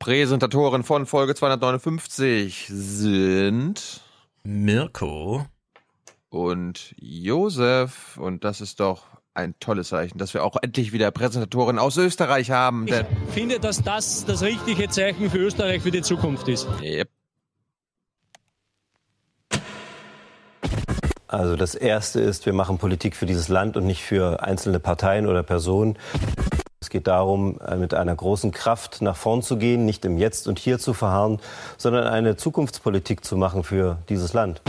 Präsentatoren von Folge 259 sind Mirko und Josef. Und das ist doch ein tolles Zeichen, dass wir auch endlich wieder Präsentatoren aus Österreich haben. Ich finde, dass das das richtige Zeichen für Österreich für die Zukunft ist. Yep. Also das Erste ist, wir machen Politik für dieses Land und nicht für einzelne Parteien oder Personen. Es geht darum, äh, mit einer großen Kraft nach vorn zu gehen, nicht im Jetzt und Hier zu verharren, sondern eine Zukunftspolitik zu machen für dieses Land.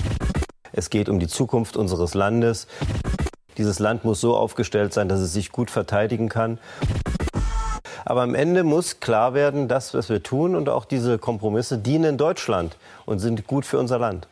Es geht um die Zukunft unseres Landes. Dieses Land muss so aufgestellt sein, dass es sich gut verteidigen kann. Aber am Ende muss klar werden, das, was wir tun und auch diese Kompromisse dienen Deutschland und sind gut für unser Land.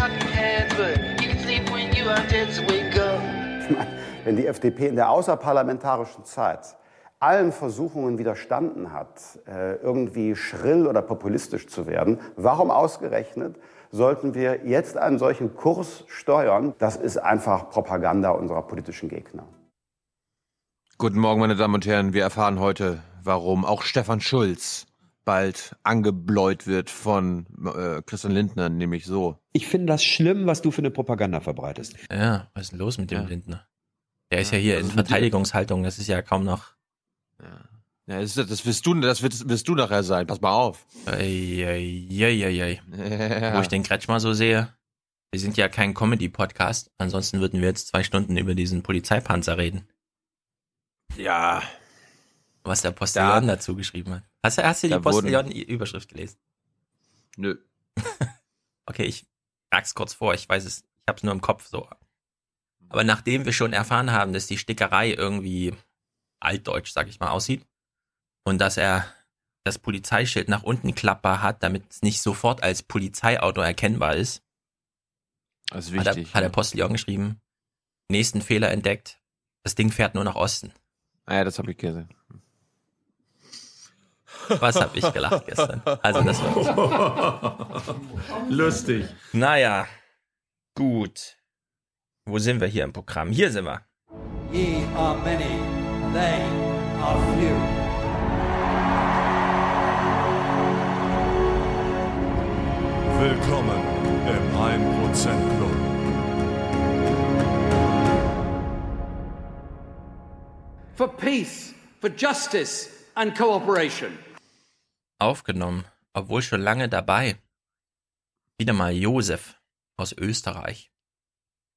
Talking heads, but you can sleep when you are dead, so wake up. Wenn die FDP in der außerparlamentarischen Zeit allen Versuchungen widerstanden hat, äh, irgendwie schrill oder populistisch zu werden, warum ausgerechnet sollten wir jetzt einen solchen Kurs steuern? Das ist einfach Propaganda unserer politischen Gegner. Guten Morgen, meine Damen und Herren. Wir erfahren heute, warum auch Stefan Schulz bald angebläut wird von äh, Christian Lindner, nämlich so. Ich finde das schlimm, was du für eine Propaganda verbreitest. Ja, was ist denn los mit dem Ja. Lindner? Der ist ja Ja, hier in Verteidigungshaltung, das ist ja kaum noch. Ja, das, das wirst du, das wirst, wirst du nachher sein. Pass mal auf. Eieieiei. Ja. Wo ich den Kretschmer so sehe, wir sind ja kein Comedy-Podcast, ansonsten würden wir jetzt zwei Stunden über diesen Polizeipanzer reden, ja. was der Postillon Da- dazu geschrieben hat. Hast du, hast du die Postillon-Überschrift gelesen? Nö. Okay, ich sag's kurz vor, ich weiß es, ich hab's nur im Kopf so. Aber nachdem wir schon erfahren haben, dass die Stickerei irgendwie altdeutsch, sag ich mal, aussieht und dass er das Polizeischild nach unten klappbar hat, damit es nicht sofort als Polizeiauto erkennbar ist, Das ist hat, er, wichtig. hat der ja. Postillon geschrieben, nächsten Fehler entdeckt, das Ding fährt nur nach Osten. Ah, ja, das habe ich gesehen. Was hab ich gelacht gestern? Also das war Lustig. Naja, gut. Wo sind wir hier im Programm? Hier sind wir. Ye are many, they are few. Willkommen im 1% Club. For peace, for justice and cooperation. aufgenommen, obwohl schon lange dabei. Wieder mal Josef aus Österreich.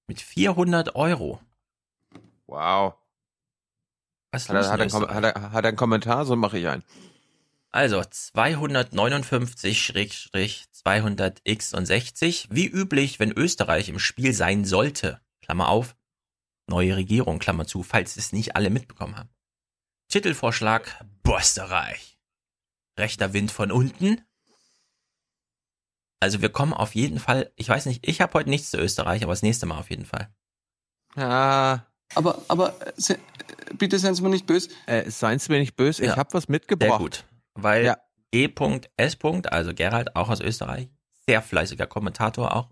Mit 400 Euro. Wow. Was Hat er, hat, er, hat, er, hat er einen Kommentar? So mache ich einen. Also 259-200x60, wie üblich, wenn Österreich im Spiel sein sollte. Klammer auf. Neue Regierung, Klammer zu, falls es nicht alle mitbekommen haben. Titelvorschlag Österreich. Rechter Wind von unten. Also wir kommen auf jeden Fall, ich weiß nicht, ich habe heute nichts zu Österreich, aber das nächste Mal auf jeden Fall. Ja, Aber, aber äh, se, äh, bitte seien Sie mir nicht böse. äh, seien Sie mir nicht böse. Ja. Ich habe was Sehr mitgebracht. gut. Weil Ja. E.S. also Gerald, auch aus Österreich, sehr fleißiger Kommentator auch,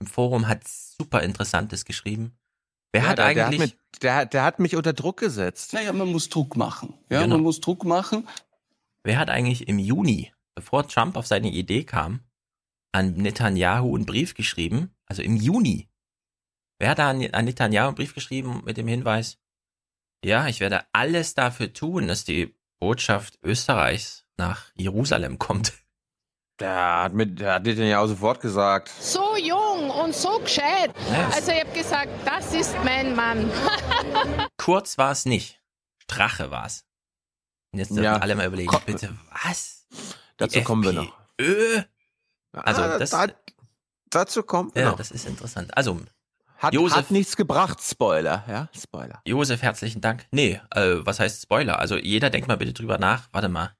im Forum hat super Interessantes geschrieben. Wer Ja, hat der, der, hat eigentlich, mich, der, der hat mich unter Druck gesetzt. Naja, man muss Druck machen. Ja, Genau. man muss Druck machen. wer hat eigentlich im Juni, bevor Trump auf seine Idee kam, an Netanyahu einen Brief geschrieben, also im Juni. Wer hat da an, an Netanyahu einen Brief geschrieben mit dem Hinweis, ja, ich werde alles dafür tun, dass die Botschaft Österreichs nach Jerusalem kommt. Der hat, mit, der hat auch sofort gesagt. So jung und so gescheit. Ja, Also ich habe gesagt, das ist mein Mann. Kurz war es nicht. Strache war es. Und jetzt dürfen Ja. alle mal überlegen, Ko- bitte, was? Dazu kommen wir noch. Ö? Also ah, das- da, dazu kommen wir Ja, noch. das ist interessant. Also, Hat, Josef- hat nichts gebracht, Spoiler, ja? Spoiler. Josef, herzlichen Dank. Nee, äh, was heißt Spoiler? Also jeder denkt mal bitte drüber nach. Warte mal.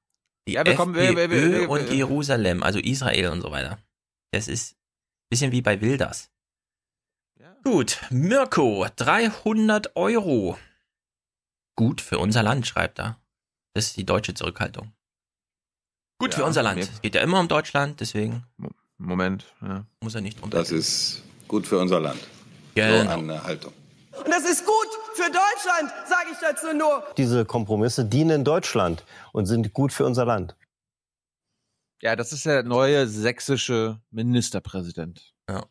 Die Ja, wir kommen- wir- FPÖ wir- wir- wir- und Jerusalem, also Israel und so weiter. Das ist ein bisschen wie bei Wilders. Gut, Mirko, 300 Euro. Gut für unser Land, schreibt er. Das ist die deutsche Zurückhaltung. Gut für Ja, unser Land. Es geht ja immer um Deutschland, deswegen Moment, ja. muss er nicht drunter. Das ist gut für unser Land. Genau. So eine Haltung. Und das ist gut für Deutschland, sage ich dazu nur. Diese Kompromisse dienen Deutschland und sind gut für unser Land. Ja, das ist der neue sächsische Ministerpräsident. Ja.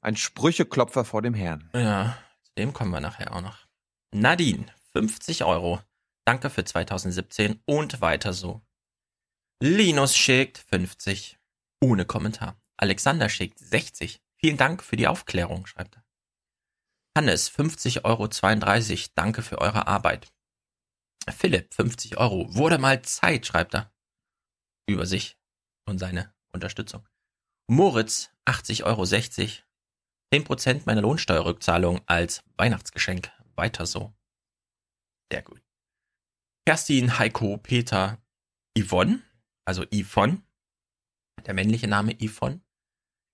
Ein Sprücheklopfer vor dem Herrn. Ja, zu dem kommen wir nachher auch noch. Nadine, 50 Euro. Danke für 2017 und weiter so. Linus schickt 50. Ohne Kommentar. Alexander schickt 60. Vielen Dank für die Aufklärung, schreibt er. Hannes, 50 Euro 32. Danke für eure Arbeit. Philipp, 50 Euro. Wurde mal Zeit, schreibt er. Über sich und seine Unterstützung. Moritz, 80 Euro 60. 10% meiner Lohnsteuerrückzahlung als Weihnachtsgeschenk. Weiter so. Sehr gut. Kerstin, Heiko, Peter, Yvonne, also Yvonne, der männliche Name Yvonne,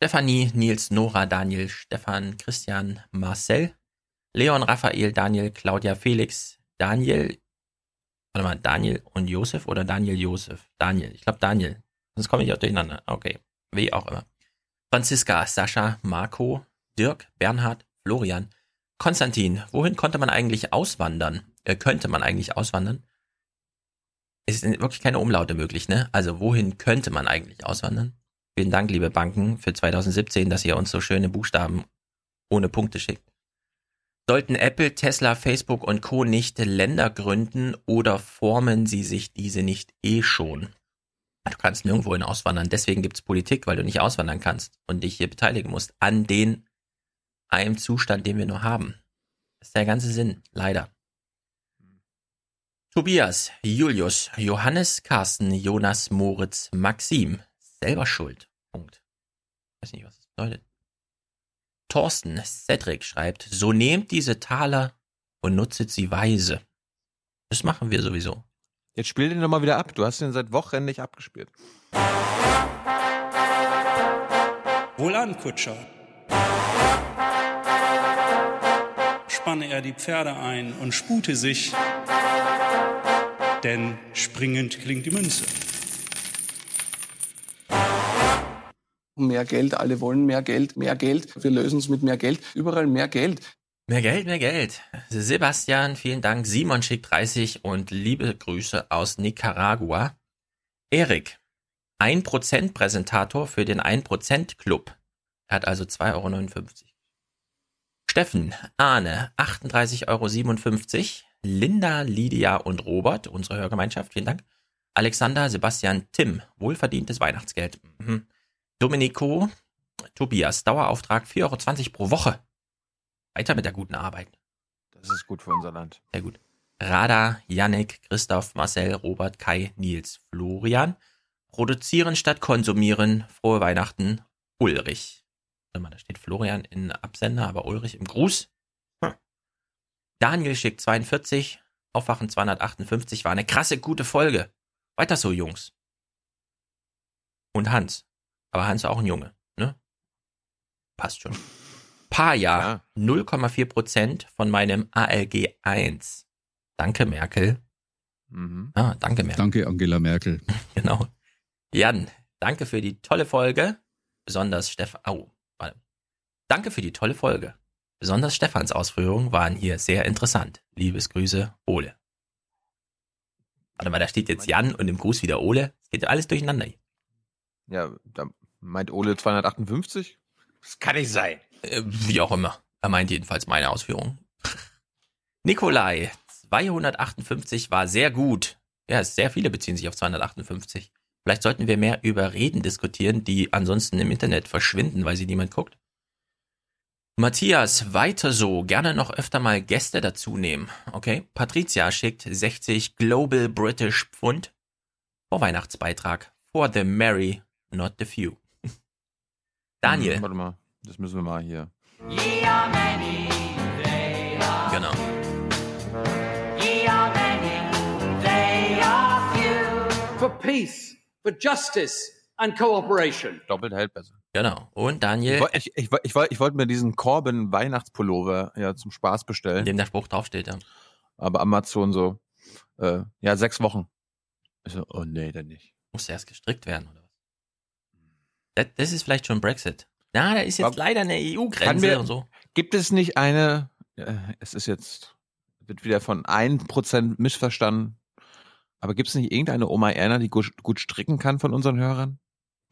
Stefanie, Nils, Nora, Daniel, Stefan, Christian, Marcel, Leon, Raphael, Daniel, Claudia, Felix, Daniel, warte mal, Daniel und Josef oder Daniel, Josef? Daniel, ich glaube Daniel. Sonst komme ich auch durcheinander. Okay, wie auch immer. Franziska, Sascha, Marco, Dirk, Bernhard, Florian, Konstantin, wohin konnte man eigentlich auswandern? Äh, könnte man eigentlich auswandern? Es sind wirklich keine Umlaute möglich, ne? Also wohin könnte man eigentlich auswandern? Vielen Dank, liebe Banken, für 2017, dass ihr uns so schöne Buchstaben ohne Punkte schickt. Sollten Apple, Tesla, Facebook und Co. nicht Länder gründen oder formen sie sich diese nicht eh schon? Du kannst nirgendwo hin auswandern. Deswegen gibt's Politik, weil du nicht auswandern kannst und dich hier beteiligen musst an den einem Zustand, den wir nur haben. Das ist der ganze Sinn, leider. Tobias, Julius, Johannes, Carsten, Jonas, Moritz, Maxim. Selber schuld. Punkt. Weiß nicht, was das bedeutet. Thorsten, Cedric schreibt, so nehmt diese Taler und nutzet sie weise. Das machen wir sowieso. Jetzt spiel den doch mal wieder ab. Du hast den seit Wochen nicht abgespielt. Wohlan, Kutscher. Spanne er die Pferde ein und spute sich, denn springend klingt die Münze. Mehr Geld, alle wollen mehr Geld, mehr Geld. Wir lösen es mit mehr Geld. Überall mehr Geld. Mehr Geld, mehr Geld. Sebastian, vielen Dank. Simon schickt 30 und liebe Grüße aus Nicaragua. Erik, 1% Präsentator für den 1% Club. Er hat also 2,59 Euro. Steffen, Arne, 38,57 Euro. Linda, Lydia und Robert, unsere Hörgemeinschaft, vielen Dank. Alexander, Sebastian, Tim, wohlverdientes Weihnachtsgeld. Mhm. Domenico, Tobias, Dauerauftrag 4,20 Euro pro Woche. Weiter mit der guten Arbeit. Das ist gut für unser Land. Sehr gut. Rada, Yannick, Christoph, Marcel, Robert, Kai, Nils, Florian. Produzieren statt konsumieren. Frohe Weihnachten. Ulrich. Warte mal, da steht Florian in Absender, aber Ulrich im Gruß. Hm. Daniel schickt 42. Aufwachen 258. War eine krasse, gute Folge. Weiter so, Jungs. Und Hans. Aber Hans ist auch ein Junge, ne? Passt schon. Paja, 0,4 Prozent von meinem ALG 1. Danke, Merkel. Mhm. Ah, danke, Merkel. Danke, Angela Merkel. Genau. Jan, danke für die tolle Folge. Besonders Stefan. Au, warte. Danke für die tolle Folge. Besonders Stefans Ausführungen waren hier sehr interessant. Liebesgrüße, Ole. Warte mal, da steht jetzt Jan und im Gruß wieder Ole. Es geht alles durcheinander. Ja, da meint Ole 258? Das kann nicht sein. Äh, wie auch immer. Er meint jedenfalls meine Ausführungen. Nikolai, 258 war sehr gut. Ja, sehr viele beziehen sich auf 258. Vielleicht sollten wir mehr über Reden diskutieren, die ansonsten im Internet verschwinden, weil sie niemand guckt. Matthias, weiter so. Gerne noch öfter mal Gäste dazu nehmen. Okay. Patricia schickt 60 Global British Pfund. Vorweihnachtsbeitrag. For the merry, not the few. Daniel. Hm, warte mal, das müssen wir mal hier. Yeah, many, genau. Yeah, many, for peace, for justice and cooperation. Doppelt hält besser. Genau. Und Daniel. Ich, ich, ich, ich wollte mir diesen Corbin Weihnachtspullover ja zum Spaß bestellen. In dem der Spruch draufsteht, ja. Aber Amazon so, äh, ja, sechs Wochen. Ich so, oh nee, dann nicht. Muss erst gestrickt werden, oder? Das, das ist vielleicht schon Brexit. Na, da ist jetzt leider eine EU-Grenze und so. Gibt es nicht eine, äh, es ist jetzt, wird wieder von 1% missverstanden, aber gibt es nicht irgendeine Oma Erna, die gut, gut stricken kann von unseren Hörern?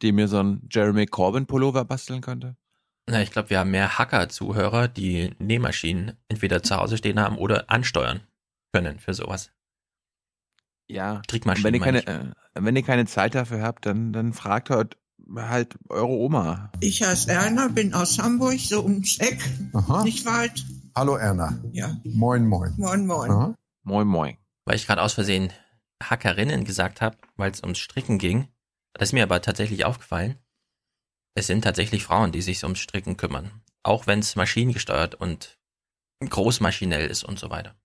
Die mir so einen Jeremy Corbyn Pullover basteln könnte? Na, ich glaube, wir haben mehr Hacker-Zuhörer, die Nähmaschinen entweder zu Hause stehen haben oder ansteuern können für sowas. Ja. Strickmaschinen. Wenn ihr keine, äh, wenn ihr keine Zeit dafür habt, dann, dann fragt halt, halt eure Oma. Ich heiße Erna, bin aus Hamburg, so ums Eck, Aha. nicht weit. Hallo Erna. Ja. Moin, moin. Moin, moin. Aha. Moin, moin. Weil ich gerade aus Versehen Hackerinnen gesagt habe, weil es ums Stricken ging. Das ist mir aber tatsächlich aufgefallen. Es sind tatsächlich Frauen, die sich ums Stricken kümmern. Auch wenn es maschinengesteuert und großmaschinell ist und so weiter.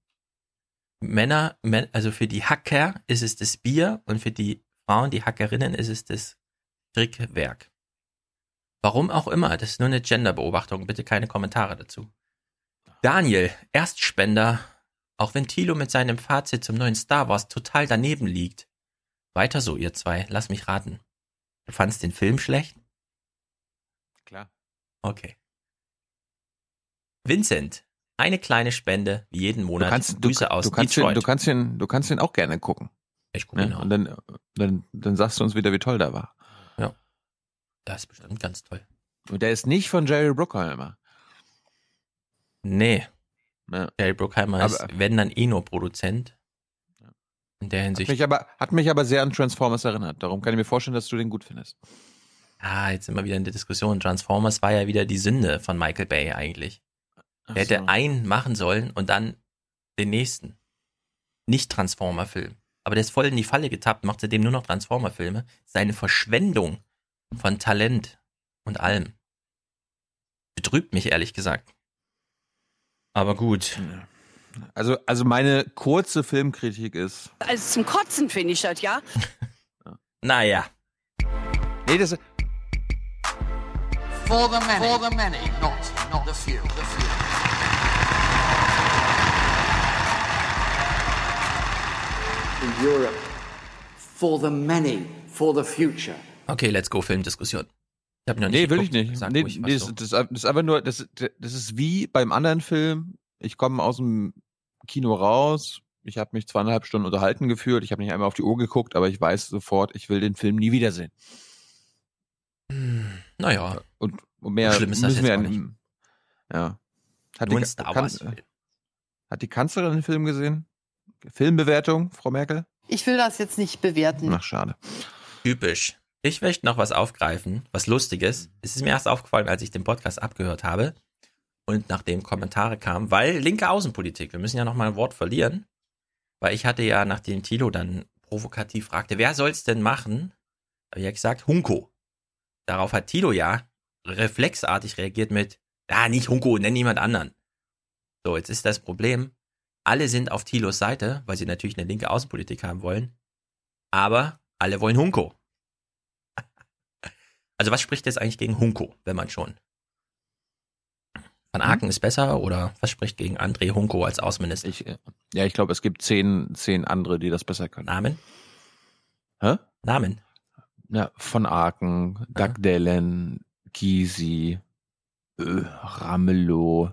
Männer, Män- also für die Hacker ist es das Bier und für die Frauen, die Hackerinnen, ist es das Strickwerk. Warum auch immer, das ist nur eine Genderbeobachtung, bitte keine Kommentare dazu. Daniel, Erstspender, auch wenn Thilo mit seinem Fazit zum neuen Star Wars total daneben liegt. Weiter so, ihr zwei, lass mich raten. Du fandst den Film schlecht? Klar. Okay. Vincent, eine kleine Spende, wie jeden Du Monat. kannst, du, Grüße aus du, kannst Detroit. du, kannst den, du kannst den auch gerne gucken. ich gucke Ja? ihn auch. Und dann, dann, dann sagst du uns wieder, wie toll der war. Das ist bestimmt ganz toll. Und der ist nicht von Jerry Bruckheimer. Nee, Ja. Jerry Bruckheimer ist, Aber- wenn dann eh nur Produzent. In der Hat Hinsicht. mich, aber, hat mich aber sehr an Transformers erinnert. Darum kann ich mir vorstellen, dass du den gut findest. Ah, jetzt sind wir wieder in der Diskussion. Transformers war ja wieder die Sünde von Michael Bay eigentlich. Ach Der hätte so. einen machen sollen und dann den nächsten. Nicht Transformer-Film. Aber der ist voll in die Falle getappt, macht seitdem nur noch Transformer-Filme. Seine Verschwendung von Talent und allem. Betrübt mich ehrlich gesagt. Aber gut. Also, also meine kurze Filmkritik ist. Also zum Kotzen finde ich das, ja? Naja. Nee, das, For the many. For the many, not, not the few. The few. In Europe, for the many, for the future. Okay, let's go Filmdiskussion. Ich habe noch nicht nee, will ich nicht. Sag Nee, ruhig nee, das, so. das, das ist einfach nur, das, das ist wie beim anderen Film. Ich komme aus dem Kino raus. Ich habe mich zweieinhalb Stunden unterhalten gefühlt. Ich habe nicht einmal auf die Uhr geguckt, aber ich weiß sofort, ich will den Film nie wiedersehen. Naja. Und, und mehr schlimm ist das müssen wir jetzt auch nicht. Ja. Hat Nur die, Star Wars. hat die Kanzlerin den Film gesehen? Filmbewertung, Frau Merkel? Ich will das jetzt nicht bewerten. Ach, schade. Typisch. Ich möchte noch was aufgreifen, was Lustiges. Es ist mir erst aufgefallen, als ich den Podcast abgehört habe und nachdem Kommentare kamen, weil linke Außenpolitik, wir müssen ja noch mal ein Wort verlieren, weil ich hatte ja, nachdem Tilo dann provokativ fragte, wer soll's denn machen, habe ich ja gesagt, Hunko. Darauf hat Tilo ja reflexartig reagiert mit, ja, nicht Hunko, nenn jemand anderen. So, jetzt ist das Problem, alle sind auf Tilos Seite, weil sie natürlich eine linke Außenpolitik haben wollen, aber alle wollen Hunko. Also was spricht jetzt eigentlich gegen Hunko, wenn man schon? Van Aken ist besser oder was spricht gegen André Hunko als Außenminister? Ich, äh, ja, ich glaube, es gibt zehn, zehn andere, die das besser können. Namen? Hä? Namen? Ja, von Aken, Doug Dellen, Gysi, äh, Ramelow,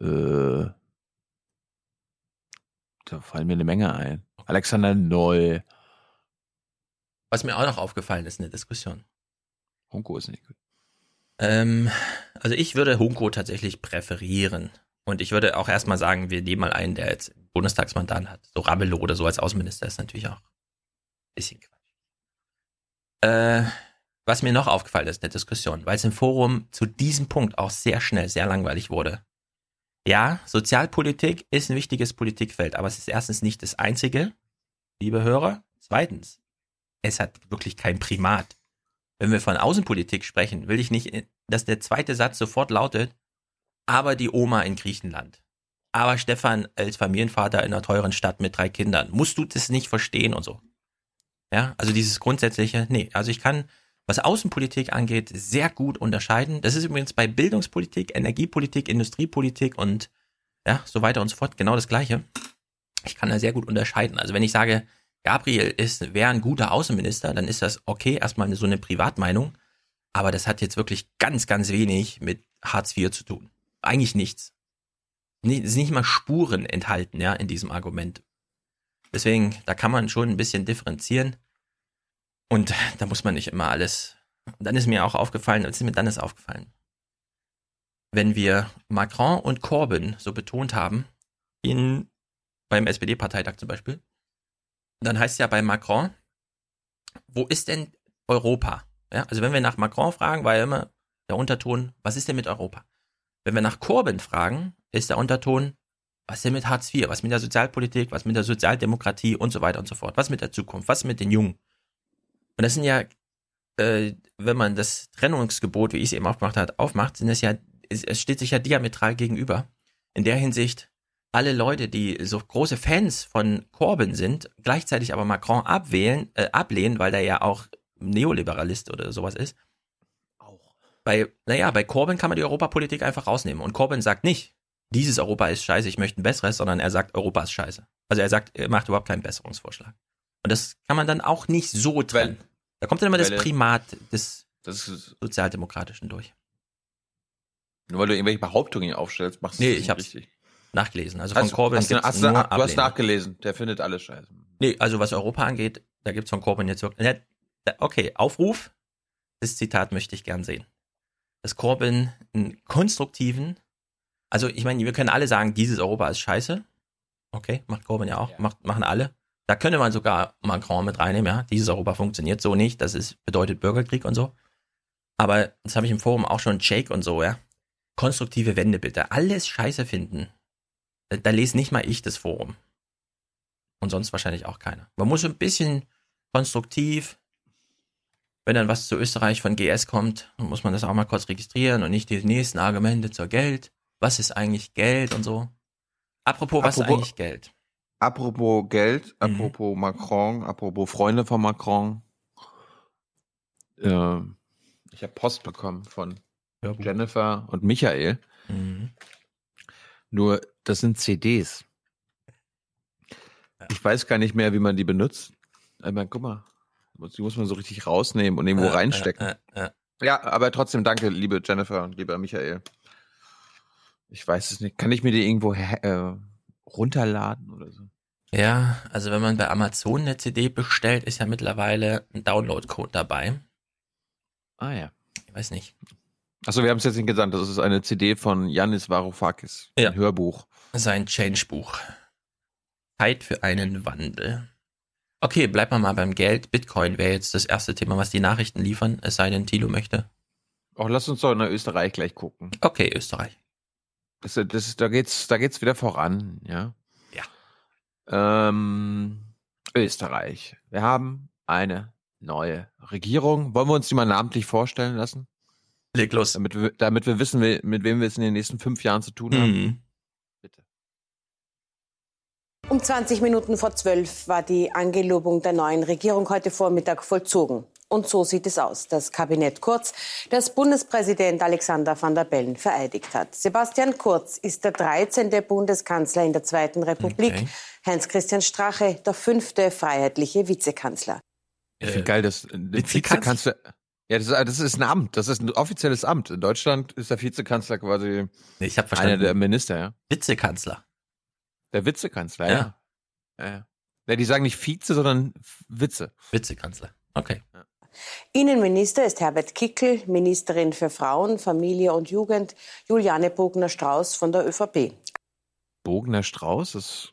äh, da fallen mir eine Menge ein. Alexander Noll. Was mir auch noch aufgefallen ist in der Diskussion. Hunko ist nicht gut. Ähm, also ich würde Hunko tatsächlich präferieren. Und ich würde auch erstmal sagen, wir nehmen mal einen, der jetzt Bundestagsmandat hat. So Ramelow oder so als Außenminister ist natürlich auch ein bisschen Quatsch. Äh, was mir noch aufgefallen ist in der Diskussion, weil es im Forum zu diesem Punkt auch sehr schnell sehr langweilig wurde. Ja, Sozialpolitik ist ein wichtiges Politikfeld, aber es ist erstens nicht das einzige, liebe Hörer. Zweitens, es hat wirklich kein Primat. Wenn wir von Außenpolitik sprechen, will ich nicht, dass der zweite Satz sofort lautet, aber die Oma in Griechenland. Aber Stefan als Familienvater in einer teuren Stadt mit drei Kindern. Musst du das nicht verstehen und so? Ja, also dieses grundsätzliche, nee, also ich kann, was Außenpolitik angeht, sehr gut unterscheiden. Das ist übrigens bei Bildungspolitik, Energiepolitik, Industriepolitik und ja, so weiter und so fort genau das Gleiche. Ich kann da sehr gut unterscheiden. Also wenn ich sage, Gabriel ist, wäre ein guter Außenminister, dann ist das okay, erstmal so eine Privatmeinung. Aber das hat jetzt wirklich ganz, ganz wenig mit Hartz IV zu tun. Eigentlich nichts. Es ist nicht mal Spuren enthalten, ja, in diesem Argument. Deswegen, da kann man schon ein bisschen differenzieren. Und da muss man nicht immer alles. Und dann ist mir auch aufgefallen, ist mir dann ist aufgefallen? Wenn wir Macron und Corbyn so betont haben, in, beim SPD-Parteitag zum Beispiel, dann heißt es ja bei Macron, wo ist denn Europa? Ja, also wenn wir nach Macron fragen, war ja immer der Unterton, was ist denn mit Europa? Wenn wir nach Corbyn fragen, ist der Unterton, was denn mit Hartz IV, was mit der Sozialpolitik, was mit der Sozialdemokratie und so weiter und so fort, was mit der Zukunft, was mit den Jungen. Und das sind ja, äh, wenn man das Trennungsgebot, wie ich es eben aufgemacht hat, aufmacht, sind das ja, es, es steht sich ja diametral gegenüber. In der Hinsicht, alle Leute, die so große Fans von Corbyn sind, gleichzeitig aber Macron abwählen, äh, ablehnen, weil der ja auch Neoliberalist oder sowas ist. Auch. Bei, naja, bei Corbyn kann man die Europapolitik einfach rausnehmen. Und Corbyn sagt nicht, dieses Europa ist scheiße, ich möchte ein besseres, sondern er sagt, Europa ist scheiße. Also er sagt, er macht überhaupt keinen Besserungsvorschlag. Und das kann man dann auch nicht so trennen. Weil, da kommt dann immer das Primat des das Sozialdemokratischen durch. Nur weil du irgendwelche Behauptungen aufstellst, machst du nee, das nicht richtig. nachgelesen. Also von hast, Corbyn hast, du, hast, du, du hast nachgelesen, der findet alles scheiße. Nee, also was Europa angeht, da gibt's von Corbyn jetzt wirklich, okay, Aufruf, das Zitat möchte ich gern sehen. Dass Corbyn einen konstruktiven, also ich meine, wir können alle sagen, dieses Europa ist scheiße. Okay, macht Corbyn ja auch, ja. Macht, machen alle. Da könnte man sogar Macron mit reinnehmen, ja. Dieses Europa funktioniert so nicht, das ist, bedeutet Bürgerkrieg und so. Aber das habe ich im Forum auch schon Jake und so, ja. Konstruktive Wende bitte. Alles scheiße finden. Da, da lese nicht mal ich das Forum. Und sonst wahrscheinlich auch keiner. Man muss ein bisschen konstruktiv, wenn dann was zu Österreich von GS kommt, muss man das auch mal kurz registrieren und nicht die nächsten Argumente zur Geld. Was ist eigentlich Geld und so? Apropos, was apropos, ist eigentlich Geld? Apropos Geld, mhm. apropos Macron, apropos Freunde von Macron. Äh, ich habe Post bekommen von ja, Jennifer und Michael. Mhm. Nur, das sind CDs. Ich weiß gar nicht mehr, wie man die benutzt. Ich meine, guck mal, die muss man so richtig rausnehmen und irgendwo äh, reinstecken. Äh, äh, ja, aber trotzdem danke, liebe Jennifer und lieber Michael. Ich weiß es nicht. Kann ich mir die irgendwo äh, runterladen oder so? Ja, also wenn man bei Amazon eine CD bestellt, ist ja mittlerweile ein Download-Code dabei. Ah ja. Ich weiß nicht. Achso, wir haben es jetzt nicht gesagt. Das ist eine CD von Yannis Varoufakis. Ja. Ein Hörbuch. Sein Change-Buch. Zeit für einen Wandel. Okay, bleibt man mal beim Geld. Bitcoin wäre jetzt das erste Thema, was die Nachrichten liefern, es sei denn, Tilo möchte. Auch lass uns doch nach Österreich gleich gucken. Okay, Österreich. Das, das, da geht's, da geht's wieder voran, ja. Ähm, Österreich. Wir haben eine neue Regierung. Wollen wir uns die mal namentlich vorstellen lassen? Leg los. Damit wir, damit wir wissen, mit wem wir es in den nächsten fünf Jahren zu tun haben. Mhm. Um 20 Minuten vor zwölf war die Angelobung der neuen Regierung heute Vormittag vollzogen. Und so sieht es aus. Das Kabinett Kurz, das Bundespräsident Alexander van der Bellen vereidigt hat. Sebastian Kurz ist der 13. Bundeskanzler in der Zweiten Republik. Okay. Heinz-Christian Strache, der fünfte freiheitliche Vizekanzler. Ich finde geil, dass der Vizekanzler, ja, das ist, das ist ein Amt, das ist ein offizielles Amt. In Deutschland ist der Vizekanzler quasi ich einer der Minister, ja. Vizekanzler. Der Witzekanzler, ja. ja. ja. ja. die sagen nicht Vize, sondern Witze. Witzekanzler. Okay. Ja. Innenminister ist Herbert Kickel, Ministerin für Frauen, Familie und Jugend Juliane Bogner-Strauß von der ÖVP. Bogner-Strauß ist,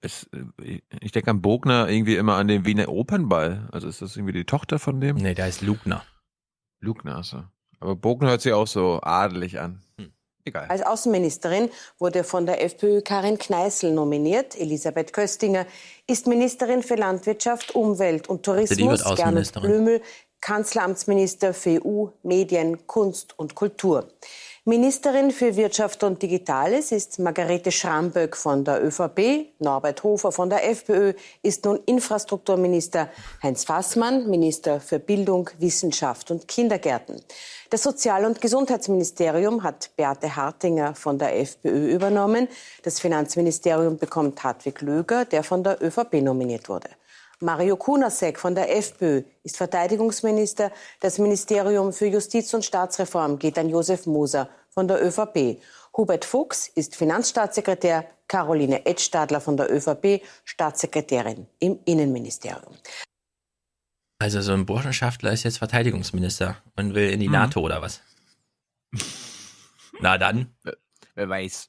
ist, ich denke an Bogner irgendwie immer an den Wiener Opernball. Also ist das irgendwie die Tochter von dem? Nee, der ist Lugner. Lugner, also. Aber Bogner hört sich auch so adelig an. Hm. Egal. Als Außenministerin wurde von der FPÖ Karin Kneißl nominiert. Elisabeth Köstinger ist Ministerin für Landwirtschaft, Umwelt und Tourismus. Gernot Blümel Kanzleramtsminister für EU, Medien, Kunst und Kultur. Ministerin für Wirtschaft und Digitales ist Margarete Schramböck von der ÖVP, Norbert Hofer von der FPÖ ist nun Infrastrukturminister, Heinz Fassmann Minister für Bildung, Wissenschaft und Kindergärten. Das Sozial- und Gesundheitsministerium hat Beate Hartinger von der FPÖ übernommen. Das Finanzministerium bekommt Hartwig Löger, der von der ÖVP nominiert wurde. Mario Kunasek von der FPÖ ist Verteidigungsminister. Das Ministerium für Justiz und Staatsreform geht an Josef Moser von der ÖVP. Hubert Fuchs ist Finanzstaatssekretär. Caroline Edstadler von der ÖVP, Staatssekretärin im Innenministerium. Also so ein Burschenschaftler ist jetzt Verteidigungsminister und will in die Mhm. NATO oder was? Na dann. Wer weiß.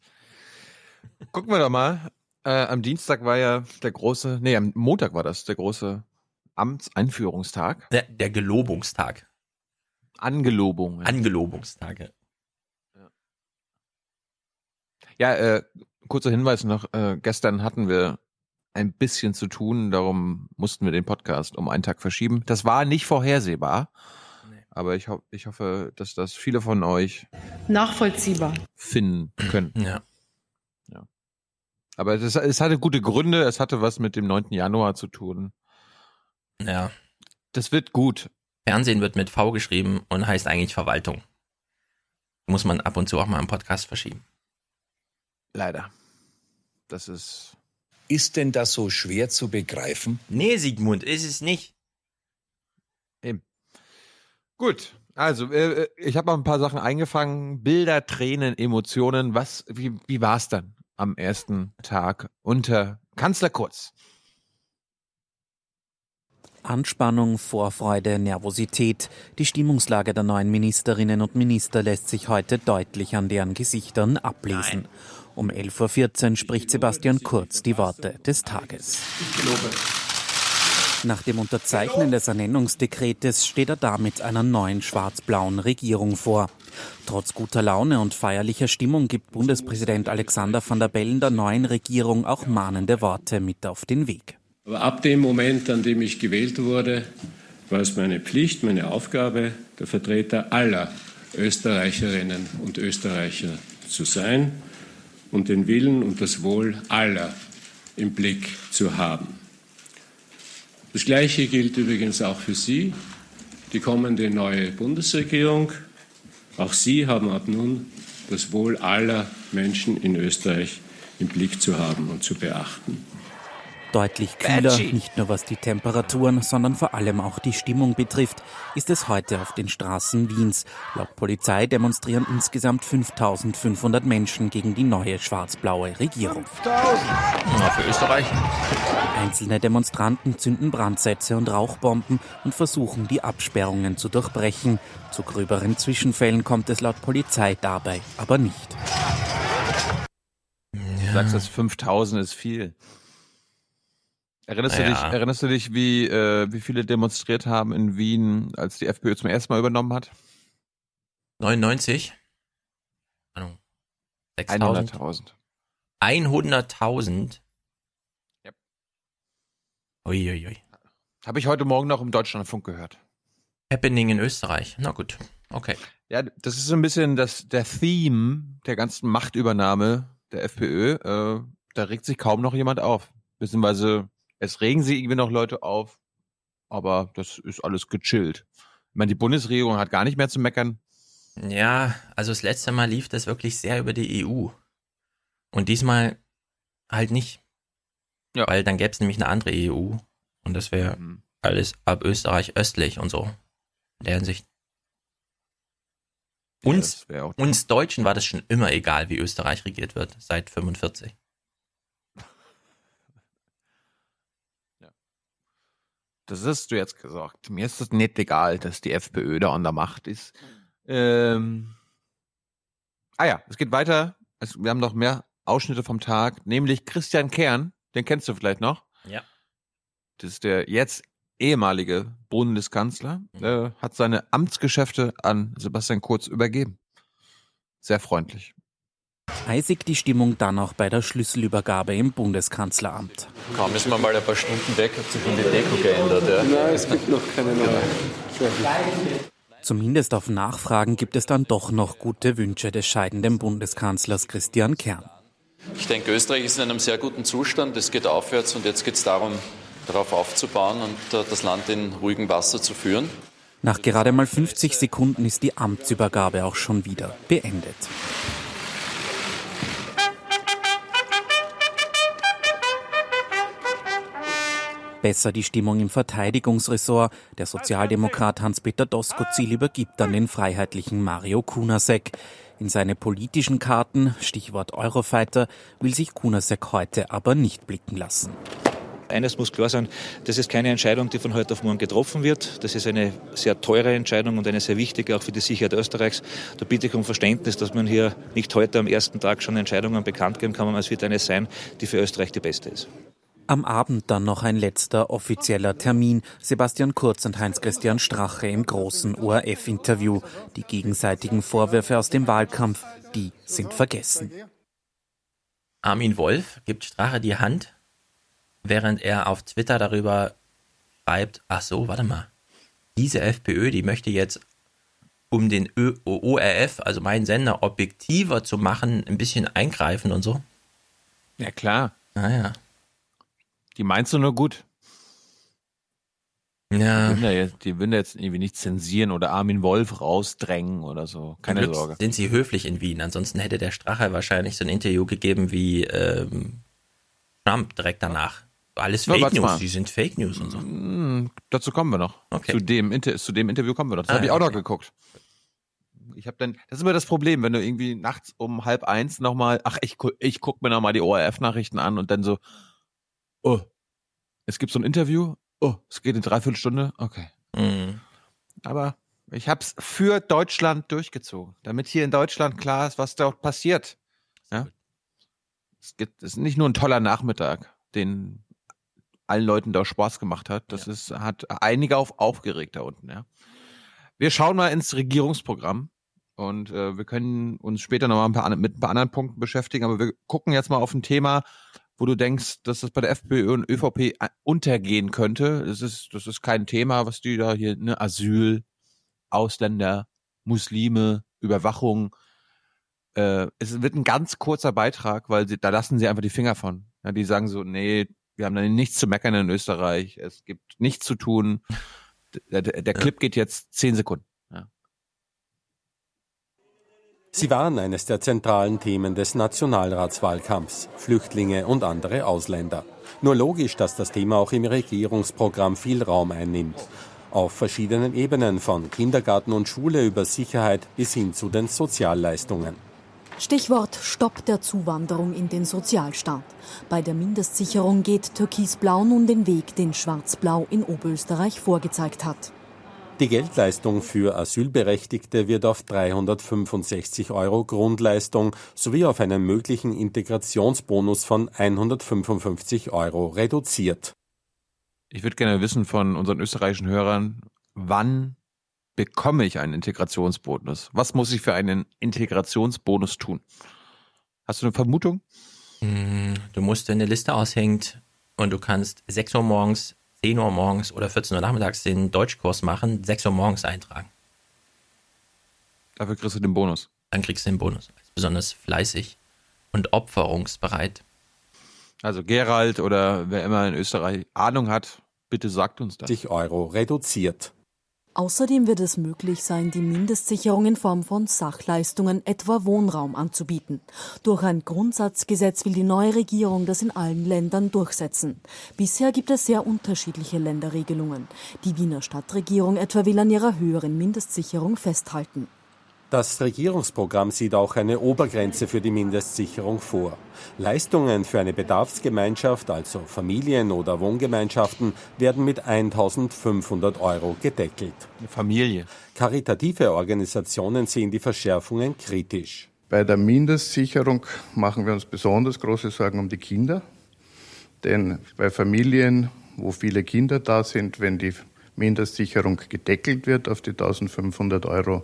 Gucken wir doch mal. Äh, am Dienstag war ja der große, nee, am Montag war das der große Amtseinführungstag. Der, der Gelobungstag. Angelobung. Angelobungstag. Ja, äh, kurzer Hinweis noch. Äh, gestern hatten wir ein bisschen zu tun, darum mussten wir den Podcast um einen Tag verschieben. Das war nicht vorhersehbar. Aber ich, ho ich hoffe, dass das viele von euch Nachvollziehbar. finden können. Ja. Aber das, es hatte gute Gründe. Es hatte was mit dem 9. Januar zu tun. Ja. Das wird gut. Fernsehen wird mit V geschrieben und heißt eigentlich Verwaltung. Muss man ab und zu auch mal im Podcast verschieben. Leider. Das ist. Ist denn das so schwer zu begreifen? Nee, Sigmund, ist es nicht. Eben. Gut. Also, äh, ich habe mal ein paar Sachen eingefangen. Bilder, Tränen, Emotionen. Was, wie, wie war es dann am ersten Tag unter Kanzler Kurz? Anspannung, Vorfreude, Nervosität. Die Stimmungslage der neuen Ministerinnen und Minister lässt sich heute deutlich an deren Gesichtern ablesen. Um 11.14 Uhr spricht Sebastian Kurz die Worte des Tages. Nach dem Unterzeichnen des Ernennungsdekretes steht er damit einer neuen schwarz-blauen Regierung vor. Trotz guter Laune und feierlicher Stimmung gibt Bundespräsident Alexander van der Bellen der neuen Regierung auch mahnende Worte mit auf den Weg. Aber ab dem Moment, an dem ich gewählt wurde, war es meine Pflicht, meine Aufgabe, der Vertreter aller Österreicherinnen und Österreicher zu sein und den Willen und das Wohl aller im Blick zu haben. Das Gleiche gilt übrigens auch für Sie, die kommende neue Bundesregierung. Auch Sie haben ab nun das Wohl aller Menschen in Österreich im Blick zu haben und zu beachten. Deutlich kühler, nicht nur was die Temperaturen, sondern vor allem auch die Stimmung betrifft, ist es heute auf den Straßen Wiens. Laut Polizei demonstrieren insgesamt 5500 Menschen gegen die neue schwarz-blaue Regierung. Na, für Österreich. Einzelne Demonstranten zünden Brandsätze und Rauchbomben und versuchen, die Absperrungen zu durchbrechen. Zu gröberen Zwischenfällen kommt es laut Polizei dabei aber nicht. Du sagst, das 5000 ist viel. Erinnerst, Naja. du dich, erinnerst du dich, wie, äh, wie viele demonstriert haben in Wien, als die FPÖ zum ersten Mal übernommen hat? 99? Ahnung. 6000? 100.000. 100.000? Ja. Uiuiui. Habe ich heute Morgen noch im Deutschlandfunk gehört. Happening in Österreich. Na gut. Okay. Ja, das ist so ein bisschen das, der Theme der ganzen Machtübernahme der FPÖ. Äh, da regt sich kaum noch jemand auf. Beziehungsweise es regen sich irgendwie noch Leute auf, aber das ist alles gechillt. Ich meine, die Bundesregierung hat gar nicht mehr zu meckern. Ja, also das letzte Mal lief das wirklich sehr über die EU. Und diesmal halt nicht. Ja. Weil dann gäbe es nämlich eine andere EU. Und das wäre Mhm. alles ab Österreich östlich und so. In der Hinsicht. Ja, Uns, auch- uns Deutschen war das schon immer egal, wie Österreich regiert wird, seit 45. Das hast du jetzt gesagt. Mir ist es nicht egal, dass die FPÖ da an der Macht ist. Ähm, ah ja, es geht weiter. Es, wir haben noch mehr Ausschnitte vom Tag, nämlich Christian Kern, den kennst du vielleicht noch. Ja. Das ist der jetzt ehemalige Bundeskanzler, äh, hat seine Amtsgeschäfte an Sebastian Kurz übergeben. Sehr freundlich. Eisig die Stimmung dann auch bei der Schlüsselübergabe im Bundeskanzleramt. Kaum ist man mal ein paar Stunden weg, hat sich in die Deko geändert. Ja. Nein, es gibt noch keine neue. Zumindest auf Nachfragen gibt es dann doch noch gute Wünsche des scheidenden Bundeskanzlers Christian Kern. Ich denke, Österreich ist in einem sehr guten Zustand. Es geht aufwärts und jetzt geht es darum, darauf aufzubauen und äh, das Land in ruhigem Wasser zu führen. Nach gerade mal 50 Sekunden ist die Amtsübergabe auch schon wieder beendet. Besser die Stimmung im Verteidigungsressort. Der Sozialdemokrat Hans-Peter Doskozil übergibt dann den freiheitlichen Mario Kunasek. In seine politischen Karten, Stichwort Eurofighter, will sich Kunasek heute aber nicht blicken lassen. Eines muss klar sein, das ist keine Entscheidung, die von heute auf morgen getroffen wird. Das ist eine sehr teure Entscheidung und eine sehr wichtige auch für die Sicherheit Österreichs. Da bitte ich um Verständnis, dass man hier nicht heute am ersten Tag schon Entscheidungen bekannt geben kann, es wird eine sein, die für Österreich die beste ist. Am Abend dann noch ein letzter offizieller Termin. Sebastian Kurz und Heinz-Christian Strache im großen ORF-Interview. Die gegenseitigen Vorwürfe aus dem Wahlkampf, die sind vergessen. Armin Wolf gibt Strache die Hand, während er auf Twitter darüber schreibt, ach so, warte mal, diese FPÖ, die möchte jetzt, um den Ö ORF, also meinen Sender, objektiver zu machen, ein bisschen eingreifen und so. Ja, klar. Naja. Ah, die meinst du nur gut. Ja. Die würden, jetzt, die würden jetzt irgendwie nicht zensieren oder Armin Wolf rausdrängen oder so. Keine Glück Sorge. Sind sie höflich in Wien? Ansonsten hätte der Strache wahrscheinlich so ein Interview gegeben wie ähm, Trump direkt danach. Alles Fake Ja, News, mal. die sind Fake News und so. Hm, dazu kommen wir noch. Okay. Zu, dem, Inter zu dem Interview kommen wir noch. Das Ah, habe ich auch noch okay. geguckt. Ich habe dann, das ist immer das Problem, wenn du irgendwie nachts um halb eins nochmal, ach, ich, ich guck mir nochmal die ORF-Nachrichten an und dann so, oh, es gibt so ein Interview, oh, es geht eine Dreiviertelstunde, okay. Mhm. Aber ich habe es für Deutschland durchgezogen, damit hier in Deutschland klar ist, was dort passiert. Ja? Es gibt, es ist nicht nur ein toller Nachmittag, den allen Leuten da Spaß gemacht hat. Das ist, hat einige auf, aufgeregt da unten, ja. Wir schauen mal ins Regierungsprogramm und äh, wir können uns später noch mal ein paar, mit ein paar anderen Punkten beschäftigen, aber wir gucken jetzt mal auf ein Thema, wo du denkst, dass das bei der FPÖ und ÖVP a- untergehen könnte. Das ist, das ist kein Thema, was die da hier, ne, Asyl, Ausländer, Muslime, Überwachung. Äh, es wird ein ganz kurzer Beitrag, weil sie, da lassen sie einfach die Finger von. Ja, die sagen so, nee, wir haben da nichts zu meckern in Österreich, es gibt nichts zu tun. Der, der Clip geht jetzt zehn Sekunden. Ja. Sie waren eines der zentralen Themen des Nationalratswahlkampfs, Flüchtlinge und andere Ausländer. Nur logisch, dass das Thema auch im Regierungsprogramm viel Raum einnimmt. Auf verschiedenen Ebenen von Kindergarten und Schule über Sicherheit bis hin zu den Sozialleistungen. Stichwort Stopp der Zuwanderung in den Sozialstaat. Bei der Mindestsicherung geht Türkisblau nun den Weg, den Schwarzblau in Oberösterreich vorgezeigt hat. Die Geldleistung für Asylberechtigte wird auf 365 Euro Grundleistung sowie auf einen möglichen Integrationsbonus von 155 Euro reduziert. Ich würde gerne wissen von unseren österreichischen Hörern, wann bekomme ich einen Integrationsbonus? Was muss ich für einen Integrationsbonus tun? Hast du eine Vermutung? Mm, Du musst, eine Liste aushängt und du kannst 6 Uhr morgens, 10 Uhr morgens oder 14 Uhr nachmittags den Deutschkurs machen, 6 Uhr morgens eintragen. Dafür kriegst du den Bonus. Dann kriegst du den Bonus. Besonders fleißig und opferungsbereit. Also Gerald oder wer immer in Österreich Ahnung hat, bitte sagt uns das. 60 Euro reduziert. Außerdem wird es möglich sein, die Mindestsicherung in Form von Sachleistungen, etwa Wohnraum, anzubieten. Durch ein Grundsatzgesetz will die neue Regierung das in allen Ländern durchsetzen. Bisher gibt es sehr unterschiedliche Länderregelungen. Die Wiener Stadtregierung etwa will an ihrer höheren Mindestsicherung festhalten. Das Regierungsprogramm sieht auch eine Obergrenze für die Mindestsicherung vor. Leistungen für eine Bedarfsgemeinschaft, also Familien oder Wohngemeinschaften, werden mit 1500 Euro gedeckelt. Eine Familie. Karitative Organisationen sehen die Verschärfungen kritisch. Bei der Mindestsicherung machen wir uns besonders große Sorgen um die Kinder. Denn bei Familien, wo viele Kinder da sind, wenn die Mindestsicherung gedeckelt wird auf die 1500 Euro,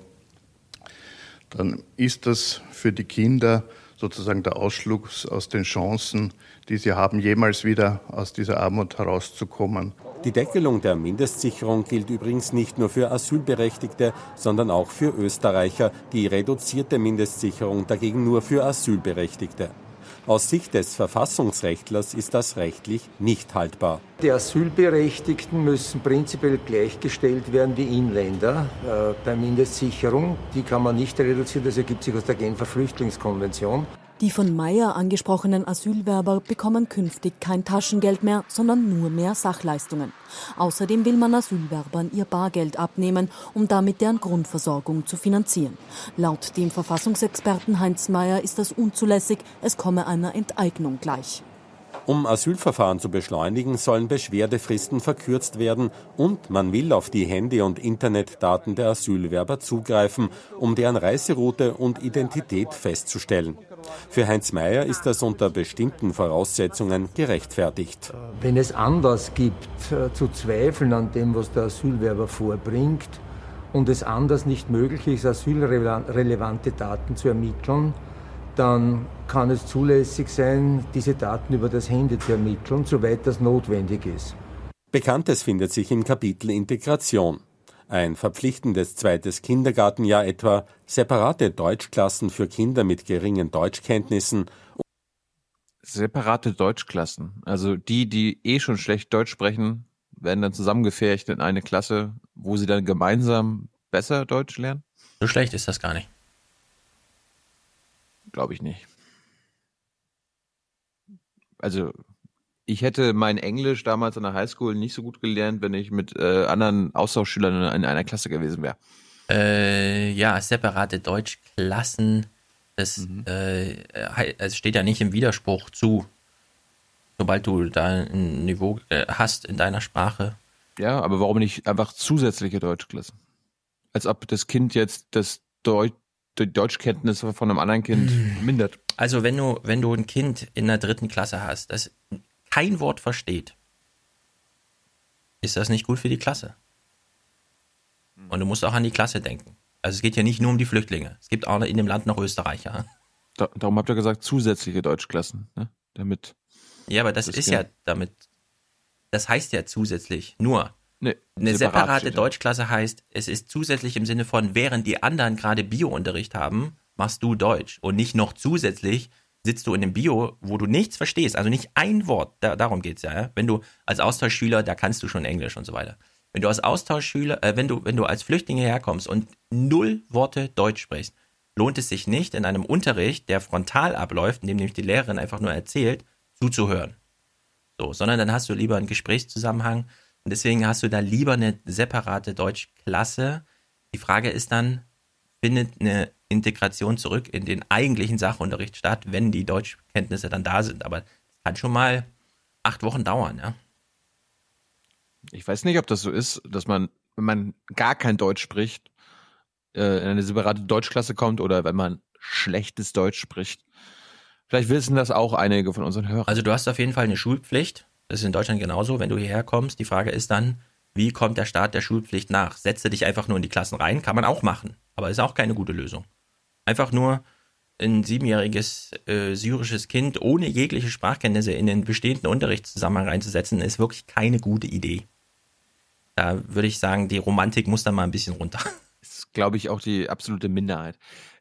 dann ist das für die Kinder sozusagen der Ausschluss aus den Chancen, die sie haben, jemals wieder aus dieser Armut herauszukommen. Die Deckelung der Mindestsicherung gilt übrigens nicht nur für Asylberechtigte, sondern auch für Österreicher, die reduzierte Mindestsicherung dagegen nur für Asylberechtigte. Aus Sicht des Verfassungsrechtlers ist das rechtlich nicht haltbar. Die Asylberechtigten müssen prinzipiell gleichgestellt werden wie Inländer äh, bei Mindestsicherung. Die kann man nicht reduzieren, das ergibt sich aus der Genfer Flüchtlingskonvention. Die von Meyer angesprochenen Asylwerber bekommen künftig kein Taschengeld mehr, sondern nur mehr Sachleistungen. Außerdem will man Asylwerbern ihr Bargeld abnehmen, um damit deren Grundversorgung zu finanzieren. Laut dem Verfassungsexperten Heinz Meyer ist das unzulässig, es komme einer Enteignung gleich. Um Asylverfahren zu beschleunigen, sollen Beschwerdefristen verkürzt werden und man will auf die Handy- und Internetdaten der Asylwerber zugreifen, um deren Reiseroute und Identität festzustellen. Für Heinz Mayer ist das unter bestimmten Voraussetzungen gerechtfertigt. Wenn es Anlass gibt, äh, zu zweifeln an dem, was der Asylwerber vorbringt, und es anders nicht möglich ist, asylrelevante Daten zu ermitteln, dann kann es zulässig sein, diese Daten über das Handy zu ermitteln, soweit das notwendig ist. Bekanntes findet sich im Kapitel Integration ein verpflichtendes zweites Kindergartenjahr etwa, separate Deutschklassen für Kinder mit geringen Deutschkenntnissen. Separate Deutschklassen, also die, die eh schon schlecht Deutsch sprechen, werden dann zusammengefärcht in eine Klasse, wo sie dann gemeinsam besser Deutsch lernen? So schlecht ist das gar nicht. Glaube ich nicht. Also ich hätte mein Englisch damals an der Highschool nicht so gut gelernt, wenn ich mit äh, anderen Austauschschülern in einer Klasse gewesen wäre. Äh, ja, separate Deutschklassen. Das mhm. äh, es steht ja nicht im Widerspruch zu, sobald du da ein Niveau äh, hast in deiner Sprache. Ja, aber warum nicht einfach zusätzliche Deutschklassen? Als ob das Kind jetzt das Deutsch die Deutschkenntnisse von einem anderen Kind hm. mindert. Also wenn du, wenn du ein Kind in der dritten Klasse hast, das kein Wort versteht, ist das nicht gut für die Klasse. Und du musst auch an die Klasse denken. Also es geht ja nicht nur um die Flüchtlinge. Es gibt auch in dem Land noch Österreicher. Da, darum habt ihr gesagt, zusätzliche Deutschklassen, ne? Damit. Ja, aber das, das ist ja damit, das heißt ja zusätzlich nur. Nee, eine separat separate Deutschklasse heißt, es ist zusätzlich im Sinne von, während die anderen gerade Biounterricht haben, machst du Deutsch. Und nicht noch zusätzlich sitzt du in einem Bio, wo du nichts verstehst, also nicht ein Wort, da, darum geht's ja, ja. Wenn du als Austauschschüler, da kannst du schon Englisch und so weiter. Wenn du als Austauschschüler, äh, wenn du, wenn du als Flüchtling herkommst und null Worte Deutsch sprichst, lohnt es sich nicht, in einem Unterricht, der frontal abläuft, in dem nämlich die Lehrerin einfach nur erzählt, zuzuhören. So, sondern dann hast du lieber einen Gesprächszusammenhang und deswegen hast du da lieber eine separate Deutschklasse. Die Frage ist dann, findet eine Integration zurück in den eigentlichen Sachunterricht statt, wenn die Deutschkenntnisse dann da sind. Aber es kann schon mal acht Wochen dauern, ja. Ich weiß nicht, ob das so ist, dass man, wenn man gar kein Deutsch spricht, äh, in eine separate Deutschklasse kommt oder wenn man schlechtes Deutsch spricht. Vielleicht wissen das auch einige von unseren Hörern. Also du hast auf jeden Fall eine Schulpflicht. Das ist in Deutschland genauso, wenn du hierher kommst. Die Frage ist dann, wie kommt der Staat der Schulpflicht nach? Setze dich einfach nur in die Klassen rein, kann man auch machen, aber ist auch keine gute Lösung. Einfach nur ein siebenjähriges äh, syrisches Kind ohne jegliche Sprachkenntnisse in den bestehenden Unterrichtszusammenhang reinzusetzen, ist wirklich keine gute Idee. Da würde ich sagen, die Romantik muss da mal ein bisschen runter. Das ist, glaube ich, auch die absolute Minderheit.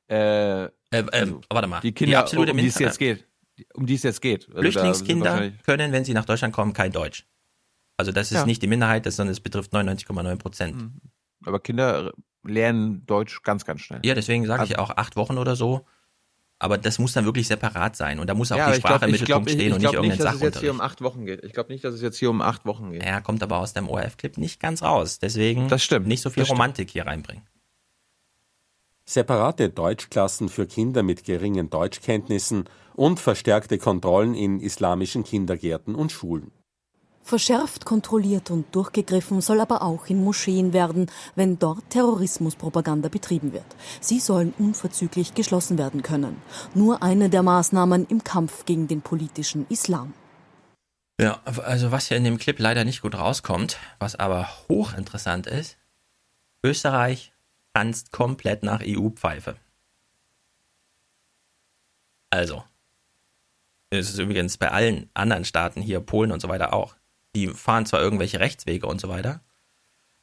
Äh, äh, also, warte mal. Die Kinder, die absolute um die es jetzt geht. Um die es jetzt geht. Also Flüchtlingskinder können, wenn sie nach Deutschland kommen, kein Deutsch. Also das ist ja. nicht die Minderheit, sondern es betrifft 99,9 Prozent. Mhm. Aber Kinder lernen Deutsch ganz, ganz schnell. Ja, deswegen sage also, ich auch acht Wochen oder so. Aber das muss dann wirklich separat sein. Und da muss auch ja, die Sprache glaub, im Mittelpunkt glaub, stehen ich, ich und nicht irgendein Sachunterricht. Ich glaube nicht, dass es jetzt hier um acht Wochen geht. Ich glaube nicht, dass es jetzt hier um acht Wochen geht. Ja, kommt aber aus dem ORF-Clip nicht ganz raus. Deswegen das stimmt. nicht so viel das Romantik stimmt. hier reinbringen. Separate Deutschklassen für Kinder mit geringen Deutschkenntnissen und verstärkte Kontrollen in islamischen Kindergärten und Schulen. Verschärft kontrolliert und durchgegriffen soll aber auch in Moscheen werden, wenn dort Terrorismuspropaganda betrieben wird. Sie sollen unverzüglich geschlossen werden können. Nur eine der Maßnahmen im Kampf gegen den politischen Islam. Ja, also was hier in dem Clip leider nicht gut rauskommt, was aber hochinteressant ist, Österreich tanzt komplett nach EU-Pfeife. Also, es ist übrigens bei allen anderen Staaten hier, Polen und so weiter auch. Die fahren zwar irgendwelche Rechtswege und so weiter,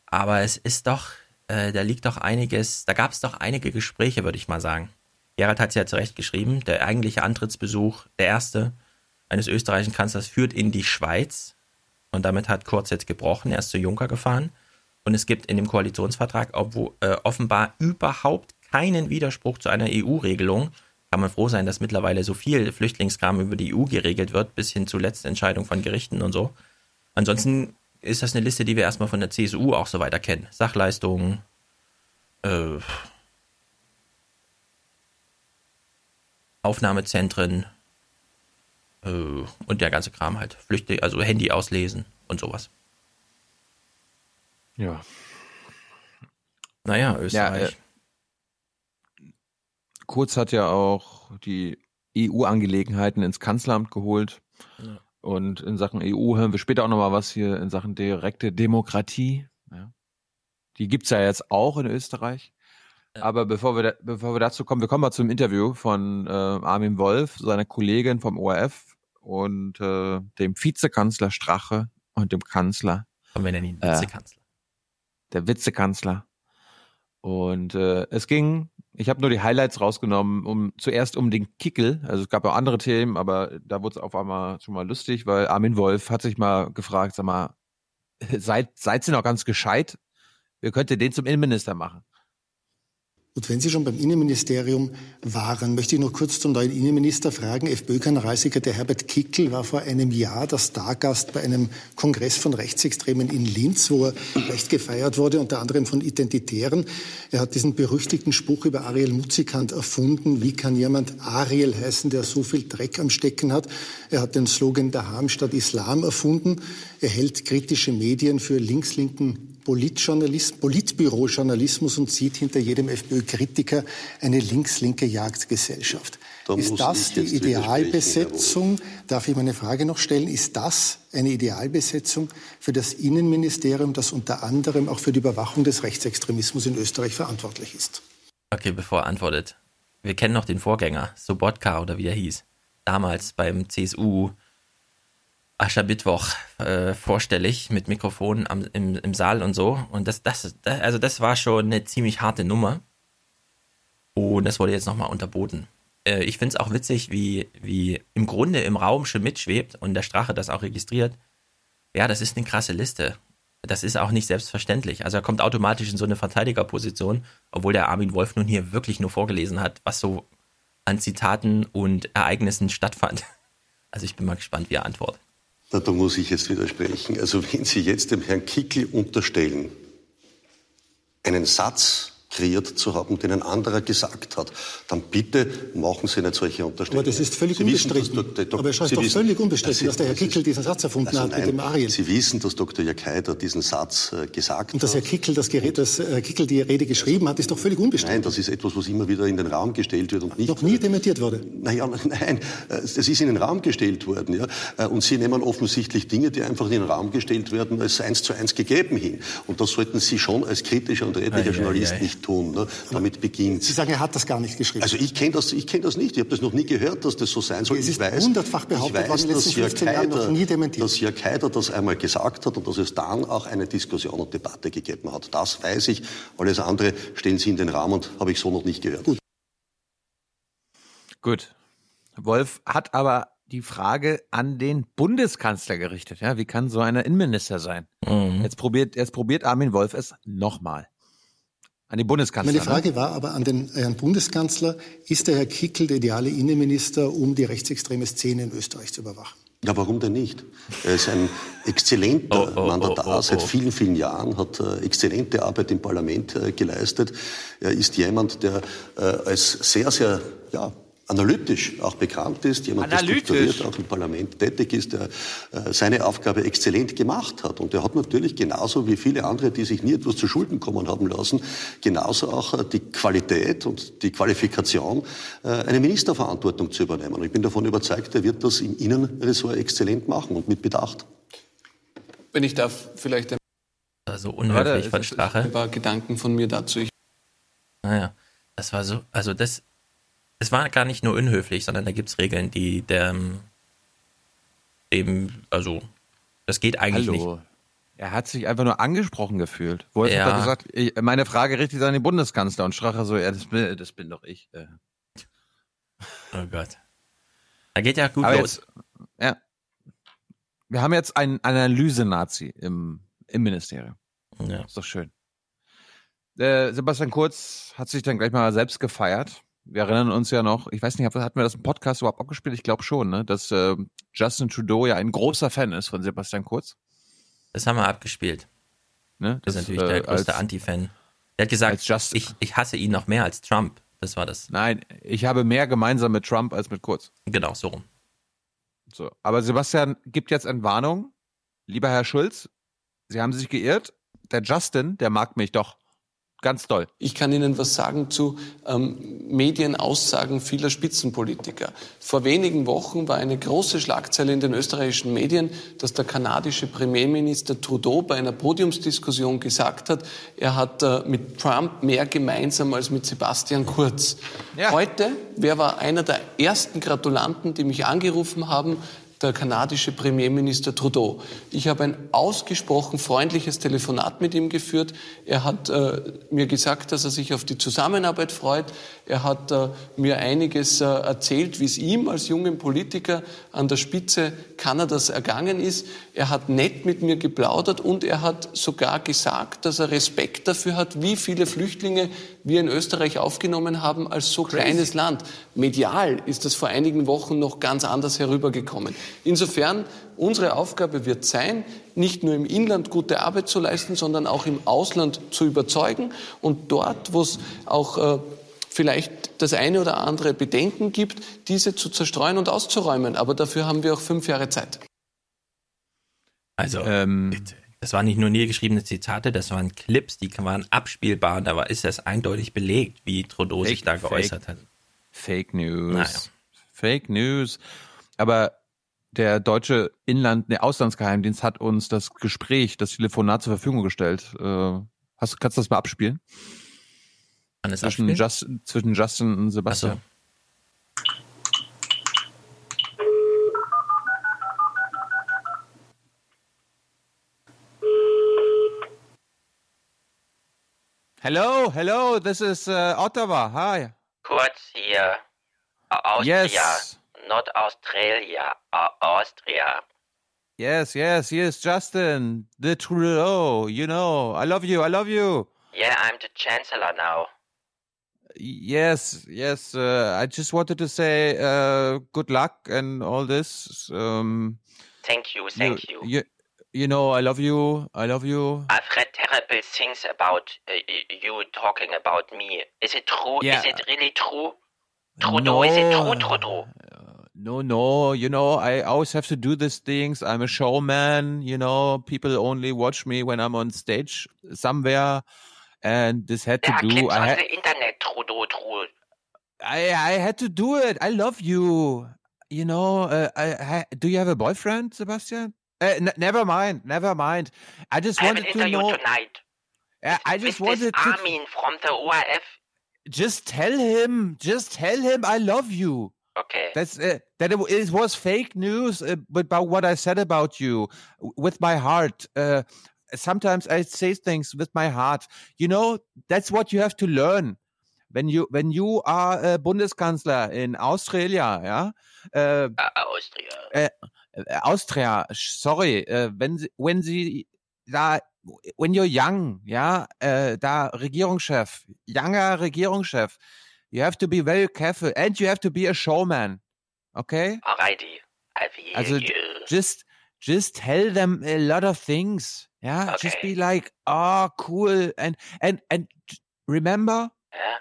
aber es ist doch, äh, da liegt doch einiges, da gab es doch einige Gespräche, würde ich mal sagen. Gerhard hat es ja zu Recht geschrieben, der eigentliche Antrittsbesuch, der erste eines österreichischen Kanzlers, führt in die Schweiz. Und damit hat Kurz jetzt gebrochen, er ist zu Juncker gefahren. Und es gibt in dem Koalitionsvertrag obwohl, äh, offenbar überhaupt keinen Widerspruch zu einer EU-Regelung. Kann man froh sein, dass mittlerweile so viel Flüchtlingskram über die EU geregelt wird, bis hin zu letzten Entscheidung von Gerichten und so. Ansonsten ist das eine Liste, die wir erstmal von der CSU auch so weiter kennen. Sachleistungen, äh, Aufnahmezentren äh, und der ganze Kram halt. Flüchtling, also Handy auslesen und sowas. Ja. Naja, Österreich. Ja, äh, Kurz hat ja auch die EU-Angelegenheiten ins Kanzleramt geholt. Ja. Und in Sachen EU hören wir später auch nochmal was hier in Sachen direkte Demokratie. Ja. Die gibt's ja jetzt auch in Österreich. Aber bevor wir, da, bevor wir dazu kommen, wir kommen mal zum Interview von äh, Armin Wolf, seiner Kollegin vom ORF und äh, dem Vizekanzler Strache und dem Kanzler. Und wir nennen ihn Vizekanzler. Äh, der Vizekanzler. Und äh, es ging, ich habe nur die Highlights rausgenommen, um zuerst um den Kickel. Also es gab auch andere Themen, aber da wurde es auf einmal schon mal lustig, weil Armin Wolf hat sich mal gefragt, sag mal, seid, seid ihr noch ganz gescheit? Wir könnten den zum Innenminister machen. Und wenn Sie schon beim Innenministerium waren, möchte ich noch kurz zum neuen Innenminister fragen. FPÖ-Generalsekretär Herbert Kickel war vor einem Jahr der Stargast bei einem Kongress von Rechtsextremen in Linz, wo er recht gefeiert wurde, unter anderem von Identitären. Er hat diesen berüchtigten Spruch über Ariel Muzikant erfunden. Wie kann jemand Ariel heißen, der so viel Dreck am Stecken hat? Er hat den Slogan der Statt Islam erfunden. Er hält kritische Medien für linkslinken Politjournalismus, Politbürojournalismus und sieht hinter jedem FPÖ-Kritiker eine links-linke Jagdgesellschaft. Da ist das die Idealbesetzung? Darf ich meine Frage noch stellen? Ist das eine Idealbesetzung für das Innenministerium, das unter anderem auch für die Überwachung des Rechtsextremismus in Österreich verantwortlich ist? Okay, bevor er antwortet. Wir kennen noch den Vorgänger, Sobotka oder wie er hieß. Damals beim CSU Aschermittwoch äh, vorstellig mit Mikrofon am, im, im Saal und so. Und das, das, das, also das war schon eine ziemlich harte Nummer. Und das wurde jetzt nochmal unterboten. Äh, ich finde es auch witzig, wie, wie im Grunde im Raum schon mitschwebt und der Strache das auch registriert. Ja, das ist eine krasse Liste. Das ist auch nicht selbstverständlich. Also er kommt automatisch in so eine Verteidigerposition, obwohl der Armin Wolf nun hier wirklich nur vorgelesen hat, was so an Zitaten und Ereignissen stattfand. Also ich bin mal gespannt, wie er antwortet. Na, da muss ich jetzt widersprechen. Also wenn Sie jetzt dem Herrn Kickl unterstellen, einen Satz kreiert zu haben, den ein anderer gesagt hat, dann bitte machen Sie nicht solche Unterstellungen. Aber das ist völlig Sie unbestritten. Wissen, dass Dr. Aber es ist Sie doch wissen, völlig unbestritten, dass Sie- der Herr Kickel diesen Satz erfunden also hat nein, mit dem Ariel. Sie wissen, dass Dr. Jörg Haider diesen Satz äh, gesagt Und dass Herr hat. Kickel das Gerät, dass Herr Kickel die Rede geschrieben hat, ist doch völlig unbestritten. Nein, das ist etwas, was immer wieder in den Raum gestellt wird und nicht. Noch nie dementiert wurde. Naja, nein, äh, es ist in den Raum gestellt worden, ja. Äh, Und Sie nehmen offensichtlich Dinge, die einfach in den Raum gestellt werden, als eins zu eins gegeben hin. Und das sollten Sie schon als kritischer und redlicher Ei, ei, Journalist ei. nicht tun. Ne? Damit beginnt Sie sagen, er hat das gar nicht geschrieben. Also ich kenne das, ich kenne das nicht. Ich habe das noch nie gehört, dass das so sein soll. Es ich ist weiß, hundertfach behauptet ich worden in den weiß, letzten dass 15 Jahren, noch Haider- nie dementiert. Dass Jörg Haider das einmal gesagt hat und dass es dann auch eine Diskussion und Debatte gegeben hat. Das weiß ich. Alles andere stellen Sie in den Raum und habe ich so noch nicht gehört. Gut. Wolf hat aber die Frage an den Bundeskanzler gerichtet. Ja, wie kann so einer Innenminister sein? Mhm. Jetzt probiert, jetzt probiert Armin Wolf es nochmal. An den Bundeskanzler. Meine Frage war aber an den Herrn Bundeskanzler, ist der Herr Kickel der ideale Innenminister, um die rechtsextreme Szene in Österreich zu überwachen? Ja, warum denn nicht? Er ist ein exzellenter Oh, Mandatar seit vielen, vielen Jahren, hat äh, exzellente Arbeit im Parlament äh, geleistet. Er ist jemand, der äh, als sehr, sehr ja, analytisch auch bekannt ist, jemand, der strukturiert auch im Parlament tätig ist, der äh, seine Aufgabe exzellent gemacht hat. Und er hat natürlich genauso wie viele andere, die sich nie etwas zu Schulden kommen haben lassen, genauso auch äh, die Qualität und die Qualifikation, äh, eine Ministerverantwortung zu übernehmen. Und ich bin davon überzeugt, er wird das im Innenressort exzellent machen und mit Bedacht. Wenn ich darf, vielleicht ein Also unhöflich von Strache. paar Gedanken von mir dazu. Ich Naja, das war so, also das, es war gar nicht nur unhöflich, sondern da gibt es Regeln, die dem, dem, also, das geht eigentlich Hallo. nicht. Er hat sich einfach nur angesprochen gefühlt. Wolf Ja. hat gesagt, ich, meine Frage richtet sich an den Bundeskanzler und Strache so, ja, das bin, das bin doch ich. Äh. Oh Gott. Da geht ja gut Aber los. jetzt, ja. Wir haben jetzt einen Analyse-Nazi im, im Ministerium. Ja. Ist doch schön. Äh, Sebastian Kurz hat sich dann gleich mal selbst gefeiert. Wir erinnern uns ja noch, ich weiß nicht, hatten wir das im Podcast überhaupt auch gespielt? Ich glaube schon, ne? dass äh, Justin Trudeau ja ein großer Fan ist von Sebastian Kurz. Das haben wir abgespielt. Ne? Das, ist natürlich äh, der größte Anti-Fan. Der hat gesagt, ich, ich hasse ihn noch mehr als Trump. Das war das. Nein, ich habe mehr gemeinsam mit Trump als mit Kurz. Genau, so rum. So. Aber Sebastian gibt jetzt Entwarnung. Lieber Herr Schulz, Sie haben sich geirrt. Der Justin, der mag mich doch ganz doll. Ich kann Ihnen was sagen zu ähm, Medienaussagen vieler Spitzenpolitiker. Vor wenigen Wochen war eine große Schlagzeile in den österreichischen Medien, dass der kanadische Premierminister Trudeau bei einer Podiumsdiskussion gesagt hat, er hat äh, mit Trump mehr gemeinsam als mit Sebastian Kurz. Heute, wer war einer der ersten Gratulanten, die mich angerufen haben? Der kanadische Premierminister Trudeau. Ich habe ein ausgesprochen freundliches Telefonat mit ihm geführt. Er hat äh, mir gesagt, dass er sich auf die Zusammenarbeit freut. Er hat äh, mir einiges äh, erzählt, wie es ihm als jungen Politiker an der Spitze Kanadas ergangen ist. Er hat nett mit mir geplaudert und er hat sogar gesagt, dass er Respekt dafür hat, wie viele Flüchtlinge wir in Österreich aufgenommen haben als so kleines Land. Medial ist das vor einigen Wochen noch ganz anders herübergekommen. Insofern, unsere Aufgabe wird sein, nicht nur im Inland gute Arbeit zu leisten, sondern auch im Ausland zu überzeugen und dort, wo es auch äh, vielleicht das eine oder andere Bedenken gibt, diese zu zerstreuen und auszuräumen. Aber dafür haben wir auch fünf Jahre Zeit. Also, Ähm. das waren nicht nur niedergeschriebene Zitate, das waren Clips, die waren abspielbar. Da war, ist das eindeutig belegt, wie Trudeau sich da geäußert hat. Fake News. Naja. Fake News. Aber der deutsche Inland, der Auslandsgeheimdienst hat uns das Gespräch, das Telefonat zur Verfügung gestellt. Äh, hast, kannst du das mal abspielen? Kann es zwischen, abspielen? Just, zwischen Justin und Sebastian. Hello, hello, this is uh, Ottawa. Hi. Kurz hier. Austria, Yes. not Australia, Austria. Yes, yes, yes, Justin, the Trudeau. You know, I love you, I love you. Yeah, I'm the chancellor now. Yes, yes. Uh, I just wanted to say uh, good luck and all this. Um, Thank you, thank you. You, you know, I love you. I love you. I've read terrible things about uh, you talking about me. Is it true? Yeah. Is it really true? Trudeau, is it true, No. Trudeau? No, no. You know, I always have to do these things. I'm a showman. You know, people only watch me when I'm on stage somewhere, and this had to do. clips I had, the internet, Trudeau, true. I, I had to do it. I love you. You know, uh, I, I, do you have a boyfriend, Sebastian? Uh, n- never mind. Never mind. I just I wanted to know. tonight Uh, I just with wanted to Armin from the ORF. just tell him. Just tell him I love you. Okay. That's uh, that it, it was fake news uh, about what I said about you with my heart. Uh, sometimes I say things with my heart. You know, that's what you have to learn when you when you are a Bundeskanzler in Australia. Yeah, uh, Austria. Äh, Austria, sorry, äh, wenn sie, wenn sie da, when you're young, ja, äh, da Regierungschef, younger Regierungschef, you have to be very careful and you have to be a showman, okay? Alrighty. I Also you. just, just tell them a lot of things, yeah. Just be like, oh, cool, and and and remember,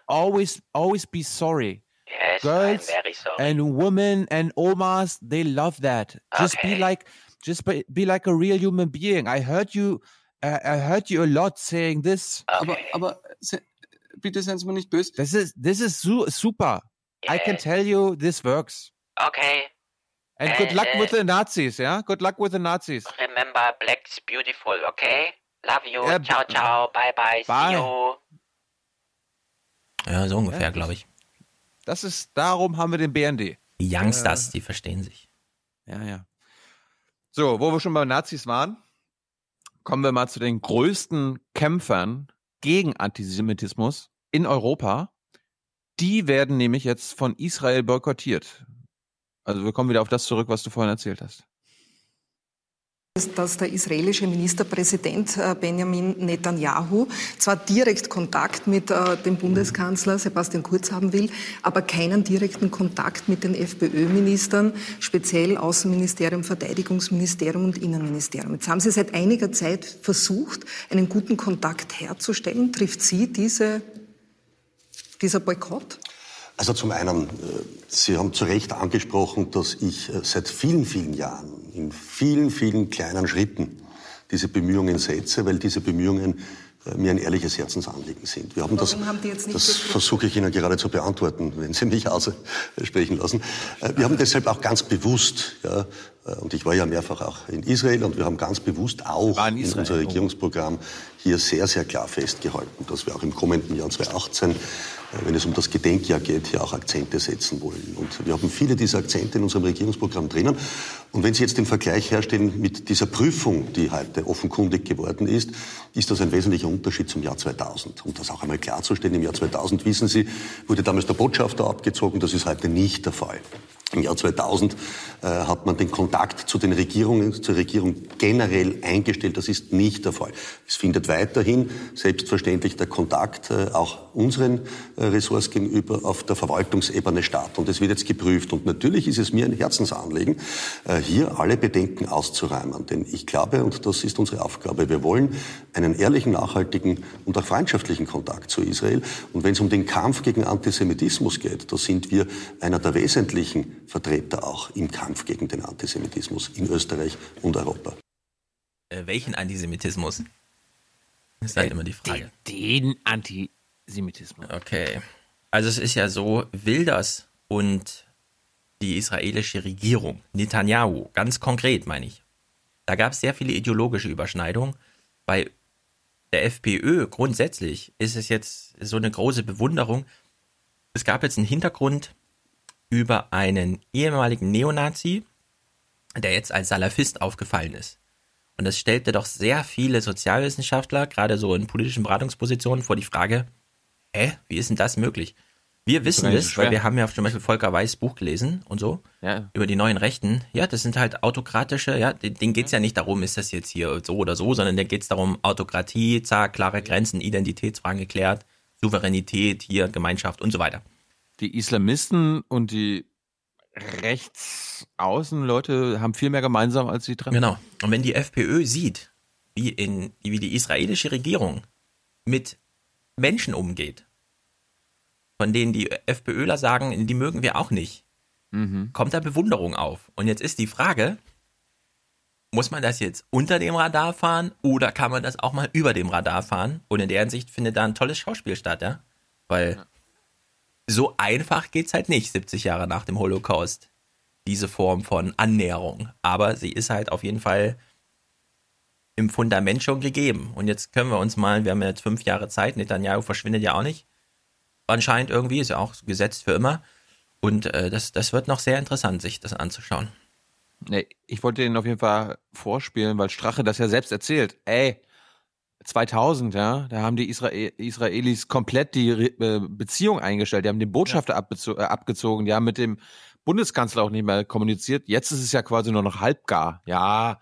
always, always be sorry. Yes, Girls sorry. and women and omas, they love that. Just be like, just be, be like a real human being. I heard you, uh, I heard you a lot saying this. Aber, aber se, bitte seien Sie mir nicht böse. This is this is su super. I can tell you this works. Okay. And good luck Uh, with the Nazis, yeah? Good luck with the Nazis. Remember, black's beautiful, okay? Love you. Yeah, ciao, ciao. Bye, bye. Bye. See you. Ja, so ungefähr, Ja. glaube ich. Das ist, darum haben wir den BND. Die Youngsters, äh, die verstehen sich. Ja, ja. So, wo wir schon bei Nazis waren, kommen wir mal zu den größten Kämpfern gegen Antisemitismus in Europa. Die werden nämlich jetzt von Israel boykottiert. Also wir kommen wieder auf das zurück, was du vorhin erzählt hast dass der israelische Ministerpräsident äh, Benjamin Netanyahu zwar direkt Kontakt mit äh, dem Bundeskanzler Sebastian Kurz haben will, aber keinen direkten Kontakt mit den FPÖ-Ministern, speziell Außenministerium, Verteidigungsministerium und Innenministerium. Jetzt haben Sie seit einiger Zeit versucht, einen guten Kontakt herzustellen. Trifft Sie diese, dieser Boykott? Also zum einen, äh, Sie haben zu Recht angesprochen, dass ich seit vielen, vielen Jahren in vielen, vielen kleinen Schritten diese Bemühungen setze, weil diese Bemühungen äh, mir ein ehrliches Herzensanliegen sind. Wir haben Warum das, haben das versuche ich Ihnen gerade zu beantworten, wenn Sie mich aussprechen lassen. Wir haben deshalb auch ganz bewusst, ja, und ich war ja mehrfach auch in Israel, und wir haben ganz bewusst auch in, in unser Regierungsprogramm hier sehr, sehr klar festgehalten, dass wir auch im kommenden Jahr 2018 wenn es um das Gedenkjahr geht, hier auch Akzente setzen wollen. Und wir haben viele dieser Akzente in unserem Regierungsprogramm drinnen. Und wenn Sie jetzt den Vergleich herstellen mit dieser Prüfung, die heute offenkundig geworden ist, ist das ein wesentlicher Unterschied zum Jahr 2000. Um das auch einmal klarzustellen, im Jahr 2000, wissen Sie, wurde damals der Botschafter abgezogen. Das ist heute nicht der Fall. Im Jahr 2000 äh, hat man den Kontakt zu den Regierungen, zur Regierung generell eingestellt. Das ist nicht der Fall. Es findet weiterhin selbstverständlich der Kontakt äh, auch unseren äh, Ressorts gegenüber auf der Verwaltungsebene statt. Und es wird jetzt geprüft. Und natürlich ist es mir ein Herzensanliegen, äh, hier alle Bedenken auszuräumen. Denn ich glaube, und das ist unsere Aufgabe, wir wollen einen ehrlichen, nachhaltigen und auch freundschaftlichen Kontakt zu Israel. Und wenn es um den Kampf gegen Antisemitismus geht, da sind wir einer der wesentlichen Vertreter auch im Kampf gegen den Antisemitismus in Österreich und Europa. Äh, welchen Antisemitismus? Das ist halt äh, immer die Frage. Den, den Antisemitismus. Okay. Also es ist ja so, Wilders und die israelische Regierung, Netanyahu, ganz konkret meine ich, da gab es sehr viele ideologische Überschneidungen. Bei der FPÖ grundsätzlich ist es jetzt so eine große Bewunderung. Es gab jetzt einen Hintergrund über einen ehemaligen Neonazi, der jetzt als Salafist aufgefallen ist. Und das stellte doch sehr viele Sozialwissenschaftler, gerade so in politischen Beratungspositionen, vor die Frage, hä, wie ist denn das möglich? Wir wissen das, so weil wir haben ja zum Beispiel Volker Weiß Buch gelesen und so, ja. über die neuen Rechten. Ja, das sind halt autokratische, ja, denen geht's ja nicht darum, ist das jetzt hier so oder so, sondern denen geht's darum, Autokratie, zack, klare Grenzen, Identitätsfragen geklärt, Souveränität, hier, Gemeinschaft und so weiter die Islamisten und die Rechtsaußenleute haben viel mehr gemeinsam als die dran. Genau. Und wenn die FPÖ sieht, wie, in, wie die israelische Regierung mit Menschen umgeht, von denen die FPÖler sagen, die mögen wir auch nicht, mhm. kommt da Bewunderung auf. Und jetzt ist die Frage, muss man das jetzt unter dem Radar fahren oder kann man das auch mal über dem Radar fahren? Und in der Hinsicht findet da ein tolles Schauspiel statt, ja? Weil ja so einfach geht's halt nicht, 70 Jahre nach dem Holocaust. Diese Form von Annäherung. Aber sie ist halt auf jeden Fall im Fundament schon gegeben. Und jetzt können wir uns mal, wir haben jetzt fünf Jahre Zeit, Netanyahu verschwindet ja auch nicht. Anscheinend irgendwie, ist ja auch gesetzt für immer. Und äh, das, das wird noch sehr interessant, sich das anzuschauen. Nee, ich wollte den auf jeden Fall vorspielen, weil Strache das ja selbst erzählt. Ey, 2000, ja, da haben die Israel Israelis komplett die Re äh, Beziehung eingestellt. Die haben den Botschafter ja. äh, abgezogen. Die haben mit dem Bundeskanzler auch nicht mehr kommuniziert. Jetzt ist es ja quasi nur noch halbgar. Ja,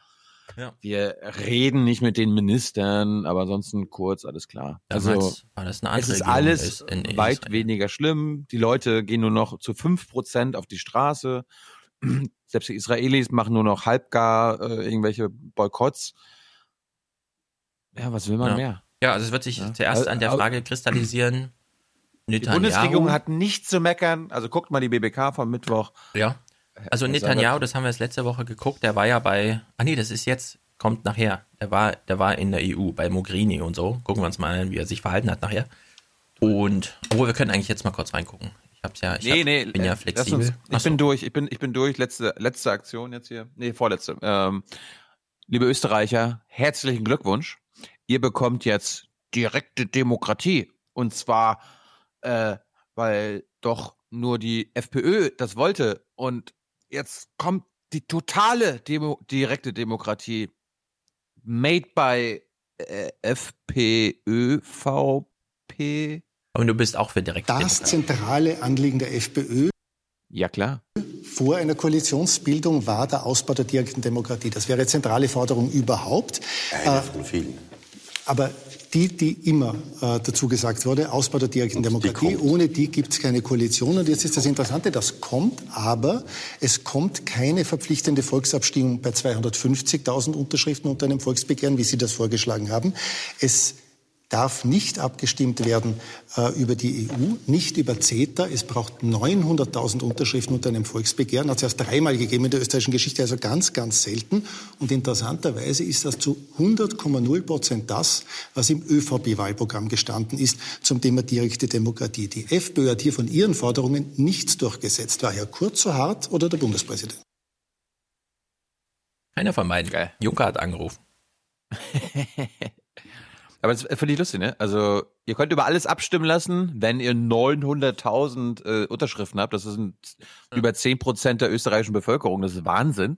ja. wir reden nicht mit den Ministern, aber ansonsten kurz, alles klar. Damals also es ist alles in weit Israel. weniger schlimm. Die Leute gehen nur noch zu fünf Prozent auf die Straße. Selbst die Israelis machen nur noch halbgar äh, irgendwelche Boykotts. Ja, was will man ja. mehr? Ja, also es wird sich ja. zuerst an der Frage kristallisieren. Netanyahu. Die Bundesregierung hat nichts zu meckern. Also guckt mal die BBK vom Mittwoch. Ja. Also Netanyahu, das haben wir jetzt letzte Woche geguckt, der war ja bei, ah nee, das ist jetzt, kommt nachher. Der war, der war in der EU bei Mogherini und so. Gucken wir uns mal an, wie er sich verhalten hat nachher. Und, obwohl wir können eigentlich jetzt mal kurz reingucken. Ich hab's ja, ich nee, hab, nee, bin ja flexibel. Uns, ich bin durch, ich bin, ich bin durch. Letzte, letzte Aktion jetzt hier. Nee, vorletzte. Ähm, liebe Österreicher, herzlichen Glückwunsch ihr bekommt jetzt direkte Demokratie. Und zwar äh, weil doch nur die FPÖ das wollte. Und jetzt kommt die totale Demo direkte Demokratie made by äh, FPÖ, VP. Und du bist auch für direkte Das zentrale Anliegen der FPÖ Ja, klar. vor einer Koalitionsbildung war der Ausbau der direkten Demokratie. Das wäre zentrale Forderung überhaupt. Eine Äh, von vielen. Aber die, die immer äh, dazu gesagt wurde, Ausbau der direkten Demokratie, ohne die gibt es keine Koalition. Und jetzt ist das Interessante, das kommt, aber es kommt keine verpflichtende Volksabstimmung bei 250.000 Unterschriften unter einem Volksbegehren, wie Sie das vorgeschlagen haben. Es darf nicht abgestimmt werden äh, über die EU, nicht über CETA. Es braucht 900.000 Unterschriften unter einem Volksbegehren. Hat es erst dreimal gegeben in der österreichischen Geschichte, also ganz, ganz selten. Und interessanterweise ist das zu 100,0 Prozent das, was im ÖVP-Wahlprogramm gestanden ist zum Thema direkte Demokratie. Die FPÖ hat hier von ihren Forderungen nichts durchgesetzt. War Herr Kurz so hart oder der Bundespräsident? Keiner von beiden. Juncker hat angerufen. Aber das finde ich lustig, ne? Also, ihr könnt über alles abstimmen lassen, wenn ihr 900.000 äh, Unterschriften habt. Das sind über 10% der österreichischen Bevölkerung. Das ist Wahnsinn.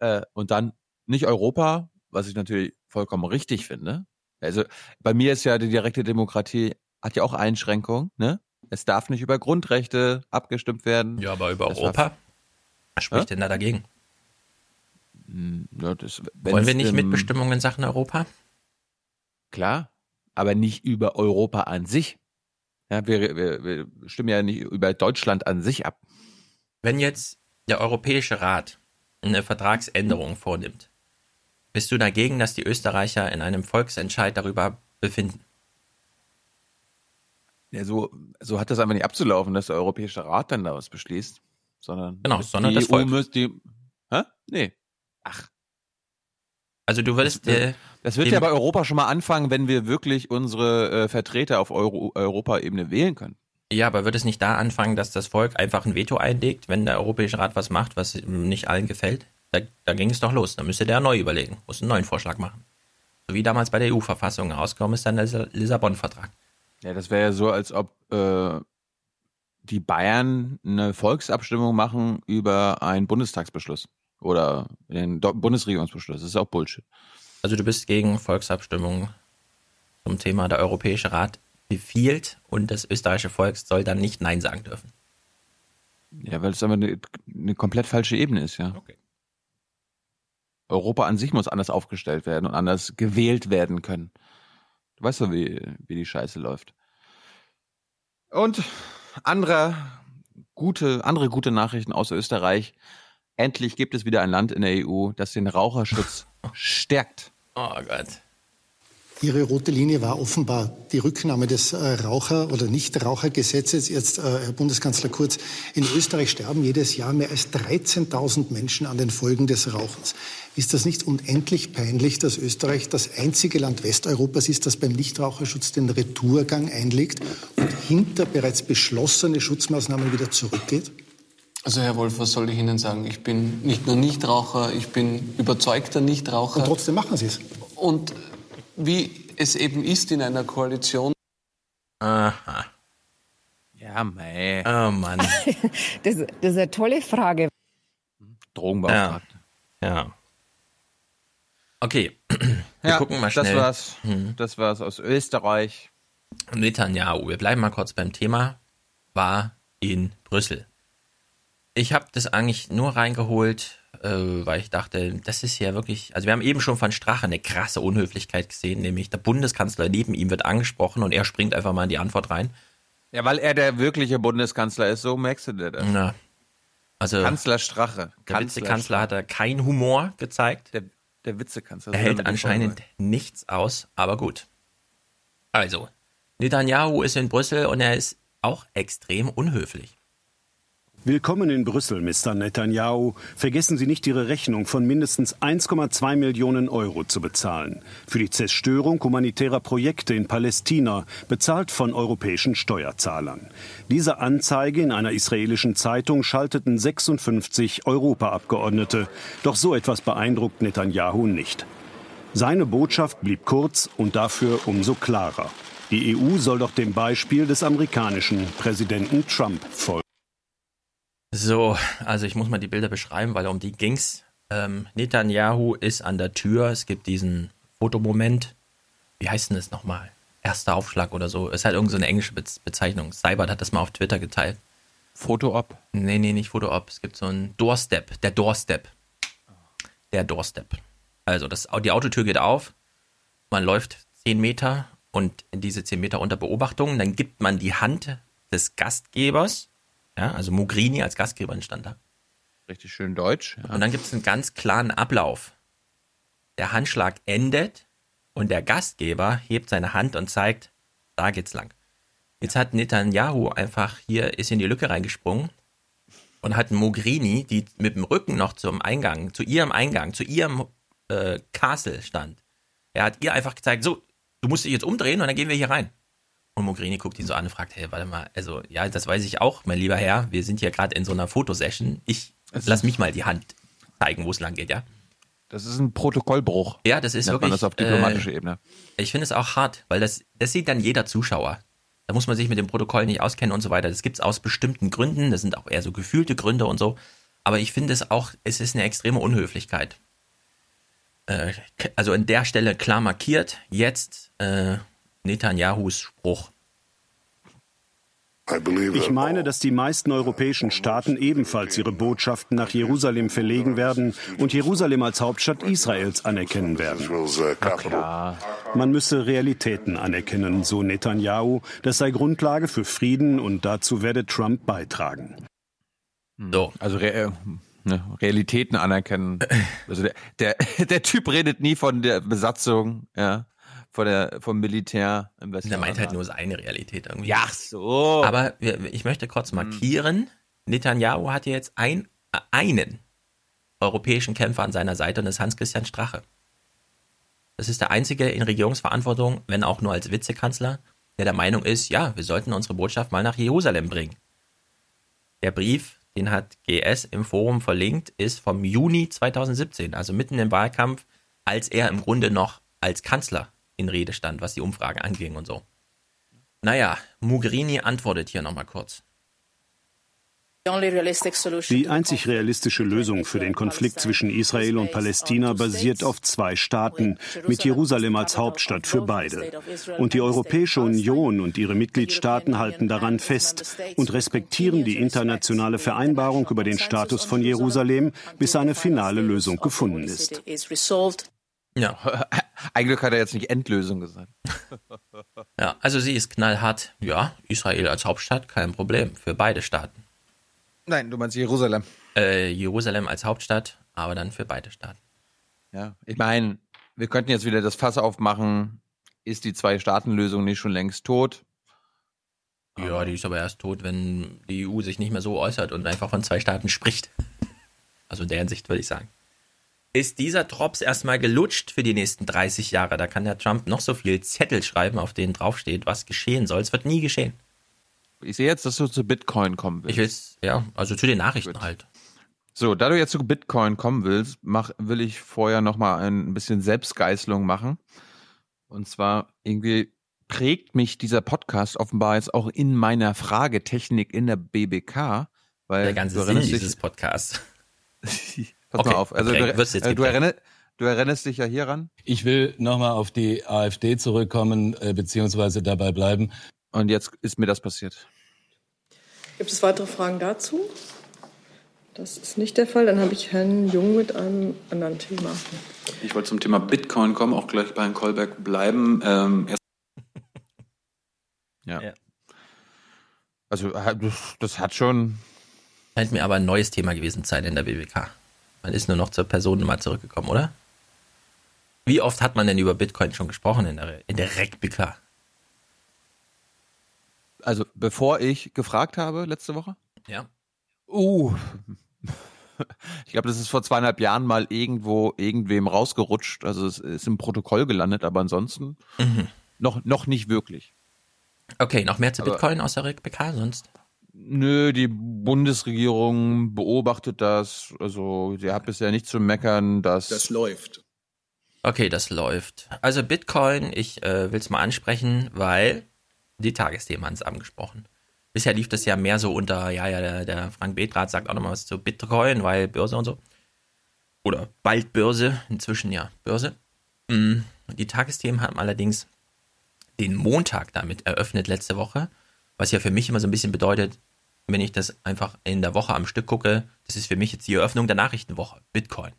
Äh, und dann nicht Europa, was ich natürlich vollkommen richtig finde. Also, bei mir ist ja die direkte Demokratie, hat ja auch Einschränkungen, ne? Es darf nicht über Grundrechte abgestimmt werden. Ja, aber über Das Europa? Was spricht Hä? denn da dagegen? Hm, Ja, das, Wollen wir nicht im- Mitbestimmung in Sachen Europa? Klar, aber nicht über Europa an sich. Ja, wir, wir, wir stimmen ja nicht über Deutschland an sich ab. Wenn jetzt der Europäische Rat eine Vertragsänderung vornimmt, bist du dagegen, dass die Österreicher in einem Volksentscheid darüber befinden? Ja, so, so hat das einfach nicht abzulaufen, dass der Europäische Rat dann da was beschließt, sondern Genau, die sondern das EU Volk. müsste die, hä? Nee. Also du würdest äh, das wird ja bei Europa schon mal anfangen, wenn wir wirklich unsere äh, Vertreter auf Euro, Europaebene wählen können. Ja, aber wird es nicht da anfangen, dass das Volk einfach ein Veto einlegt, wenn der Europäische Rat was macht, was ihm nicht allen gefällt? Da, da ging es doch los. Da müsste der neu überlegen, muss einen neuen Vorschlag machen. So wie damals bei der EU-Verfassung rausgekommen ist, dann der Lissabon-Vertrag. Ja, das wäre ja so, als ob äh, die Bayern eine Volksabstimmung machen über einen Bundestagsbeschluss oder den Bundesregierungsbeschluss. Das ist auch Bullshit. Also du bist gegen Volksabstimmungen zum Thema der Europäische Rat befiehlt und das österreichische Volk soll dann nicht Nein sagen dürfen. Ja, weil es aber eine, eine komplett falsche Ebene ist, ja. Okay. Europa an sich muss anders aufgestellt werden und anders gewählt werden können. Du weißt doch, wie, wie die Scheiße läuft. Und andere gute, andere gute Nachrichten aus Österreich. Endlich gibt es wieder ein Land in der EU, das den Raucherschutz stärkt. Oh Gott. Ihre rote Linie war offenbar die Rücknahme des äh, Raucher- oder Nichtrauchergesetzes. Jetzt, äh, Herr Bundeskanzler Kurz, in Österreich sterben jedes Jahr mehr als 13.000 Menschen an den Folgen des Rauchens. Ist das nicht unendlich peinlich, dass Österreich das einzige Land Westeuropas ist, das beim Nichtraucherschutz den Retourgang einlegt und hinter bereits beschlossene Schutzmaßnahmen wieder zurückgeht? Also Herr Wolf, was soll ich Ihnen sagen? Ich bin nicht nur Nichtraucher, ich bin überzeugter Nichtraucher. Und trotzdem machen Sie es. Und wie es eben ist in einer Koalition. Aha. Ja, mei. Oh Mann. Das, das ist eine tolle Frage. Drogenbeauftragte. Ja. ja. Okay. Wir Ja, gucken mal schnell. das war's. Hm. Das war's aus Österreich. Netanyahu, wir bleiben mal kurz beim Thema, war in Brüssel. Ich habe das eigentlich nur reingeholt, äh, weil ich dachte, das ist ja wirklich, also wir haben eben schon von Strache eine krasse Unhöflichkeit gesehen, nämlich der Bundeskanzler neben ihm wird angesprochen und er springt einfach mal in die Antwort rein. Ja, weil er der wirkliche Bundeskanzler ist, so merkst du dir das. Na, also Kanzler Strache. der Vizekanzler hat da keinen Humor gezeigt. Der, der Vizekanzler. Er hält anscheinend nichts aus, aber gut. Also, Netanyahu ist in Brüssel und er ist auch extrem unhöflich. Willkommen in Brüssel, Mr. Netanyahu. Vergessen Sie nicht, Ihre Rechnung von mindestens 1,2 Millionen Euro zu bezahlen. Für die Zerstörung humanitärer Projekte in Palästina, bezahlt von europäischen Steuerzahlern. Diese Anzeige in einer israelischen Zeitung schalteten 56 Europaabgeordnete. Doch so etwas beeindruckt Netanyahu nicht. Seine Botschaft blieb kurz und dafür umso klarer. Die EU soll doch dem Beispiel des amerikanischen Präsidenten Trump folgen. So, also ich muss mal die Bilder beschreiben, weil um die ging's. Ähm, Netanyahu ist an der Tür. Es gibt diesen Fotomoment. Wie heißt denn das nochmal? Erster Aufschlag oder so. Ist halt irgendeine so eine englische Be Bezeichnung. Cybert hat das mal auf Twitter geteilt. Foto-Op? Nee, nee, nicht Foto-Op. Es gibt so einen Doorstep. Der Doorstep. Der Doorstep. Also das, die Autotür geht auf. Man läuft 10 Meter und diese 10 Meter unter Beobachtung. Dann gibt man die Hand des Gastgebers. Ja, also Mogrini als Gastgeber stand da. Richtig schön deutsch. Ja. Und dann gibt es einen ganz klaren Ablauf. Der Handschlag endet und der Gastgeber hebt seine Hand und zeigt, da geht's lang. Jetzt hat Netanyahu einfach hier, ist in die Lücke reingesprungen und hat Mogrini, die mit dem Rücken noch zum Eingang, zu ihrem Eingang, zu ihrem äh, Castle stand. Er hat ihr einfach gezeigt, so, du musst dich jetzt umdrehen und dann gehen wir hier rein. Und Mogrini guckt ihn so an und fragt, hey, warte mal, also ja, das weiß ich auch, mein lieber Herr, wir sind hier gerade in so einer Fotosession. Ich lass mich mal die Hand zeigen, wo es lang geht, ja. Das ist ein Protokollbruch. Ja, das ist Nennt wirklich. Man das auf diplomatischer äh, Ebene. Ich finde es auch hart, weil das, das sieht dann jeder Zuschauer. Da muss man sich mit dem Protokoll nicht auskennen und so weiter. Das gibt es aus bestimmten Gründen. Das sind auch eher so gefühlte Gründe und so. Aber ich finde es auch, es ist eine extreme Unhöflichkeit. Äh, also an der Stelle klar markiert, jetzt äh, Netanyahus Spruch. Ich meine, dass die meisten europäischen Staaten ebenfalls ihre Botschaften nach Jerusalem verlegen werden und Jerusalem als Hauptstadt Israels anerkennen werden. Man müsse Realitäten anerkennen, so Netanyahu. Das sei Grundlage für Frieden und dazu werde Trump beitragen. So. Also Re ne, Realitäten anerkennen. Also der, der, der Typ redet nie von der Besatzung, ja vor der, vom Militär im Westen. Der meint halt nur seine Realität irgendwie. Ja, so. Aber ich möchte kurz markieren, Netanyahu hat jetzt ein, einen europäischen Kämpfer an seiner Seite und das ist Hans-Christian Strache. Das ist der einzige in Regierungsverantwortung, wenn auch nur als Vizekanzler, der der Meinung ist, ja, wir sollten unsere Botschaft mal nach Jerusalem bringen. Der Brief, den hat GS im Forum verlinkt, ist vom Juni 2017, also mitten im Wahlkampf, als er im Grunde noch als Kanzler in Rede stand, was die Umfrage anging und so. Naja, Mugherini antwortet hier nochmal kurz. Die einzig realistische Lösung für den Konflikt zwischen Israel und Palästina basiert auf zwei Staaten, mit Jerusalem als Hauptstadt für beide. Und die Europäische Union und ihre Mitgliedstaaten halten daran fest und respektieren die internationale Vereinbarung über den Status von Jerusalem, bis eine finale Lösung gefunden ist. Ja. Eigentlich hat er jetzt nicht Endlösung gesagt. ja, also sie ist knallhart. Ja, Israel als Hauptstadt, kein Problem für beide Staaten. Nein, du meinst Jerusalem. Äh, Jerusalem als Hauptstadt, aber dann für beide Staaten. Ja, ich meine, wir könnten jetzt wieder das Fass aufmachen. Ist die Zwei-Staaten-Lösung nicht schon längst tot? Ja, die ist aber erst tot, wenn die EU sich nicht mehr so äußert und einfach von zwei Staaten spricht. Also in der Hinsicht würde ich sagen ist dieser Drops erstmal gelutscht für die nächsten 30 Jahre. Da kann der Trump noch so viel Zettel schreiben, auf denen draufsteht, was geschehen soll. Es wird nie geschehen. Ich sehe jetzt, dass du zu Bitcoin kommen willst. Ich will's, ja, also zu den Nachrichten Gut. halt. So, da du jetzt zu Bitcoin kommen willst, mach, will ich vorher nochmal ein bisschen Selbstgeißelung machen. Und zwar irgendwie prägt mich dieser Podcast offenbar jetzt auch in meiner Fragetechnik in der BBK. Weil der ganze Sinn dieses Podcasts. Pass okay, mal auf. Also okay, du, äh, du, erinnerst, du, erinnerst, dich ja hieran. Ich will nochmal auf die AfD zurückkommen, äh, beziehungsweise dabei bleiben. Und jetzt ist mir das passiert. Gibt es weitere Fragen dazu? Das ist nicht der Fall. Dann habe ich Herrn Jung mit einem anderen Thema. Ich wollte zum Thema Bitcoin kommen, auch gleich bei Herrn Kolberg bleiben. Ähm, ja. ja. Also das, das hat schon. Scheint mir aber ein neues Thema gewesen sein in der BWK. Man ist nur noch zur Personennummer zurückgekommen, oder? Wie oft hat man denn über Bitcoin schon gesprochen in der, in der RecBK? Also, bevor ich gefragt habe letzte Woche? Ja. Uh. Ich glaube, das ist vor zweieinhalb Jahren mal irgendwo irgendwem rausgerutscht. Also es ist im Protokoll gelandet, aber ansonsten mhm. noch, noch nicht wirklich. Okay, noch mehr zu aber, Bitcoin aus der RecBK sonst? Nö, die Bundesregierung beobachtet das. Also, sie hat bisher nicht zu meckern, dass. Das läuft. Okay, das läuft. Also Bitcoin, ich äh, will es mal ansprechen, weil die Tagesthemen haben es angesprochen. Bisher lief das ja mehr so unter, ja, ja, der, der Frank Betrat sagt auch nochmal was zu Bitcoin, weil Börse und so. Oder bald Börse, inzwischen ja Börse. Mm, Die Tagesthemen haben allerdings den Montag damit eröffnet letzte Woche, was ja für mich immer so ein bisschen bedeutet, wenn ich das einfach in der Woche am Stück gucke, das ist für mich jetzt die Eröffnung der Nachrichtenwoche, Bitcoin.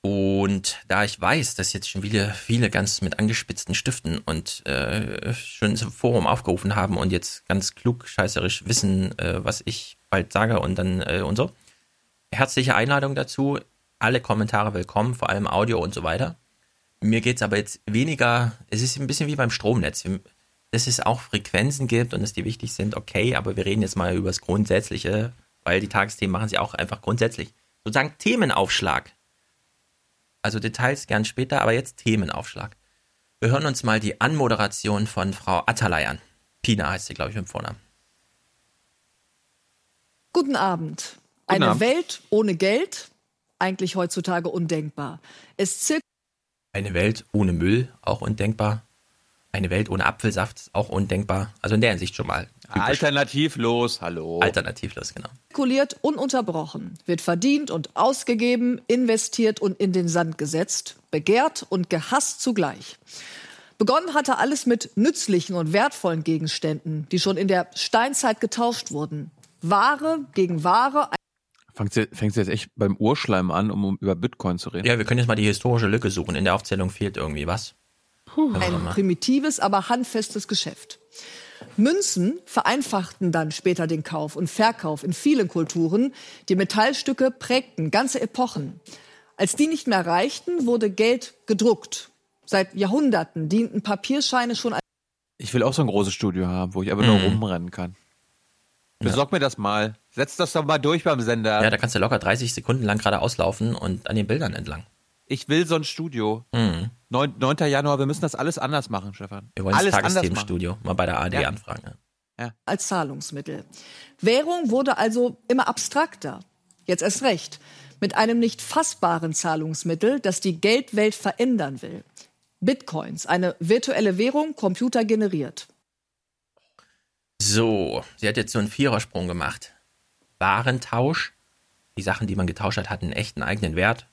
Und da ich weiß, dass jetzt schon viele, viele ganz mit angespitzten Stiften und äh, schon zum Forum aufgerufen haben und jetzt ganz klug scheißerisch wissen, äh, was ich bald sage und dann äh, und so. Herzliche Einladung dazu. Alle Kommentare willkommen, vor allem Audio und so weiter. Mir geht's aber jetzt weniger, es ist ein bisschen wie beim Stromnetz. Dass es auch Frequenzen gibt und dass die wichtig sind, okay, aber wir reden jetzt mal über das Grundsätzliche, weil die Tagesthemen machen sie auch einfach grundsätzlich. Sozusagen Themenaufschlag. Also Details gern später, aber jetzt Themenaufschlag. Wir hören uns mal die Anmoderation von Frau Atalay an. Pina heißt sie, glaube ich, mit dem Vornamen. Guten Abend. Guten Eine Abend. Welt ohne Geld, eigentlich heutzutage undenkbar. Es zirkt Eine Welt ohne Müll, auch undenkbar. Eine Welt ohne Apfelsaft, auch undenkbar. Also in der Hinsicht schon mal. Alternativlos, hallo. Alternativlos, genau. zirkuliert ununterbrochen, wird verdient und ausgegeben, investiert und in den Sand gesetzt, begehrt und gehasst zugleich. Begonnen hatte alles mit nützlichen und wertvollen Gegenständen, die schon in der Steinzeit getauscht wurden. Ware gegen Ware, Fängt sie, fängt sie jetzt echt beim Urschleim an, um, um über Bitcoin zu reden? Ja, wir können jetzt mal die historische Lücke suchen. In der Aufzählung fehlt irgendwie was. Ein primitives, aber handfestes Geschäft. Münzen vereinfachten dann später den Kauf und Verkauf in vielen Kulturen. Die Metallstücke prägten ganze Epochen. Als die nicht mehr reichten, wurde Geld gedruckt. Seit Jahrhunderten dienten Papierscheine schon als Ich will auch so ein großes Studio haben, wo ich einfach nur Mhm. rumrennen kann. Besorg mir das mal. Setz das doch mal durch beim Sender. Ja, da kannst du locker 30 Sekunden lang gerade auslaufen und an den Bildern entlang. Ich will so ein Studio. Mhm. 9, 9. Januar, wir müssen das alles anders machen, Stefan. Wir wollen alles das Tagesthemenstudio mal bei der AD Ja. anfragen. Ja. als Zahlungsmittel. Währung wurde also immer abstrakter. Jetzt erst recht. Mit einem nicht fassbaren Zahlungsmittel, das die Geldwelt verändern will. Bitcoins, eine virtuelle Währung, computergeneriert. So, sie hat jetzt so einen Vierersprung gemacht. Warentausch. Die Sachen, die man getauscht hat, hatten einen echten eigenen Wert.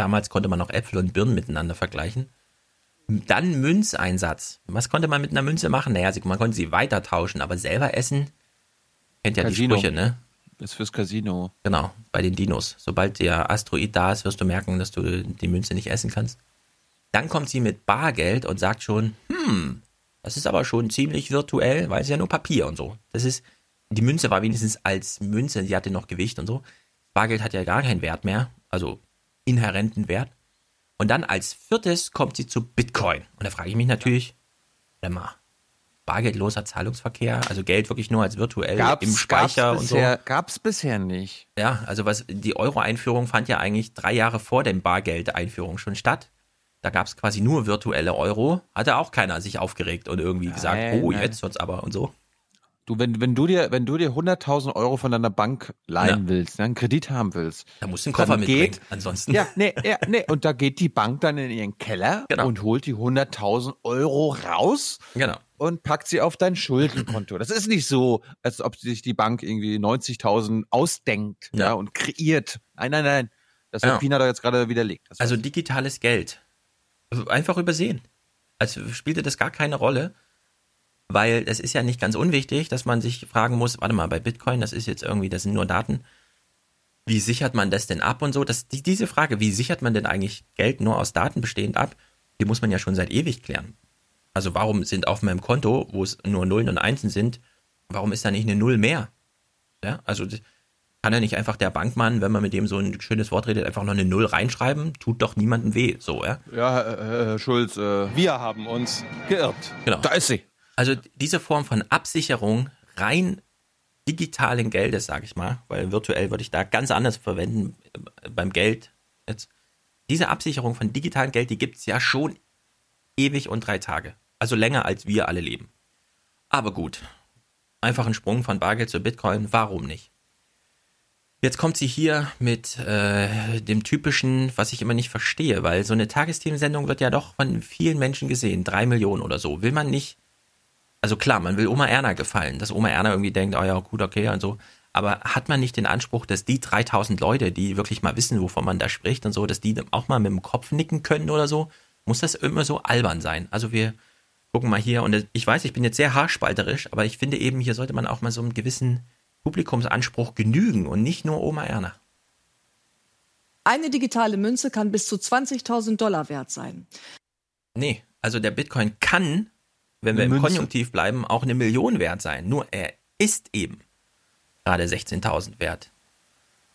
Damals konnte man noch Äpfel und Birnen miteinander vergleichen. Dann Münzeinsatz. Was konnte man mit einer Münze machen? Naja, sie- man konnte sie weiter tauschen, aber selber essen. Kennt ja Casino. die Sprüche, ne? Ist fürs Casino. Genau, bei den Dinos. Sobald der Asteroid da ist, wirst du merken, dass du die Münze nicht essen kannst. Dann kommt sie mit Bargeld und sagt schon, hm, das ist aber schon ziemlich virtuell, weil es ja nur Papier und so. Das ist, die Münze war wenigstens als Münze, die hatte noch Gewicht und so. Bargeld hat ja gar keinen Wert mehr, also inhärenten Wert. Und dann als viertes kommt sie zu Bitcoin. Und da frage ich mich natürlich, warte mal, bargeldloser Zahlungsverkehr, also Geld wirklich nur als virtuell im Speicher gab's und so. bisher, Gab's bisher nicht. Ja, also was die Euro-Einführung fand ja eigentlich drei Jahre vor dem Bargeld-Einführung schon statt. Da gab es quasi nur virtuelle Euro. Hatte auch keiner sich aufgeregt und irgendwie gesagt, Nein, oh, nein. jetzt wird's aber und so. Du, wenn, wenn du dir, wenn du dir 100.000 Euro von deiner Bank leihen willst, ne, einen Kredit haben willst, Da musst du einen Koffer dann mitbringen. geht, Ansonsten. Ja, nee, ja, nee. Und da geht die Bank dann in ihren Keller Genau. und holt die 100.000 Euro raus Genau. und packt sie auf dein Schuldenkonto. Das ist nicht so, als ob sich die Bank irgendwie 90.000 ausdenkt ja. Ja. und kreiert. Nein, nein, nein. Das Ja. hat Pina doch jetzt gerade widerlegt. Das Also digitales Geld. Einfach übersehen. Also spielte das gar keine Rolle, weil es ist ja nicht ganz unwichtig, dass man sich fragen muss, warte mal, bei Bitcoin, das ist jetzt irgendwie, das sind nur Daten. Wie sichert man das denn ab und so? Das, die, diese Frage, wie sichert man denn eigentlich Geld nur aus Daten bestehend ab, die muss man ja schon seit ewig klären. Also warum sind auf meinem Konto, wo es nur Nullen und Einsen sind, warum ist da nicht eine Null mehr? Ja, also kann ja nicht einfach der Bankmann, wenn man mit dem so ein schönes Wort redet, einfach noch eine Null reinschreiben, tut doch niemandem weh, so, ja? Ja, Herr, Herr Herr Schulz, äh, Wir haben uns geirrt. Genau. da ist sie. Also diese Form von Absicherung rein digitalen Geldes, sage ich mal, weil virtuell würde ich da ganz anders verwenden äh, beim Geld jetzt. Diese Absicherung von digitalem Geld, die gibt's ja schon ewig und drei Tage. Also länger als wir alle leben. Aber gut, einfach ein Sprung von Bargeld zu Bitcoin, warum nicht? Jetzt kommt sie hier mit äh, dem typischen, was ich immer nicht verstehe, weil so eine Tagesthemensendung wird ja doch von vielen Menschen gesehen, drei Millionen oder so. Will man nicht, also klar, man will Oma Erna gefallen, dass Oma Erna irgendwie denkt, oh ja, gut, okay und so. Aber hat man nicht den Anspruch, dass die 3000 Leute, die wirklich mal wissen, wovon man da spricht und so, dass die auch mal mit dem Kopf nicken können oder so? Muss das immer so albern sein? Also wir gucken mal hier und ich weiß, ich bin jetzt sehr haarspalterisch, aber ich finde eben, hier sollte man auch mal so einen gewissen Publikumsanspruch genügen und nicht nur Oma Erna. Eine digitale Münze kann bis zu 20.000 Dollar wert sein. Nee, also der Bitcoin kann, wenn wir im Münze. Konjunktiv bleiben, auch eine Million wert sein. Nur er ist eben gerade 16.000 wert.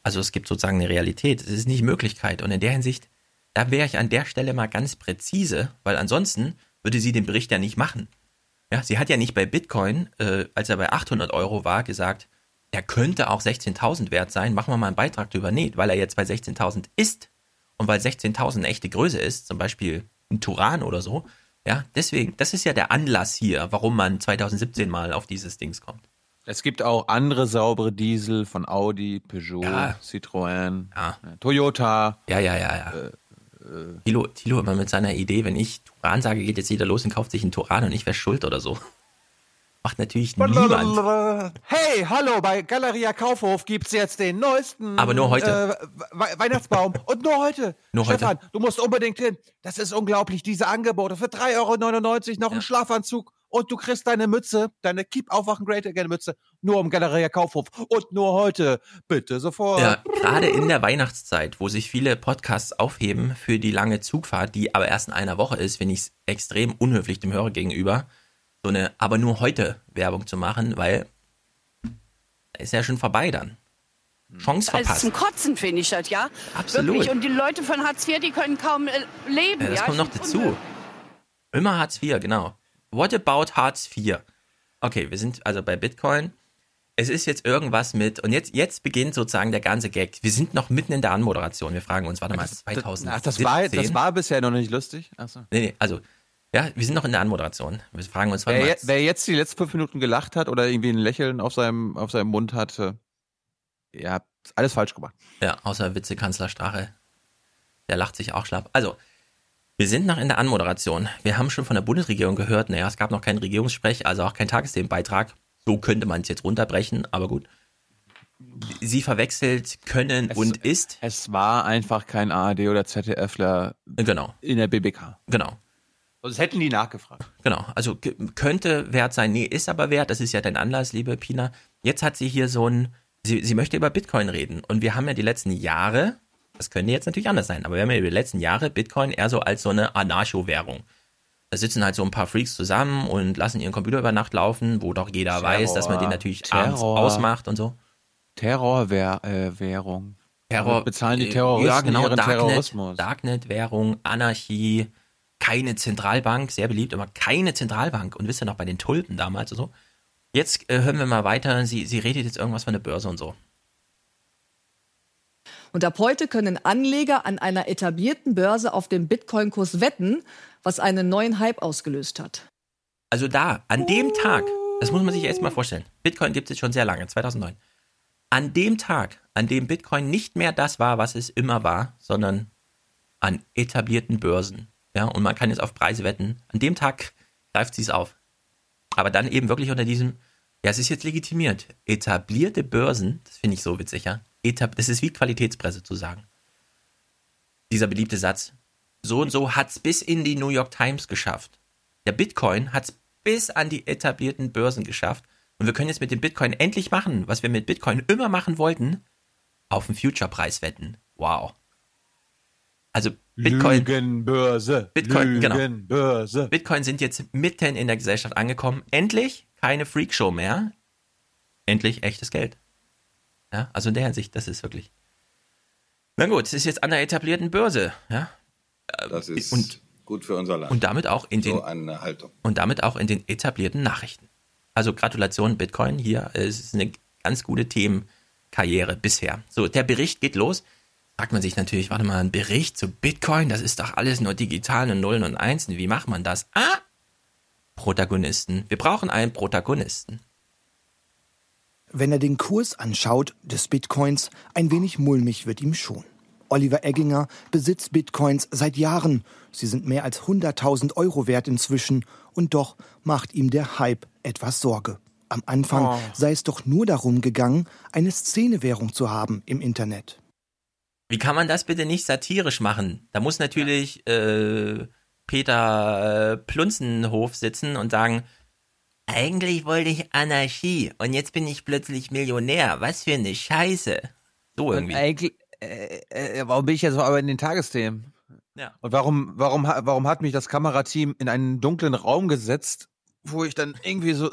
Also es gibt sozusagen eine Realität. Es ist nicht Möglichkeit. Und in der Hinsicht, da wäre ich an der Stelle mal ganz präzise, weil ansonsten würde sie den Bericht ja nicht machen. Ja, sie hat ja nicht bei Bitcoin, äh, als er bei 800 Euro war, gesagt, er könnte auch 16.000 wert sein, machen wir mal einen Beitrag drüber. Nee, weil er jetzt bei 16.000 ist und weil 16.000 eine echte Größe ist, zum Beispiel ein Turan oder so. Ja, deswegen, das ist ja der Anlass hier, warum man 2017 mal auf dieses Dings kommt. Es gibt auch andere saubere Diesel von Audi, Peugeot, ja. Citroën, ja. Toyota. Ja, ja, ja, ja. Äh, äh, Tilo, Tilo immer mit seiner Idee, wenn ich Turan sage, geht jetzt jeder los und kauft sich einen Turan und ich wäre schuld oder so. Macht natürlich niemand. Hey, hallo, bei Galeria Kaufhof gibt's jetzt den neuesten Aber nur heute. Äh, Weihnachtsbaum. Und nur heute. Nur Stefan, heute. du musst unbedingt hin. Das ist unglaublich, diese Angebote. Für 3,99 Euro noch ja. ein Schlafanzug und du kriegst deine Mütze, deine Keep Aufwachen Great Again Mütze, nur im Galeria Kaufhof und nur heute. Bitte sofort. Ja, gerade in der Weihnachtszeit, wo sich viele Podcasts aufheben für die lange Zugfahrt, die aber erst in einer Woche ist, finde ich es extrem unhöflich dem Hörer gegenüber so eine aber nur heute Werbung zu machen, weil ist ja schon vorbei dann. Chance verpasst. Also zum Kotzen finde ich das, ja? Absolut. Wirklich. Und die Leute von Hartz IV, die können kaum äh, leben. Ja, das ja? kommt noch dazu. Immer Hartz IV, genau. What about Hartz IV? Okay, wir sind also bei Bitcoin. Es ist jetzt irgendwas mit, und jetzt, jetzt beginnt sozusagen der ganze Gag. Wir sind noch mitten in der Anmoderation. Wir fragen uns, warte mal, 2017. Ach, das war, das war bisher noch nicht lustig. Achso. Nee, nee, also ja, wir sind noch in der Anmoderation. Wir fragen uns, wer, je, wer jetzt die letzten fünf Minuten gelacht hat oder irgendwie ein Lächeln auf seinem, auf seinem Mund hatte, ihr habt alles falsch gemacht. Ja, außer Witzekanzler Strache. Der lacht sich auch schlapp. Also, wir sind noch in der Anmoderation. Wir haben schon von der Bundesregierung gehört, naja, es gab noch keinen Regierungssprech, also auch keinen Tagesthemenbeitrag. So könnte man es jetzt runterbrechen, aber gut. Sie verwechselt können es, und ist. Es war einfach kein ARD oder ZDFler genau. in der BBK. Genau. Sonst hätten die nachgefragt. Genau, also könnte wert sein, nee, ist aber wert, das ist ja dein Anlass, liebe Pina. Jetzt hat sie hier so ein, sie, sie möchte über Bitcoin reden. Und wir haben ja die letzten Jahre, das könnte jetzt natürlich anders sein, aber wir haben ja die letzten Jahre Bitcoin eher so als so eine Anarcho-Währung. Da sitzen halt so ein paar Freaks zusammen und lassen ihren Computer über Nacht laufen, wo doch jeder Terror, weiß, dass man den natürlich Terror, abends ausmacht und so. Terrorwährung. Terror, bezahlen die Terroristen ja, genau, Darknet, Terrorismus. Darknet-Währung, Anarchie, keine Zentralbank, sehr beliebt, aber keine Zentralbank. Und wisst ihr noch, bei den Tulpen damals und so. Jetzt äh, hören wir mal weiter. Sie, sie redet jetzt irgendwas von der Börse und so. Und ab heute können Anleger an einer etablierten Börse auf den Bitcoin-Kurs wetten, was einen neuen Hype ausgelöst hat. Also da, an dem Tag, das muss man sich jetzt mal vorstellen. Bitcoin gibt es schon sehr lange, 2009. An dem Tag, an dem Bitcoin nicht mehr das war, was es immer war, sondern an etablierten Börsen, ja, und man kann jetzt auf Preise wetten. An dem Tag greift sie es auf. Aber dann eben wirklich unter diesem, ja, es ist jetzt legitimiert. Etablierte Börsen, das finde ich so witzig, ja. Etab das ist wie Qualitätspresse zu sagen. Dieser beliebte Satz. So und so hat es bis in die New York Times geschafft. Der Bitcoin hat es bis an die etablierten Börsen geschafft. Und wir können jetzt mit dem Bitcoin endlich machen, was wir mit Bitcoin immer machen wollten, auf den Future-Preis wetten. Wow. Also Bitcoin. Lügenbörse. Bitcoin, genau. Lügenbörse. Genau. Bitcoin sind jetzt mitten in der Gesellschaft angekommen. Endlich keine Freakshow mehr. Endlich echtes Geld. Ja, also in der Hinsicht, das ist wirklich. Na gut, es ist jetzt an der etablierten Börse. Ja. Das ist und, gut für unser Land. Und damit auch in so den eine Haltung. und damit auch in den etablierten Nachrichten. Also Gratulation Bitcoin hier. Es ist eine ganz gute Themenkarriere bisher. So, der Bericht geht los fragt man sich natürlich, warte mal, ein Bericht zu Bitcoin, das ist doch alles nur digital und Nullen und Einsen. Wie macht man das? Ah! Protagonisten. Wir brauchen einen Protagonisten. Wenn er den Kurs anschaut des Bitcoins, ein wenig mulmig wird ihm schon. Oliver Egginger besitzt Bitcoins seit Jahren. Sie sind mehr als 100.000 Euro wert inzwischen. Und doch macht ihm der Hype etwas Sorge. Am Anfang Oh. sei es doch nur darum gegangen, eine Szenewährung zu haben im Internet. Wie kann man das bitte nicht satirisch machen? Da muss natürlich äh, Peter äh, Plunzenhof sitzen und sagen, eigentlich wollte ich Anarchie und jetzt bin ich plötzlich Millionär. Was für eine Scheiße. So Und irgendwie. eigentlich, äh, äh, warum bin ich jetzt aber in den Tagesthemen? Ja. Und warum, warum, warum hat mich das Kamerateam in einen dunklen Raum gesetzt, wo ich dann irgendwie so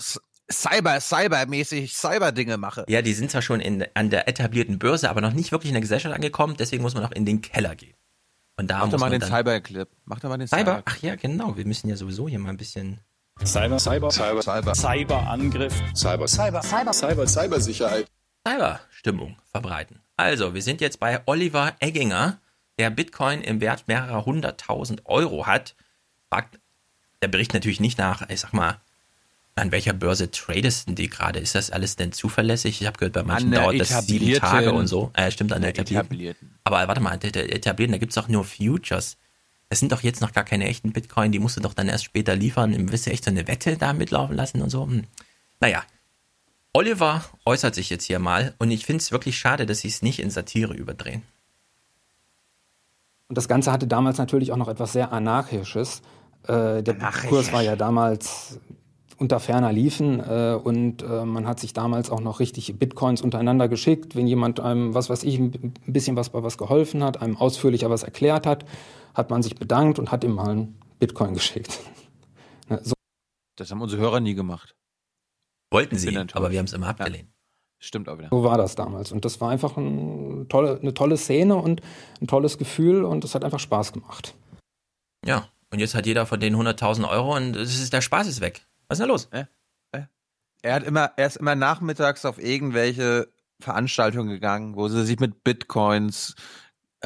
Cyber, Cybermäßig Cyber-Dinge mache? Ja, die sind zwar schon in, an der etablierten Börse, aber noch nicht wirklich in der Gesellschaft angekommen, deswegen muss man auch in den Keller gehen. Und da Mach doch mal man den Cyber-Clip. Mach doch mal den Cyber. Cyber. Ach ja, genau. Wir müssen ja sowieso hier mal ein bisschen. Cyber, Cyber, Cyber, Cyber, Cyberangriff, Cyber, Cyber, Cyber, Cyber, Cybersicherheit. Cyberstimmung verbreiten. Also, wir sind jetzt bei Oliver Egginger, der Bitcoin im Wert mehrerer hunderttausend Euro hat. Fragt der Bericht natürlich nicht nach, ich sag mal, an welcher Börse tradest denn die gerade? Ist das alles denn zuverlässig? Ich habe gehört, bei manchen dauert das sieben Tage und so. Äh, stimmt, an der etablierten. etablierten. Aber warte mal, der, der etablierten, da gibt's doch nur Futures. Es sind doch jetzt noch gar keine echten Bitcoin, die musst du doch dann erst später liefern. Willst du echt so eine Wette da mitlaufen lassen und so? Hm. Naja, Oliver äußert sich jetzt hier mal und ich finde es wirklich schade, dass sie es nicht in Satire überdrehen. Und das Ganze hatte damals natürlich auch noch etwas sehr Anarchisches. Äh, der Kurs war ja damals unter ferner Liefen äh, und äh, man hat sich damals auch noch richtig Bitcoins untereinander geschickt. Wenn jemand einem, was weiß ich, ein bisschen was bei was geholfen hat, einem ausführlicher was erklärt hat, hat man sich bedankt und hat ihm mal einen Bitcoin geschickt. Ne, so Das haben unsere Hörer nie gemacht. Wollten sie, aber wir haben es immer abgelehnt. Stimmt auch wieder. So war das damals. Und das war einfach ein tolle, eine tolle Szene und ein tolles Gefühl und es hat einfach Spaß gemacht. Ja, und jetzt hat jeder von denen 100.000 Euro und es ist, der Spaß ist weg. Was ist denn da los? Er hat immer, er ist immer nachmittags auf irgendwelche Veranstaltungen gegangen, wo sie sich mit Bitcoins,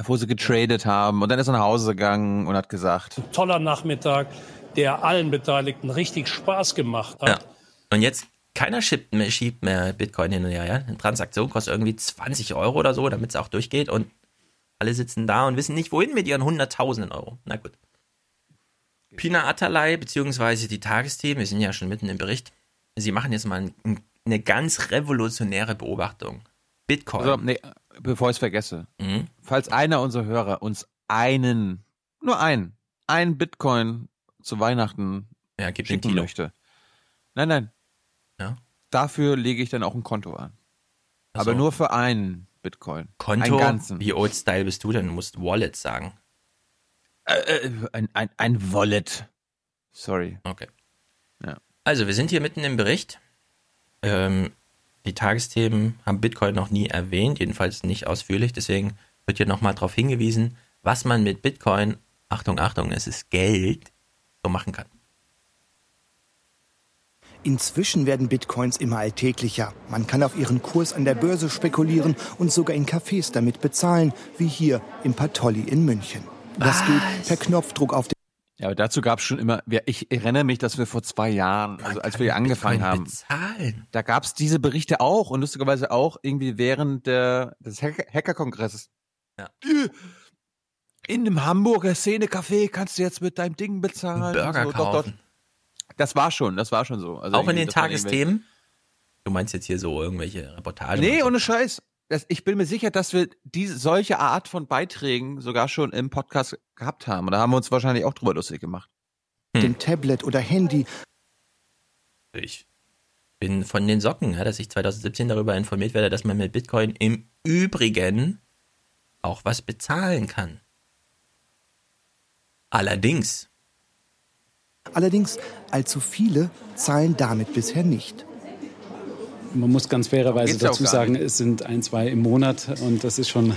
wo sie getradet haben und dann ist er nach Hause gegangen und hat gesagt, toller Nachmittag, der allen Beteiligten richtig Spaß gemacht hat. Ja. Und jetzt keiner schiebt mehr, schiebt mehr Bitcoin hin und her. Ja? Eine Transaktion kostet irgendwie 20 Euro oder so, damit es auch durchgeht. Und alle sitzen da und wissen nicht, wohin mit ihren hunderttausenden Euro. Na gut. Pina Atalay, beziehungsweise die Tagesthemen, wir sind ja schon mitten im Bericht, sie machen jetzt mal ein, eine ganz revolutionäre Beobachtung. Bitcoin. also, nee, bevor ich es vergesse, Mhm. falls einer unserer Hörer uns einen, nur einen, einen Bitcoin zu Weihnachten ja, schicken möchte. Nein, nein. Ja. Dafür lege ich dann auch ein Konto an. Ach Aber so. nur für einen Bitcoin. Konto, Einen ganzen. wie old style bist du denn? Du musst Wallet sagen. Äh, äh, ein, ein, ein Wallet. Sorry. Okay. Ja. Also, wir sind hier mitten im Bericht. Ähm, die Tagesthemen haben Bitcoin noch nie erwähnt, jedenfalls nicht ausführlich. Deswegen wird hier nochmal darauf hingewiesen, was man mit Bitcoin, Achtung, Achtung, es ist Geld, so machen kann. Inzwischen werden Bitcoins immer alltäglicher. Man kann auf ihren Kurs an der Börse spekulieren und sogar in Cafés damit bezahlen, wie hier im Patolli in München. Das geht per Knopfdruck auf den Ja, aber dazu gab es schon immer, ich erinnere mich, dass wir vor zwei Jahren, also als wir hier angefangen haben, bezahlen. da gab es diese Berichte auch und lustigerweise auch irgendwie während der, des Hacker- Hacker-Kongresses. Ja. In dem Hamburger Szene-Café kannst du jetzt mit deinem Ding bezahlen. Burger so. Doch, doch. kaufen. Das war schon, das war schon so. Also Auch in den Tagesthemen? Du meinst jetzt hier so irgendwelche Reportagen? Nee, ohne Scheiß. Das, ich bin mir sicher, dass wir diese solche Art von Beiträgen sogar schon im Podcast gehabt haben. Und da haben wir uns wahrscheinlich auch drüber lustig gemacht. dem Tablet oder Handy. Ich bin von den Socken, ja, dass ich 2017 darüber informiert werde, dass man mit Bitcoin im Übrigen auch was bezahlen kann. Allerdings, Allerdings allzu viele zahlen damit bisher nicht. Man muss ganz fairerweise dazu sagen, es sind ein, zwei im Monat und das ist schon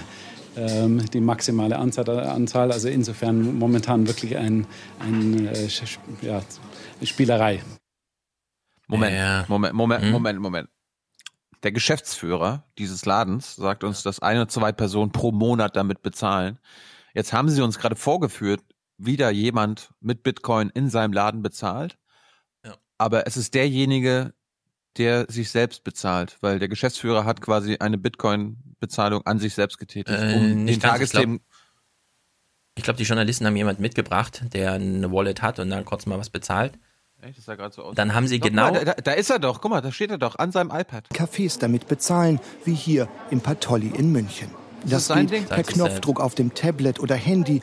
ähm, die maximale Anzahl. Also insofern momentan wirklich ein, ein äh, ja, Spielerei. Moment, Moment, Moment, Hm? Moment, Moment. Der Geschäftsführer dieses Ladens sagt uns, dass eine oder zwei Personen pro Monat damit bezahlen. Jetzt haben sie uns gerade vorgeführt, wie da jemand mit Bitcoin in seinem Laden bezahlt. Ja. Aber es ist derjenige, der sich selbst bezahlt, weil der Geschäftsführer hat quasi eine Bitcoin-Bezahlung an sich selbst getätigt, Äh, um nicht den ganz, ich glaub- Tagesthemen. Ich glaube, die Journalisten haben jemand mitgebracht, der eine Wallet hat und dann kurz mal was bezahlt. Echt, das sah gerade so aus. Dann haben sie Doch, genau. mal, da, da ist er doch, guck mal, da steht er doch an seinem iPad. Cafés damit bezahlen, wie hier im Patolli in München. Ist Das das geht Ding? per ist Knopfdruck auf dem Tablet oder Handy.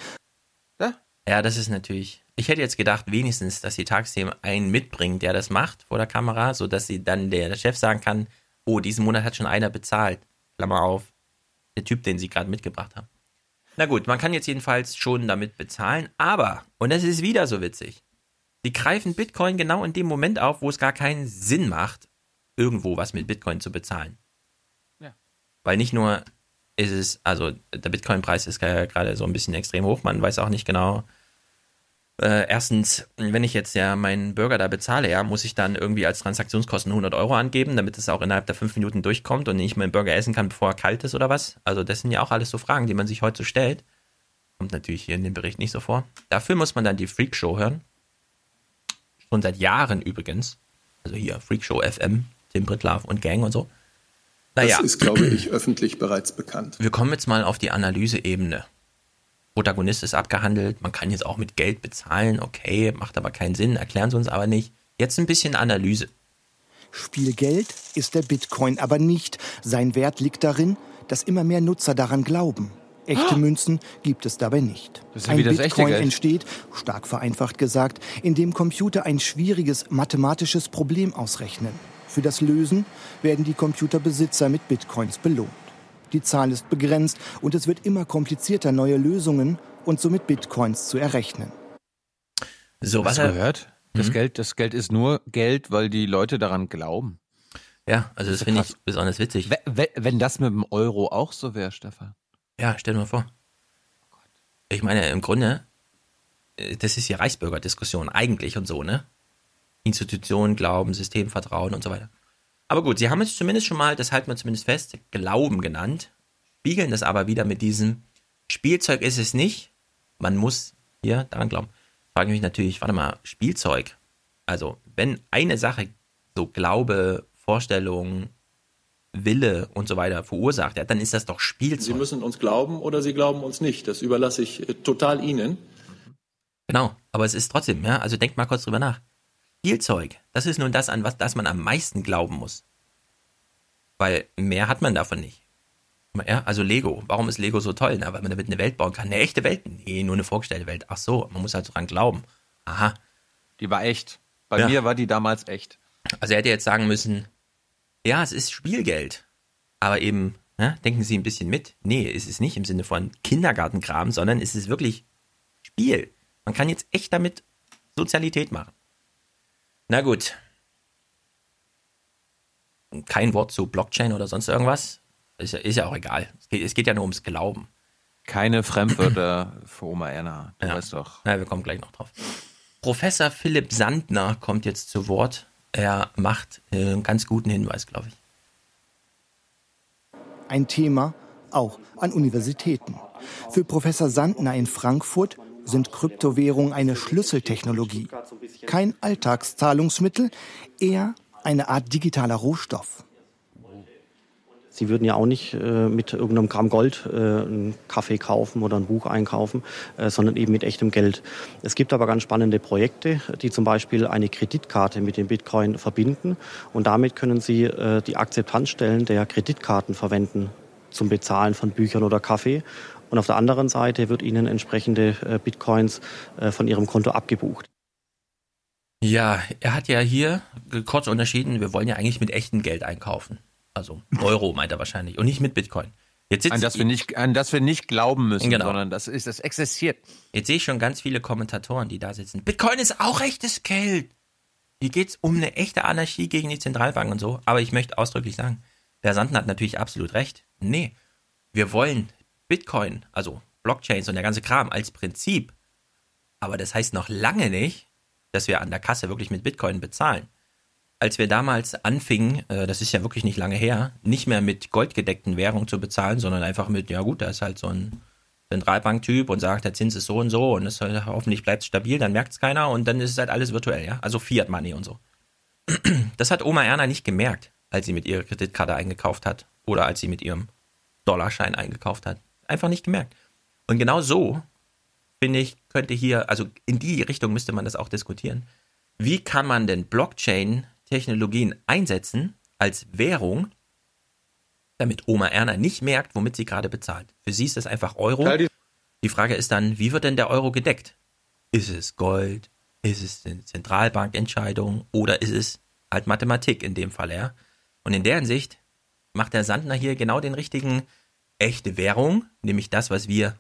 Ja, das ist natürlich. Ich hätte jetzt gedacht, wenigstens, dass die Tagesthemen einen mitbringen, der das macht vor der Kamera, so dass sie dann der, der Chef sagen kann, oh, diesen Monat hat schon einer bezahlt. Klammer auf. Der Typ, den sie gerade mitgebracht haben. Na gut, man kann jetzt jedenfalls schon damit bezahlen, aber, und das ist wieder so witzig, die greifen Bitcoin genau in dem Moment auf, wo es gar keinen Sinn macht, irgendwo was mit Bitcoin zu bezahlen. Ja. Weil nicht nur ist es, also der Bitcoin-Preis ist gerade so ein bisschen extrem hoch, man weiß auch nicht genau, äh, erstens, wenn ich jetzt ja meinen Burger da bezahle, ja, muss ich dann irgendwie als Transaktionskosten 100 Euro angeben, damit es auch innerhalb der fünf Minuten durchkommt und ich meinen Burger essen kann, bevor er kalt ist oder was? Also das sind ja auch alles so Fragen, die man sich heute so stellt. Kommt natürlich hier in dem Bericht nicht so vor. Dafür muss man dann die Freak Show hören. Schon seit Jahren übrigens. Also hier Freak Show FM, Tim Brittlaff und Gang und so. Naja, Das ist, glaube ich, öffentlich bereits bekannt. wir kommen jetzt mal auf die Analyseebene. Protagonist ist abgehandelt, man kann jetzt auch mit Geld bezahlen, okay, macht aber keinen Sinn, erklären sie uns aber nicht. Jetzt ein bisschen Analyse. Spielgeld ist der Bitcoin aber nicht. Sein Wert liegt darin, dass immer mehr Nutzer daran glauben. Echte Münzen gibt es dabei nicht. Ein Bitcoin entsteht, stark vereinfacht gesagt, indem Computer ein schwieriges mathematisches Problem ausrechnen. Für das Lösen werden die Computerbesitzer mit Bitcoins belohnt. Die Zahl ist begrenzt und es wird immer komplizierter, neue Lösungen und somit Bitcoins zu errechnen. So, Hast was du er, gehört? Das, Mhm. Geld, das Geld ist nur Geld, weil die Leute daran glauben. Ja, also das ist finde ich besonders witzig. We- we- Wenn das mit dem Euro auch so wäre, Stefan. Ja, stell dir mal vor. Ich meine, im Grunde, äh, das ist ja Reichsbürgerdiskussion eigentlich und so, ne? Institutionen, Glauben, Systemvertrauen und so weiter. Aber gut, sie haben es zumindest schon mal, das halten wir zumindest fest, Glauben genannt, spiegeln das aber wieder mit diesem Spielzeug ist es nicht, man muss hier daran glauben. Frage mich natürlich, warte mal, Spielzeug. Also, wenn eine Sache so Glaube, Vorstellung, Wille und so weiter verursacht, ja, dann ist das doch Spielzeug. Sie müssen uns glauben oder Sie glauben uns nicht. Das überlasse ich äh, total Ihnen. Genau, aber es ist trotzdem, ja, also denkt mal kurz drüber nach. Spielzeug, das ist nun das, an was das man am meisten glauben muss. Weil mehr hat man davon nicht. Ja, also Lego, warum ist Lego so toll? Na, weil man damit eine Welt bauen kann. Eine echte Welt? Nee, nur eine vorgestellte Welt. Ach so, man muss halt dran glauben. Aha. Die war echt. Bei Ja. mir war die damals echt. Also er hätte jetzt sagen müssen, ja, es ist Spielgeld. Aber eben, ja, denken Sie ein bisschen mit. Nee, es ist nicht im Sinne von Kindergartenkram, sondern es ist wirklich Spiel. Man kann jetzt echt damit Sozialität machen. Na gut. Kein Wort zu Blockchain oder sonst irgendwas. Ist ja, ist ja auch egal. Es geht, es geht ja nur ums Glauben. Keine Fremdwörter für Oma Erna. Du weißt doch. Ja, wir kommen gleich noch drauf. Professor Philipp Sandner kommt jetzt zu Wort. Er macht äh, einen ganz guten Hinweis, glaube ich. Ein Thema auch an Universitäten. Für Professor Sandner in Frankfurt sind Kryptowährungen eine Schlüsseltechnologie. Kein Alltagszahlungsmittel, eher eine Art digitaler Rohstoff. Sie würden ja auch nicht äh, mit irgendeinem Gramm Gold äh, einen Kaffee kaufen oder ein Buch einkaufen, äh, sondern eben mit echtem Geld. Es gibt aber ganz spannende Projekte, die zum Beispiel eine Kreditkarte mit dem Bitcoin verbinden und damit können Sie äh, die Akzeptanzstellen der Kreditkarten verwenden zum Bezahlen von Büchern oder Kaffee. Und auf der anderen Seite wird Ihnen entsprechende äh, Bitcoins äh, von Ihrem Konto abgebucht. Ja, er hat ja hier kurz unterschieden, wir wollen ja eigentlich mit echtem Geld einkaufen. Also Euro meint er wahrscheinlich und nicht mit Bitcoin. Jetzt sitzt An das, wir nicht, an das wir nicht glauben müssen, Genau. sondern das ist, das existiert. Jetzt sehe ich schon ganz viele Kommentatoren, die da sitzen. Bitcoin ist auch echtes Geld. Hier geht's um eine echte Anarchie gegen die Zentralbank und so. Aber ich möchte ausdrücklich sagen, der Sanden hat natürlich absolut recht. Nee, wir wollen Bitcoin, also Blockchains und der ganze Kram als Prinzip. Aber das heißt noch lange nicht, dass wir an der Kasse wirklich mit Bitcoin bezahlen. Als wir damals anfingen, äh, das ist ja wirklich nicht lange her, nicht mehr mit goldgedeckten Währungen zu bezahlen, sondern einfach mit, ja gut, da ist halt so ein Zentralbanktyp und sagt, der Zins ist so und so und es soll, hoffentlich bleibt es stabil, dann merkt es keiner und dann ist es halt alles virtuell, ja. Also Fiat Money und so. Das hat Oma Erna nicht gemerkt, als sie mit ihrer Kreditkarte eingekauft hat oder als sie mit ihrem Dollarschein eingekauft hat. Einfach nicht gemerkt. Und genau so, finde ich, könnte hier, also in die Richtung müsste man das auch diskutieren. Wie kann man denn Blockchain-Technologien einsetzen als Währung, damit Oma Erna nicht merkt, womit sie gerade bezahlt? Für sie ist das einfach Euro. Die Frage ist dann, wie wird denn der Euro gedeckt? Ist es Gold? Ist es eine Zentralbankentscheidung? Oder ist es halt Mathematik in dem Fall, ja? Und in der Hinsicht macht der Sandner hier genau den richtigen echte Währung, nämlich das, was wir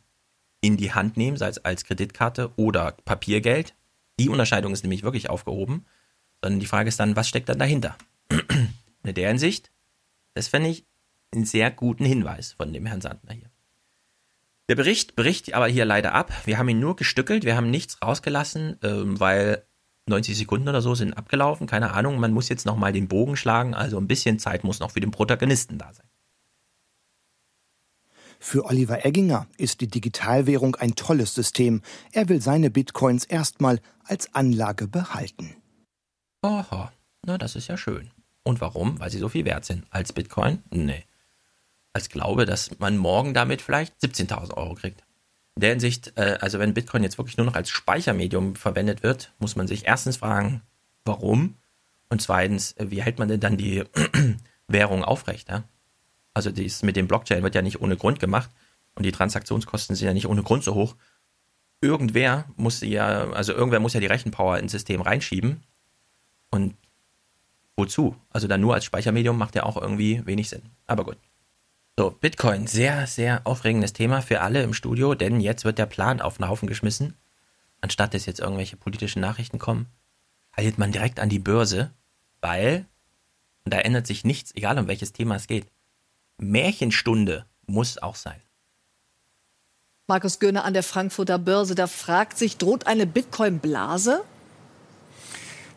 in die Hand nehmen, sei es als Kreditkarte oder Papiergeld. Die Unterscheidung ist nämlich wirklich aufgehoben, sondern die Frage ist dann, was steckt dann dahinter? in der Hinsicht, das fände ich einen sehr guten Hinweis von dem Herrn Sandner hier. Der Bericht bricht aber hier leider ab. Wir haben ihn nur gestückelt, wir haben nichts rausgelassen, ähm, weil 90 Sekunden oder so sind abgelaufen. Keine Ahnung, man muss jetzt nochmal den Bogen schlagen, also ein bisschen Zeit muss noch für den Protagonisten da sein. Für Oliver Egginger ist die Digitalwährung ein tolles System. Er will seine Bitcoins erstmal als Anlage behalten. Aha, na das ist ja schön. Und warum? Weil sie so viel wert sind. Als Bitcoin? Nee. Als Glaube, dass man morgen damit vielleicht 17.000 Euro kriegt. In der Hinsicht, äh, also wenn Bitcoin jetzt wirklich nur noch als Speichermedium verwendet wird, muss man sich erstens fragen, warum? Und zweitens, äh, wie hält man denn dann die Währung aufrecht? Ja? Also dies mit dem Blockchain wird ja nicht ohne Grund gemacht und die Transaktionskosten sind ja nicht ohne Grund so hoch. Irgendwer muss ja, also irgendwer muss ja die Rechenpower ins System reinschieben. Und wozu? Also dann nur als Speichermedium macht ja auch irgendwie wenig Sinn. Aber gut. So, Bitcoin, sehr, sehr aufregendes Thema für alle im Studio, denn jetzt wird der Plan auf den Haufen geschmissen. Anstatt dass jetzt irgendwelche politischen Nachrichten kommen, haltet man direkt an die Börse, weil, und da ändert sich nichts, egal um welches Thema es geht, Märchenstunde muss auch sein. Markus Göhner an der Frankfurter Börse, da fragt sich, droht eine Bitcoin-Blase?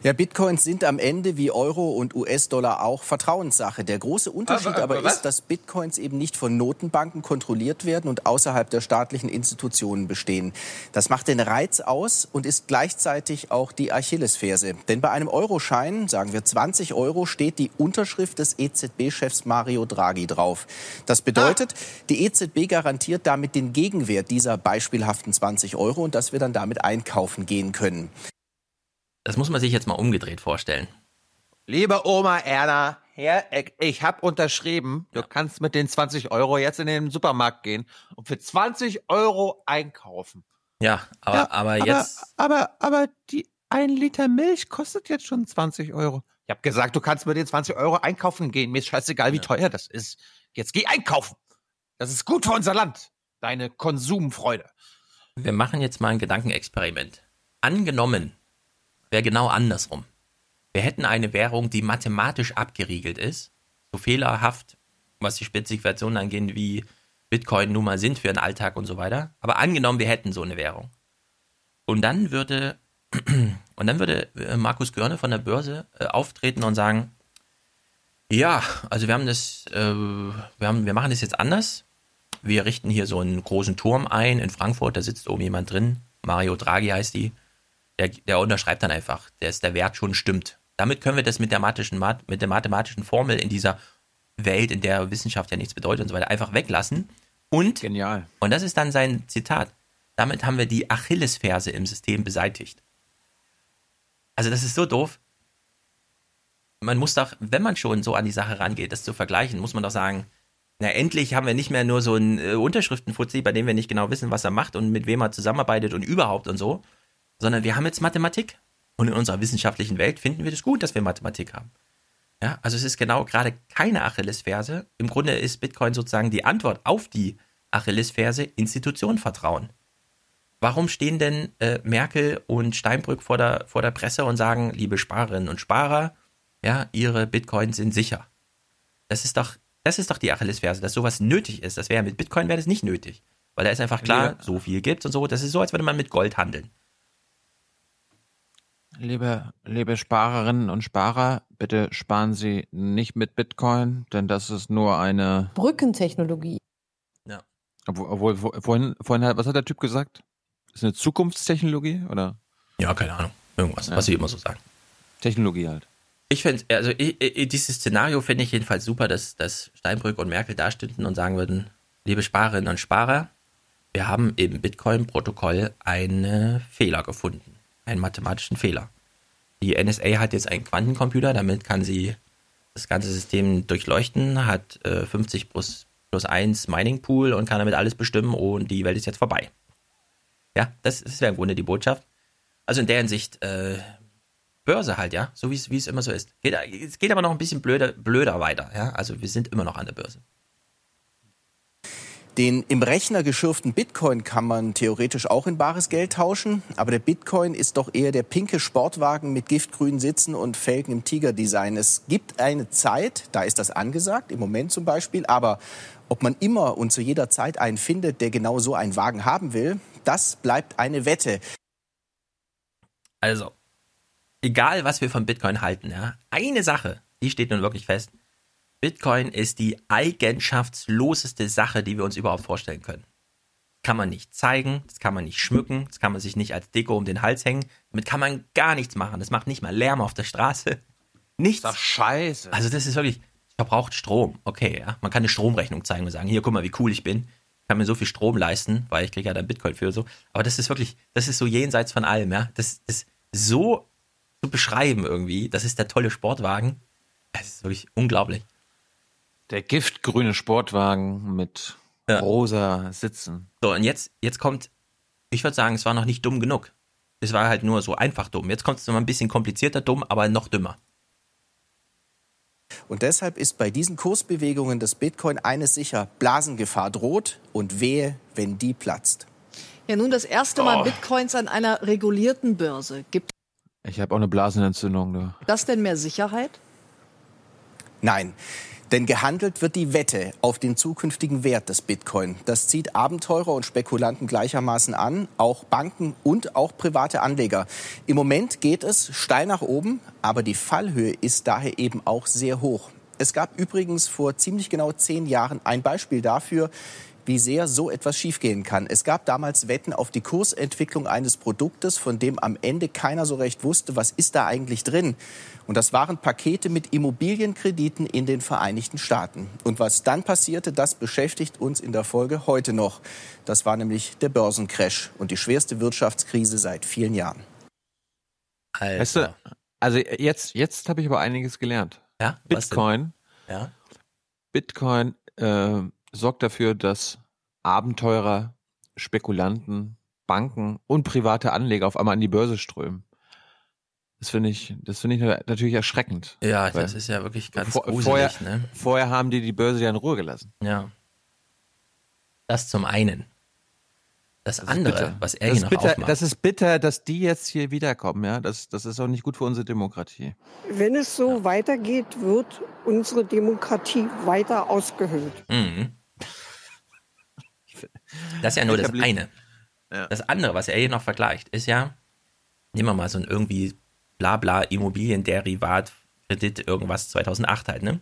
Ja, Bitcoins sind am Ende wie Euro und US-Dollar auch Vertrauenssache. Der große Unterschied aber, aber, aber ist, dass Bitcoins eben nicht von Notenbanken kontrolliert werden und außerhalb der staatlichen Institutionen bestehen. Das macht den Reiz aus und ist gleichzeitig auch die Achillesferse. Denn bei einem Euroschein, sagen wir 20 Euro, steht die Unterschrift des EZB-Chefs Mario Draghi drauf. Das bedeutet, ah. die EZB garantiert damit den Gegenwert dieser beispielhaften 20 Euro und dass wir dann damit einkaufen gehen können. Das muss man sich jetzt mal umgedreht vorstellen. Liebe Oma Erna, ja, ich habe unterschrieben, du kannst mit den 20 Euro jetzt in den Supermarkt gehen und für 20 Euro einkaufen. Ja, aber, ja, aber jetzt. Aber, aber, aber die ein Liter Milch kostet jetzt schon 20 Euro. Ich habe gesagt, du kannst mit den 20 Euro einkaufen gehen. Mir ist scheißegal, wie ja. teuer das ist. Jetzt geh einkaufen. Das ist gut für unser Land. Deine Konsumfreude. Wir machen jetzt mal ein Gedankenexperiment. Angenommen, wäre genau andersrum. Wir hätten eine Währung, die mathematisch abgeriegelt ist, so fehlerhaft, was die Spezifikationen angeht, wie Bitcoin nun mal sind für den Alltag und so weiter. Aber angenommen, wir hätten so eine Währung. Und dann würde, und dann würde äh, Markus Görne von der Börse äh, auftreten und sagen, ja, also wir haben das, äh, wir, haben, wir machen das jetzt anders. Wir richten hier so einen großen Turm ein in Frankfurt, da sitzt oben jemand drin. Mario Draghi heißt die der, der unterschreibt dann einfach, dass der Wert schon stimmt. Damit können wir das mit der, mathematischen, mit der mathematischen Formel in dieser Welt, in der Wissenschaft ja nichts bedeutet und so weiter, einfach weglassen. Und, Genial. und das ist dann sein Zitat, damit haben wir die Achillesferse im System beseitigt. Also das ist so doof. Man muss doch, wenn man schon so an die Sache rangeht, das zu vergleichen, muss man doch sagen, na endlich haben wir nicht mehr nur so einen äh, Unterschriftenfuzzi, bei dem wir nicht genau wissen, was er macht und mit wem er zusammenarbeitet und überhaupt und so, sondern wir haben jetzt Mathematik. Und in unserer wissenschaftlichen Welt finden wir das gut, dass wir Mathematik haben. Ja, also es ist genau gerade keine Achillesferse. Im Grunde ist Bitcoin sozusagen die Antwort auf die Achillesferse Institutionenvertrauen. Warum stehen denn äh, Merkel und Steinbrück vor der, vor der Presse und sagen, liebe Sparerinnen und Sparer, ja, ihre Bitcoins sind sicher? Das ist doch, das ist doch die Achillesferse, dass sowas nötig ist. Das wäre mit Bitcoin wäre das nicht nötig. Weil da ist einfach klar, so viel gibt und so. Das ist so, als würde man mit Gold handeln. Liebe, liebe Sparerinnen und Sparer, bitte sparen Sie nicht mit Bitcoin, denn das ist nur eine Brückentechnologie. Ja. Obwohl, vorhin, vorhin, was hat der Typ gesagt? Ist eine Zukunftstechnologie oder? Ja, keine Ahnung. Irgendwas, ja. was Sie immer so sagen. Technologie halt. Ich finde, also ich, ich, dieses Szenario finde ich jedenfalls super, dass, dass Steinbrück und Merkel da stünden und sagen würden, liebe Sparerinnen und Sparer, wir haben im Bitcoin-Protokoll einen Fehler gefunden, einen mathematischen Fehler. Die NSA hat jetzt einen Quantencomputer, damit kann sie das ganze System durchleuchten, hat äh, 50 plus, plus 1 Mining Pool und kann damit alles bestimmen und die Welt ist jetzt vorbei. Ja, das, das wäre im Grunde die Botschaft. Also in der Hinsicht, äh, Börse halt, ja, so wie es immer so ist. Geht, es geht aber noch ein bisschen blöder, blöder weiter, ja. Also wir sind immer noch an der Börse. Den im Rechner geschürften Bitcoin kann man theoretisch auch in bares Geld tauschen, aber der Bitcoin ist doch eher der pinke Sportwagen mit giftgrünen Sitzen und Felgen im Tigerdesign. Es gibt eine Zeit, da ist das angesagt, im Moment zum Beispiel, aber ob man immer und zu jeder Zeit einen findet, der genau so einen Wagen haben will, das bleibt eine Wette. Also, egal was wir von Bitcoin halten, ja, eine Sache, die steht nun wirklich fest. Bitcoin ist die eigenschaftsloseste Sache, die wir uns überhaupt vorstellen können. Kann man nicht zeigen, das kann man nicht schmücken, das kann man sich nicht als Deko um den Hals hängen. Damit kann man gar nichts machen. Das macht nicht mal Lärm auf der Straße. Nichts. Das ist doch scheiße. Also das ist wirklich, verbraucht Strom. Okay, ja. Man kann eine Stromrechnung zeigen und sagen, hier, guck mal, wie cool ich bin. Ich kann mir so viel Strom leisten, weil ich kriege ja dann Bitcoin für so. Aber das ist wirklich, das ist so jenseits von allem, ja. Das ist so zu beschreiben irgendwie. Das ist der tolle Sportwagen. Es ist wirklich unglaublich. Der giftgrüne Sportwagen mit ja. rosa Sitzen. So, und jetzt, jetzt kommt, ich würde sagen, es war noch nicht dumm genug. Es war halt nur so einfach dumm. Jetzt kommt es noch ein bisschen komplizierter dumm, aber noch dümmer. Und deshalb ist bei diesen Kursbewegungen des Bitcoin eines sicher, Blasengefahr droht und wehe, wenn die platzt. Ja, nun das erste Mal oh. Bitcoins an einer regulierten Börse. Gibt ich habe auch eine Blasenentzündung. Du. Das denn mehr Sicherheit? Nein. Denn gehandelt wird die Wette auf den zukünftigen Wert des Bitcoin. Das zieht Abenteurer und Spekulanten gleichermaßen an, auch Banken und auch private Anleger. Im Moment geht es steil nach oben, aber die Fallhöhe ist daher eben auch sehr hoch. Es gab übrigens vor ziemlich genau zehn Jahren ein Beispiel dafür, wie sehr so etwas schiefgehen kann. Es gab damals Wetten auf die Kursentwicklung eines Produktes, von dem am Ende keiner so recht wusste, was ist da eigentlich drin. Und das waren Pakete mit Immobilienkrediten in den Vereinigten Staaten. Und was dann passierte, das beschäftigt uns in der Folge heute noch. Das war nämlich der Börsencrash und die schwerste Wirtschaftskrise seit vielen Jahren. Alter. Weißt du, also jetzt, jetzt habe ich aber einiges gelernt. Ja? Bitcoin. Ja. Bitcoin äh, sorgt dafür, dass Abenteurer, Spekulanten, Banken und private Anleger auf einmal an die Börse strömen. Das finde ich, das finde ich natürlich erschreckend. Ja, das ist ja wirklich ganz vor, gruselig. Vorher, ne? vorher haben die die Börse ja in Ruhe gelassen. Ja. Das zum einen. Das, das andere, was er das hier noch bitter, aufmacht. Das ist bitter, dass die jetzt hier wiederkommen. Ja, das, das ist auch nicht gut für unsere Demokratie. Wenn es so ja. weitergeht, wird unsere Demokratie weiter ausgehöhlt. Mhm. Das ist ja nur das eine. Ja. Das andere, was er hier noch vergleicht, ist ja, nehmen wir mal so ein irgendwie Blabla Immobilienderivat Kredit irgendwas 2008 halt, ne?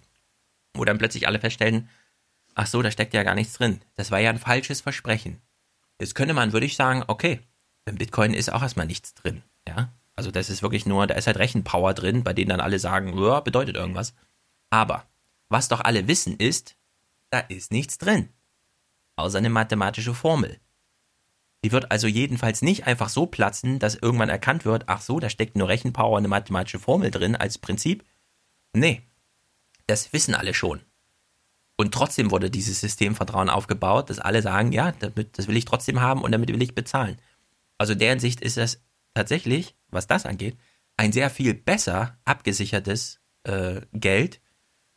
Wo dann plötzlich alle feststellen, ach so, da steckt ja gar nichts drin. Das war ja ein falsches Versprechen. Jetzt könnte man, würde ich sagen, okay, im Bitcoin ist auch erstmal nichts drin, ja? Also das ist wirklich nur, da ist halt Rechenpower drin, bei denen dann alle sagen, ja, bedeutet irgendwas. Aber was doch alle wissen ist, da ist nichts drin. Außer eine mathematische Formel. Die wird also jedenfalls nicht einfach so platzen, dass irgendwann erkannt wird, ach so, da steckt nur Rechenpower eine mathematische Formel drin als Prinzip. Nee, das wissen alle schon. Und trotzdem wurde dieses Systemvertrauen aufgebaut, dass alle sagen, ja, das will ich trotzdem haben und damit will ich bezahlen. Also in der Hinsicht ist das tatsächlich, was das angeht, ein sehr viel besser abgesichertes äh, Geld,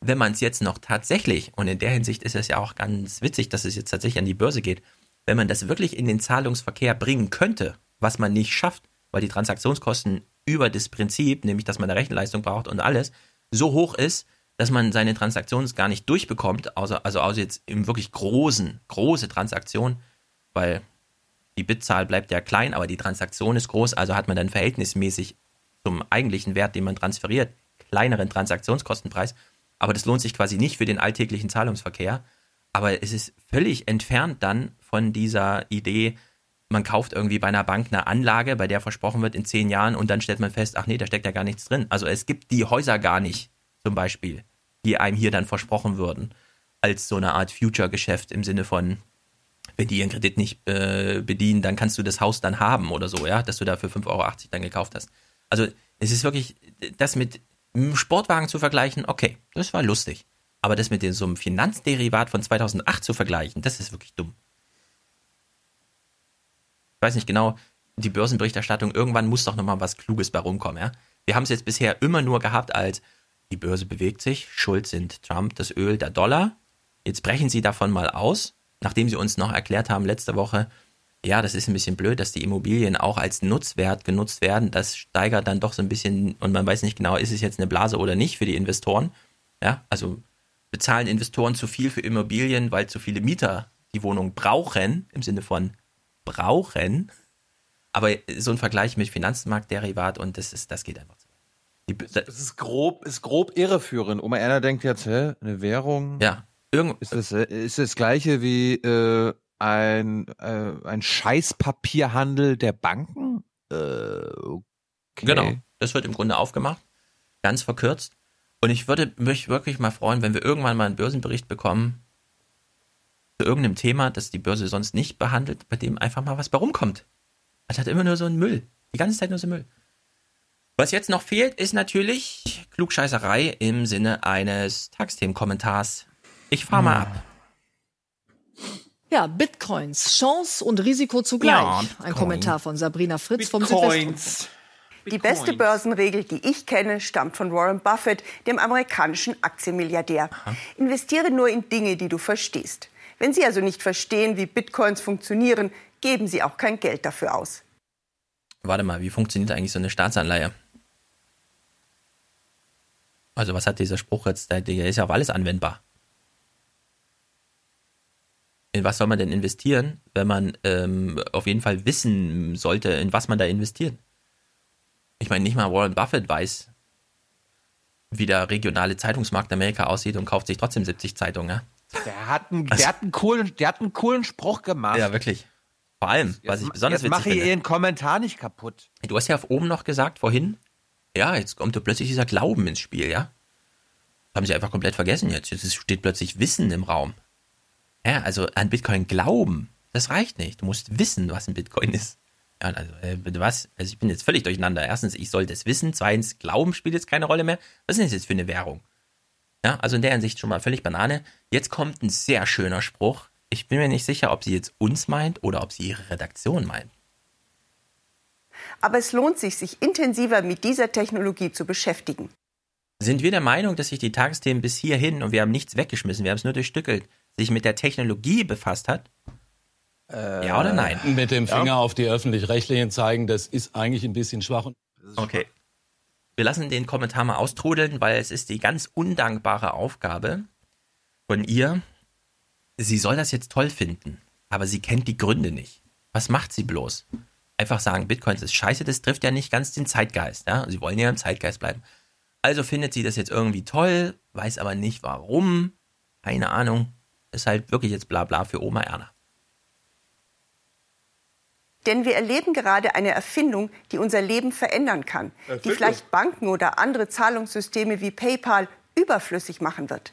wenn man es jetzt noch tatsächlich, und in der Hinsicht ist es ja auch ganz witzig, dass es jetzt tatsächlich an die Börse geht, wenn man das wirklich in den Zahlungsverkehr bringen könnte, was man nicht schafft, weil die Transaktionskosten über das Prinzip, nämlich dass man eine Rechenleistung braucht und alles, so hoch ist, dass man seine Transaktionen gar nicht durchbekommt, außer, also außer jetzt im wirklich großen, große Transaktion, weil die Bitzahl bleibt ja klein, aber die Transaktion ist groß, also hat man dann verhältnismäßig zum eigentlichen Wert, den man transferiert, kleineren Transaktionskostenpreis. Aber das lohnt sich quasi nicht für den alltäglichen Zahlungsverkehr. Aber es ist völlig entfernt dann von dieser Idee, man kauft irgendwie bei einer Bank eine Anlage, bei der versprochen wird in zehn Jahren und dann stellt man fest, ach nee, da steckt ja gar nichts drin. Also es gibt die Häuser gar nicht, zum Beispiel, die einem hier dann versprochen würden, als so eine Art Future-Geschäft im Sinne von, wenn die ihren Kredit nicht äh, bedienen, dann kannst du das Haus dann haben oder so, ja, dass du da für 5,80 Euro dann gekauft hast. Also es ist wirklich, das mit Sportwagen zu vergleichen, okay, das war lustig. Aber das mit dem, so einem Finanzderivat von 2008 zu vergleichen, das ist wirklich dumm ich weiß nicht genau, die Börsenberichterstattung, irgendwann muss doch nochmal was Kluges bei rumkommen, ja. Wir haben es jetzt bisher immer nur gehabt als, die Börse bewegt sich, schuld sind Trump, das Öl, der Dollar. Jetzt brechen sie davon mal aus, nachdem sie uns noch erklärt haben letzte Woche, ja, das ist ein bisschen blöd, dass die Immobilien auch als Nutzwert genutzt werden. Das steigert dann doch so ein bisschen und man weiß nicht genau, ist es jetzt eine Blase oder nicht für die Investoren. Ja, also bezahlen Investoren zu viel für Immobilien, weil zu viele Mieter die Wohnung brauchen, im Sinne von brauchen. Aber so ein Vergleich mit Finanzmarktderivat und das ist, das geht einfach zu weit. Das ist grob, ist grob irreführend. Oma Erna denkt jetzt, hä, eine Währung? Ja. Irgend ist das, ist das gleiche wie äh, ein, äh, ein Scheißpapierhandel der Banken? Äh, okay. Genau. Das wird im Grunde aufgemacht. Ganz verkürzt. Und ich würde mich wirklich mal freuen, wenn wir irgendwann mal einen Börsenbericht bekommen, zu irgendeinem Thema, das die Börse sonst nicht behandelt, bei dem einfach mal was bei rumkommt. Es hat immer nur so einen Müll. Die ganze Zeit nur so Müll. Was jetzt noch fehlt, ist natürlich Klugscheißerei im Sinne eines Tagsthemenkommentars. Ich fahre mal ab. Ja, Bitcoins, Chance und Risiko zugleich. Ja, Ein Kommentar von Sabrina Fritz Bitcoins. vom Südwestfunk. Die beste Börsenregel, die ich kenne, stammt von Warren Buffett, dem amerikanischen Aktienmilliardär. Aha. Investiere nur in Dinge, die du verstehst. Wenn Sie also nicht verstehen, wie Bitcoins funktionieren, geben Sie auch kein Geld dafür aus. Warte mal, wie funktioniert eigentlich so eine Staatsanleihe? Also was hat dieser Spruch jetzt? Der ist ja auf alles anwendbar. In was soll man denn investieren, wenn man ähm, auf jeden Fall wissen sollte, in was man da investiert? Ich meine, nicht mal Warren Buffett weiß, wie der regionale Zeitungsmarkt Amerika aussieht und kauft sich trotzdem 70 Zeitungen. Ja? Der hat, einen, der, hat einen coolen, der hat einen coolen Spruch gemacht. Ja, wirklich. Vor allem, was ich besonders jetzt witzig mache ich Ihren Kommentar nicht kaputt. Du hast ja auf oben noch gesagt vorhin, ja, jetzt kommt plötzlich dieser Glauben ins Spiel, ja? haben sie einfach komplett vergessen jetzt. Jetzt steht plötzlich Wissen im Raum. Ja, also an Bitcoin glauben, das reicht nicht. Du musst wissen, was ein Bitcoin ist. Ja, also, äh, was? Also ich bin jetzt völlig durcheinander. Erstens, ich sollte es wissen. Zweitens, Glauben spielt jetzt keine Rolle mehr. Was ist das jetzt für eine Währung? Ja, also in der Hinsicht schon mal völlig Banane. Jetzt kommt ein sehr schöner Spruch. Ich bin mir nicht sicher, ob sie jetzt uns meint oder ob sie ihre Redaktion meint. Aber es lohnt sich, sich intensiver mit dieser Technologie zu beschäftigen. Sind wir der Meinung, dass sich die Tagesthemen bis hierhin, und wir haben nichts weggeschmissen, wir haben es nur durchstückelt, sich mit der Technologie befasst hat? Äh, ja oder nein? Mit dem Finger ja. auf die Öffentlich-Rechtlichen zeigen, das ist eigentlich ein bisschen schwach. Okay. Wir lassen den Kommentar mal austrudeln, weil es ist die ganz undankbare Aufgabe von ihr. Sie soll das jetzt toll finden, aber sie kennt die Gründe nicht. Was macht sie bloß? Einfach sagen, Bitcoins ist scheiße, das trifft ja nicht ganz den Zeitgeist. Ja? Sie wollen ja im Zeitgeist bleiben. Also findet sie das jetzt irgendwie toll, weiß aber nicht warum. Keine Ahnung. Ist halt wirklich jetzt bla bla für Oma Erna. Denn wir erleben gerade eine Erfindung, die unser Leben verändern kann, Erfindung. die vielleicht Banken oder andere Zahlungssysteme wie PayPal überflüssig machen wird.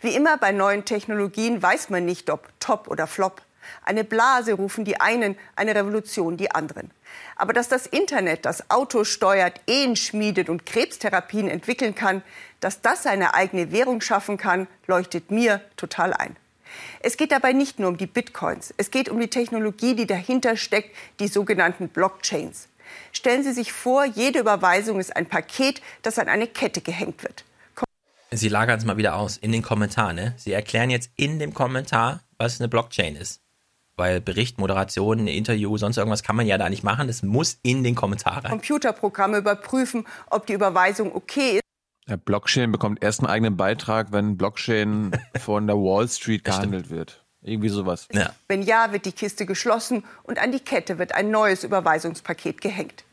Wie immer bei neuen Technologien weiß man nicht, ob top oder flop. Eine Blase rufen die einen, eine Revolution die anderen. Aber dass das Internet das Auto steuert, Ehen schmiedet und Krebstherapien entwickeln kann, dass das eine eigene Währung schaffen kann, leuchtet mir total ein. Es geht dabei nicht nur um die Bitcoins. Es geht um die Technologie, die dahinter steckt, die sogenannten Blockchains. Stellen Sie sich vor, jede Überweisung ist ein Paket, das an eine Kette gehängt wird. Sie lagern es mal wieder aus in den Kommentaren. Ne? Sie erklären jetzt in dem Kommentar, was eine Blockchain ist. Weil Bericht, Moderation, Interview, sonst irgendwas kann man ja da nicht machen. Das muss in den Kommentaren. Computerprogramme überprüfen, ob die Überweisung okay ist. Der Blockchain bekommt erst einen eigenen Beitrag, wenn Blockchain von der Wall Street gehandelt wird. Irgendwie sowas. Ja. Wenn ja, wird die Kiste geschlossen und an die Kette wird ein neues Überweisungspaket gehängt.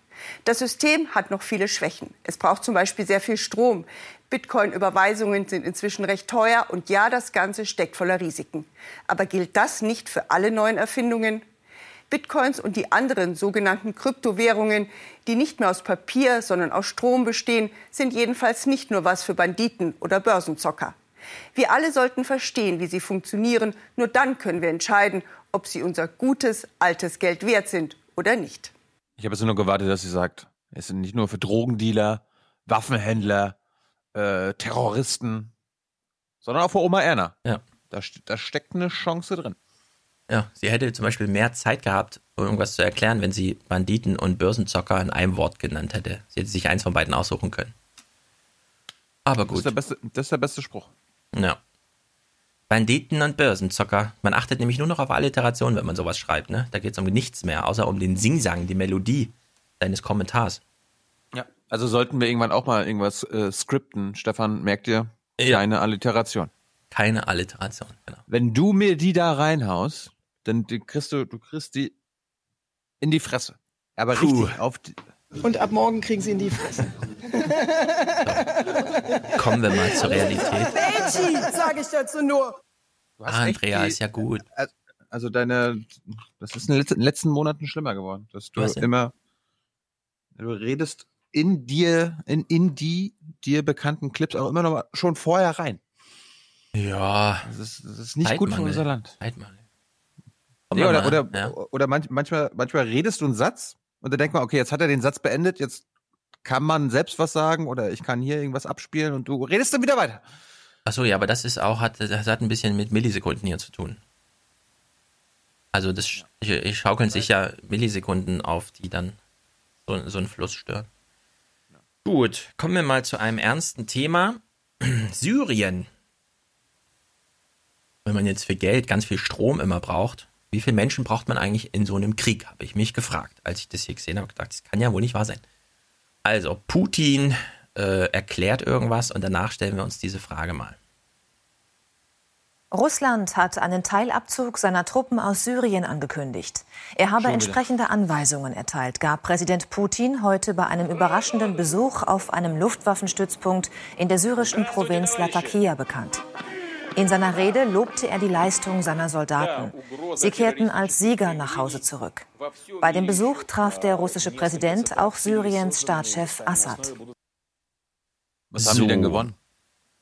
Das System hat noch viele Schwächen. Es braucht zum Beispiel sehr viel Strom. Bitcoin-Überweisungen sind inzwischen recht teuer und ja, das Ganze steckt voller Risiken. Aber gilt das nicht für alle neuen Erfindungen? Bitcoins und die anderen sogenannten Kryptowährungen, die nicht mehr aus Papier, sondern aus Strom bestehen, sind jedenfalls nicht nur was für Banditen oder Börsenzocker. Wir alle sollten verstehen, wie sie funktionieren. Nur dann können wir entscheiden, ob sie unser gutes, altes Geld wert sind oder nicht. Ich habe jetzt nur gewartet, dass sie sagt, es sind nicht nur für Drogendealer, Waffenhändler, äh, Terroristen, sondern auch für Oma Erna. Ja. Da, da steckt eine Chance drin. Ja, sie hätte zum Beispiel mehr Zeit gehabt, um irgendwas zu erklären, wenn sie Banditen und Börsenzocker in einem Wort genannt hätte. Sie hätte sich eins von beiden aussuchen können. Aber gut. Das ist der beste, ist der beste Spruch. Ja. Banditen und Börsenzocker. Man achtet nämlich nur noch auf Alliteration, wenn man sowas schreibt. Ne? Da geht es um nichts mehr, außer um den Singsang, die Melodie deines Kommentars. Ja, also sollten wir irgendwann auch mal irgendwas äh, skripten. Stefan, merkt ihr? Ja. Keine Alliteration. Keine Alliteration, genau. Wenn du mir die da reinhaust, dann kriegst du, du kriegst die in die Fresse. Aber Puh. richtig auf die, Und ab morgen kriegen sie in die Fresse. Kommen wir mal zur Realität. Mädchen, sage ich dazu nur. Du hast Ah, Andrea die- ist ja gut. Also deine, das ist in den letzten, Monaten schlimmer geworden, dass du Was denn? immer, du redest in dir, in, in die dir bekannten Clips auch immer noch mal schon vorher rein. Ja. Das ist, das ist nicht gut für unser Land. Zeitmangel. Nee, oder oder, ja. oder manch, manchmal, manchmal redest du einen Satz und dann denkt man, okay, jetzt hat er den Satz beendet, jetzt kann man selbst was sagen oder ich kann hier irgendwas abspielen und du redest dann wieder weiter. Achso, ja, aber das ist auch, hat, das hat ein bisschen mit Millisekunden hier zu tun. Also das schaukeln sich ja Millisekunden auf, die dann so, so einen Fluss stören. Gut, kommen wir mal zu einem ernsten Thema. Syrien. Wenn man jetzt für Geld ganz viel Strom immer braucht, wie viele Menschen braucht man eigentlich in so einem Krieg, habe ich mich gefragt, als ich das hier gesehen habe. gedacht, das kann ja wohl nicht wahr sein. Also, Putin äh, erklärt irgendwas und danach stellen wir uns diese Frage mal. Russland hat einen Teilabzug seiner Truppen aus Syrien angekündigt. Er habe entsprechende Anweisungen erteilt, gab Präsident Putin heute bei einem überraschenden Besuch auf einem Luftwaffenstützpunkt in der syrischen Provinz Latakia bekannt. In seiner Rede lobte er die Leistung seiner Soldaten. Sie kehrten als Sieger nach Hause zurück. Bei dem Besuch traf der russische Präsident auch Syriens Staatschef Assad. Was haben die denn gewonnen?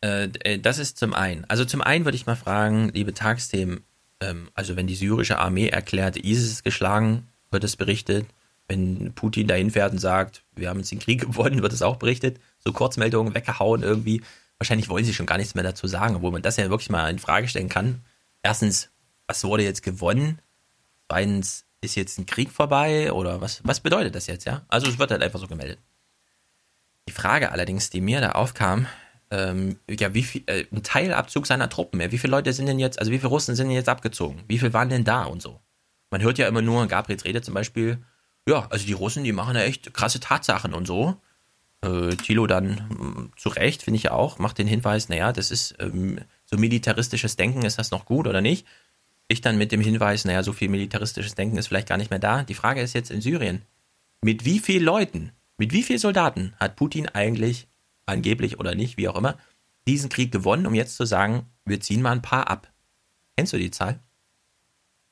Äh, äh, das ist zum einen. Also zum einen würde ich mal fragen, liebe Tagsthemen, ähm, also wenn die syrische Armee erklärt, ISIS ist geschlagen, wird es berichtet. Wenn Putin dahin fährt und sagt, wir haben jetzt den Krieg gewonnen, wird es auch berichtet. So Kurzmeldungen weggehauen irgendwie. Wahrscheinlich wollen sie schon gar nichts mehr dazu sagen, obwohl man das ja wirklich mal in Frage stellen kann. Erstens, was wurde jetzt gewonnen? Zweitens, ist jetzt ein Krieg vorbei oder was, was bedeutet das jetzt, ja? Also es wird halt einfach so gemeldet. Die Frage allerdings, die mir da aufkam, ähm, ja, wie viel, äh, ein Teilabzug seiner Truppen, ja, wie viele Leute sind denn jetzt, also wie viele Russen sind denn jetzt abgezogen? Wie viele waren denn da und so? Man hört ja immer nur, in Gabriels Rede zum Beispiel, ja, also die Russen, die machen ja echt krasse Tatsachen und so. Äh, Thilo dann mh, zu Recht, finde ich ja auch, macht den Hinweis, naja, das ist ähm, so militaristisches Denken, ist das noch gut oder nicht? Ich dann mit dem Hinweis, naja, so viel militaristisches Denken ist vielleicht gar nicht mehr da. Die Frage ist jetzt in Syrien, mit wie vielen Leuten, mit wie vielen Soldaten hat Putin eigentlich, angeblich oder nicht, wie auch immer, diesen Krieg gewonnen, um jetzt zu sagen, wir ziehen mal ein paar ab? Kennst du die Zahl?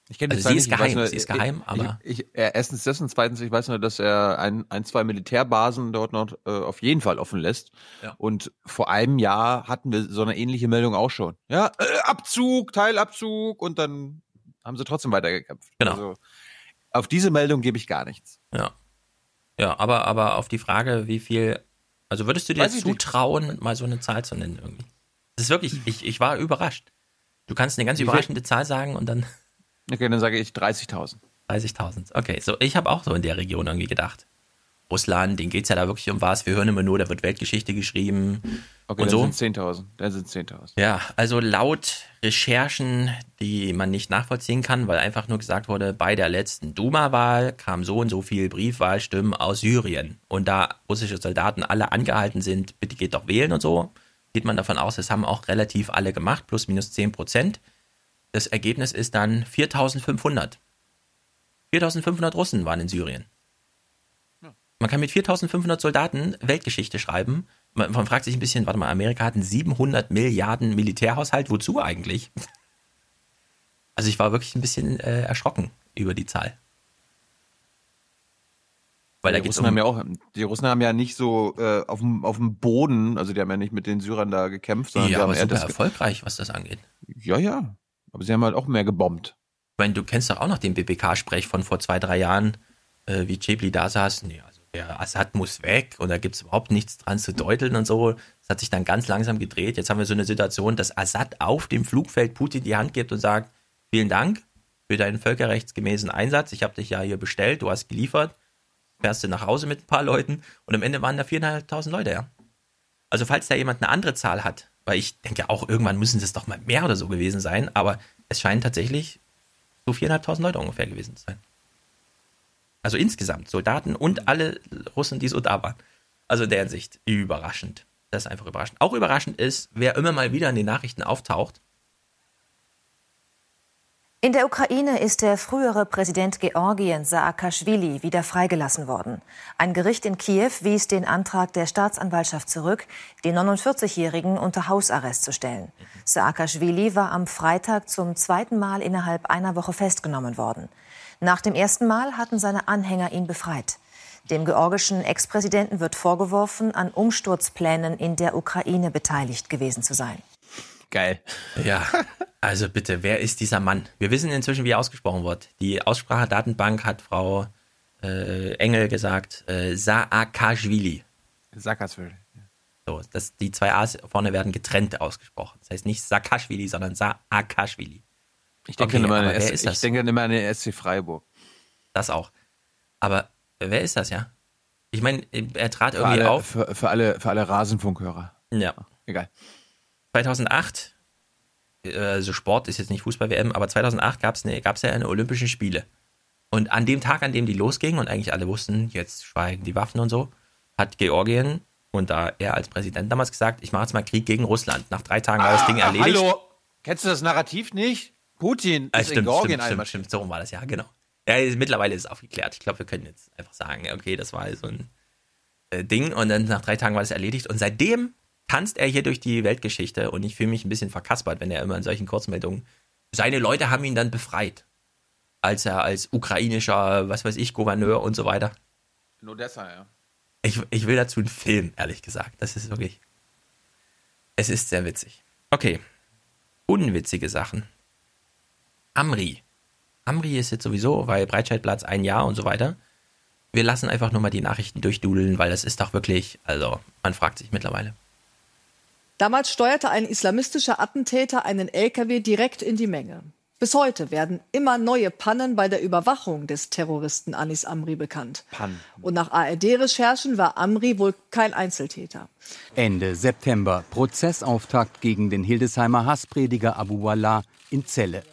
Ich kenne Also sie ist geheim, nur, sie ist geheim, ich, aber- Ich, ich, äh, erstens das und zweitens, ich weiß nur, dass er ein, ein zwei Militärbasen dort noch äh, auf jeden Fall offen lässt. Ja. Und vor einem Jahr hatten wir so eine ähnliche Meldung auch schon. Ja, äh, Abzug, Teilabzug und dann haben sie trotzdem weitergekämpft. Genau. Also, auf diese Meldung gebe ich gar nichts. Ja. Ja, aber, aber auf die Frage, wie viel, also würdest du dir ich nicht. zutrauen, mal so eine Zahl zu nennen irgendwie? Das ist wirklich, ich, ich war überrascht. Du kannst eine ganz Wie viel? überraschende Zahl sagen und dann Okay, dann sage ich 30.000. 30.000. Okay, so ich habe auch so in der Region irgendwie gedacht. Russland, denen geht's ja da wirklich um was. Wir hören immer nur, da wird Weltgeschichte geschrieben. Okay, und dann so. sind 10.000. Dann sind 10.000. Ja, also laut Recherchen, die man nicht nachvollziehen kann, weil einfach nur gesagt wurde, bei der letzten Duma-Wahl kam so und so viel Briefwahlstimmen aus Syrien. Und da russische Soldaten alle angehalten sind, bitte geht doch wählen und so, geht man davon aus, das haben auch relativ alle gemacht, plus minus 10 Prozent. Das Ergebnis ist dann 4500. 4500 Russen waren in Syrien. Man kann mit 4500 Soldaten Weltgeschichte schreiben. Man, man fragt sich ein bisschen, warte mal, Amerika hat einen 700 Milliarden Militärhaushalt. Wozu eigentlich? Also ich war wirklich ein bisschen äh, erschrocken über die Zahl. Weil die da geht's Russen um, haben ja auch, die Russen haben ja nicht so äh, auf dem auf dem Boden, also die haben ja nicht mit den Syrern da gekämpft, sondern ja, die haben aber eher super erfolgreich, was das angeht. Ja, ja. Aber sie haben halt auch mehr gebombt. Ich meine, du kennst doch auch noch den BPK-Sprech von vor zwei, drei Jahren, äh, wie Chebli da saß. Nee, also der Assad muss weg und da gibt's überhaupt nichts dran zu deuteln und so. Das hat sich dann ganz langsam gedreht. Jetzt haben wir so eine Situation, dass Assad auf dem Flugfeld Putin die Hand gibt und sagt, vielen Dank für deinen völkerrechtsgemäßen Einsatz. Ich habe dich ja hier bestellt, du hast geliefert. Fährst du nach Hause mit ein paar Leuten und am Ende waren da 4.500 Leute, ja. Also falls da jemand eine andere Zahl hat, weil ich denke auch, irgendwann müssen es doch mal mehr oder so gewesen sein, aber es scheinen tatsächlich so 4.500 Leute ungefähr gewesen zu sein. Also insgesamt Soldaten und alle Russen, die so da waren. Also in der Hinsicht überraschend. Das ist einfach überraschend. Auch überraschend ist, wer immer mal wieder in den Nachrichten auftaucht. In der Ukraine ist der frühere Präsident Georgien Saakashvili wieder freigelassen worden. Ein Gericht in Kiew wies den Antrag der Staatsanwaltschaft zurück, den 49-Jährigen unter Hausarrest zu stellen. Saakashvili war am Freitag zum zweiten Mal innerhalb einer Woche festgenommen worden. Nach dem ersten Mal hatten seine Anhänger ihn befreit. Dem georgischen Ex-Präsidenten wird vorgeworfen, an Umsturzplänen in der Ukraine beteiligt gewesen zu sein. Geil. Ja, also bitte, wer ist dieser Mann? Wir wissen inzwischen, wie er ausgesprochen wird. Die Aussprachedatenbank hat Frau äh, Engel gesagt, äh, Saakashvili. Saakashvili. So, das, die zwei A's vorne werden getrennt ausgesprochen. Das heißt nicht Saakashvili, sondern Saakashvili. Ich denke, Okay, immer, an S- ist das? ich denke immer an den SC Freiburg. Das auch. Aber wer ist das, ja? Ich meine, er trat Für irgendwie alle, auf. für, für alle, für alle Rasenfunkhörer. Ja. Egal. 2008, äh, also Sport ist jetzt nicht Fußball-WM, aber 2008 gab es gab's ja eine Olympische Spiele. Und an dem Tag, an dem die losgingen und eigentlich alle wussten, jetzt schweigen die Waffen und so, hat Georgien und da er als Präsident damals gesagt, ich mache jetzt mal Krieg gegen Russland. Nach drei Tagen war das Ding erledigt. Ah, Hallo, kennst du das Narrativ nicht? Putin Ah, ist in stimmt, Georgien stimmt, stimmt, so rum war das, ja, genau. Ja, ist- mittlerweile ist es aufgeklärt. Ich glaube, wir können jetzt einfach sagen, okay, das war so ein äh, Ding und dann nach drei Tagen war das erledigt und seitdem tanzt er hier durch die Weltgeschichte und ich fühle mich ein bisschen verkaspert, wenn er immer in solchen Kurzmeldungen, seine Leute haben ihn dann befreit, als er als ukrainischer, was weiß ich, Gouverneur und so weiter. In Odessa, ja. Ich, ich will dazu einen Film, ehrlich gesagt. Das ist wirklich, es ist sehr witzig. Okay, unwitzige Sachen. Amri. Amri ist jetzt sowieso, weil Breitscheidplatz ein Jahr und so weiter. Wir lassen einfach nur mal die Nachrichten durchdudeln, weil das ist doch wirklich, also man fragt sich mittlerweile. Damals steuerte ein islamistischer Attentäter einen LKW direkt in die Menge. Bis heute werden immer neue Pannen bei der Überwachung des Terroristen Anis Amri bekannt. Pan. Und nach ARD-Recherchen war Amri wohl kein Einzeltäter. Ende September. Prozessauftakt gegen den Hildesheimer Hassprediger Abu Wallah in Celle.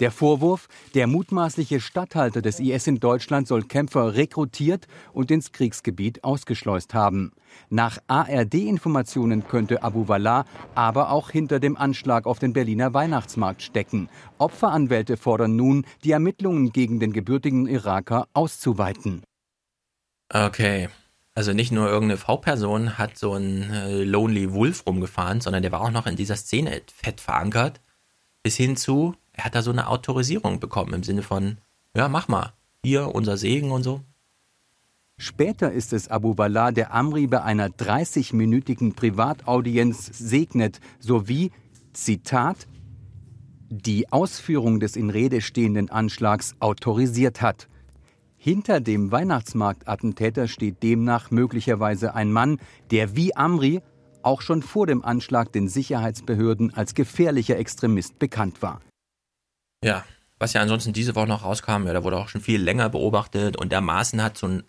Der Vorwurf, der mutmaßliche Statthalter des IS in Deutschland soll Kämpfer rekrutiert und ins Kriegsgebiet ausgeschleust haben. Nach ARD-Informationen könnte Abu Wallah aber auch hinter dem Anschlag auf den Berliner Weihnachtsmarkt stecken. Opferanwälte fordern nun, die Ermittlungen gegen den gebürtigen Iraker auszuweiten. Okay. Also nicht nur irgendeine V-Person hat so einen äh, Lonely Wolf rumgefahren, sondern der war auch noch in dieser Szene fett verankert. Bis hin zu, er hat da so eine Autorisierung bekommen im Sinne von, ja, mach mal, hier unser Segen und so. Später ist es Abu Wallah, der Amri bei einer 30-minütigen Privataudienz segnet, sowie, Zitat, die Ausführung des in Rede stehenden Anschlags autorisiert hat. Hinter dem Weihnachtsmarktattentäter steht demnach möglicherweise ein Mann, der wie Amri auch schon vor dem Anschlag den Sicherheitsbehörden als gefährlicher Extremist bekannt war. Ja, was ja ansonsten diese Woche noch rauskam, ja, da wurde auch schon viel länger beobachtet und der Maaßen hat so ein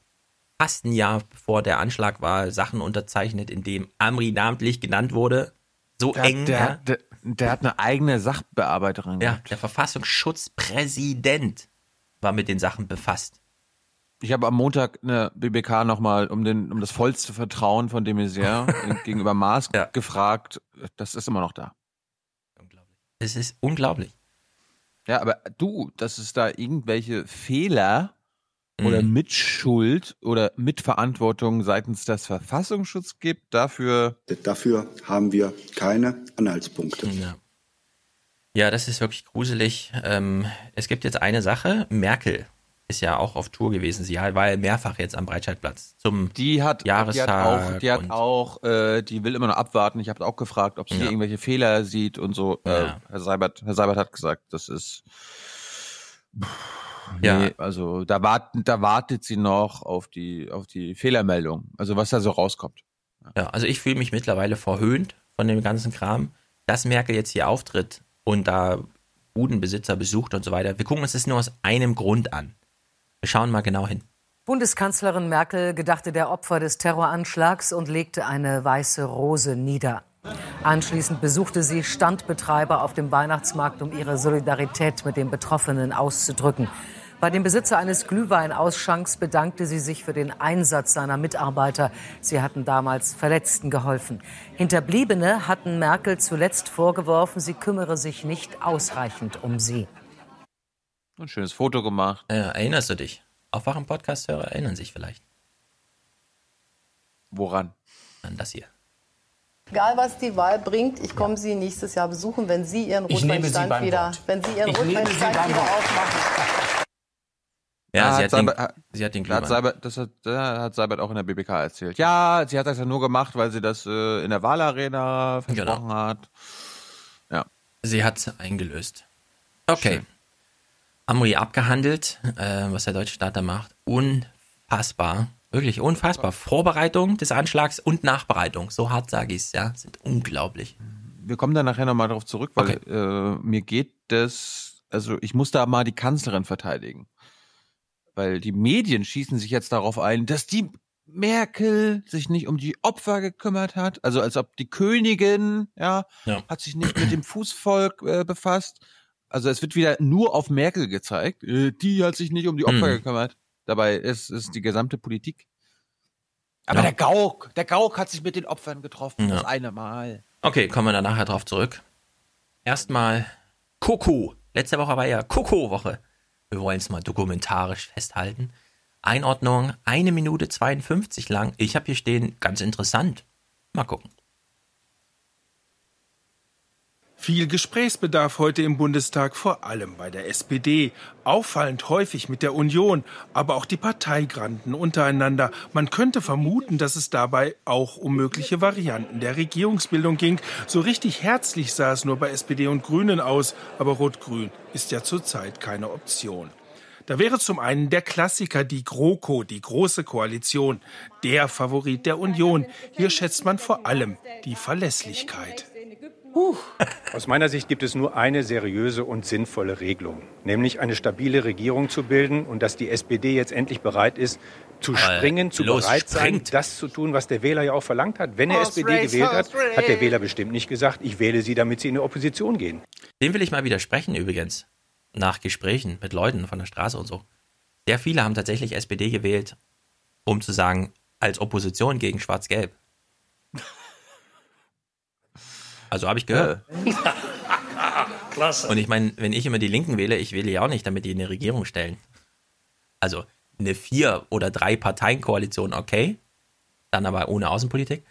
fast ein Jahr bevor der Anschlag war, Sachen unterzeichnet, in dem Amri namentlich genannt wurde. So Der, eng. der, ja. der, der hat eine eigene Sachbearbeiterin. Ja, gehabt. der Verfassungsschutzpräsident war mit den Sachen befasst. Ich habe am Montag eine BBK nochmal um, den, um das vollste Vertrauen von de Maizière gegenüber Maas gefragt. Das ist immer noch da. Es ist unglaublich. Ja, aber du, dass es da irgendwelche Fehler oder Mitschuld oder Mitverantwortung seitens des Verfassungsschutzes gibt, dafür. Dafür haben wir keine Anhaltspunkte. Ja. Ja, das ist wirklich gruselig. Ähm, es gibt jetzt eine Sache. Merkel ist ja auch auf Tour gewesen. Sie war ja mehrfach jetzt am Breitscheidplatz zum die hat, Jahrestag. Die hat auch, die, hat auch, äh, die will immer noch abwarten. Ich habe auch gefragt, ob sie ja. irgendwelche Fehler sieht und so. Äh, ja. Herr Seibert, Herr Seibert hat gesagt, das ist Nee, ja. also da warten, da wartet sie noch auf die, auf die Fehlermeldung. Also was da so rauskommt. Ja, ja also ich fühle mich mittlerweile verhöhnt von dem ganzen Kram, dass Merkel jetzt hier auftritt und da Budenbesitzer besucht und so weiter. Wir gucken uns das nur aus einem Grund an. Schauen mal genau hin. Bundeskanzlerin Merkel gedachte der Opfer des Terroranschlags und legte eine weiße Rose nieder. Anschließend besuchte sie Standbetreiber auf dem Weihnachtsmarkt, um ihre Solidarität mit den Betroffenen auszudrücken. Bei dem Besitzer eines Glühweinausschanks bedankte sie sich für den Einsatz seiner Mitarbeiter. Sie hatten damals Verletzten geholfen. Hinterbliebene hatten Merkel zuletzt vorgeworfen, sie kümmere sich nicht ausreichend um sie. Ein schönes Foto gemacht. Äh, erinnerst du dich? Aufwachen Podcast-Hörer erinnern sich vielleicht. Woran? An das hier. Egal was die Wahl bringt, ich komme Sie nächstes Jahr besuchen, wenn Sie Ihren Rotweinstand wieder, wenn Sie Ihren Rotweinstand wieder aufmachen. Ja, Ah, sie, hat hat den, Seibert- sie hat den Hat Glühwein. Seibert, das hat, hat Seibert auch in der BBK erzählt. Ja, sie hat das ja nur gemacht, weil sie das äh, in der Wahlarena versprochen Genau. hat. Ja. Sie hat eingelöst. Okay. Amri abgehandelt, äh, was der deutsche Staat da macht. Unfassbar. Wirklich unfassbar. Vorbereitung des Anschlags und Nachbereitung. So hart sage ich es, ja. Sind unglaublich. Wir kommen da nachher nochmal drauf zurück, weil äh, mir geht das, also ich muss da mal die Kanzlerin verteidigen. Weil die Medien schießen sich jetzt darauf ein, dass die Merkel sich nicht um die Opfer gekümmert hat. Also als ob die Königin, ja, Ja. hat sich nicht mit dem Fußvolk äh, befasst. Also es wird wieder nur auf Merkel gezeigt. Äh, die hat sich nicht um die Opfer Mhm. gekümmert. Dabei ist es die gesamte Politik. Aber Ja. der Gauck, der Gauck hat sich mit den Opfern getroffen. Ja. Das eine Mal. Okay, kommen wir dann nachher drauf zurück. Erstmal Coco. Letzte Woche war ja Coco-Woche. Wir wollen es mal dokumentarisch festhalten. Einordnung, eine Minute 52 lang. Ich habe hier stehen, ganz interessant. Mal gucken. Viel Gesprächsbedarf heute im Bundestag, vor allem bei der SPD. Auffallend häufig mit der Union, aber auch die Parteigranden untereinander. Man könnte vermuten, dass es dabei auch um mögliche Varianten der Regierungsbildung ging. So richtig herzlich sah es nur bei SPD und Grünen aus, aber Rot-Grün ist ja zurzeit keine Option. Da wäre zum einen der Klassiker, die GroKo, die Große Koalition, der Favorit der Union. Hier schätzt man vor allem die Verlässlichkeit. Aus meiner Sicht gibt es nur eine seriöse und sinnvolle Regelung, nämlich eine stabile Regierung zu bilden und dass die SPD jetzt endlich bereit ist, zu Aber springen, zu los, bereit sein, springt. das zu tun, was der Wähler ja auch verlangt hat. Wenn er Horse SPD race, gewählt hat, race. hat der Wähler bestimmt nicht gesagt, ich wähle sie, damit sie in die Opposition gehen. Dem will ich mal widersprechen übrigens. Nach Gesprächen mit Leuten von der Straße und so. Sehr viele haben tatsächlich SPD gewählt, um zu sagen, als Opposition gegen Schwarz-Gelb. Also habe ich gehört. Klasse. Und ich meine, wenn ich immer die Linken wähle, ich wähle ja auch nicht, damit die eine Regierung stellen. Also eine vier- oder drei Parteien-Koalition, okay. Dann aber ohne Außenpolitik.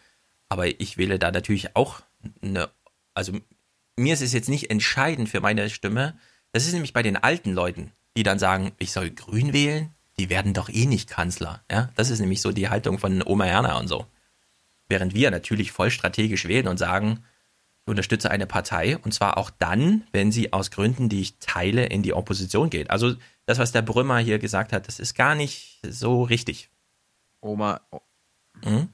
Aber ich wähle da natürlich auch eine, also mir ist es jetzt nicht entscheidend für meine Stimme. Das ist nämlich bei den alten Leuten, die dann sagen, ich soll grün wählen, die werden doch eh nicht Kanzler. Ja, das ist nämlich so die Haltung von Oma Erna und so. Während wir natürlich voll strategisch wählen und sagen, unterstütze eine Partei und zwar auch dann, wenn sie aus Gründen, die ich teile, in die Opposition geht. Also das, was der Brümmer hier gesagt hat, das ist gar nicht so richtig. Oma. Hm?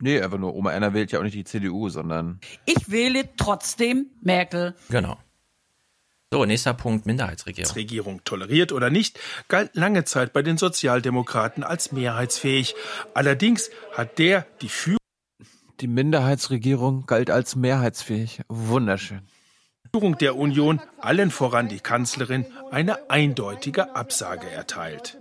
Nee, einfach nur Oma Erna wählt ja auch nicht die CDU, sondern Ich wähle trotzdem Merkel. Genau. So, nächster Punkt, Minderheitsregierung. Regierung toleriert oder nicht, galt lange Zeit bei den Sozialdemokraten als mehrheitsfähig. Allerdings hat der die Führung die Minderheitsregierung galt als mehrheitsfähig. Wunderschön. der Union, allen voran die Kanzlerin, eine eindeutige Absage erteilt.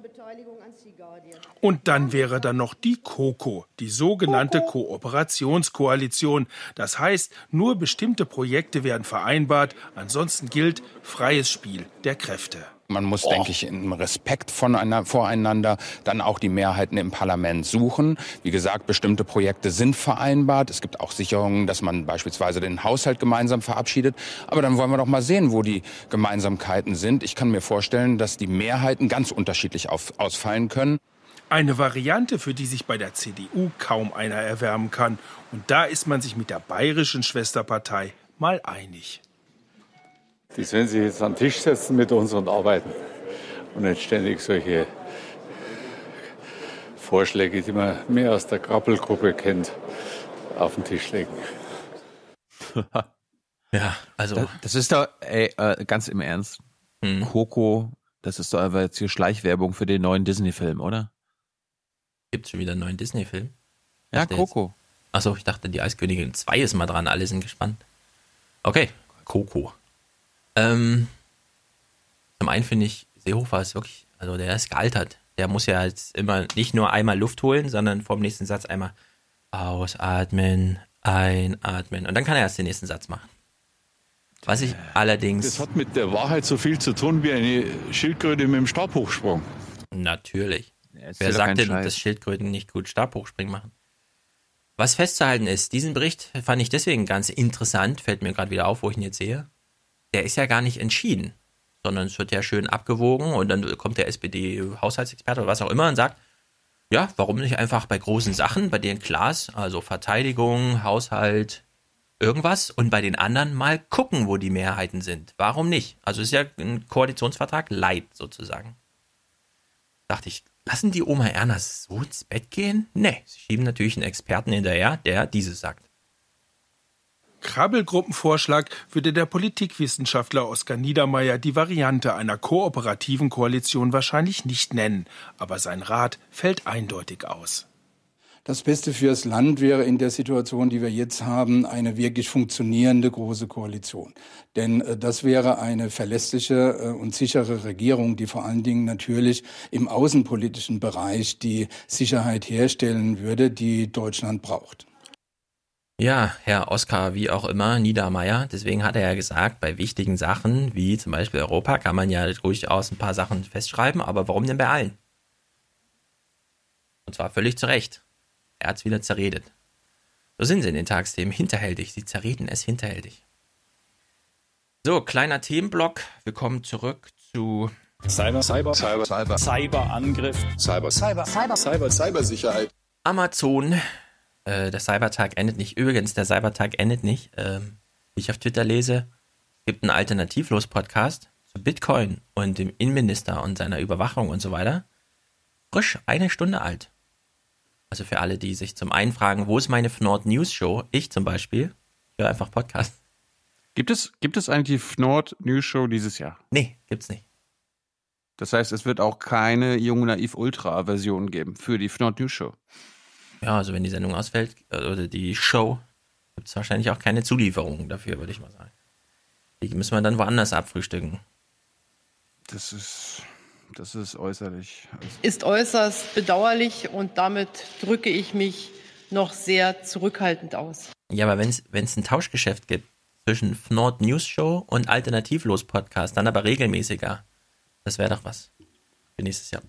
Und dann wäre da noch die KOKO, die sogenannte Kooperationskoalition. Das heißt, nur bestimmte Projekte werden vereinbart, ansonsten gilt freies Spiel der Kräfte. Man muss, oh. denke ich, im Respekt voreinander dann auch die Mehrheiten im Parlament suchen. Wie gesagt, bestimmte Projekte sind vereinbart. Es gibt auch Sicherungen, dass man beispielsweise den Haushalt gemeinsam verabschiedet. Aber dann wollen wir doch mal sehen, wo die Gemeinsamkeiten sind. Ich kann mir vorstellen, dass die Mehrheiten ganz unterschiedlich auf, ausfallen können. Eine Variante, für die sich bei der CDU kaum einer erwärmen kann. Und da ist man sich mit der bayerischen Schwesterpartei mal einig. Die sollen sich jetzt an den Tisch setzen mit uns und arbeiten und nicht ständig solche Vorschläge, die man mehr aus der Krabbelgruppe kennt, auf den Tisch legen. ja, also. Das, das ist doch, ey, äh, ganz im Ernst. Hm. Coco, das ist doch einfach jetzt hier Schleichwerbung für den neuen Disney-Film, oder? Gibt es schon wieder einen neuen Disney-Film? Ja, Coco. Achso, ich dachte, die Eiskönigin 2 ist mal dran, alle sind gespannt. Okay, Coco. Ähm, zum einen finde ich, Seehofer ist wirklich, also der ist gealtert. Der muss ja jetzt immer nicht nur einmal Luft holen, sondern vom nächsten Satz einmal ausatmen, einatmen. Und dann kann er erst den nächsten Satz machen. Was ich allerdings. Das hat mit der Wahrheit so viel zu tun wie eine Schildkröte mit dem Stabhochsprung. Natürlich. Ja, Wer sagt denn, dass Schildkröten nicht gut Stabhochspringen machen? Was festzuhalten ist, diesen Bericht fand ich deswegen ganz interessant, fällt mir gerade wieder auf, wo ich ihn jetzt sehe der ist ja gar nicht entschieden, sondern es wird ja schön abgewogen und dann kommt der SPD-Haushaltsexperte oder was auch immer und sagt, ja, warum nicht einfach bei großen Sachen, bei denen klar ist, also Verteidigung, Haushalt, irgendwas und bei den anderen mal gucken, wo die Mehrheiten sind. Warum nicht? Also ist ja ein Koalitionsvertrag light sozusagen. Dachte ich, lassen die Oma Erna so ins Bett gehen? Nee, sie schieben natürlich einen Experten hinterher, der dieses sagt. Krabbelgruppenvorschlag würde der Politikwissenschaftler Oskar Niedermeyer die Variante einer kooperativen Koalition wahrscheinlich nicht nennen, aber sein Rat fällt eindeutig aus. Das Beste fürs Land wäre in der Situation, die wir jetzt haben, eine wirklich funktionierende große Koalition. Denn äh, das wäre eine verlässliche äh, und sichere Regierung, die vor allen Dingen natürlich im außenpolitischen Bereich die Sicherheit herstellen würde, die Deutschland braucht. Ja, Herr Oskar, wie auch immer, Niedermeyer. Deswegen hat er ja gesagt, bei wichtigen Sachen, wie zum Beispiel Europa, kann man ja durchaus ein paar Sachen festschreiben, aber warum denn bei allen? Und zwar völlig zu Recht. Er hat es wieder zerredet. So sind sie in den Tagsthemen hinterhältig. Sie zerreden es hinterhältig. So, kleiner Themenblock. Wir kommen zurück zu Cyber, Cyber, Cyber, Cyber, Cyberangriff, Cyber, Cyber, Cyber, Cyber, Cybersicherheit. Amazon äh, der Cybertag endet nicht. Übrigens, der Cybertag endet nicht. Ähm, wie ich auf Twitter lese, es gibt einen Alternativlos-Podcast zu Bitcoin und dem Innenminister und seiner Überwachung und so weiter. Frisch eine Stunde alt. Also für alle, die sich zum einen fragen, wo ist meine Fnord News Show? Ich zum Beispiel höre einfach Podcast. Gibt es, gibt es eigentlich die Fnord News Show dieses Jahr? Nee, gibt's nicht. Das heißt, es wird auch keine Jung Naiv Ultra Version geben für die Fnord News Show. Ja, also wenn die Sendung ausfällt, äh, oder die Show, gibt es wahrscheinlich auch keine Zulieferung dafür, würde ich mal sagen. Die müssen wir dann woanders abfrühstücken. Das ist, das ist äußerlich. Ist äußerst bedauerlich und damit drücke ich mich noch sehr zurückhaltend aus. Ja, aber wenn es ein Tauschgeschäft gibt zwischen Nord News Show und Alternativlos Podcast, dann aber regelmäßiger, das wäre doch was für nächstes Jahr.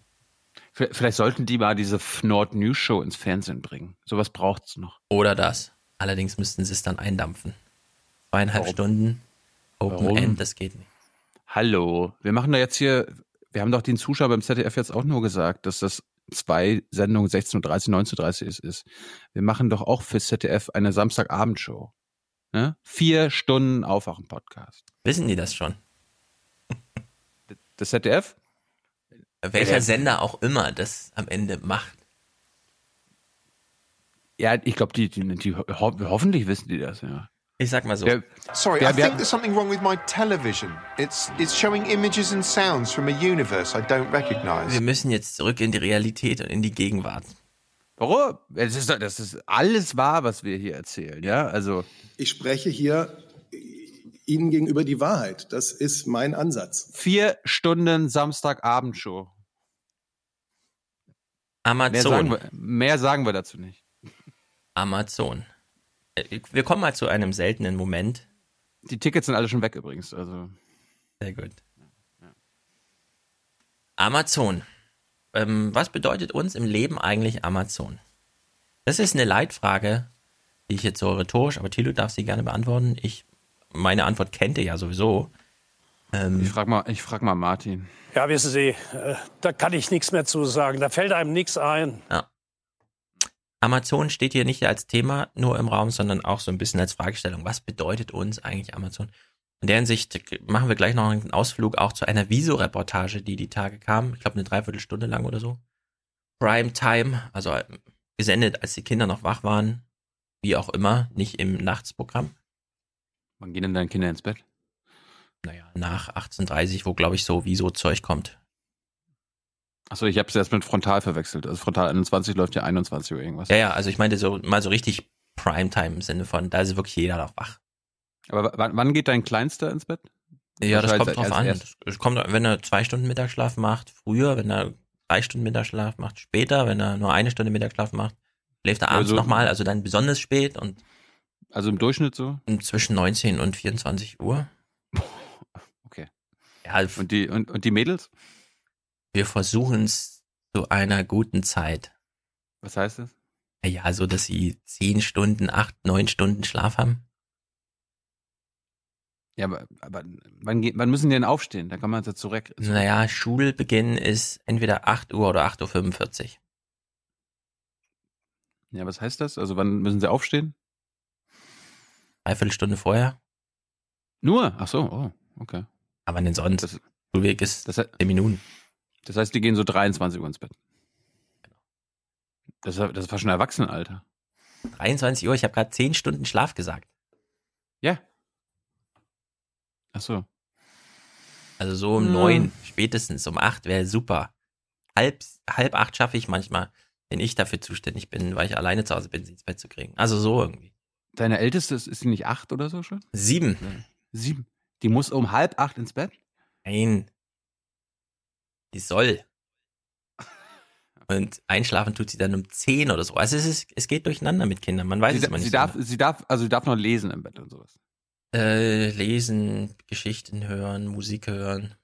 Vielleicht sollten die mal diese Nord News Show ins Fernsehen bringen. Sowas braucht es noch. Oder das. Allerdings müssten sie es dann eindampfen. Zweieinhalb Warum? Stunden Open Warum? End, das geht nicht. Hallo, wir machen da jetzt hier, wir haben doch den Zuschauer beim ZDF jetzt auch nur gesagt, dass das zwei Sendungen 16.30 19.30 ist, ist. Wir machen doch auch für ZDF eine Samstagabendshow. Ne? Vier Stunden Aufwachen-Podcast. Wissen die das schon? Das ZDF? Welcher Sender auch immer das am Ende macht. Ja, ich glaube, die, die, die ho hoffentlich wissen die das, ja. Ich sag mal so. Der, Sorry, der, I think there's something wrong with my television. It's, it's showing images and sounds from a universe I don't recognize. Wir müssen jetzt zurück in die Realität und in die Gegenwart. Warum? Das ist, das ist alles wahr, was wir hier erzählen, ja? Also. Ich spreche hier Ihnen gegenüber die Wahrheit. Das ist mein Ansatz. Vier Stunden Samstagabendshow. Amazon. Mehr sagen, wir, mehr sagen wir dazu nicht. Amazon. Äh, wir kommen mal zu einem seltenen Moment. Die Tickets sind alle schon weg übrigens. Also. Sehr gut. Amazon. Ähm, was bedeutet uns im Leben eigentlich Amazon? Das ist eine Leitfrage, die ich jetzt so rhetorisch, aber Thilo darf sie gerne beantworten. Ich, meine Antwort kennt ihr ja sowieso. Ähm, ich frage mal, ich frag mal Martin. Ja, wissen Sie, äh, da kann ich nichts mehr zu sagen. Da fällt einem nichts ein. Ja. Amazon steht hier nicht als Thema nur im Raum, sondern auch so ein bisschen als Fragestellung. Was bedeutet uns eigentlich Amazon? In der Hinsicht machen wir gleich noch einen Ausflug auch zu einer Viso-Reportage, die die Tage kam. Ich glaube, eine Dreiviertelstunde lang oder so. Prime Time, also äh, gesendet, als die Kinder noch wach waren. Wie auch immer, nicht im Nachtsprogramm. Wann gehen denn deine Kinder ins Bett? Naja, nach 18.30 wo, glaube ich, so Viso-Zeug kommt. Achso, ich habe es erst mit Frontal verwechselt. Also Frontal 21 läuft ja 21 Uhr irgendwas. Ja, ja, also ich meinte so mal so richtig Primetime im Sinne von, da ist wirklich jeder noch wach. Aber wann geht dein Kleinster ins Bett? Ja, das kommt drauf an. Es kommt, wenn er zwei Stunden Mittagsschlaf macht, früher, wenn er drei Stunden Mittagsschlaf macht, später, wenn er nur eine Stunde Mittagsschlaf macht, schläft er abends also, nochmal, also dann besonders spät und. Also im Durchschnitt so? Zwischen 19 und 24 Uhr. Ja, und die, und, und die Mädels? Wir versuchen es zu einer guten Zeit. Was heißt das? Ja, so dass sie zehn Stunden, acht, neun Stunden Schlaf haben. Ja, aber, aber wann, wann müssen die denn aufstehen? Da kann man ja zurück. Naja, Schulbeginn ist entweder 8 Uhr oder 8.45 Uhr. Ja, was heißt das? Also wann müssen sie aufstehen? Dreiviertel Stunde vorher. Nur? Ach so, oh, okay. Aber denn sonst? Das, Schulweg ist das, 10 Minuten. Das heißt, die gehen so 23 Uhr ins Bett. Genau. Das, das war schon Erwachsenenalter. 23 Uhr, ich habe gerade 10 Stunden Schlaf gesagt. Ja. Ach so. Also so um hm. neun, spätestens um acht wäre super. Halb, halb acht schaffe ich manchmal, wenn ich dafür zuständig bin, weil ich alleine zu Hause bin, sie ins Bett zu kriegen. Also so irgendwie. Deine Älteste, ist sie nicht acht oder so schon? Sieben. Sieben. Die muss um halb acht ins Bett? Nein. Die soll. Und einschlafen tut sie dann um zehn oder so. Also es, ist, es geht durcheinander mit Kindern. Man weiß sie, es immer nicht. Sie darf, sie darf, also sie darf noch lesen im Bett und sowas. Äh, lesen, Geschichten hören, Musik hören.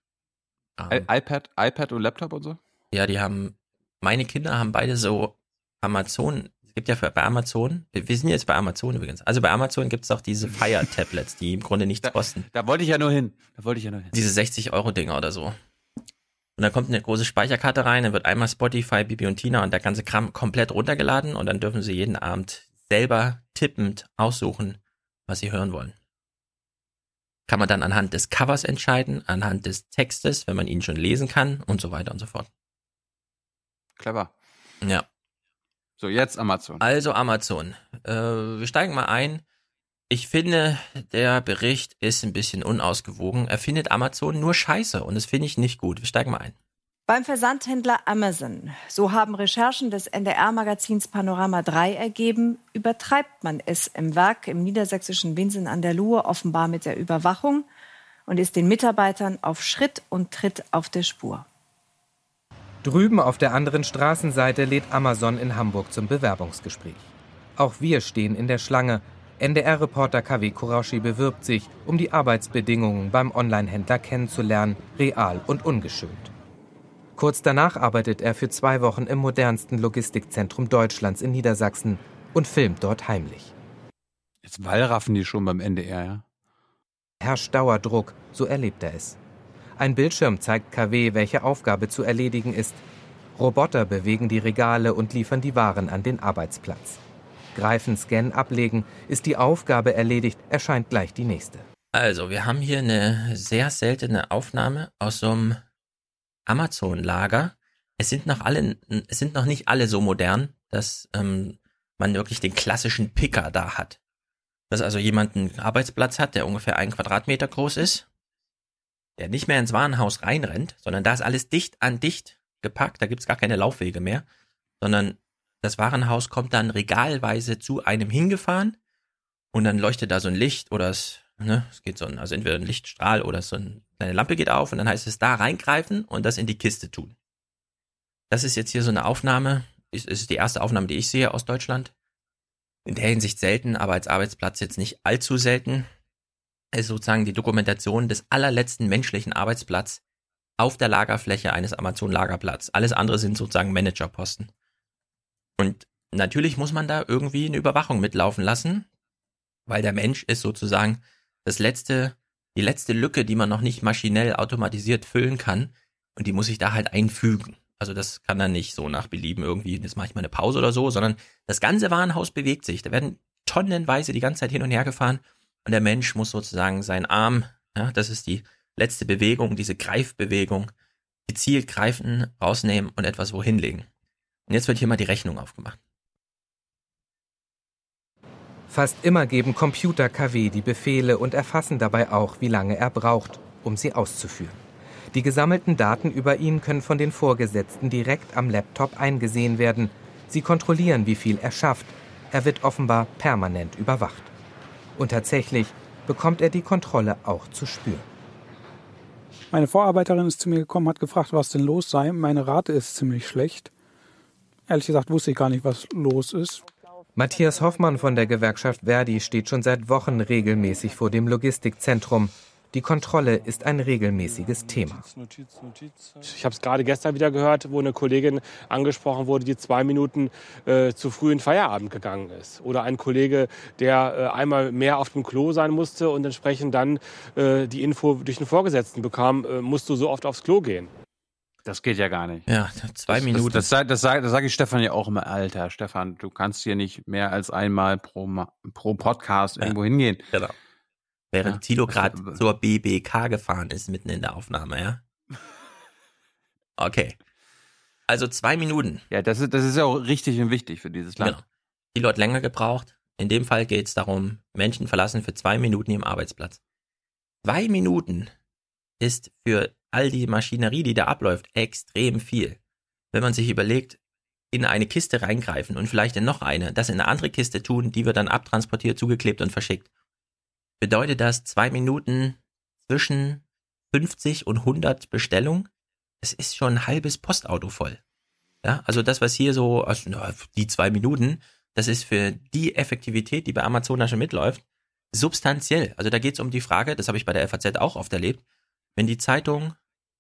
Ähm, iPad, iPad und Laptop und so? Ja, die haben, meine Kinder haben beide so Amazon, gibt ja für, bei Amazon, wir sind jetzt bei Amazon übrigens, also bei Amazon gibt es auch diese Fire-Tablets, die im Grunde nichts da, kosten. Da wollte ich ja nur hin, da wollte ich ja nur hin. Diese 60-Euro-Dinger oder so. Und dann kommt eine große Speicherkarte rein, dann wird einmal Spotify, Bibi und Tina und der ganze Kram komplett runtergeladen und dann dürfen sie jeden Abend selber tippend aussuchen, was sie hören wollen kann man dann anhand des Covers entscheiden, anhand des Textes, wenn man ihn schon lesen kann und so weiter und so fort. Clever. Ja. So, jetzt Amazon. Also Amazon. Äh, wir steigen mal ein. Ich finde, der Bericht ist ein bisschen unausgewogen. Er findet Amazon nur scheiße und das finde ich nicht gut. Wir steigen mal ein. Beim Versandhändler Amazon, so haben Recherchen des NDR-Magazins Panorama 3 ergeben, übertreibt man es im Werk im niedersächsischen Winsen an der Luhe offenbar mit der Überwachung und ist den Mitarbeitern auf Schritt und Tritt auf der Spur. Drüben auf der anderen Straßenseite lädt Amazon in Hamburg zum Bewerbungsgespräch. Auch wir stehen in der Schlange. NDR-Reporter KW Kurashi bewirbt sich, um die Arbeitsbedingungen beim Online-Händler kennenzulernen, real und ungeschönt. Kurz danach arbeitet er für zwei Wochen im modernsten Logistikzentrum Deutschlands in Niedersachsen und filmt dort heimlich. Jetzt wallraffen die schon beim NDR, ja? Herrscht Dauerdruck, so erlebt er es. Ein Bildschirm zeigt KW, welche Aufgabe zu erledigen ist. Roboter bewegen die Regale und liefern die Waren an den Arbeitsplatz. Greifen, scannen, ablegen, ist die Aufgabe erledigt, erscheint gleich die nächste. Also, wir haben hier eine sehr seltene Aufnahme aus so einem Amazon-Lager. Es sind noch alle, es sind noch nicht alle so modern, dass ähm, man wirklich den klassischen Picker da hat. Dass also jemand einen Arbeitsplatz hat, der ungefähr einen Quadratmeter groß ist, der nicht mehr ins Warenhaus reinrennt, sondern da ist alles dicht an dicht gepackt, da gibt's gar keine Laufwege mehr, sondern das Warenhaus kommt dann regalweise zu einem hingefahren und dann leuchtet da so ein Licht oder es, ne, es geht so ein, also entweder ein Lichtstrahl oder so ein Deine Lampe geht auf und dann heißt es da reingreifen und das in die Kiste tun. Das ist jetzt hier so eine Aufnahme. Es ist die erste Aufnahme, die ich sehe aus Deutschland. In der Hinsicht selten, aber als Arbeitsplatz jetzt nicht allzu selten. Ist sozusagen die Dokumentation des allerletzten menschlichen Arbeitsplatz, auf der Lagerfläche eines Amazon-Lagerplatz. Alles andere sind sozusagen Managerposten. Und natürlich muss man da irgendwie eine Überwachung mitlaufen lassen, weil der Mensch ist sozusagen das letzte, die letzte Lücke, die man noch nicht maschinell automatisiert füllen kann. Und die muss ich da halt einfügen. Also das kann dann nicht so nach Belieben irgendwie, jetzt mache ich mal eine Pause oder so, sondern das ganze Warenhaus bewegt sich. Da werden tonnenweise die ganze Zeit hin und her gefahren und der Mensch muss sozusagen seinen Arm, ja, das ist die letzte Bewegung, diese Greifbewegung, gezielt greifen, rausnehmen und etwas wohin legen. Und jetzt wird hier mal die Rechnung aufgemacht. Fast immer geben Computer KW die Befehle und erfassen dabei auch, wie lange er braucht, um sie auszuführen. Die gesammelten Daten über ihn können von den Vorgesetzten direkt am Laptop eingesehen werden. Sie kontrollieren, wie viel er schafft. Er wird offenbar permanent überwacht. Und tatsächlich bekommt er die Kontrolle auch zu spüren. Meine Vorarbeiterin ist zu mir gekommen, hat gefragt, was denn los sei. Meine Rate ist ziemlich schlecht. Ehrlich gesagt wusste ich gar nicht, was los ist. Matthias Hoffmann von der Gewerkschaft Verdi steht schon seit Wochen regelmäßig vor dem Logistikzentrum. Die Kontrolle ist ein regelmäßiges Thema. Ich habe es gerade gestern wieder gehört, wo eine Kollegin angesprochen wurde, die zwei Minuten äh, zu früh in Feierabend gegangen ist. Oder ein Kollege, der äh, einmal mehr auf dem Klo sein musste und entsprechend dann äh, die Info durch den Vorgesetzten bekam, äh, musst du so oft aufs Klo gehen. Das geht ja gar nicht. Ja, zwei das, Minuten. Das, das, das, das sage ich Stefan ja auch immer, Alter, Stefan, du kannst hier nicht mehr als einmal pro, pro Podcast irgendwo ja, hingehen. Genau. Während ja, Tilo gerade zur BBK gefahren ist, mitten in der Aufnahme, ja? Okay. Also zwei Minuten. Ja, das ist, das ist ja auch richtig und wichtig für dieses Land. Genau. Tilo hat länger gebraucht. In dem Fall geht es darum, Menschen verlassen für zwei Minuten ihren Arbeitsplatz. Zwei Minuten ist für all die Maschinerie, die da abläuft, extrem viel. Wenn man sich überlegt, in eine Kiste reingreifen und vielleicht in noch eine, das in eine andere Kiste tun, die wird dann abtransportiert, zugeklebt und verschickt bedeutet das zwei Minuten zwischen 50 und 100 Bestellungen. Das ist schon ein halbes Postauto voll. Ja, also das, was hier so, also die zwei Minuten, das ist für die Effektivität, die bei Amazon da schon mitläuft, substanziell. Also da geht es um die Frage, das habe ich bei der FAZ auch oft erlebt, wenn die Zeitung,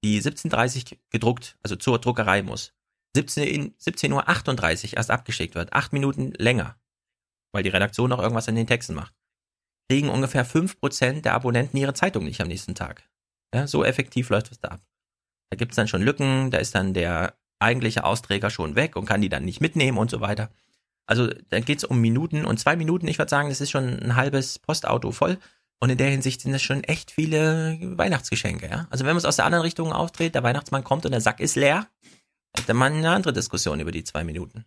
die 17.30 gedruckt, also zur Druckerei muss, 17, 17.38 Uhr erst abgeschickt wird, acht Minuten länger, weil die Redaktion noch irgendwas an den Texten macht kriegen ungefähr 5% der Abonnenten ihre Zeitung nicht am nächsten Tag. Ja, so effektiv läuft es da ab. Da gibt's dann schon Lücken, da ist dann der eigentliche Austräger schon weg und kann die dann nicht mitnehmen und so weiter. Also da geht's um Minuten und zwei Minuten, ich würde sagen, das ist schon ein halbes Postauto voll. Und in der Hinsicht sind das schon echt viele Weihnachtsgeschenke, ja. Also wenn man es aus der anderen Richtung aufdreht, der Weihnachtsmann kommt und der Sack ist leer, hätte man eine andere Diskussion über die zwei Minuten.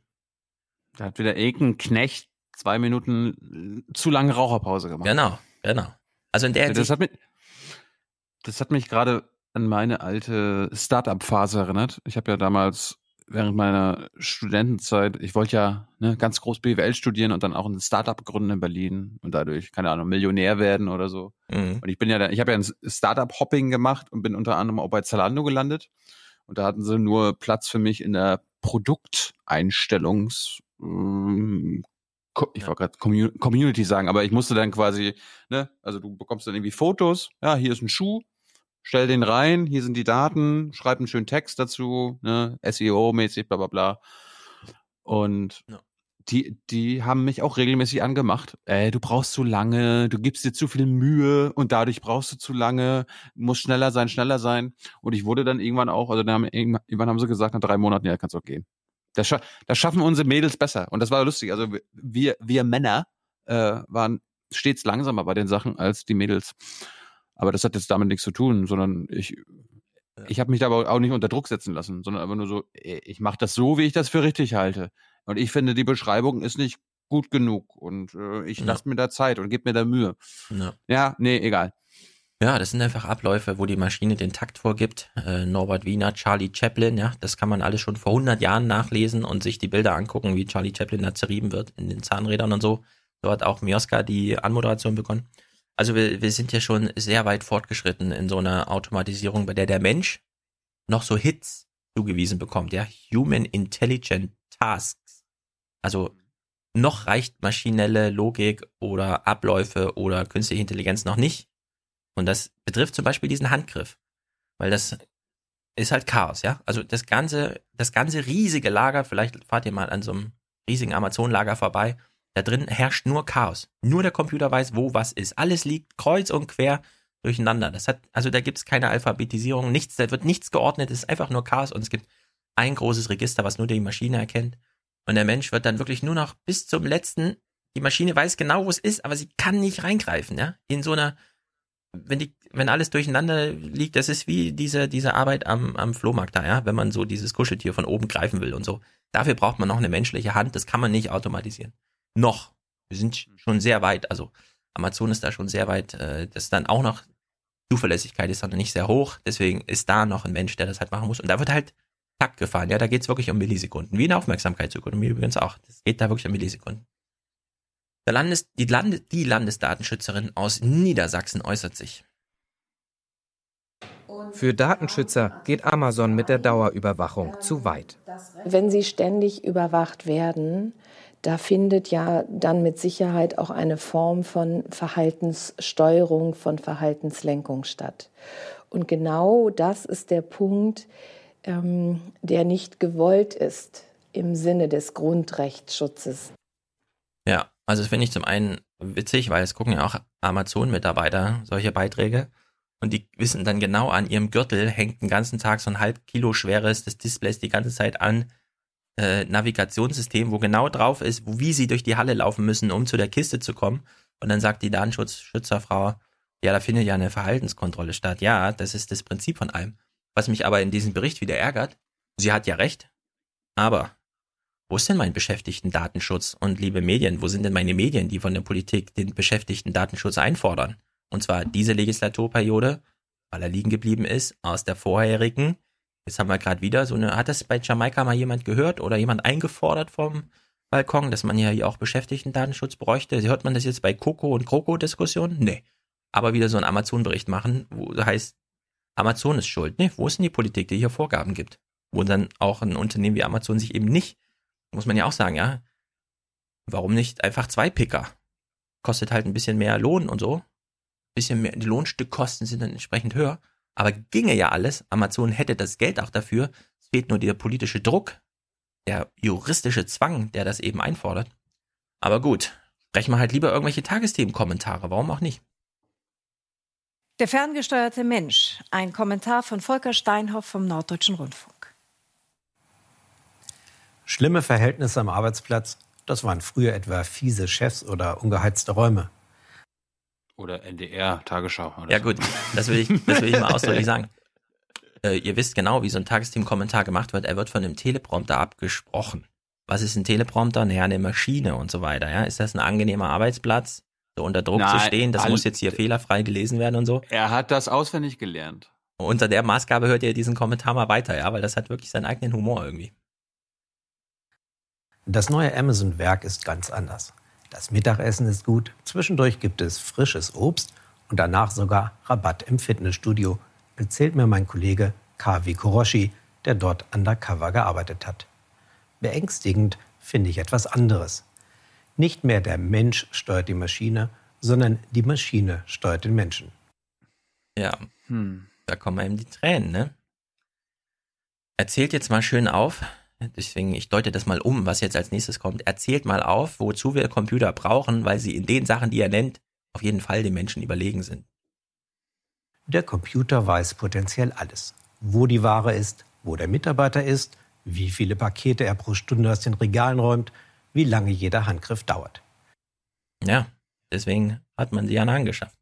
Da hat wieder irgendein Knecht zwei Minuten zu lange Raucherpause gemacht. Genau, genau. Also in der Hinsicht. Das hat mich, das hat mich gerade an meine alte Startup-Phase erinnert. Ich habe ja damals während meiner Studentenzeit, ich wollte ja ne, ganz groß BWL studieren und dann auch ein Startup gründen in Berlin und dadurch, keine Ahnung, Millionär werden oder so. Mhm. Und ich bin ja, da, ich habe ja ein Startup-Hopping gemacht und bin unter anderem auch bei Zalando gelandet. Und da hatten sie nur Platz für mich in der Produkteinstellungs ich wollte gerade Community sagen, aber ich musste dann quasi, ne, also du bekommst dann irgendwie Fotos, ja, hier ist ein Schuh, stell den rein, hier sind die Daten, schreib einen schönen Text dazu, ne, SEO-mäßig, bla bla bla. Und ja. die, die haben mich auch regelmäßig angemacht. Ey, du brauchst zu lange, du gibst dir zu viel Mühe und dadurch brauchst du zu lange, muss schneller sein, schneller sein. Und ich wurde dann irgendwann auch, also dann haben, irgendwann haben sie gesagt, nach drei Monaten, ja, kannst du auch gehen. Das, scha das schaffen unsere Mädels besser. Und das war lustig. Also wir, wir Männer äh, waren stets langsamer bei den Sachen als die Mädels. Aber das hat jetzt damit nichts zu tun, sondern ich, ich habe mich da aber auch nicht unter Druck setzen lassen, sondern einfach nur so, ich mache das so, wie ich das für richtig halte. Und ich finde, die Beschreibung ist nicht gut genug und äh, ich ja. lasse mir da Zeit und gebe mir da Mühe. Ja. ja, nee, egal. Ja, das sind einfach Abläufe, wo die Maschine den Takt vorgibt. Äh, Norbert Wiener, Charlie Chaplin, ja, das kann man alles schon vor 100 Jahren nachlesen und sich die Bilder angucken, wie Charlie Chaplin da zerrieben wird in den Zahnrädern und so. So hat auch Mioska die Anmoderation begonnen. Also wir, wir sind ja schon sehr weit fortgeschritten in so einer Automatisierung, bei der der Mensch noch so Hits zugewiesen bekommt, ja, Human Intelligent Tasks. Also noch reicht maschinelle Logik oder Abläufe oder künstliche Intelligenz noch nicht und das betrifft zum Beispiel diesen Handgriff. Weil das ist halt Chaos, ja. Also das ganze, das ganze riesige Lager, vielleicht fahrt ihr mal an so einem riesigen Amazon-Lager vorbei, da drin herrscht nur Chaos. Nur der Computer weiß, wo was ist. Alles liegt kreuz und quer durcheinander. Das hat, also da gibt es keine Alphabetisierung, nichts, da wird nichts geordnet, es ist einfach nur Chaos und es gibt ein großes Register, was nur die Maschine erkennt. Und der Mensch wird dann wirklich nur noch bis zum letzten, die Maschine weiß genau, wo es ist, aber sie kann nicht reingreifen, ja. In so einer, wenn die, wenn alles durcheinander liegt, das ist wie diese, diese Arbeit am, am Flohmarkt da, ja, wenn man so dieses Kuscheltier von oben greifen will und so. Dafür braucht man noch eine menschliche Hand, das kann man nicht automatisieren. Noch. Wir sind schon sehr weit, also Amazon ist da schon sehr weit, äh, das dann auch noch Zuverlässigkeit ist dann nicht sehr hoch, deswegen ist da noch ein Mensch, der das halt machen muss. Und da wird halt Takt gefahren. Ja, da geht es wirklich um Millisekunden. Wie in Aufmerksamkeitsökonomie übrigens auch. Das geht da wirklich um Millisekunden. Der Landes, die, Lande, die Landesdatenschützerin aus Niedersachsen äußert sich. Für Datenschützer geht Amazon mit der Dauerüberwachung zu weit. Wenn sie ständig überwacht werden, da findet ja dann mit Sicherheit auch eine Form von Verhaltenssteuerung, von Verhaltenslenkung statt. Und genau das ist der Punkt, ähm, der nicht gewollt ist im Sinne des Grundrechtsschutzes. Ja, also das finde ich zum einen witzig, weil es gucken ja auch Amazon-Mitarbeiter solche Beiträge und die wissen dann genau an ihrem Gürtel hängt den ganzen Tag so ein halb Kilo schweres des Displays die ganze Zeit an äh, Navigationssystem, wo genau drauf ist, wie sie durch die Halle laufen müssen, um zu der Kiste zu kommen. Und dann sagt die Datenschutzschützerfrau, ja, da findet ja eine Verhaltenskontrolle statt. Ja, das ist das Prinzip von allem. Was mich aber in diesem Bericht wieder ärgert, sie hat ja recht, aber wo ist denn mein Beschäftigten Datenschutz? Und liebe Medien, wo sind denn meine Medien, die von der Politik den Beschäftigten Datenschutz einfordern? Und zwar diese Legislaturperiode, weil er liegen geblieben ist, aus der vorherigen. Jetzt haben wir gerade wieder so eine, hat das bei Jamaika mal jemand gehört oder jemand eingefordert vom Balkon, dass man ja hier auch Beschäftigten Datenschutz bräuchte? Hört man das jetzt bei Coco und Kroko-Diskussionen? Nee. Aber wieder so einen Amazon-Bericht machen, wo heißt, Amazon ist schuld. Nee, wo ist denn die Politik, die hier Vorgaben gibt? Wo dann auch ein Unternehmen wie Amazon sich eben nicht, muss man ja auch sagen, ja, warum nicht einfach zwei Picker? Kostet halt ein bisschen mehr Lohn und so. Bisschen mehr, die Lohnstückkosten sind dann entsprechend höher. Aber ginge ja alles. Amazon hätte das Geld auch dafür. Es fehlt nur der politische Druck, der juristische Zwang, der das eben einfordert. Aber gut, sprechen wir halt lieber irgendwelche Tagesthemen-Kommentare. Warum auch nicht? Der ferngesteuerte Mensch. Ein Kommentar von Volker Steinhoff vom Norddeutschen Rundfunk. Schlimme Verhältnisse am Arbeitsplatz, das waren früher etwa fiese Chefs oder ungeheizte Räume. Oder NDR-Tagesschau. Ja gut, das will ich, das will ich mal ausdrücklich sagen. Äh, ihr wisst genau, wie so ein Tagesthemen-Kommentar gemacht wird. Er wird von einem Teleprompter abgesprochen. Was ist ein Teleprompter? Naja, eine Maschine und so weiter. Ja? Ist das ein angenehmer Arbeitsplatz? so unter Druck Nein, zu stehen, das muss jetzt hier fehlerfrei gelesen werden und so. Er hat das auswendig gelernt. Unter der Maßgabe hört ihr diesen Kommentar mal weiter, ja, weil das hat wirklich seinen eigenen Humor irgendwie. Das neue Amazon-Werk ist ganz anders. Das Mittagessen ist gut, zwischendurch gibt es frisches Obst und danach sogar Rabatt im Fitnessstudio, erzählt mir mein Kollege Kavi Kuroshi, der dort undercover gearbeitet hat. Beängstigend finde ich etwas anderes. Nicht mehr der Mensch steuert die Maschine, sondern die Maschine steuert den Menschen. Ja, hm. da kommen einem die Tränen, ne? Erzählt jetzt mal schön auf, deswegen, ich deute das mal um, was jetzt als nächstes kommt. Erzählt mal auf, wozu wir Computer brauchen, weil sie in den Sachen, die er nennt, auf jeden Fall den Menschen überlegen sind. Der Computer weiß potenziell alles. Wo die Ware ist, wo der Mitarbeiter ist, wie viele Pakete er pro Stunde aus den Regalen räumt, wie lange jeder Handgriff dauert. Ja, deswegen hat man sie ja angeschafft.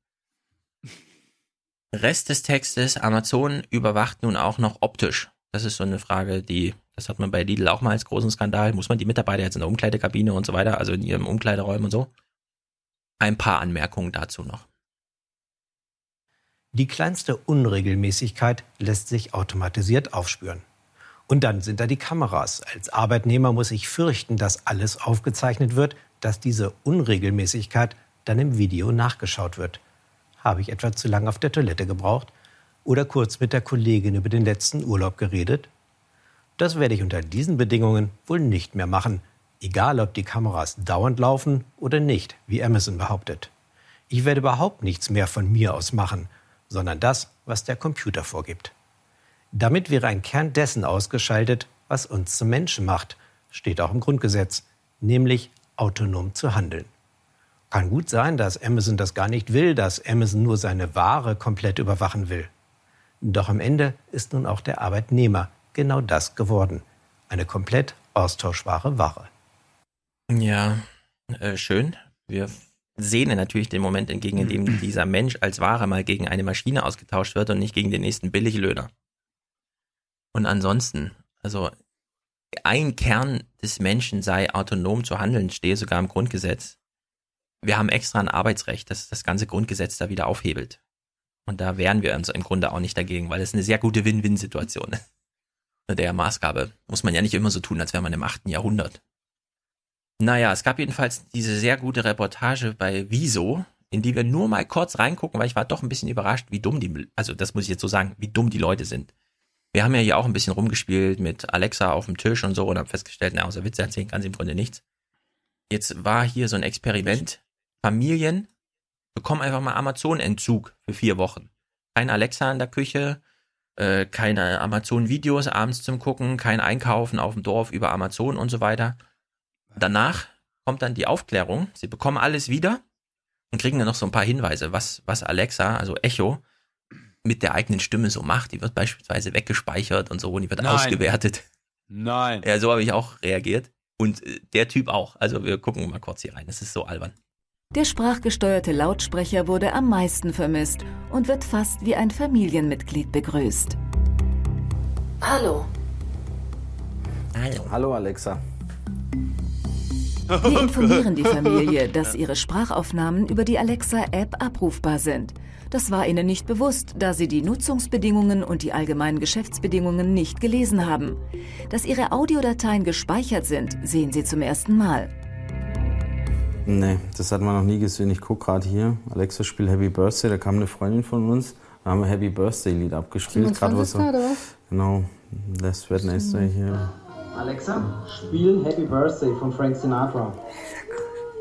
Rest des Textes, Amazon überwacht nun auch noch optisch. Das ist so eine Frage, die, das hat man bei Lidl auch mal als großen Skandal. Muss man die Mitarbeiter jetzt in der Umkleidekabine und so weiter, also in ihrem Umkleideräumen und so? Ein paar Anmerkungen dazu noch. Die kleinste Unregelmäßigkeit lässt sich automatisiert aufspüren. Und dann sind da die Kameras. Als Arbeitnehmer muss ich fürchten, dass alles aufgezeichnet wird, dass diese Unregelmäßigkeit dann im Video nachgeschaut wird. Habe ich etwa zu lange auf der Toilette gebraucht oder kurz mit der Kollegin über den letzten Urlaub geredet? Das werde ich unter diesen Bedingungen wohl nicht mehr machen, egal ob die Kameras dauernd laufen oder nicht, wie Amazon behauptet. Ich werde überhaupt nichts mehr von mir aus machen, sondern das, was der Computer vorgibt. Damit wäre ein Kern dessen ausgeschaltet, was uns zum Menschen macht, steht auch im Grundgesetz, nämlich autonom zu handeln. Kann gut sein, dass Amazon das gar nicht will, dass Amazon nur seine Ware komplett überwachen will. Doch am Ende ist nun auch der Arbeitnehmer genau das geworden. Eine komplett austauschbare Ware. Ja, äh, schön. Wir sehnen natürlich den Moment entgegen, in dem dieser Mensch als Ware mal gegen eine Maschine ausgetauscht wird und nicht gegen den nächsten Billiglöhner. Und ansonsten, also ein Kern des Menschen sei autonom zu handeln, stehe sogar im Grundgesetz. Wir haben extra ein Arbeitsrecht, das das ganze Grundgesetz da wieder aufhebelt. Und da wehren wir uns im Grunde auch nicht dagegen, weil es eine sehr gute Win-Win-Situation ist. Der Maßgabe muss man ja nicht immer so tun, als wäre man im achten Jahrhundert. Naja, es gab jedenfalls diese sehr gute Reportage bei Wieso, in die wir nur mal kurz reingucken, weil ich war doch ein bisschen überrascht, wie dumm die, also das muss ich jetzt so sagen, wie dumm die Leute sind. Wir haben ja hier auch ein bisschen rumgespielt mit Alexa auf dem Tisch und so und haben festgestellt, na, außer Witze erzählen kann sie im Grunde nichts. Jetzt war hier so ein Experiment. Familien bekommen einfach mal Amazon-Entzug für vier Wochen. Kein Alexa in der Küche, äh, keine Amazon-Videos abends zum Gucken, kein Einkaufen auf dem Dorf über Amazon und so weiter. Danach kommt dann die Aufklärung. Sie bekommen alles wieder und kriegen dann noch so ein paar Hinweise, was, was Alexa, also Echo, mit der eigenen Stimme so macht. Die wird beispielsweise weggespeichert und so und die wird Nein. ausgewertet. Nein. Ja, so habe ich auch reagiert. Und äh, der Typ auch. Also wir gucken mal kurz hier rein. Das ist so albern. Der sprachgesteuerte Lautsprecher wurde am meisten vermisst und wird fast wie ein Familienmitglied begrüßt. Hallo. Hallo. Hallo Alexa. Wir informieren die Familie, dass ihre Sprachaufnahmen über die Alexa-App abrufbar sind. Das war ihnen nicht bewusst, da sie die Nutzungsbedingungen und die allgemeinen Geschäftsbedingungen nicht gelesen haben. Dass ihre Audiodateien gespeichert sind, sehen sie zum ersten Mal. Nee, das hat man noch nie gesehen. Ich gucke gerade hier. Alexa spielt Happy Birthday. Da kam eine Freundin von uns. Da haben wir Happy Birthday Lied abgespielt. Gerade was so, oder was? Genau. Das wird nächste hier. Alexa, spiel Happy Birthday von Frank Sinatra.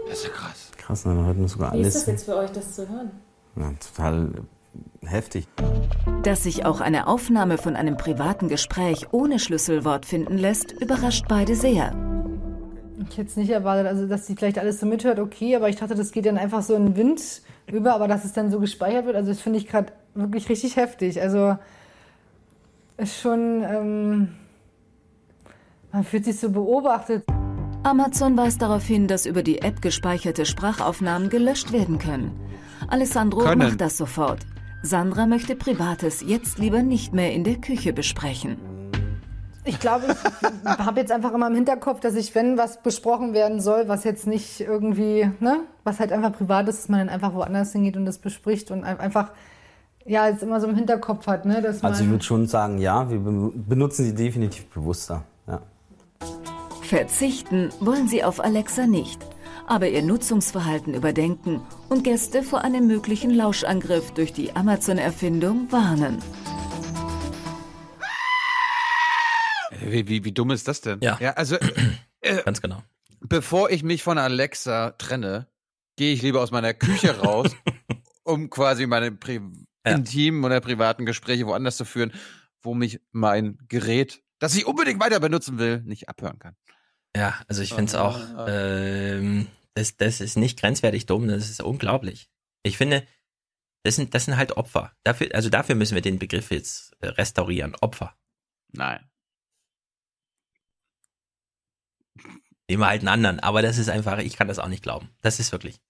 Das ist ja krass. Krass, ne? da hört man sogar alles. Wie ist das jetzt für euch, das zu hören? Ja, total heftig. Dass sich auch eine Aufnahme von einem privaten Gespräch ohne Schlüsselwort finden lässt, überrascht beide sehr. Ich hätte es nicht erwartet, also dass sie vielleicht alles so mithört, okay, aber ich dachte, das geht dann einfach so in den Wind über, aber dass es dann so gespeichert wird, also das finde ich gerade wirklich richtig heftig. Also ist schon, ähm, man fühlt sich so beobachtet. Amazon weist darauf hin, dass über die App gespeicherte Sprachaufnahmen gelöscht werden können. Alessandro können. macht das sofort. Sandra möchte Privates jetzt lieber nicht mehr in der Küche besprechen. Ich glaube, ich habe jetzt einfach immer im Hinterkopf, dass ich, wenn was besprochen werden soll, was jetzt nicht irgendwie, ne, was halt einfach privat ist, dass man dann einfach woanders hingeht und das bespricht und einfach, ja, jetzt immer so im Hinterkopf hat, ne, dass Also ich würde schon sagen, ja, wir benutzen sie definitiv bewusster, ja. Verzichten wollen sie auf Alexa nicht aber ihr Nutzungsverhalten überdenken und Gäste vor einem möglichen Lauschangriff durch die Amazon-Erfindung warnen. Wie, wie, wie dumm ist das denn? Ja, ja also äh, ganz genau. Bevor ich mich von Alexa trenne, gehe ich lieber aus meiner Küche raus, um quasi meine Pri ja. intimen oder privaten Gespräche woanders zu führen, wo mich mein Gerät, das ich unbedingt weiter benutzen will, nicht abhören kann. Ja, also ich finde es auch, ähm, das, das ist nicht grenzwertig dumm, das ist unglaublich. Ich finde, das sind, das sind halt Opfer. Dafür, also dafür müssen wir den Begriff jetzt äh, restaurieren. Opfer. Nein. Nehmen wir halt einen anderen, aber das ist einfach, ich kann das auch nicht glauben. Das ist wirklich.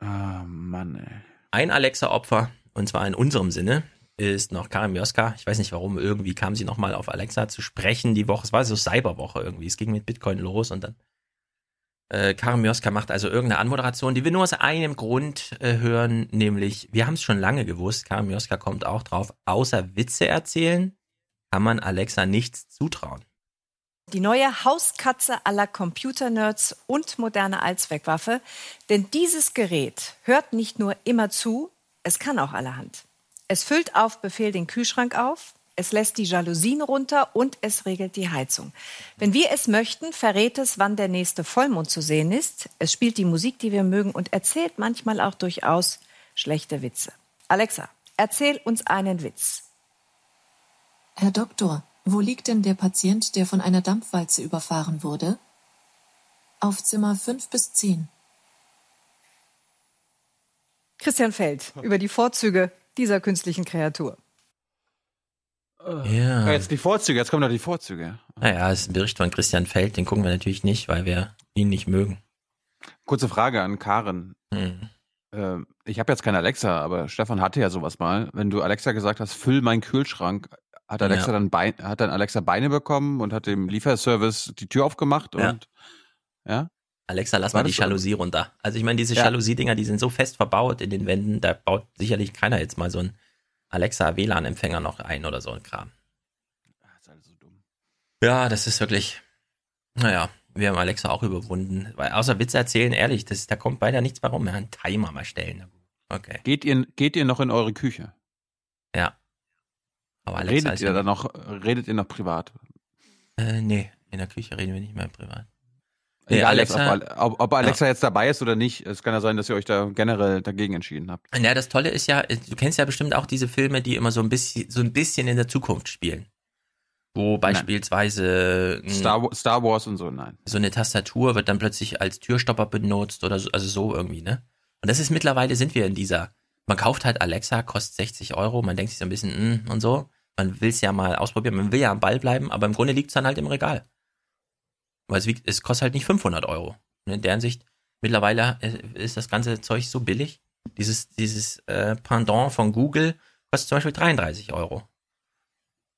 Ah, oh, Mann, ey. Ein Alexa-Opfer, und zwar in unserem Sinne, ist noch Karin Mioska. Ich weiß nicht warum, irgendwie kam sie nochmal auf Alexa zu sprechen die Woche. Es war so Cyberwoche irgendwie. Es ging mit Bitcoin los und dann äh, Karin Mioska macht also irgendeine Anmoderation, die wir nur aus einem Grund äh, hören, nämlich, wir haben es schon lange gewusst, Karin Mioska kommt auch drauf, außer Witze erzählen, kann man Alexa nichts zutrauen. Die neue Hauskatze aller Computernerds und moderne Allzweckwaffe, denn dieses Gerät hört nicht nur immer zu, es kann auch allerhand. Es füllt auf Befehl den Kühlschrank auf, es lässt die Jalousien runter und es regelt die Heizung. Wenn wir es möchten, verrät es, wann der nächste Vollmond zu sehen ist. Es spielt die Musik, die wir mögen und erzählt manchmal auch durchaus schlechte Witze. Alexa, erzähl uns einen Witz. Herr Doktor, wo liegt denn der Patient, der von einer Dampfwalze überfahren wurde? Auf Zimmer 5 bis 10. Christian Feld über die Vorzüge dieser künstlichen Kreatur. Ja. Jetzt die Vorzüge, jetzt kommen noch die Vorzüge. Naja, es ist ein Bericht von Christian Feld, den gucken wir natürlich nicht, weil wir ihn nicht mögen. Kurze Frage an Karen. Mhm. Äh, ich habe jetzt keine Alexa, aber Stefan hatte ja sowas mal. Wenn du Alexa gesagt hast, füll meinen Kühlschrank, hat Alexa Ja. dann Bein, hat dann Alexa Beine bekommen und hat dem Lieferservice die Tür aufgemacht Ja. und ja. Alexa, lass War mal die das so? Jalousie runter. Also ich meine, diese Ja. Jalousie-Dinger, die sind so fest verbaut in den Wänden, da baut sicherlich keiner jetzt mal so einen Alexa WLAN-Empfänger noch ein oder so ein Kram. Ja, das ist wirklich, naja, wir haben Alexa auch überwunden. Weil außer Witze erzählen, ehrlich, das, da kommt beinahe nichts mehr rum. Ja, einen Timer mal stellen. Okay. Geht ihr, geht ihr noch in eure Küche? Ja. Aber Alexa redet ist ihr ja da noch, redet ihr noch privat? Äh, nee, in der Küche reden wir nicht mehr privat. Nee, Egal, Alexa, jetzt, ob, ob, Alexa jetzt dabei ist oder nicht. Es kann ja sein, dass ihr euch da generell dagegen entschieden habt. Ja, das Tolle ist ja, du kennst ja bestimmt auch diese Filme, die immer so ein bisschen, so ein bisschen in der Zukunft spielen. Wo beispielsweise ein- Star, Star Wars und so, nein. so eine Tastatur wird dann plötzlich als Türstopper benutzt oder so, also so irgendwie, ne? Und das ist mittlerweile sind wir in dieser, man kauft halt Alexa, kostet 60 Euro, man denkt sich so ein bisschen, mm, und so. Man will es ja mal ausprobieren, man will ja am Ball bleiben, aber im Grunde liegt es dann halt im Regal. Weil es, wiegt, es kostet halt nicht 500 Euro. In der Hinsicht, mittlerweile äh, ist das ganze Zeug so billig. Dieses, dieses äh, Pendant von Google kostet zum Beispiel 33 Euro.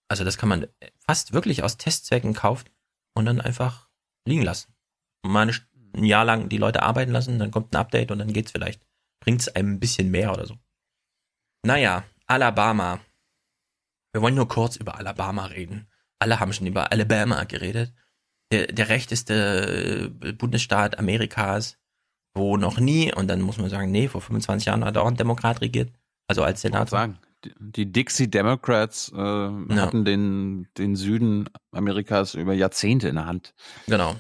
Also das kann man fast wirklich aus Testzwecken kaufen und dann einfach liegen lassen. Und mal ein Jahr lang die Leute arbeiten lassen, dann kommt ein Update und dann geht's vielleicht. Bringt's einem ein bisschen mehr oder so. Naja, Alabama. Wir wollen nur kurz über Alabama reden. Alle haben schon über Alabama geredet. Der, der rechteste äh, Bundesstaat Amerikas, wo noch nie, und dann muss man sagen, nee, vor 25 Jahren hat auch ein Demokrat regiert. Also als Senator. Sagen. Die, Dixie Democrats äh, hatten den, den Süden Amerikas über Jahrzehnte in der Hand. Genau.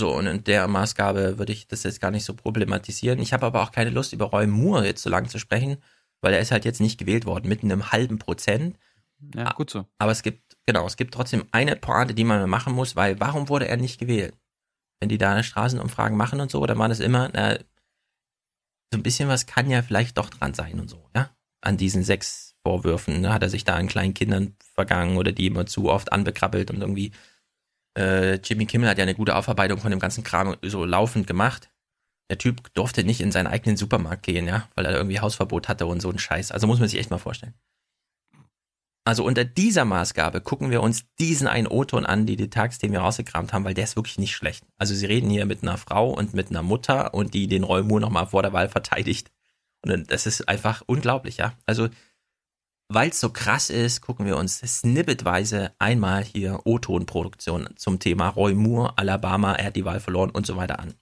So, und in der Maßgabe würde ich das jetzt gar nicht so problematisieren. Ich habe aber auch keine Lust, über Roy Moore jetzt so lange zu sprechen, weil er ist halt jetzt nicht gewählt worden, mit einem halben Prozent. Ja, gut so. Aber es gibt, genau, es gibt trotzdem eine Pointe, die man machen muss, weil warum wurde er nicht gewählt? Wenn die da Straßenumfragen machen und so, dann war das immer, na, so ein bisschen was kann ja vielleicht doch dran sein und so, ja? An diesen sechs Vorwürfen, ne? hat er sich da an kleinen Kindern vergangen oder die immer zu oft anbekrabbelt und irgendwie äh, Jimmy Kimmel hat ja eine gute Aufarbeitung von dem ganzen Kram so laufend gemacht. Der Typ durfte nicht in seinen eigenen Supermarkt gehen, ja, weil er irgendwie Hausverbot hatte und so ein Scheiß. Also muss man sich echt mal vorstellen. Also unter dieser Maßgabe gucken wir uns diesen einen O-Ton an, die Details, den wir rausgekramt haben, weil der ist wirklich nicht schlecht. Also sie reden hier mit einer Frau und mit einer Mutter und die den Roy Moore nochmal vor der Wahl verteidigt. Und das ist einfach unglaublich, ja. Also weil es so krass ist, gucken wir uns snippetweise einmal hier O-Ton-Produktion zum Thema Roy Moore, Alabama, er hat die Wahl verloren und so weiter an.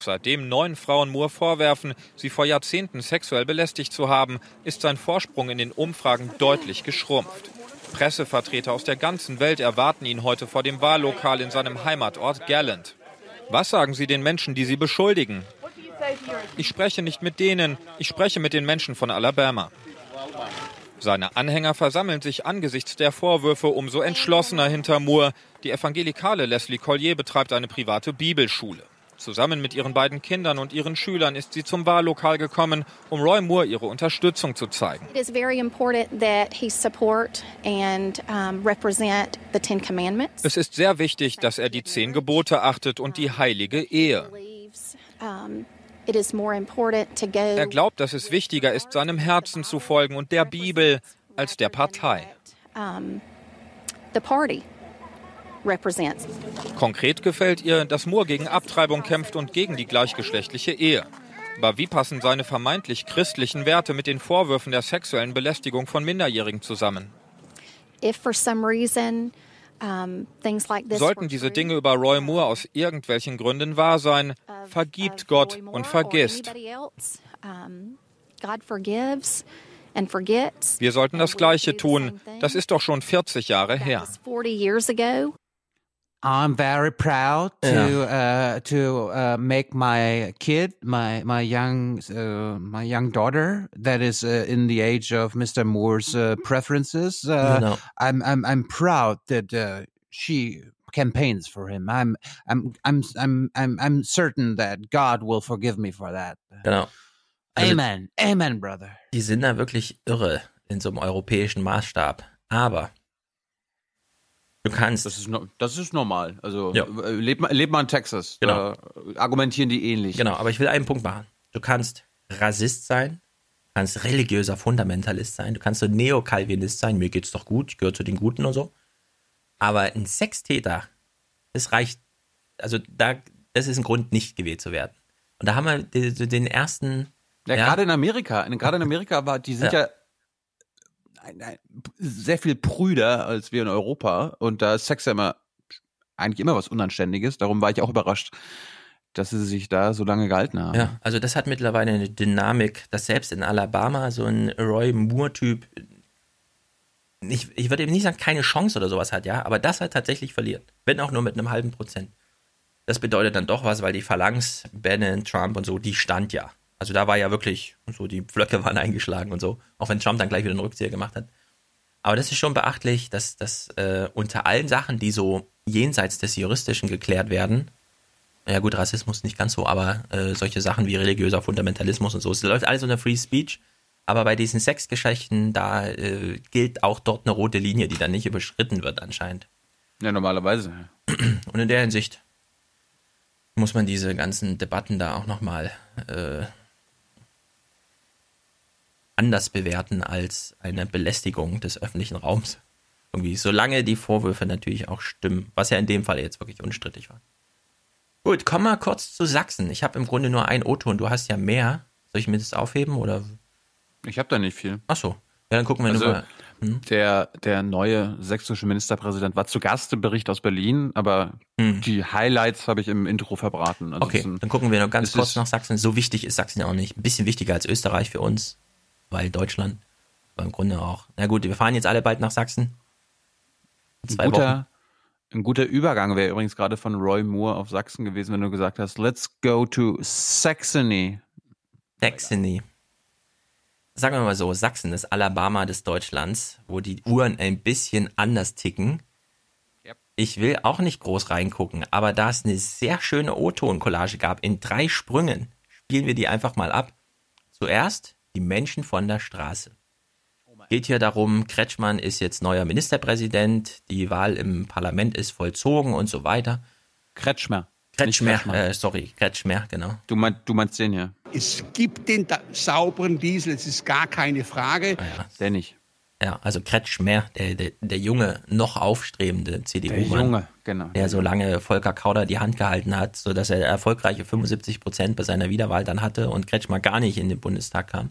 Seitdem neun Frauen Moore vorwerfen, sie vor Jahrzehnten sexuell belästigt zu haben, ist sein Vorsprung in den Umfragen deutlich geschrumpft. Pressevertreter aus der ganzen Welt erwarten ihn heute vor dem Wahllokal in seinem Heimatort Gallant. Was sagen Sie den Menschen, die Sie beschuldigen? Ich spreche nicht mit denen, ich spreche mit den Menschen von Alabama. Seine Anhänger versammeln sich angesichts der Vorwürfe umso entschlossener hinter Moore. Die evangelikale Leslie Collier betreibt eine private Bibelschule. Zusammen mit ihren beiden Kindern und ihren Schülern ist sie zum Wahllokal gekommen, um Roy Moore ihre Unterstützung zu zeigen. It is very important that he support and represent the Ten Commandments. Es ist sehr wichtig, dass er die zehn Gebote achtet und die heilige Ehe. Er glaubt, dass es wichtiger ist, seinem Herzen zu folgen und der Bibel als der Partei. um, the party represents. Konkret gefällt ihr, dass Moore gegen Abtreibung kämpft und gegen die gleichgeschlechtliche Ehe. Aber wie passen seine vermeintlich christlichen Werte mit den Vorwürfen der sexuellen Belästigung von Minderjährigen zusammen? If for some reason things like this Sollten diese Dinge über Roy Moore aus irgendwelchen Gründen wahr sein, vergibt Gott und vergisst. Wir sollten das Gleiche tun. Das ist doch schon 40 Jahre her. 40 years ago. I'm very proud to uh, to uh, make my kid, my my young uh, my young daughter, that is uh, in the age of Mr. Moore's uh, preferences. Uh, Genau. I'm I'm I'm proud that uh, she campaigns for him. I'm I'm I'm I'm I'm I'm certain that God will forgive me for that. Genau. Also- Amen, Amen, brother. Die sind da wirklich irre in so einem europäischen Maßstab. Aber du kannst. Das ist, das ist normal. Also Ja. lebt, man- lebt man in Texas. Genau. Da argumentieren die ähnlich. Genau, aber ich will einen Punkt machen. Du kannst Rassist sein, du kannst religiöser Fundamentalist sein, du kannst so Neokalvinist sein, mir geht's doch gut, ich gehöre zu den Guten und so. Aber ein Sextäter, das reicht, also da, das ist ein Grund, nicht gewählt zu werden. Und da haben wir den, den ersten. Ja, gerade in Amerika, gerade in Amerika war, die sind Ja. ja, sehr viel prüder als wir in Europa und da ist Sex ja immer eigentlich immer was Unanständiges. Darum war ich auch überrascht, dass sie sich da so lange gehalten haben. Ja, also das hat mittlerweile eine Dynamik, dass selbst in Alabama so ein Roy Moore-Typ, ich, ich würde eben nicht sagen, keine Chance oder sowas hat, ja, aber das hat tatsächlich verliert. Wenn auch nur mit einem halben Prozent. Das bedeutet dann doch was, weil die Phalanx, Bannon, Trump und so, die stand ja. Also da war ja wirklich, so die Pflöcke waren eingeschlagen und so, auch wenn Trump dann gleich wieder einen Rückzieher gemacht hat. Aber das ist schon beachtlich, dass, dass äh, unter allen Sachen, die so jenseits des Juristischen geklärt werden, ja gut, Rassismus nicht ganz so, aber äh, solche Sachen wie religiöser Fundamentalismus und so, es läuft alles unter Free Speech. Aber bei diesen Sexgeschichten, da äh, gilt auch dort eine rote Linie, die dann nicht überschritten wird anscheinend. Ja, normalerweise. Und in der Hinsicht muss man diese ganzen Debatten da auch nochmal äh, anders bewerten als eine Belästigung des öffentlichen Raums. Irgendwie, solange die Vorwürfe natürlich auch stimmen, was ja in dem Fall jetzt wirklich unstrittig war. Gut, komm mal kurz zu Sachsen. Ich habe im Grunde nur ein Otto und du hast ja mehr. Soll ich mir das aufheben oder? Ich habe da nicht viel. Ach so. Ja, dann gucken wir Also, nur mal. Hm? der, der neue sächsische Ministerpräsident war zu Gast im Bericht aus Berlin, aber die Highlights habe ich im Intro verbraten. Also Hm. Okay, ein- dann gucken wir noch ganz kurz nach Sachsen. So wichtig ist Sachsen ja auch nicht. Ein bisschen wichtiger als Österreich für uns, weil Deutschland, aber im Grunde auch. Na gut, wir fahren jetzt alle bald nach Sachsen. Ein Zwei guter, Wochen. ein guter Übergang wäre übrigens gerade von Roy Moore auf Sachsen gewesen, wenn du gesagt hast, let's go to Saxony. Saxony. Sagen wir mal so, Sachsen ist Alabama des Deutschlands, wo die Uhren ein bisschen anders ticken. Ich will auch nicht groß reingucken, aber da es eine sehr schöne O-Ton-Collage gab, in drei Sprüngen, spielen wir die einfach mal ab. Zuerst die Menschen von der Straße. Geht hier darum, Kretschmann ist jetzt neuer Ministerpräsident, die Wahl im Parlament ist vollzogen und so weiter. Kretschmer. Kretschmer, Kretschmer. Äh, sorry, Kretschmer, genau. Du, mein, du meinst den hier? Es gibt den sauberen Diesel, es ist gar keine Frage. Der nicht. Ja, also Kretschmer, der, der, der junge, noch aufstrebende CDU-Mann. Der Junge, genau. Der so lange Volker Kauder die Hand gehalten hat, sodass er erfolgreiche 75 Prozent bei seiner Wiederwahl dann hatte und Kretschmer gar nicht in den Bundestag kam.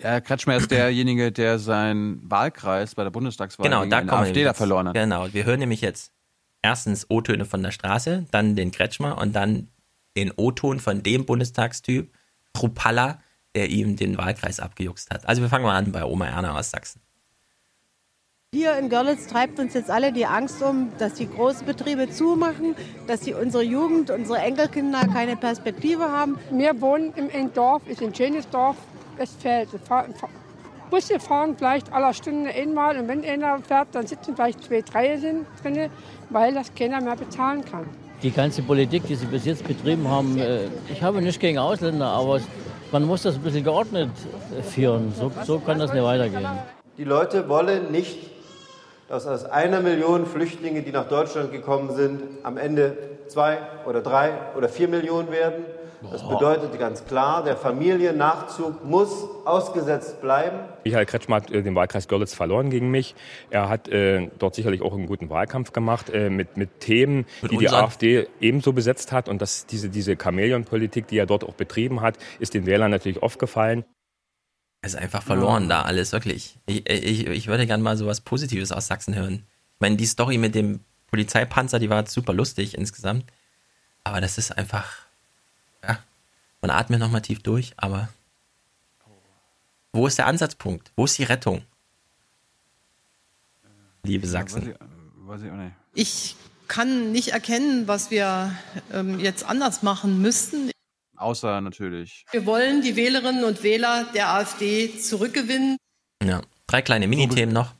Ja, Kretschmer ist derjenige, der seinen Wahlkreis bei der Bundestagswahl Genau, da AfD da verloren hat. Genau, wir hören nämlich jetzt erstens O-Töne von der Straße, dann den Kretschmer und dann den O-Ton von dem Bundestagstyp, Krupalla, der ihm den Wahlkreis abgejuckst hat. Also wir fangen mal an bei Oma Erna aus Sachsen. Hier in Görlitz treibt uns jetzt alle die Angst um, dass die Großbetriebe zumachen, dass die unsere Jugend, unsere Enkelkinder keine Perspektive haben. Wir wohnen im ein Dorf, ist ein schönes Dorf, Westfeld. Fahren- fahr- Busse fahren vielleicht alle Stunde einmal und wenn einer fährt, dann sitzen vielleicht zwei, drei sind drin, weil das keiner mehr bezahlen kann. Die ganze Politik, die sie bis jetzt betrieben haben, äh, ich habe nichts gegen Ausländer, aber man muss das ein bisschen geordnet äh, führen. So, so kann das nicht weitergehen. Die Leute wollen nicht, dass aus einer Million Flüchtlinge, die nach Deutschland gekommen sind, am Ende zwei oder drei oder vier Millionen werden. Das bedeutet ganz klar, der Familiennachzug muss ausgesetzt bleiben. Michael Kretschmer hat äh, den Wahlkreis Görlitz verloren gegen mich. Er hat äh, dort sicherlich auch einen guten Wahlkampf gemacht äh, mit, mit Themen, Mit die die AfD ebenso besetzt hat. Und das, diese, diese Chamäleon-Politik, die er dort auch betrieben hat, ist den Wählern natürlich aufgefallen. Es ist einfach verloren da alles, wirklich. Ich, ich, ich würde gerne mal so was Positives aus Sachsen hören. Ich meine, die Story mit dem Polizeipanzer, die war super lustig insgesamt. Aber das ist einfach, ja, man atmet nochmal tief durch, aber wo ist der Ansatzpunkt? Wo ist die Rettung? Liebe Sachsen. Weiß ich, weiß ich auch nicht. Ich kann nicht erkennen, was wir ähm, jetzt anders machen müssten. Außer natürlich. Wir wollen die Wählerinnen und Wähler der AfD zurückgewinnen. Ja, drei kleine Minithemen noch.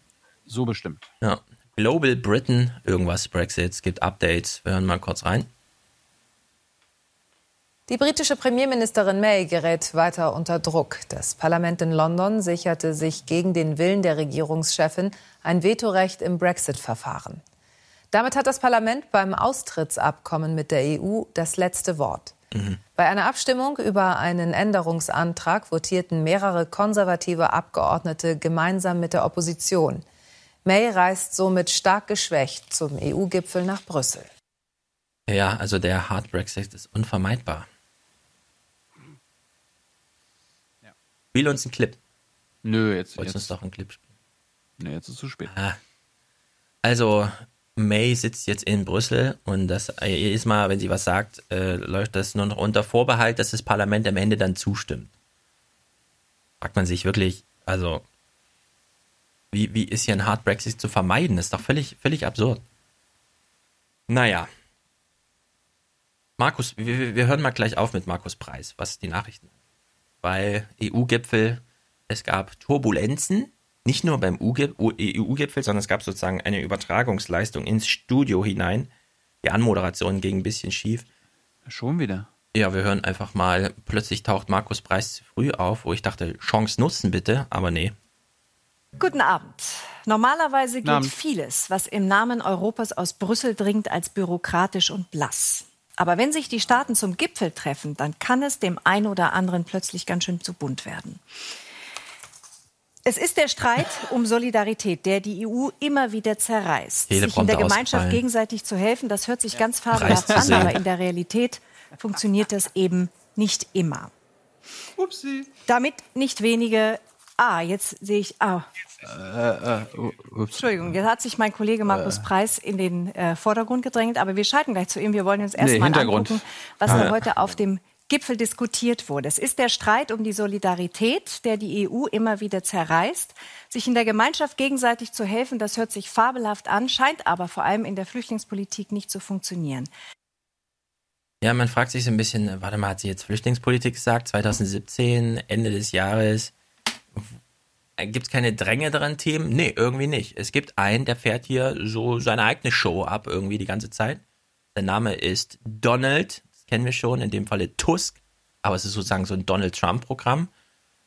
So bestimmt. Ja. Global Britain, irgendwas Brexit, es gibt Updates. Wir hören mal kurz rein. Die britische Premierministerin May gerät weiter unter Druck. Das Parlament in London sicherte sich gegen den Willen der Regierungschefin ein Vetorecht im Brexit-Verfahren. Damit hat das Parlament beim Austrittsabkommen mit der EU das letzte Wort. Mhm. Bei einer Abstimmung über einen Änderungsantrag votierten mehrere konservative Abgeordnete gemeinsam mit der Opposition. May reist somit stark geschwächt zum EU-Gipfel nach Brüssel. Ja, also der Hard Brexit ist unvermeidbar. Spiel uns einen Clip. Nö, jetzt. Wolltest jetzt. uns doch einen Clip spielen. Nee, jetzt ist es zu spät. Ah. Also, May sitzt jetzt in Brüssel und das äh, jedes Mal, wenn sie was sagt, äh, läuft das nur noch unter Vorbehalt, dass das Parlament am Ende dann zustimmt. Fragt man sich wirklich, also, wie, wie ist hier ein Hard Brexit zu vermeiden? Das ist doch völlig, völlig absurd. Naja. Markus, wir, wir hören mal gleich auf mit Markus Preis, was die Nachrichten weil EU-Gipfel, es gab Turbulenzen, nicht nur beim EU-Gipfel, sondern es gab sozusagen eine Übertragungsleistung ins Studio hinein. Die Anmoderation ging ein bisschen schief. Schon wieder. Ja, wir hören einfach mal, plötzlich taucht Markus Preis zu früh auf, wo ich dachte, Chance nutzen bitte, aber nee. Guten Abend. Normalerweise gilt Abend. vieles, was im Namen Europas aus Brüssel dringt, als bürokratisch und blass. Aber wenn sich die Staaten zum Gipfel treffen, dann kann es dem einen oder anderen plötzlich ganz schön zu bunt werden. Es ist der Streit um Solidarität, der die EU immer wieder zerreißt. Jede sich in der Gemeinschaft gegenseitig zu helfen, das hört sich ganz fabelhaft an, aber in der Realität funktioniert das eben nicht immer. Upsi. Damit nicht wenige. Ah, jetzt sehe ich. Ah, Äh, äh, ups. Entschuldigung, jetzt hat sich mein Kollege Markus Äh. Preis in den äh, Vordergrund gedrängt, aber wir schalten gleich zu ihm. Wir wollen uns erst Nee, mal angucken, was Ah, da ja. heute auf dem Gipfel diskutiert wurde. Es ist der Streit um die Solidarität, der die EU immer wieder zerreißt. Sich in der Gemeinschaft gegenseitig zu helfen, das hört sich fabelhaft an, scheint aber vor allem in der Flüchtlingspolitik nicht zu funktionieren. Ja, man fragt sich so ein bisschen, äh, warte mal, hat sie jetzt Flüchtlingspolitik gesagt? 2017, Ende des Jahres. Gibt es keine drängeren Themen? Nee, irgendwie nicht. Es gibt einen, der fährt hier so seine eigene Show ab, irgendwie die ganze Zeit. Der Name ist Donald, kennen wir schon, in dem Falle Tusk, aber es ist sozusagen so ein Donald Trump-Programm.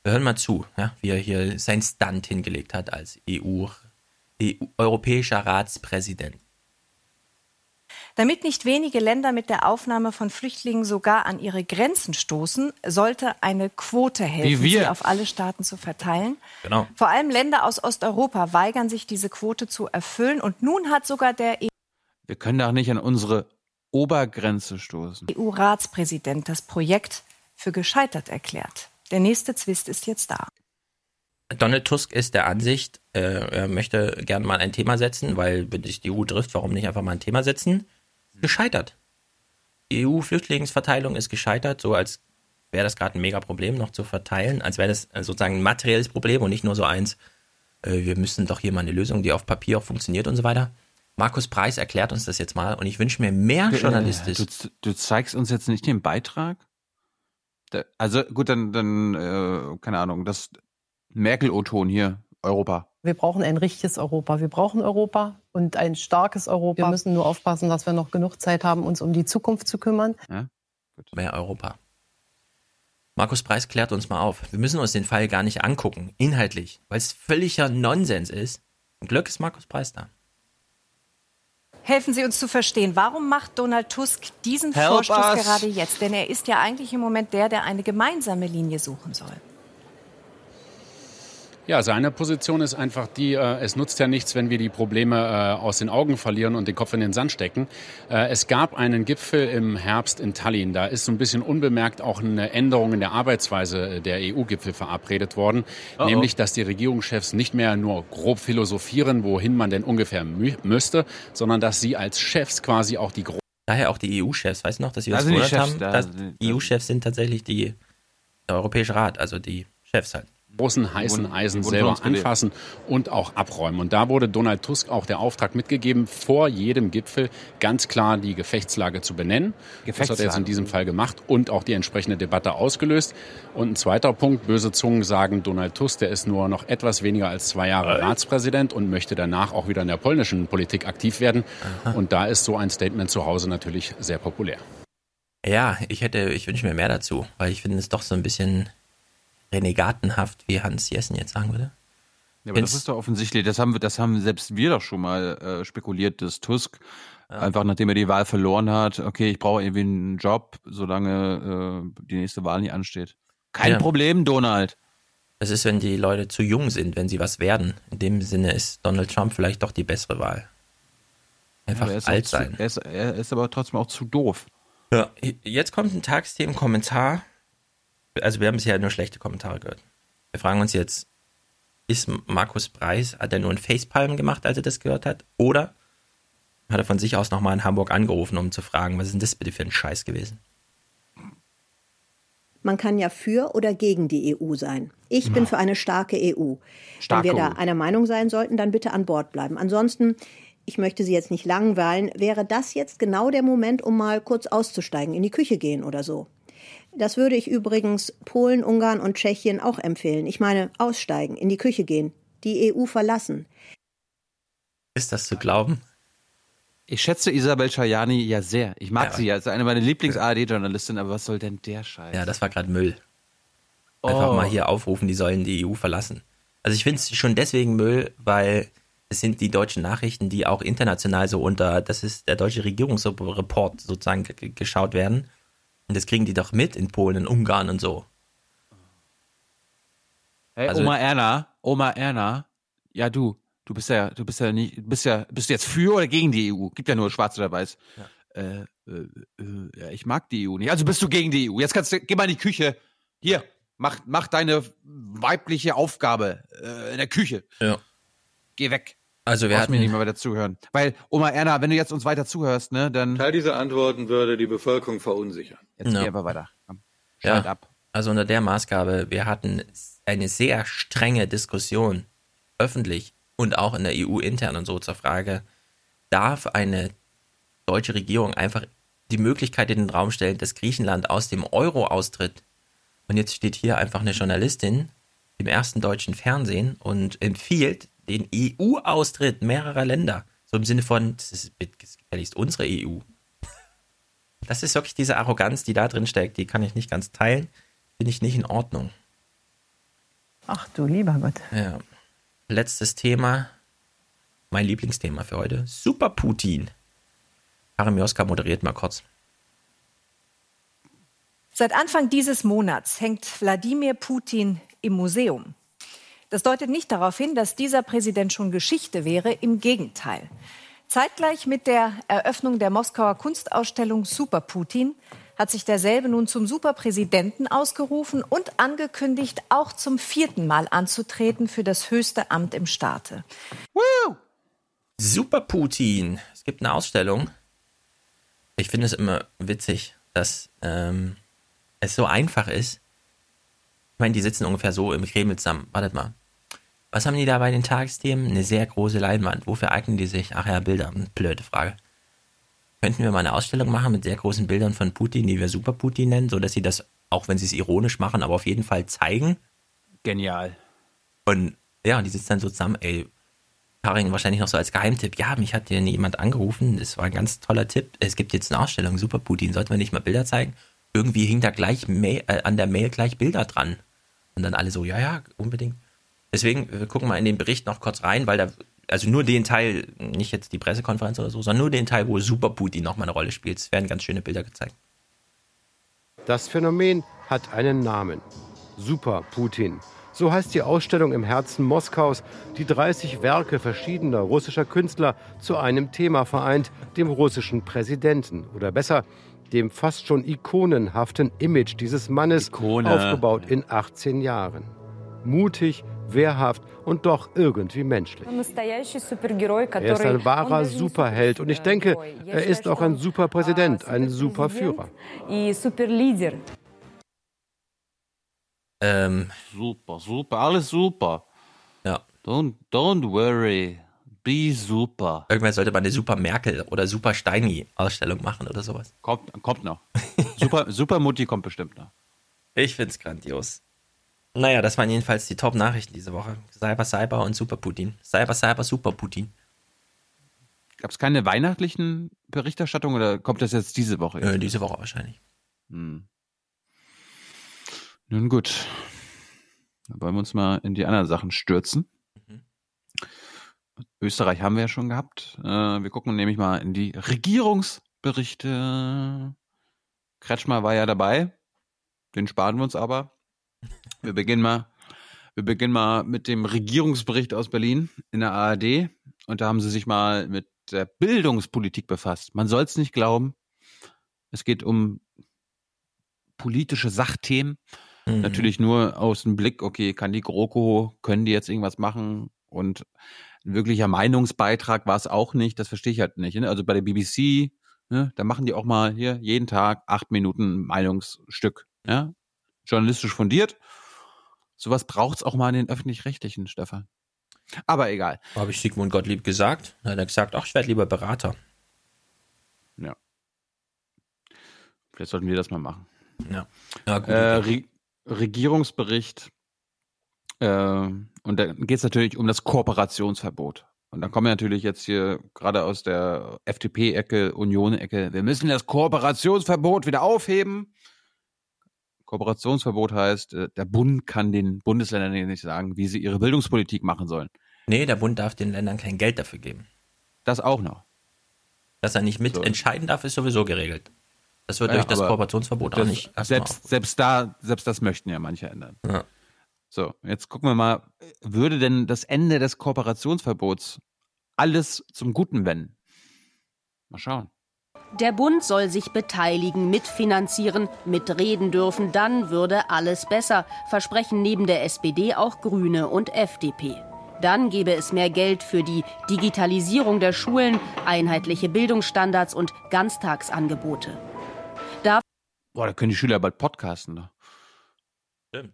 Wir hören mal zu, ja, wie er hier sein Stunt hingelegt hat als EU, EU europäischer Ratspräsident. Damit nicht wenige Länder mit der Aufnahme von Flüchtlingen sogar an ihre Grenzen stoßen, sollte eine Quote helfen, wir. sie auf alle Staaten zu verteilen. Genau. Vor allem Länder aus Osteuropa weigern sich, diese Quote zu erfüllen. Und nun hat sogar der Wir können doch nicht an unsere Obergrenze stoßen. EU-Ratspräsident das Projekt für gescheitert erklärt. Der nächste Zwist ist jetzt da. Donald Tusk ist der Ansicht, äh, er möchte gerne mal ein Thema setzen, weil wenn sich die EU trifft, warum nicht einfach mal ein Thema setzen? Gescheitert. Die EU-Flüchtlingsverteilung ist gescheitert, so als wäre das gerade ein Mega-Problem noch zu verteilen, als wäre das sozusagen ein materielles Problem und nicht nur so eins, äh, wir müssen doch hier mal eine Lösung, die auf Papier auch funktioniert und so weiter. Markus Preis erklärt uns das jetzt mal und ich wünsche mir mehr Journalistisch. Äh, Du, du zeigst uns jetzt nicht den Beitrag? Da, also gut, dann, dann äh, keine Ahnung, das Merkel-O-Ton hier, Europa. Wir brauchen ein richtiges Europa. Wir brauchen Europa und ein starkes Europa. Wir müssen nur aufpassen, dass wir noch genug Zeit haben, uns um die Zukunft zu kümmern. Mehr Europa. Markus Preis klärt uns mal auf. Wir müssen uns den Fall gar nicht angucken, inhaltlich, weil es völliger Nonsens ist. Zum Glück ist Markus Preis da. Helfen Sie uns zu verstehen, warum macht Donald Tusk diesen Help Vorstoß us. gerade jetzt? Denn er ist ja eigentlich im Moment der, der eine gemeinsame Linie suchen soll. Ja, seine Position ist einfach die, äh, es nutzt ja nichts, wenn wir die Probleme äh, aus den Augen verlieren und den Kopf in den Sand stecken. Äh, es gab einen Gipfel im Herbst in Tallinn. Da ist so ein bisschen unbemerkt auch eine Änderung in der Arbeitsweise der EU-Gipfel verabredet worden. Oh oh. Nämlich, dass die Regierungschefs nicht mehr nur grob philosophieren, wohin man denn ungefähr mü müsste, sondern dass sie als Chefs quasi auch die Daher auch die EU-Chefs. Weißt du noch, dass sie uns Da sind die gewundert Chefs, haben? da EU-Chefs sind tatsächlich die, der Europäische Rat, also die Chefs halt. Großen heißen Eisen selber anfassen und auch abräumen. Und da wurde Donald Tusk auch der Auftrag mitgegeben, vor jedem Gipfel ganz klar die Gefechtslage zu benennen. Das hat er jetzt in Gefechtslage. diesem Fall gemacht und auch die entsprechende Debatte ausgelöst. Und ein zweiter Punkt, böse Zungen sagen, Donald Tusk, der ist nur noch etwas weniger als zwei Jahre Ratspräsident und möchte danach auch wieder in der polnischen Politik aktiv werden. Und da ist so ein Statement zu Hause natürlich sehr populär. Ja, ich hätte, ich wünsche mir mehr dazu, weil ich finde es doch so ein bisschen renegatenhaft, wie Hans Jessen jetzt sagen würde. Ja, aber das Find's- ist doch offensichtlich. Das haben wir, das haben selbst wir doch schon mal äh, spekuliert, dass Tusk einfach nachdem er die Wahl verloren hat, okay, ich brauche irgendwie einen Job, solange äh, die nächste Wahl nicht ansteht. Kein Ja. Problem, Donald. Es ist, wenn die Leute zu jung sind, wenn sie was werden. In dem Sinne ist Donald Trump vielleicht doch die bessere Wahl. Einfach auch alt zu, sein. Er ist, er ist aber trotzdem auch zu doof. Ja, jetzt kommt ein Tagesthemen-Kommentar. Also wir haben bisher nur schlechte Kommentare gehört. Wir fragen uns jetzt, ist Markus Preis, hat er nur ein Facepalm gemacht, als er das gehört hat? Oder hat er von sich aus nochmal in Hamburg angerufen, um zu fragen, was ist denn das bitte für ein Scheiß gewesen? Man kann ja für oder gegen die EU sein. Ich bin für eine starke EU. Starke Wenn wir da EU. einer Meinung sein sollten, dann bitte an Bord bleiben. Ansonsten, ich möchte Sie jetzt nicht langweilen, wäre das jetzt genau der Moment, um mal kurz auszusteigen, in die Küche gehen oder so. Das würde ich übrigens Polen, Ungarn und Tschechien auch empfehlen. Ich meine, aussteigen, in die Küche gehen, die EU verlassen. Ist das zu glauben? Ich schätze Isabel Schajani ja sehr. Ich mag Ja. sie ja. Sie ist eine meiner Lieblings-ARD-Journalistinnen, aber was soll denn der Scheiß? Ja, das war gerade Müll. Einfach Oh. mal hier aufrufen, die sollen die EU verlassen. Also ich finde es schon deswegen Müll, weil es sind die deutschen Nachrichten, die auch international so unter, das ist der deutsche Regierungsreport sozusagen ge- ge- geschaut werden. Und das kriegen die doch mit in Polen, in Ungarn und so. Hey, Also- Oma Erna, Oma Erna, ja du, du bist ja, du bist ja nicht, du bist ja, bist du jetzt für oder gegen die EU? Gibt ja nur schwarz oder weiß. Äh, äh, äh, ja, ich mag die EU nicht. Also bist du gegen die EU. Jetzt kannst du, geh mal in die Küche. Hier, mach, mach deine weibliche Aufgabe äh, in der Küche. Ja. Geh weg. Also wir Brauchst hatten, mir nicht mehr weiter zuhören. Weil, Oma Erna, wenn du jetzt uns weiter zuhörst, ne, dann. Teil dieser Antworten würde die Bevölkerung verunsichern. Jetzt Ja. geh einfach weiter. Komm, ja, Schalt ab. also unter der Maßgabe, wir hatten eine sehr strenge Diskussion, öffentlich und auch in der EU intern und so zur Frage, darf eine deutsche Regierung einfach die Möglichkeit in den Raum stellen, dass Griechenland aus dem Euro austritt. Und jetzt steht hier einfach eine Journalistin im ersten deutschen Fernsehen und empfiehlt den EU-Austritt mehrerer Länder. So im Sinne von, das ist gefälligst unsere EU. Das ist wirklich diese Arroganz, die da drin steckt, die kann ich nicht ganz teilen. Finde ich nicht in Ordnung. Ach du lieber Gott. Ja. Letztes Thema, mein Lieblingsthema für heute. Super Putin. Karim Joska moderiert mal kurz. Seit Anfang dieses Monats hängt Wladimir Putin im Museum. Das deutet nicht darauf hin, dass dieser Präsident schon Geschichte wäre, im Gegenteil. Zeitgleich mit der Eröffnung der Moskauer Kunstausstellung Super Putin hat sich derselbe nun zum Superpräsidenten ausgerufen und angekündigt, auch zum vierten Mal anzutreten für das höchste Amt im Staate. Super Putin. Es gibt eine Ausstellung. Ich finde es immer witzig, dass ähm, es so einfach ist. Ich meine, die sitzen ungefähr so im Kreml zusammen. Wartet mal. Was haben die da bei den Tagesthemen? Eine sehr große Leinwand. Wofür eignen die sich? Ach ja, Bilder. Blöde Frage. Könnten wir mal eine Ausstellung machen mit sehr großen Bildern von Putin, die wir Super Putin nennen, sodass sie das, auch wenn sie es ironisch machen, aber auf jeden Fall zeigen? Genial. Und ja, und die sitzen dann so zusammen, ey, Karin wahrscheinlich noch so als Geheimtipp, ja, mich hat hier jemand angerufen, das war ein ganz toller Tipp, es gibt jetzt eine Ausstellung, Super Putin, sollten wir nicht mal Bilder zeigen? Irgendwie hing da gleich Mail, äh, an der Mail gleich Bilder dran. Und dann alle so, ja, ja, unbedingt. Deswegen, wir gucken mal in den Bericht noch kurz rein, weil da, also nur den Teil, nicht jetzt die Pressekonferenz oder so, sondern nur den Teil, wo Super Putin nochmal eine Rolle spielt. Es werden ganz schöne Bilder gezeigt. Das Phänomen hat einen Namen. Super Putin. So heißt die Ausstellung im Herzen Moskaus, die 30 Werke verschiedener russischer Künstler zu einem Thema vereint, dem russischen Präsidenten. Oder besser, dem fast schon ikonenhaften Image dieses Mannes, Ikone. aufgebaut in 18 Jahren. Mutig, wehrhaft und doch irgendwie menschlich. Er ist ein wahrer Superheld und ich denke, er ist auch ein Superpräsident, ein Superführer. Ähm, super, super, alles super. Ja. Don't, don't worry. Be super. Irgendwann sollte man eine Super Merkel oder Super Steini-Ausstellung machen oder sowas. Kommt, kommt noch. Super, super Mutti kommt bestimmt noch. Ich find's grandios. Naja, das waren jedenfalls die Top-Nachrichten diese Woche. Cyber, Cyber und Super Putin. Cyber, Cyber, Super Putin. Gab es keine weihnachtlichen Berichterstattungen oder kommt das jetzt diese Woche? Äh, diese Woche wahrscheinlich. Hm. Nun gut. Dann wollen wir uns mal in die anderen Sachen stürzen. Mhm. Österreich haben wir ja schon gehabt. Äh, wir gucken nämlich mal in die Regierungsberichte. Kretschmer war ja dabei. Den sparen wir uns aber. Wir beginnen mal, wir beginnen mal mit dem Regierungsbericht aus Berlin in der ARD. Und da haben sie sich mal mit der Bildungspolitik befasst. Man soll es nicht glauben. Es geht um politische Sachthemen. Mhm. Natürlich nur aus dem Blick, okay, kann die GroKo, können die jetzt irgendwas machen? Und ein wirklicher Meinungsbeitrag war es auch nicht. Das verstehe ich halt nicht. Ne? Also bei der BBC, ne, da machen die auch mal hier jeden Tag acht Minuten Meinungsstück. Ja? Journalistisch fundiert. Sowas braucht es auch mal in den öffentlich-rechtlichen, Stefan. Aber egal. Habe ich Sigmund Gottlieb gesagt? Hat er gesagt, ach, ich werde lieber Berater. Ja. Vielleicht sollten wir das mal machen. Ja. ja gut, äh, Re Regierungsbericht. Äh, und da geht es natürlich um das Kooperationsverbot. Und dann kommen wir natürlich jetzt hier gerade aus der FDP-Ecke, Union-Ecke, wir müssen das Kooperationsverbot wieder aufheben. Kooperationsverbot heißt, äh, der Bund kann den Bundesländern nicht sagen, wie sie ihre Bildungspolitik machen sollen. Nee, der Bund darf den Ländern kein Geld dafür geben. Das auch noch. Dass er nicht mitentscheiden so. darf, ist sowieso geregelt. Das wird ja, durch das Kooperationsverbot das, auch nicht. Selbst, selbst da, selbst das möchten ja manche ändern. Ja. So, jetzt gucken wir mal, würde denn das Ende des Kooperationsverbots alles zum Guten wenden? Mal schauen. Der Bund soll sich beteiligen, mitfinanzieren, mitreden dürfen, dann würde alles besser, versprechen neben der SPD auch Grüne und FDP. Dann gäbe es mehr Geld für die Digitalisierung der Schulen, einheitliche Bildungsstandards und Ganztagsangebote. Da Boah, da können die Schüler bald podcasten. Ne? Stimmt.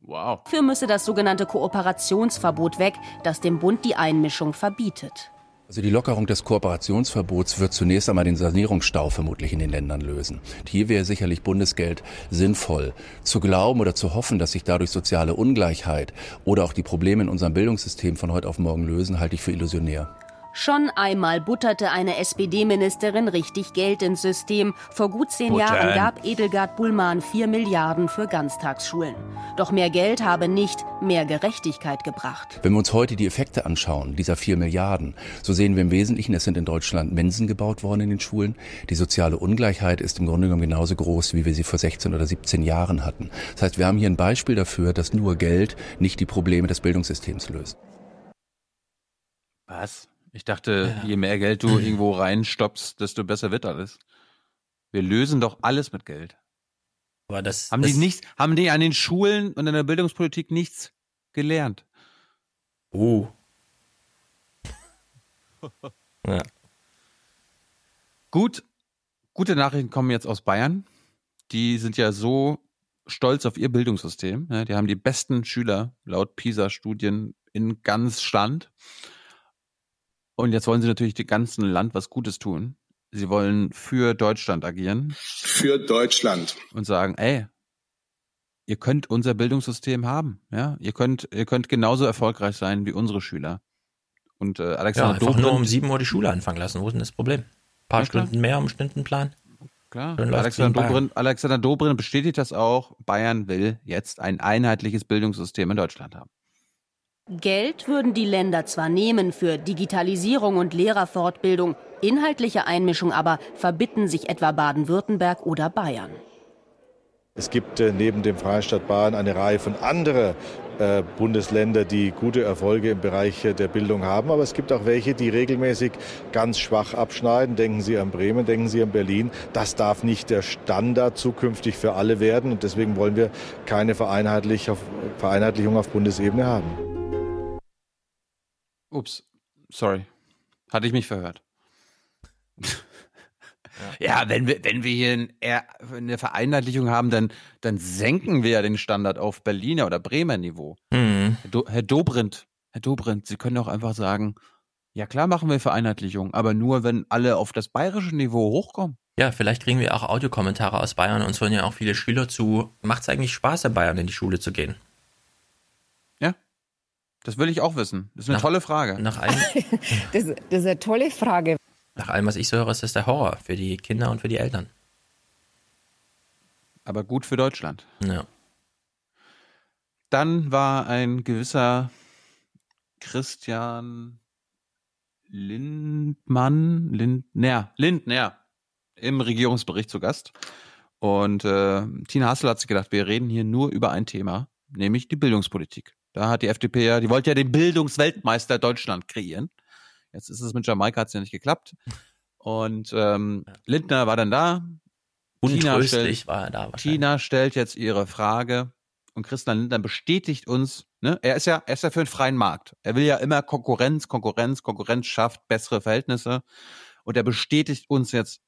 Wow. Dafür müsse das sogenannte Kooperationsverbot weg, das dem Bund die Einmischung verbietet. Also die Lockerung des Kooperationsverbots wird zunächst einmal den Sanierungsstau vermutlich in den Ländern lösen. Hier wäre sicherlich Bundesgeld sinnvoll. Zu glauben oder zu hoffen, dass sich dadurch soziale Ungleichheit oder auch die Probleme in unserem Bildungssystem von heute auf morgen lösen, halte ich für illusionär. Schon einmal butterte eine SPD-Ministerin richtig Geld ins System. Vor gut zehn Buttern. Jahren gab Edelgard Bullmann vier Milliarden für Ganztagsschulen. Doch mehr Geld habe nicht mehr Gerechtigkeit gebracht. Wenn wir uns heute die Effekte anschauen, dieser vier Milliarden, so sehen wir im Wesentlichen, es sind in Deutschland Mensen gebaut worden in den Schulen. Die soziale Ungleichheit ist im Grunde genommen genauso groß, wie wir sie vor 16 oder 17 Jahren hatten. Das heißt, wir haben hier ein Beispiel dafür, dass nur Geld nicht die Probleme des Bildungssystems löst. Was? Ich dachte, ja. je mehr Geld du irgendwo reinstoppst, desto besser wird alles. Wir lösen doch alles mit Geld. Aber das haben das, die nichts, haben die an den Schulen und in der Bildungspolitik nichts gelernt? Oh. ja. Gut, gute Nachrichten kommen jetzt aus Bayern. Die sind ja so stolz auf ihr Bildungssystem. Die haben die besten Schüler laut PISA-Studien in ganz Stand. Und jetzt wollen sie natürlich dem ganzen Land was Gutes tun. Sie wollen für Deutschland agieren. Für Deutschland. Und sagen, ey, ihr könnt unser Bildungssystem haben, ja. Ihr könnt, ihr könnt genauso erfolgreich sein wie unsere Schüler. Und äh, Alexander ja, einfach Dobrindt, nur um 7 Uhr die Schule anfangen lassen. Wo ist denn das Problem? Ein paar ja, Stunden mehr um Stundenplan. Klar. Alexander Dobrindt, Alexander Dobrindt bestätigt das auch. Bayern will jetzt ein einheitliches Bildungssystem in Deutschland haben. Geld würden die Länder zwar nehmen für Digitalisierung und Lehrerfortbildung, inhaltliche Einmischung aber verbitten sich etwa Baden-Württemberg oder Bayern. Es gibt äh, neben dem Freistaat Bayern eine Reihe von anderen äh, Bundesländer, die gute Erfolge im Bereich äh, der Bildung haben. Aber es gibt auch welche, die regelmäßig ganz schwach abschneiden. Denken Sie an Bremen, denken Sie an Berlin. Das darf nicht der Standard zukünftig für alle werden. Und deswegen wollen wir keine Vereinheitlichung auf Bundesebene haben. Ups, sorry. Hatte ich mich verhört. Ja, wenn wir, wenn wir hier eine Vereinheitlichung haben, dann, dann senken wir ja den Standard auf Berliner oder Bremer Niveau. Mhm. Herr, Do, Herr Dobrindt, Herr Dobrindt, Sie können doch einfach sagen, ja klar machen wir Vereinheitlichung, aber nur, wenn alle auf das bayerische Niveau hochkommen. Ja, vielleicht kriegen wir auch Audiokommentare aus Bayern. Uns hören ja auch viele Schüler zu. Macht es eigentlich Spaß, in Bayern in die Schule zu gehen? Das will ich auch wissen. Das ist eine Nach- tolle Frage. Nach allem, Das, das ist eine tolle Frage. nach allem, was ich so höre, ist das der Horror für die Kinder und für die Eltern. Aber gut für Deutschland. Ja. Dann war ein gewisser Christian Lindmann, Lindner, Lindner im Regierungsbericht zu Gast. Und äh, Tina Hassel hat sich gedacht, wir reden hier nur über ein Thema, nämlich die Bildungspolitik. Da hat die FDP ja, die wollte ja den Bildungsweltmeister Deutschland kreieren. Jetzt ist es mit Jamaika, hat es ja nicht geklappt. Und ähm, Lindner war dann da. Untröstlich stellt- war er da. Tina stellt jetzt ihre Frage und Christian Lindner bestätigt uns, ne, er ist ja, er ist ja für einen freien Markt. Er will ja immer Konkurrenz, Konkurrenz, Konkurrenz schafft bessere Verhältnisse. Und er bestätigt uns jetzt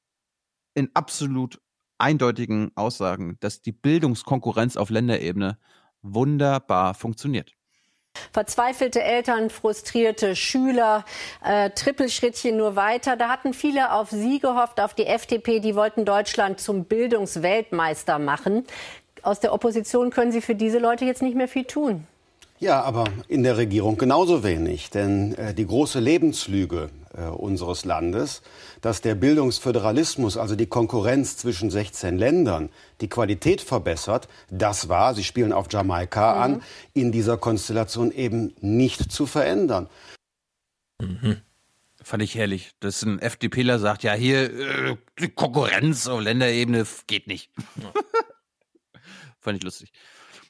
in absolut eindeutigen Aussagen, dass die Bildungskonkurrenz auf Länderebene wunderbar funktioniert. Verzweifelte Eltern, frustrierte Schüler, äh, Trippelschrittchen nur weiter. Da hatten viele auf Sie gehofft, auf die FDP. Die wollten Deutschland zum Bildungsweltmeister machen. Aus der Opposition können Sie für diese Leute jetzt nicht mehr viel tun. Ja, aber in der Regierung genauso wenig. Denn äh, die große Lebenslüge äh, unseres Landes, dass der Bildungsföderalismus, also die Konkurrenz zwischen 16 Ländern, die Qualität verbessert, das war, Sie spielen auf Jamaika Mhm. an, in dieser Konstellation eben nicht zu verändern. Fand ich herrlich, dass ein FDPler sagt, ja, hier äh, die Konkurrenz auf Länderebene geht nicht. Fand ich lustig.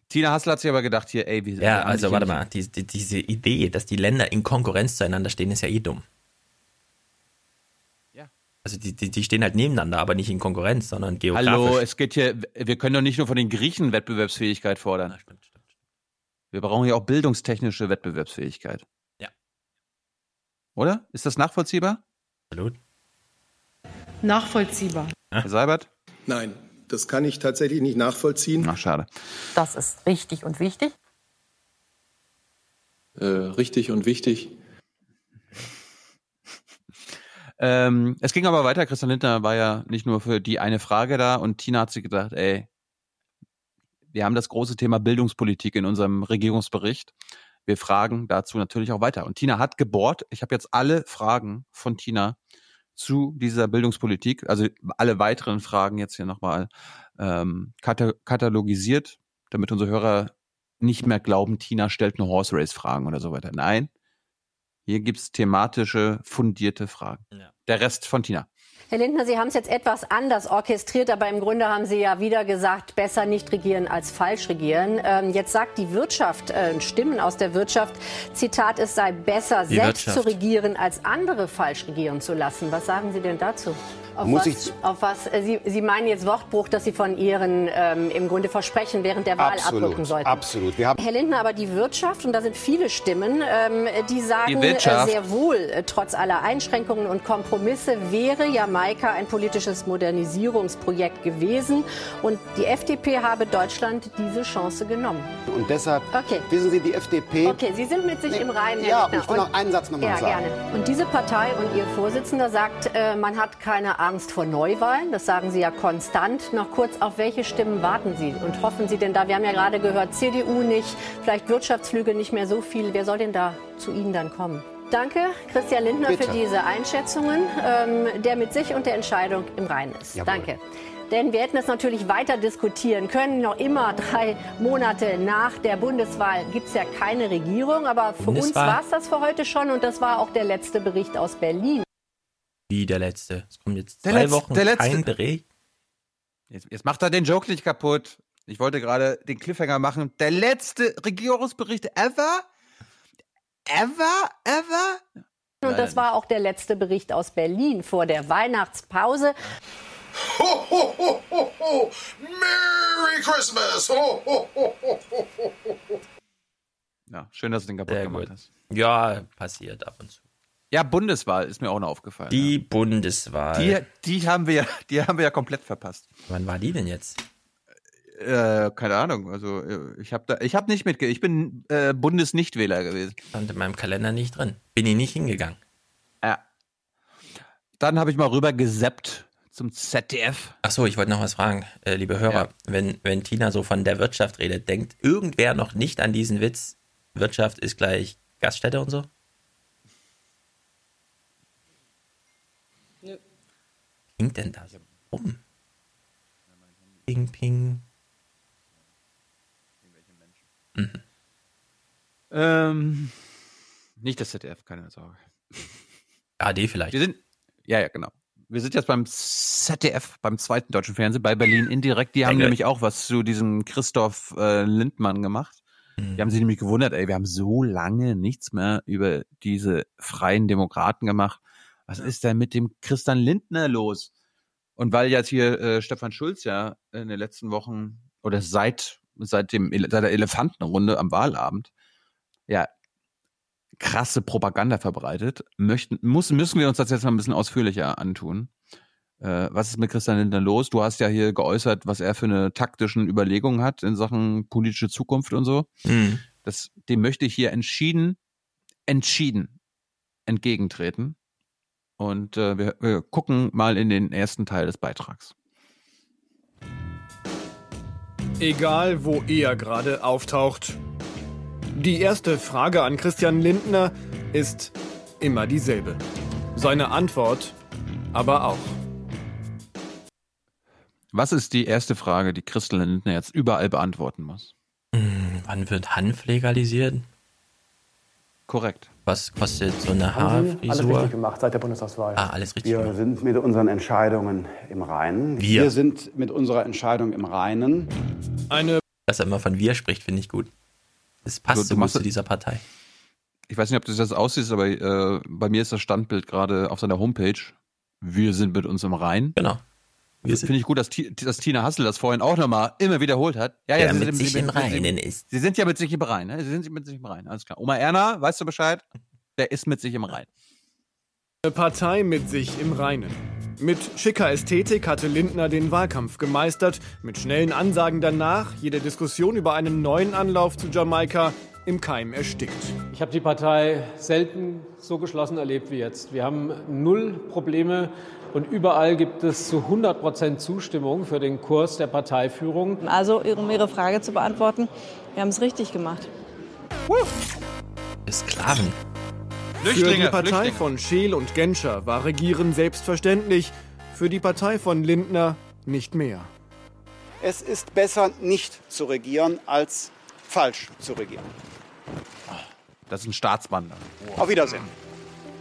Tina Hassel hat sich aber gedacht, hier, ey, wie Ja, also warte mal, die, die, diese Idee, dass die Länder in Konkurrenz zueinander stehen, ist ja eh dumm. Also die, die, die stehen halt nebeneinander, aber nicht in Konkurrenz, sondern geografisch. Hallo, es geht hier, wir können doch nicht nur von den Griechen Wettbewerbsfähigkeit fordern. Wir brauchen ja auch bildungstechnische Wettbewerbsfähigkeit. Ja. Oder? Ist das nachvollziehbar? Absolut. Nachvollziehbar. Herr Seibert? Nein, das kann ich tatsächlich nicht nachvollziehen. Ach, schade. Das ist richtig und wichtig. Äh, richtig und wichtig. Ähm, es ging aber weiter. Christian Lindner war ja nicht nur für die eine Frage da und Tina hat sich gedacht, ey, wir haben das große Thema Bildungspolitik in unserem Regierungsbericht. Wir fragen dazu natürlich auch weiter. Und Tina hat gebohrt. Ich habe jetzt alle Fragen von Tina zu dieser Bildungspolitik, also alle weiteren Fragen jetzt hier nochmal ähm, kata katalogisiert, damit unsere Hörer nicht mehr glauben, Tina stellt nur Horse Race Fragen oder so weiter. Nein, hier gibt's thematische, fundierte Fragen. Der Rest von Tina. Herr Lindner, Sie haben es jetzt etwas anders orchestriert, aber im Grunde haben Sie ja wieder gesagt, besser nicht regieren als falsch regieren. Ähm, jetzt sagt die Wirtschaft, äh, Stimmen aus der Wirtschaft, Zitat, es sei besser, Die selbst Wirtschaft. zu regieren, als andere falsch regieren zu lassen. Was sagen Sie denn dazu? Auf Muss was, ich- auf was äh, Sie, Sie meinen jetzt Wortbruch, dass Sie von Ihren ähm, im Grunde Versprechen während der Wahl abrücken Absolut, sollten? absolut. Wir haben Herr Lindner, aber die Wirtschaft, und da sind viele Stimmen, ähm, die sagen Die äh, sehr wohl, äh, trotz aller Einschränkungen und Kompromisse, wäre Jamaika ein politisches Modernisierungsprojekt gewesen. Und die FDP habe Deutschland diese Chance genommen. Und deshalb, Okay. wissen Sie, die FDP. Okay, Sie sind mit sich im Reinen, Herr Ja, Lindner. ich will noch einen Satz noch mal ja, sagen. gerne. Und diese Partei und Ihr Vorsitzender sagt, äh, man hat keine Angst vor Neuwahlen. Das sagen Sie ja konstant. Noch kurz, auf welche Stimmen warten Sie und hoffen Sie denn da? Wir haben ja gerade gehört, CDU nicht, vielleicht Wirtschaftsflüge nicht mehr so viel. Wer soll denn da zu Ihnen dann kommen? Danke, Christian Lindner, Bitte. für diese Einschätzungen, ähm, der mit sich und der Entscheidung im Reinen ist. Jawohl. Danke. Denn wir hätten es natürlich weiter diskutieren können. Noch immer drei Monate nach der Bundeswahl gibt es ja keine Regierung. Aber für uns Bundeswahl? war es das für heute schon. Und das war auch der letzte Bericht aus Berlin. Wie der letzte. Es kommt jetzt Der zwei letzte- Wochen der letzte- kein Bericht. Jetzt, jetzt macht er den Joke nicht kaputt. Ich wollte gerade den Cliffhanger machen. Der letzte Regierungsbericht ever? Ever? Ever? Und das war auch der letzte Bericht aus Berlin vor der Weihnachtspause. Ho, ho, ho, ho, ho. Merry Christmas! Ho, ho, ho, ho, ho. Ja, schön, dass du den kaputt Sehr gemacht gut. hast. Ja, passiert ab und zu. Ja, Bundeswahl ist mir auch noch aufgefallen. Die Bundeswahl. Die, die haben wir, die haben wir ja komplett verpasst. Wann war die denn jetzt? Äh, keine Ahnung. Also äh, ich habe da, ich habe nicht mitge, ich bin äh, Bundesnichtwähler gewesen. Stand in meinem Kalender nicht drin. Bin ich nicht hingegangen. Ja. Dann habe ich mal rüber geseppt zum ZDF. Ach so, ich wollte noch was fragen, äh, liebe Hörer. Wenn, wenn Tina so von der Wirtschaft redet, denkt irgendwer noch nicht an diesen Witz, Wirtschaft ist gleich Gaststätte und so? Klingt denn das? Warum? Ping, ping. Mhm. Ähm, nicht das ZDF, keine Sorge. AD vielleicht. Wir sind, ja, ja, genau. Wir sind jetzt beim ZDF, beim zweiten deutschen Fernsehen, bei Berlin indirekt. Die haben Danke. nämlich auch was zu diesem Christoph äh, Lindmann gemacht. Mhm. Die haben sich nämlich gewundert, ey, wir haben so lange nichts mehr über diese freien Demokraten gemacht. Was ist denn mit dem Christian Lindner los? Und weil jetzt hier äh, Stefan Schulz ja in den letzten Wochen oder seit seit dem seit der Elefantenrunde am Wahlabend ja krasse Propaganda verbreitet, möchten muss müssen wir uns das jetzt mal ein bisschen ausführlicher antun. Äh, was ist mit Christian Lindner los? Du hast ja hier geäußert, was er für eine taktischen Überlegungen hat in Sachen politische Zukunft und so. Mhm. Das, dem möchte ich hier entschieden, entschieden entgegentreten. Und äh, wir, wir gucken mal in den ersten Teil des Beitrags. Egal, wo er gerade auftaucht. Die erste Frage an Christian Lindner ist immer dieselbe. Seine Antwort aber auch. Was ist die erste Frage, die Christian Lindner jetzt überall beantworten muss? Hm, wann wird Hanf legalisiert? Korrekt. Was kostet so eine Sie alles Haarfrisur? richtig gemacht seit der Bundestagswahl? Ah, alles richtig Wir gemacht. sind mit unseren Entscheidungen im Reinen. Wir. sind mit unserer Entscheidung im Reinen. Eine Dass er immer von wir spricht, finde ich gut. Das passt Du- du so gut zu dieser Partei. Ich weiß nicht, ob das jetzt aussieht, aber äh, bei mir ist das Standbild gerade auf seiner Homepage. Wir sind mit uns im Rhein. Genau. Finde ich gut, dass, dass Tina Hassel das vorhin auch nochmal immer wiederholt hat. Ja, Der ja, sie mit sind sich im Reinen sie, ist. Sie sind ja mit sich im Rhein, ne? Sie sind mit sich im Rhein, alles klar. Oma Erna, weißt du Bescheid? Der ist mit sich im Rhein. Eine Partei mit sich im Reinen. Mit schicker Ästhetik hatte Lindner den Wahlkampf gemeistert, mit schnellen Ansagen danach jede Diskussion über einen neuen Anlauf zu Jamaika im Keim erstickt. Ich habe die Partei selten so geschlossen erlebt wie jetzt. Wir haben null Probleme und überall gibt es zu 100 Prozent Zustimmung für den Kurs der Parteiführung. Also, um Ihre Frage zu beantworten, wir haben es richtig gemacht. Sklaven. Für die Partei von Scheel und Genscher war Regieren selbstverständlich, für die Partei von Lindner nicht mehr. Es ist besser, nicht zu regieren, als falsch zu regieren. Das ist ein Staatsmann. Auf Wiedersehen.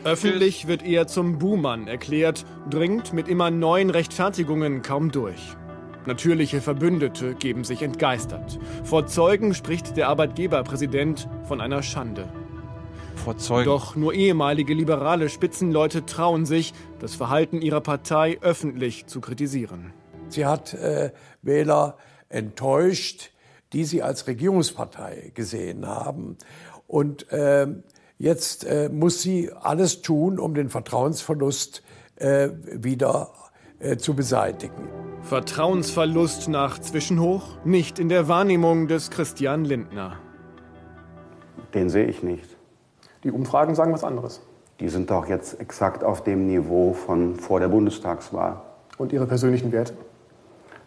Öffentlich wird er zum Buhmann erklärt, dringt mit immer neuen Rechtfertigungen kaum durch. Natürliche Verbündete geben sich entgeistert. Vor Zeugen spricht der Arbeitgeberpräsident von einer Schande. Vor Zeugen. Doch nur ehemalige liberale Spitzenleute trauen sich, das Verhalten ihrer Partei öffentlich zu kritisieren. Sie hat äh, Wähler enttäuscht, die sie als Regierungspartei gesehen haben. Und ähm, jetzt äh, muss sie alles tun, um den Vertrauensverlust äh, wieder äh, zu beseitigen. Vertrauensverlust nach Zwischenhoch nicht in der Wahrnehmung des Christian Lindner. Den sehe ich nicht. Die Umfragen sagen was anderes. Die sind doch jetzt exakt auf dem Niveau von vor der Bundestagswahl. Und Ihre persönlichen Werte?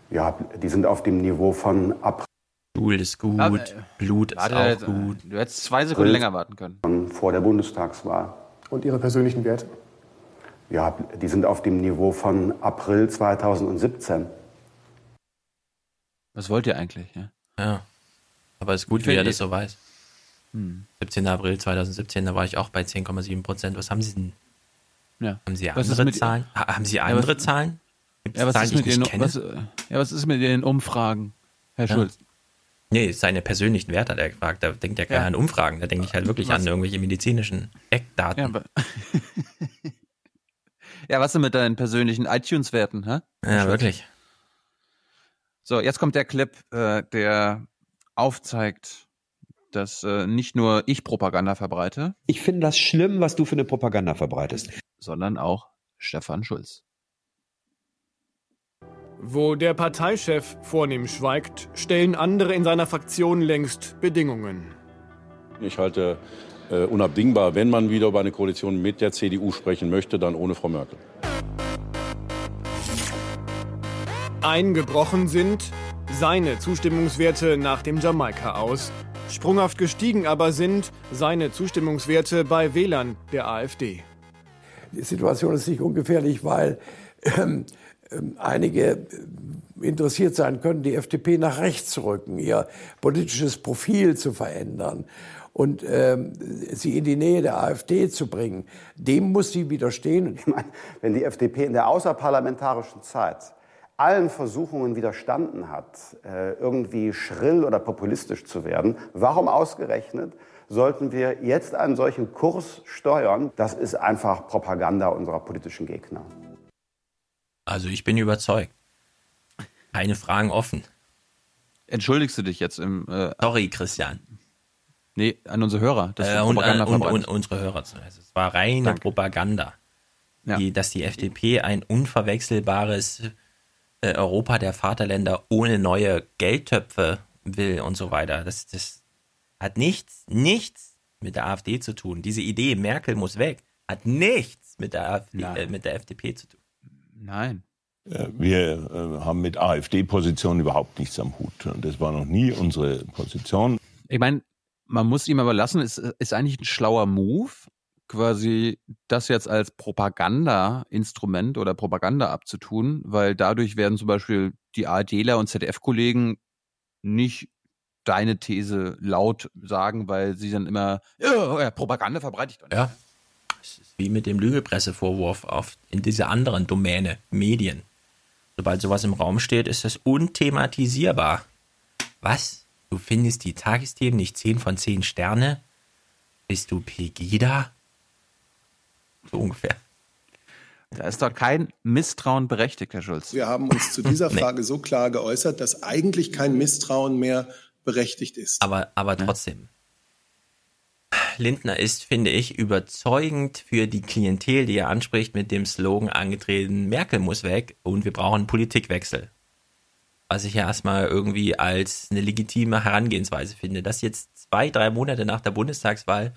Ja, die sind auf dem Niveau von April. Stuhl ist gut, Aber, äh, Blut ist Warte, auch jetzt, gut. Du hättest zwei Sekunden länger warten können. Vor der Bundestagswahl. Und Ihre persönlichen Werte? Ja, die sind auf dem Niveau von April 2017. Was wollt ihr eigentlich? Ja? Ja. Aber es ist gut, Ich wie er das so weiß. Hm. 17. April 2017, da war ich auch bei 10,7 Prozent. Was haben Sie denn? Ja. Haben Sie Was ist andere mit- Zahlen? Ha- haben Sie Ja, andere was- Zahlen? Gibt's Ja, was Zahlen, ist mit ich den, was, ja, was ist mit den Umfragen, Herr Ja. Schulz? Nee, seine persönlichen Werte hat er gefragt. Da denkt ja keiner Ja. an Umfragen. Da denke ich halt wirklich Was- an irgendwelche medizinischen Eckdaten. Ja, ja, was ist mit deinen persönlichen iTunes-Werten? Ja, Schulz? wirklich. So, jetzt kommt der Clip, äh, der aufzeigt, dass äh, nicht nur ich Propaganda verbreite. Ich finde das schlimm, was du für eine Propaganda verbreitest. Sondern auch Stefan Schulz. Wo der Parteichef vornehm schweigt, stellen andere in seiner Fraktion längst Bedingungen. Ich halte äh, unabdingbar, wenn man wieder über eine Koalition mit der CDU sprechen möchte, dann ohne Frau Merkel. Eingebrochen sind seine Zustimmungswerte nach dem Jamaika aus. Sprunghaft gestiegen aber sind seine Zustimmungswerte bei Wählern der AfD. Die Situation ist nicht ungefährlich, weil ähm, einige äh, interessiert sein können, die FDP nach rechts zu rücken, ihr politisches Profil zu verändern und ähm, sie in die Nähe der AfD zu bringen. Dem muss sie widerstehen. Ich meine, wenn die FDP in der außerparlamentarischen Zeit allen Versuchungen widerstanden hat, äh, irgendwie schrill oder populistisch zu werden, warum ausgerechnet sollten wir jetzt einen solchen Kurs steuern? Das ist einfach Propaganda unserer politischen Gegner. Also ich bin überzeugt. Keine Fragen offen. Entschuldigst du dich jetzt im... Äh, Sorry, Christian. Nee, an unsere Hörer. Das äh, und, Propaganda und, und, unsere Hörer. Also es war reine Danke. Propaganda. Ja. Die, dass die FDP ein unverwechselbares äh, Europa der Vaterländer ohne neue Geldtöpfe will und so weiter. Das, das hat nichts, nichts mit der AfD zu tun. Diese Idee, Merkel muss weg, hat nichts mit der, AfD, äh, mit der FDP zu tun. Nein. Wir äh, haben mit AfD-Positionen überhaupt nichts am Hut. Und das war noch nie unsere Position. Ich meine, man muss ihm aber lassen, es ist eigentlich ein schlauer Move, quasi das jetzt als Propaganda-Instrument oder Propaganda abzutun, weil dadurch werden zum Beispiel die ARDler und ZDF-Kollegen nicht deine These laut sagen, weil sie dann immer ja, Propaganda verbreite ich doch nicht. Ja. Es ist wie mit dem Lügepressevorwurf auf in dieser anderen Domäne, Medien. Sobald sowas im Raum steht, ist das unthematisierbar. Was? Du findest die Tagesthemen nicht 10 von 10 Sterne? Bist du Pegida? So ungefähr. Da ist doch kein Misstrauen berechtigt, Herr Schulz. Wir haben uns zu dieser Frage nee. so klar geäußert, dass eigentlich kein Misstrauen mehr berechtigt ist. Aber, aber trotzdem. Lindner ist, finde ich, überzeugend für die Klientel, die er anspricht, mit dem Slogan angetreten, Merkel muss weg und wir brauchen Politikwechsel. Was ich ja erstmal irgendwie als eine legitime Herangehensweise finde, dass jetzt zwei, drei Monate nach der Bundestagswahl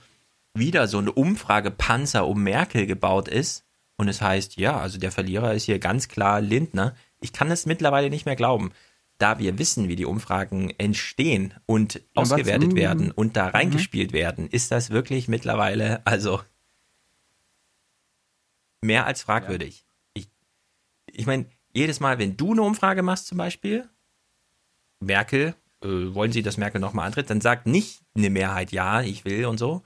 wieder so eine Umfragepanzer um Merkel gebaut ist und es heißt, ja, also der Verlierer ist hier ganz klar Lindner. Ich kann es mittlerweile nicht mehr glauben da wir wissen, wie die Umfragen entstehen und ausgewertet was, werden und da reingespielt mhm. werden, ist das wirklich mittlerweile, also mehr als fragwürdig. Ja. Ich, ich meine, jedes Mal, wenn du eine Umfrage machst zum Beispiel, Merkel, äh, wollen Sie, dass Merkel nochmal antritt, dann sagt nicht eine Mehrheit ja, ich will und so.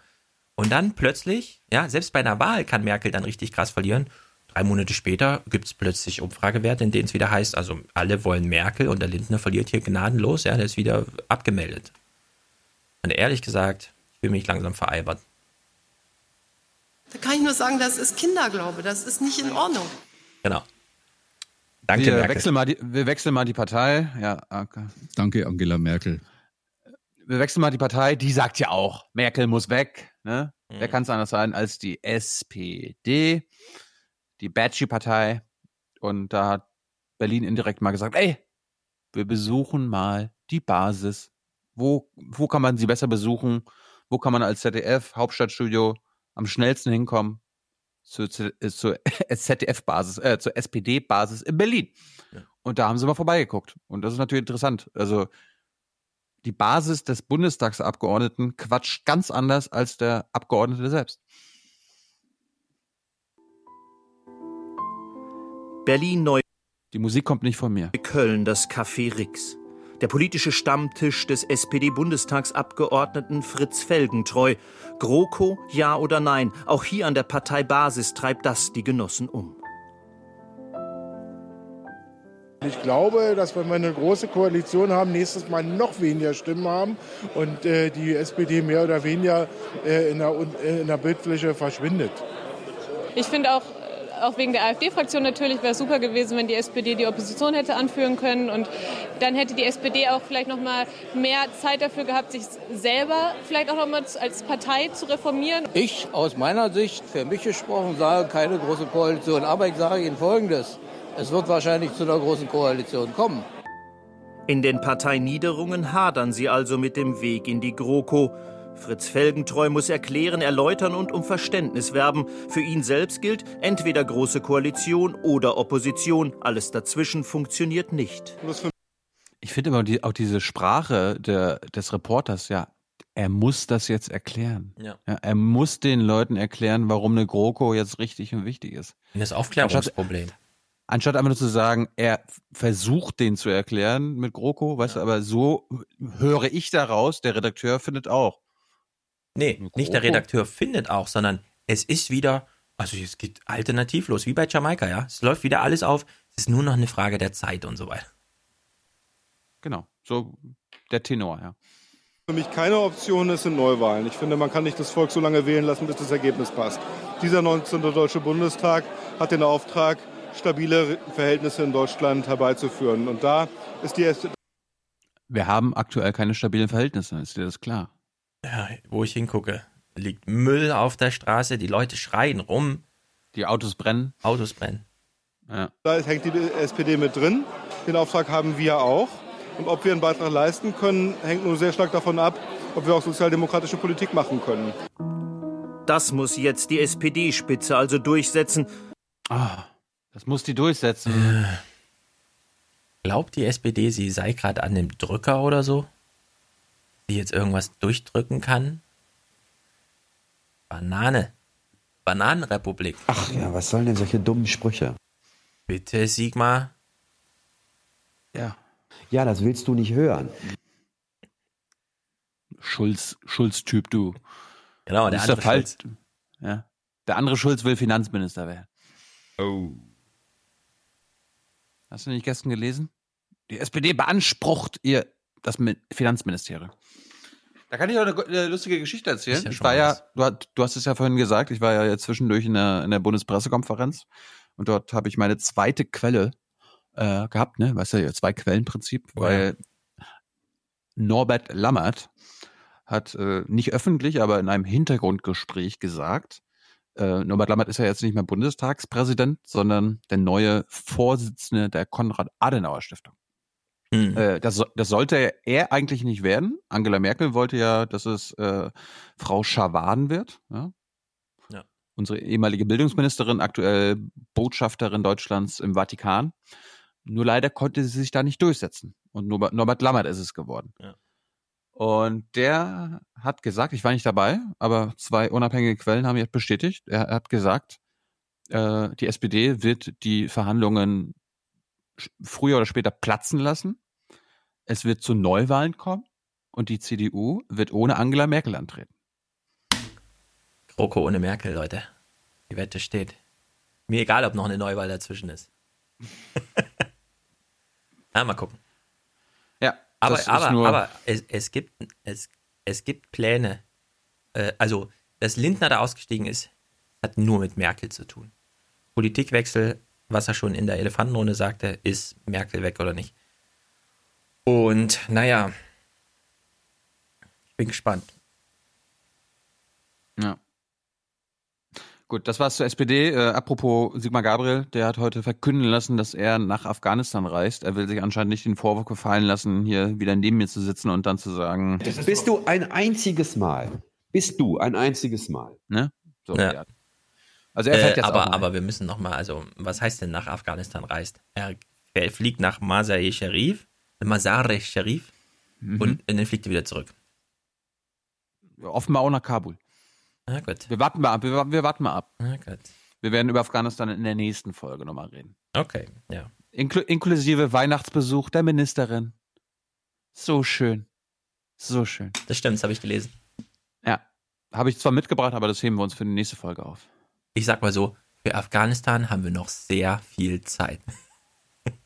Und dann plötzlich, ja, selbst bei einer Wahl kann Merkel dann richtig krass verlieren Drei Monate später gibt es plötzlich Umfragewerte, in denen es wieder heißt, also alle wollen Merkel und der Lindner verliert hier gnadenlos, ja, der ist wieder abgemeldet. Und ehrlich gesagt, ich fühle mich langsam veralbert. Da kann ich nur sagen, das ist Kinderglaube, das ist nicht in Ordnung. Genau. Danke, wir Merkel. Wechseln mal die, wir wechseln mal die Partei. Ja, okay. Danke, Angela Merkel. Wir wechseln mal die Partei. Die sagt ja auch, Merkel muss weg. Ne? Mhm. Wer kann es anders sein als die SPD? Die Badgy-Partei. Und da hat Berlin indirekt mal gesagt, ey, wir besuchen mal die Basis. Wo, wo kann man sie besser besuchen? Wo kann man als ZDF, Hauptstadtstudio, am schnellsten hinkommen? Zur, äh, zur ZDF-Basis, äh, zur SPD-Basis in Berlin. Ja. Und da haben sie mal vorbeigeguckt. Und das ist natürlich interessant. Also die Basis des Bundestagsabgeordneten quatscht ganz anders als der Abgeordnete selbst. Berlin neu. Die Musik kommt nicht von mir. Köln das Café Rix. Der politische Stammtisch des SPD-Bundestagsabgeordneten Fritz Felgentreu. GroKo, ja oder nein? Auch hier an der Parteibasis treibt das die Genossen um. Ich glaube, dass wenn wir eine große Koalition haben, nächstes Mal noch weniger Stimmen haben und äh, die SPD mehr oder weniger äh, in, der, äh, in der Bildfläche verschwindet. Ich finde auch auch wegen der AfD-Fraktion natürlich, wäre es super gewesen, wenn die SPD die Opposition hätte anführen können. Und dann hätte die SPD auch vielleicht noch mal mehr Zeit dafür gehabt, sich selber vielleicht auch noch mal als Partei zu reformieren. Ich aus meiner Sicht, für mich gesprochen, sage keine große Koalition. Aber ich sage Ihnen Folgendes. Es wird wahrscheinlich zu einer großen Koalition kommen. In den Parteiniederungen hadern sie also mit dem Weg in die GroKo. Fritz Felgentreu muss erklären, erläutern und um Verständnis werben. Für ihn selbst gilt, entweder große Koalition oder Opposition. Alles dazwischen funktioniert nicht. Ich finde immer die, auch diese Sprache der, des Reporters, ja, er muss das jetzt erklären. Ja. er muss den Leuten erklären, warum eine GroKo jetzt richtig und wichtig ist. Das Aufklärungsproblem. Anstatt, anstatt einfach nur zu sagen, er versucht den zu erklären mit GroKo, weißt du, aber so höre ich daraus, der Redakteur findet auch. Nee, nicht der Redakteur findet auch, sondern es ist wieder, also es geht alternativlos, wie bei Jamaika, ja. Es läuft wieder alles auf, es ist nur noch eine Frage der Zeit und so weiter. Genau, so der Tenor, ja. Für mich keine Option ist sind Neuwahlen. Ich finde, man kann nicht das Volk so lange wählen lassen, bis das Ergebnis passt. Dieser 19. Deutsche Bundestag hat den Auftrag, stabile Verhältnisse in Deutschland herbeizuführen. Und da ist die SPD. Wir haben aktuell keine stabilen Verhältnisse, ist dir das klar? Ja, wo ich hingucke, liegt Müll auf der Straße, die Leute schreien rum. Die Autos brennen. Autos brennen. Ja. Da hängt die SPD mit drin. Den Auftrag haben wir auch. Und ob wir einen Beitrag leisten können, hängt nur sehr stark davon ab, ob wir auch sozialdemokratische Politik machen können. Das muss jetzt die SPD-Spitze also durchsetzen. Ah, das muss die durchsetzen. Glaubt die SPD, sie sei gerade an dem Drücker oder so? Die jetzt irgendwas durchdrücken kann? Banane. Bananenrepublik. Ach ja, was sollen denn solche dummen Sprüche? Bitte, Sigmar. Ja. Ja, das willst du nicht hören. Schulz, Schulz-Typ, du. Genau, der Das ist andere Fall- Schulz. Ja. Der andere Schulz will Finanzminister werden. Oh. Hast du nicht gestern gelesen? Die SPD beansprucht ihr das Mi- Finanzministerium. Da kann ich auch eine, eine lustige Geschichte erzählen. Ja ich war ja, du, du hast es ja vorhin gesagt, ich war ja jetzt zwischendurch in der, in der Bundespressekonferenz und dort habe ich meine zweite Quelle äh, gehabt, ne? Weißt du, zwei Quellenprinzip, Oh weil Norbert Lammert hat äh, nicht öffentlich, aber in einem Hintergrundgespräch gesagt, äh, Norbert Lammert ist ja jetzt nicht mehr Bundestagspräsident, sondern der neue Vorsitzende der Konrad-Adenauer-Stiftung. Hm. Äh, das, das sollte er eigentlich nicht werden. Angela Merkel wollte ja, dass es äh, Frau Schawan wird. Ja? Ja. Unsere ehemalige Bildungsministerin, aktuell Botschafterin Deutschlands im Vatikan. Nur leider konnte sie sich da nicht durchsetzen. Und Norbert, Norbert Lammert ist es geworden. Ja. Und der hat gesagt, ich war nicht dabei, aber zwei unabhängige Quellen haben jetzt bestätigt, er hat gesagt, äh, die SPD wird die Verhandlungen früher oder später platzen lassen. Es wird zu Neuwahlen kommen und die CDU wird ohne Angela Merkel antreten. GroKo ohne Merkel, Leute. Die Wette steht. Mir egal, ob noch eine Neuwahl dazwischen ist. ja, mal gucken. Ja, Aber, das ist aber, nur- aber es, es, gibt, es, es gibt Pläne. Äh, also, dass Lindner da ausgestiegen ist, hat nur mit Merkel zu tun. Politikwechsel, was er schon in der Elefantenrunde sagte, ist Merkel weg oder nicht. Und naja, ich bin gespannt. Ja. Gut, das war's zur SPD. Äh, apropos Sigmar Gabriel, der hat heute verkünden lassen, dass er nach Afghanistan reist. Er will sich anscheinend nicht den Vorwurf gefallen lassen, hier wieder neben mir zu sitzen und dann zu sagen, Bist du ein einziges Mal? Bist du ein einziges Mal? ne? So, Ja. ja. Also er fährt äh, jetzt aber, aber wir müssen noch mal, also was heißt denn nach Afghanistan reist? Er, er fliegt nach Masar-e Sharif, Mazar-e Sharif Mhm. und, dann fliegt er wieder zurück. offenbar auch nach Kabul. Na gut. Wir warten mal ab, wir, wir warten mal ab. Na gut. Wir werden über Afghanistan in der nächsten Folge nochmal reden. Okay, ja. Inklu inklusive Weihnachtsbesuch der Ministerin. So schön. So schön. Das stimmt, das habe ich gelesen. Ja. Habe ich zwar mitgebracht, aber das heben wir uns für die nächste Folge auf. Ich sag mal so, für Afghanistan haben wir noch sehr viel Zeit.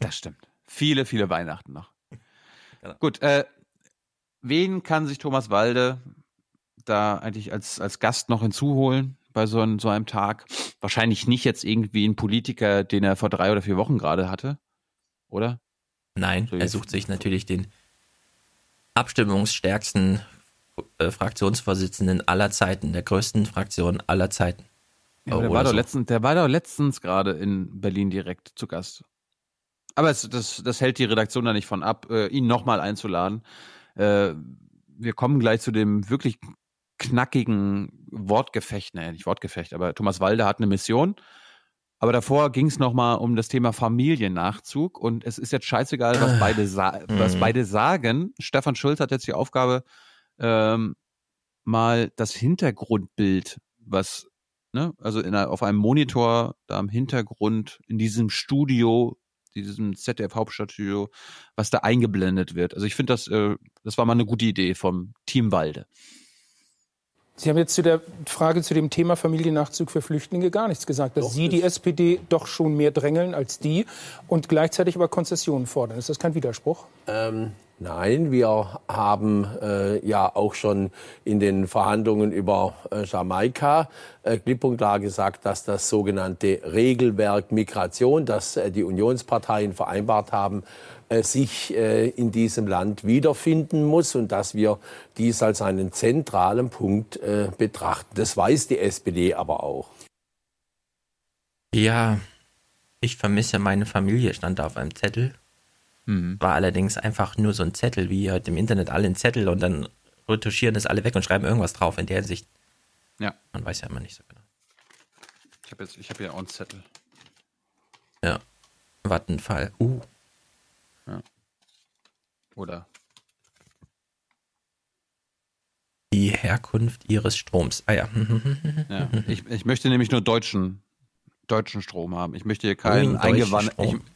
Das stimmt. Viele, viele Weihnachten noch. Genau. Gut, äh, wen kann sich Thomas Walde da eigentlich als, als Gast noch hinzuholen bei so, ein, so einem Tag. Wahrscheinlich nicht jetzt irgendwie ein Politiker, den er vor drei oder vier Wochen gerade hatte, oder? Nein, so er sucht sich natürlich den abstimmungsstärksten äh, Fraktionsvorsitzenden aller Zeiten, der größten Fraktion aller Zeiten. Ja, der, war so. letztens, der war doch letztens gerade in Berlin direkt zu Gast. Aber es, das, das hält die Redaktion da nicht von ab, äh, ihn nochmal einzuladen. Äh, wir kommen gleich zu dem wirklich knackigen Wortgefecht, naja, nicht Wortgefecht, aber Thomas Walde hat eine Mission. Aber davor ging es nochmal um das Thema Familiennachzug und es ist jetzt scheißegal, was beide, sa was mhm. beide sagen. Stefan Schulz hat jetzt die Aufgabe, ähm, mal das Hintergrundbild, was, ne, also in, auf einem Monitor da im Hintergrund in diesem Studio diesem ZDF-Hauptstadtstudio, was da eingeblendet wird. Also ich finde, das, äh, das war mal eine gute Idee vom Team Walde. Sie haben jetzt zu der Frage zu dem Thema Familiennachzug für Flüchtlinge gar nichts gesagt, dass doch, Sie die SPD doch schon mehr drängeln als die und gleichzeitig aber Konzessionen fordern. Ist das kein Widerspruch? Ähm, Nein, wir haben äh, ja auch schon in den Verhandlungen über äh, Jamaika äh, klipp und klar gesagt, dass das sogenannte Regelwerk Migration, das äh, die Unionsparteien vereinbart haben, äh, sich äh, in diesem Land wiederfinden muss und dass wir dies als einen zentralen Punkt äh, betrachten. Das weiß die SPD aber auch. Ja, ich vermisse meine Familie, stand da auf einem Zettel. Mhm. War allerdings einfach nur so ein Zettel, wie heute im Internet alle einen Zettel und dann retuschieren das alle weg und schreiben irgendwas drauf in der Hinsicht. Ja. Man weiß ja immer nicht so genau. Ich habe jetzt, ich habe ja auch einen Zettel. Ja. Wattenfall. Uh. Ja. Oder die Herkunft ihres Stroms. Ah ja. ja ich, ich möchte nämlich nur deutschen, deutschen Strom haben. Ich möchte hier keinen eingewanderten. Ich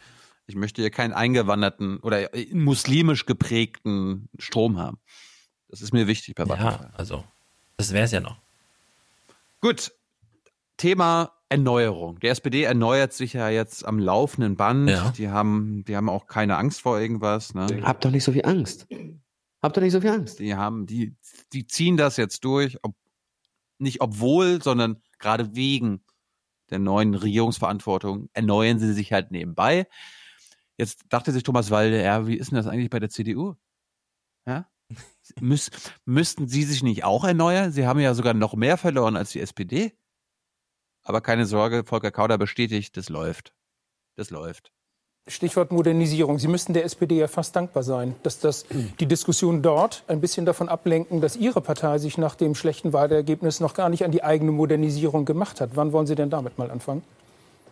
möchte hier keinen eingewanderten oder muslimisch geprägten Strom haben. Das ist mir wichtig bei Vattenfall. Ja, also, das wäre es ja noch. Gut. Thema Erneuerung. Die SPD erneuert sich ja jetzt am laufenden Band. Ja. Die haben, die haben auch keine Angst vor irgendwas. Ne? Habt doch nicht so viel Angst. Habt doch nicht so viel Angst. Die haben, die, die ziehen das jetzt durch, ob, nicht obwohl, sondern gerade wegen der neuen Regierungsverantwortung erneuern sie sich halt nebenbei. Jetzt dachte sich Thomas Walde, ja, wie ist denn das eigentlich bei der CDU? Ja? Müs müssten Sie sich nicht auch erneuern? Sie haben ja sogar noch mehr verloren als die SPD. Aber keine Sorge, Volker Kauder bestätigt, das läuft. Das läuft. Stichwort Modernisierung. Sie müssten der SPD ja fast dankbar sein, dass das die Diskussion dort ein bisschen davon ablenken, dass Ihre Partei sich nach dem schlechten Wahlergebnis noch gar nicht an die eigene Modernisierung gemacht hat. Wann wollen Sie denn damit mal anfangen?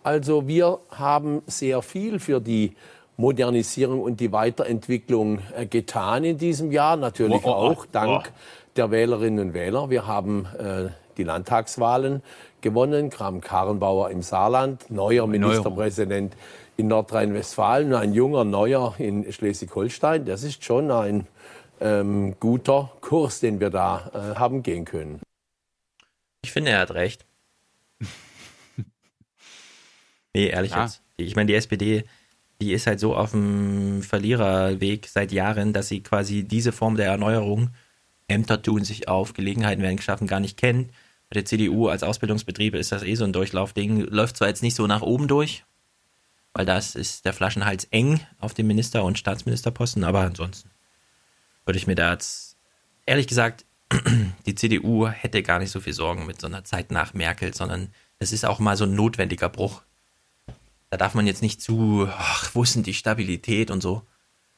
Also wir haben sehr viel für die Modernisierung und die Weiterentwicklung äh, getan in diesem Jahr. Natürlich oh, oh, oh, auch dank der Wählerinnen und Wähler. Wir haben äh, die Landtagswahlen gewonnen. Kram Karrenbauer im Saarland, neuer Ministerpräsident in Nordrhein-Westfalen, ein junger Neuer in Schleswig-Holstein. Das ist schon ein ähm, guter Kurs, den wir da äh, haben gehen können. Ich finde, er hat recht. nee, ehrlich ja. jetzt. Ich meine, die SPD die ist halt so auf dem Verliererweg seit Jahren, dass sie quasi diese Form der Erneuerung, Ämter tun sich auf, Gelegenheiten werden geschaffen, gar nicht kennt. Bei der CDU als Ausbildungsbetrieb ist das eh so ein Durchlaufding. Läuft zwar jetzt nicht so nach oben durch, weil das ist der Flaschenhals eng auf dem Minister- und Staatsministerposten, aber ansonsten würde ich mir da jetzt, ehrlich gesagt, die CDU hätte gar nicht so viel Sorgen mit so einer Zeit nach Merkel, sondern es ist auch mal so ein notwendiger Bruch da darf man jetzt nicht zu, ach, wo ist denn die Stabilität und so.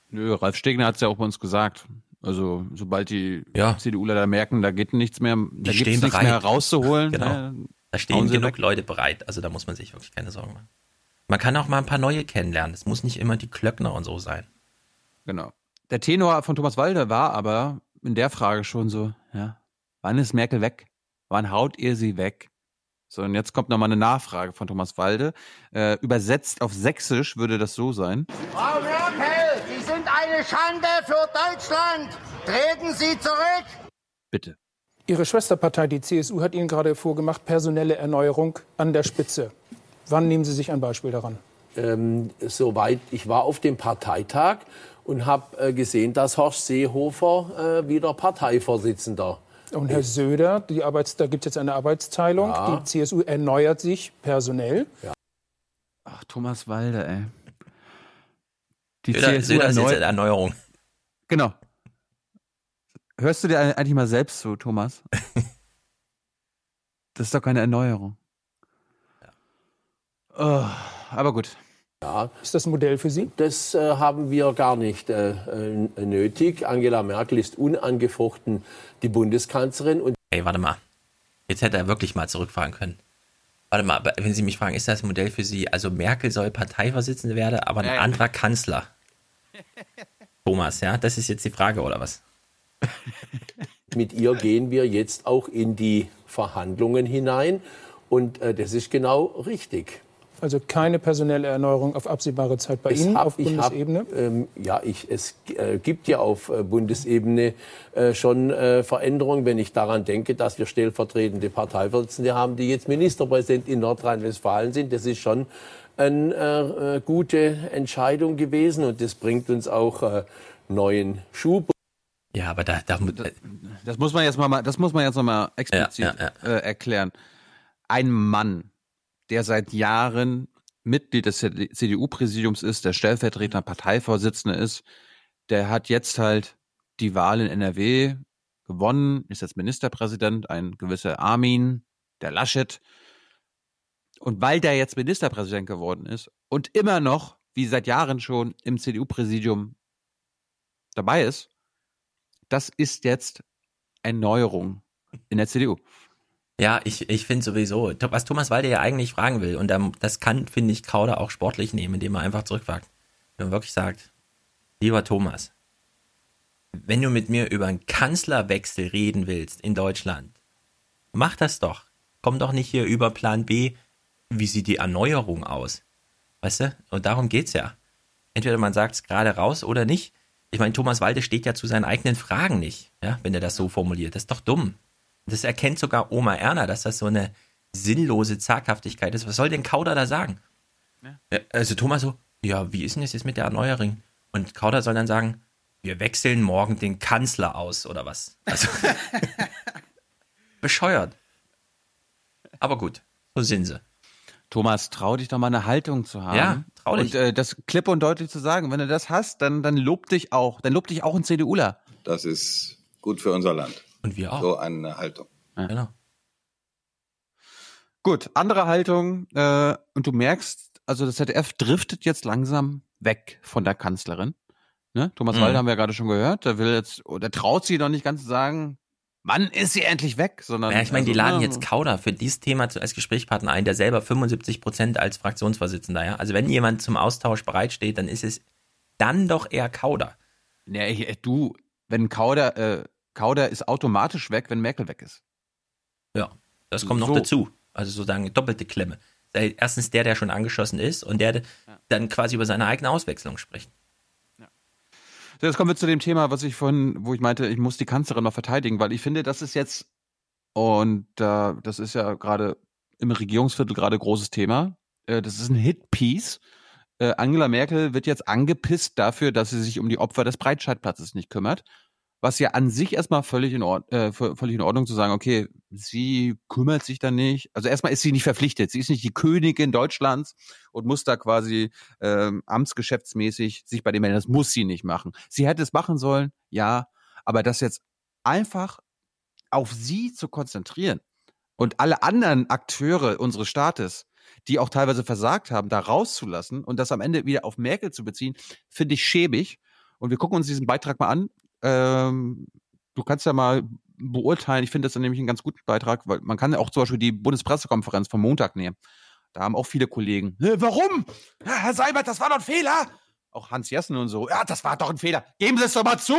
Nö, Ralf Stegner hat es ja auch bei uns gesagt. Also sobald die ja. CDUler da merken, da geht nichts mehr, da gibt es nichts mehr rauszuholen. Genau. Ja, da stehen genug weg. Leute bereit. Also da muss man sich wirklich keine Sorgen machen. Man kann auch mal ein paar neue kennenlernen. Es muss nicht immer die Klöckner und so sein. Genau. Der Tenor von Thomas Walder war aber in der Frage schon so, ja, wann ist Merkel weg? Wann haut ihr sie weg? So, und jetzt kommt nochmal eine Nachfrage von Thomas Walde. Äh, übersetzt auf Sächsisch würde das so sein. Frau Merkel, Sie sind eine Schande für Deutschland. Treten Sie zurück. Bitte. Ihre Schwesterpartei, die CSU, hat Ihnen gerade vorgemacht, personelle Erneuerung an der Spitze. Wann nehmen Sie sich ein Beispiel daran? Ähm, soweit, ich war auf dem Parteitag und habe äh, gesehen, dass Horst Seehofer äh, wieder Parteivorsitzender Und Herr Söder, die Arbeits da gibt es jetzt eine Arbeitsteilung. Ja. Die CSU erneuert sich personell. Ach, Thomas Walde, ey. Die Söder, CSU Söder ist jetzt erneu- Erneuerung. Genau. Hörst du dir eigentlich mal selbst zu, Thomas? das ist doch keine Erneuerung. Oh, aber gut. Ja. Ist das ein Modell für Sie? Das äh, haben wir gar nicht äh, äh, nötig. Angela Merkel ist unangefochten die Bundeskanzlerin und Ey, warte mal. Jetzt hätte er wirklich mal zurückfahren können. Warte mal, wenn Sie mich fragen, ist das ein Modell für Sie? Also Merkel soll Parteivorsitzende werden, aber ein ja. anderer Kanzler. Thomas, ja, das ist jetzt die Frage, oder was? mit ihr gehen wir jetzt auch in die Verhandlungen hinein. Und äh, das ist genau richtig. Also keine personelle Erneuerung auf absehbare Zeit bei Es Ihnen hab- auf ich hab, Bundesebene? ähm, ja, ich, es äh, gibt ja auf äh, Bundesebene äh, schon äh, Veränderungen, wenn ich daran denke, dass wir stellvertretende Parteivorsitzende haben, die jetzt Ministerpräsident in Nordrhein-Westfalen sind. Das ist schon eine äh, gute Entscheidung gewesen und das bringt uns auch äh, neuen Schub. Ja, aber da, da Das muss man jetzt mal, das muss man jetzt noch mal explizit Ja, ja, Äh, erklären. Ein Mann, der seit Jahren Mitglied des CDU-Präsidiums ist, der stellvertretender Parteivorsitzende ist, der hat jetzt halt die Wahl in NRW gewonnen, ist jetzt Ministerpräsident, ein gewisser Armin, der Laschet. Und weil der jetzt Ministerpräsident geworden ist und immer noch, wie seit Jahren schon, im CDU-Präsidium dabei ist, das ist jetzt Erneuerung in der CDU. Ja, ich, ich finde sowieso, was Thomas Walde ja eigentlich fragen will, und ähm, das kann, finde ich, Kauder auch sportlich nehmen, indem er einfach zurückfragt. Wenn man wirklich sagt, lieber Thomas, wenn du mit mir über einen Kanzlerwechsel reden willst in Deutschland, mach das doch. Komm doch nicht hier über Plan B, wie sieht die Erneuerung aus? Weißt du? Und darum geht's ja. Entweder man sagt es gerade raus oder nicht. Ich meine, Thomas Walde steht ja zu seinen eigenen Fragen nicht, ja, wenn er das so formuliert. Das ist doch dumm. Das erkennt sogar Oma Erna, dass das so eine sinnlose Zaghaftigkeit ist. Was soll denn Kauder da sagen? Ja, Also Thomas so, ja, wie ist denn das jetzt mit der Erneuerung? Und Kauder soll dann sagen, wir wechseln morgen den Kanzler aus oder was? Also, bescheuert. Aber gut, so sind sie. Thomas, trau dich doch mal eine Haltung zu haben. Ja, trau dich. Und äh, das klipp und deutlich zu sagen. Wenn du das hast, dann, dann lob dich auch. Dann lob dich auch ein CDUler. Das ist gut für unser Land. Und wir auch. So eine Haltung. Genau. Gut, andere Haltung. Äh, und du merkst, also das ZDF driftet jetzt langsam weg von der Kanzlerin. Ne? Thomas Mhm. Walde haben wir ja gerade schon gehört. Der will jetzt, oder traut sie doch nicht ganz zu sagen, Mann, ist sie endlich weg, sondern. Ja, ich meine, die also, laden ne, jetzt Kauder für dieses Thema als Gesprächspartner ein, der selber 75 Prozent als Fraktionsvorsitzender, ja. Also wenn jemand zum Austausch bereitsteht, dann ist es dann doch eher Kauder. Ja, ich, du, wenn Kauder, äh, Kauder ist automatisch weg, wenn Merkel weg ist. Ja, das kommt noch So. dazu. Also sozusagen doppelte Klemme. Erstens der, der schon angeschossen ist und der der dann quasi über seine eigene Auswechslung spricht. So, jetzt kommen wir zu dem Thema, was ich vorhin, wo ich meinte, ich muss die Kanzlerin noch verteidigen, weil ich finde, das ist jetzt, und äh, das ist ja gerade im Regierungsviertel gerade großes Thema, äh, das ist ein Hitpiece. Äh, Angela Merkel wird jetzt angepisst dafür, dass sie sich um die Opfer des Breitscheidplatzes nicht kümmert. Was ja an sich erstmal völlig in, Ord äh, völlig in Ordnung zu sagen, okay, sie kümmert sich da nicht. Also erstmal ist sie nicht verpflichtet. Sie ist nicht die Königin Deutschlands und muss da quasi ähm, amtsgeschäftsmäßig sich bei dem melden. Das muss sie nicht machen. Sie hätte es machen sollen, ja, aber das jetzt einfach auf sie zu konzentrieren und alle anderen Akteure unseres Staates, die auch teilweise versagt haben, da rauszulassen und das am Ende wieder auf Merkel zu beziehen, finde ich schäbig. Und wir gucken uns diesen Beitrag mal an. Ähm, du kannst ja mal beurteilen. Ich finde das dann nämlich einen ganz guten Beitrag, weil man kann ja auch zum Beispiel die Bundespressekonferenz vom Montag nehmen. Da haben auch viele Kollegen. "Hä, Warum? Ja, Herr Seibert, das war doch ein Fehler. Auch Hans Jessen und so. Ja, das war doch ein Fehler. Geben Sie es doch mal zu.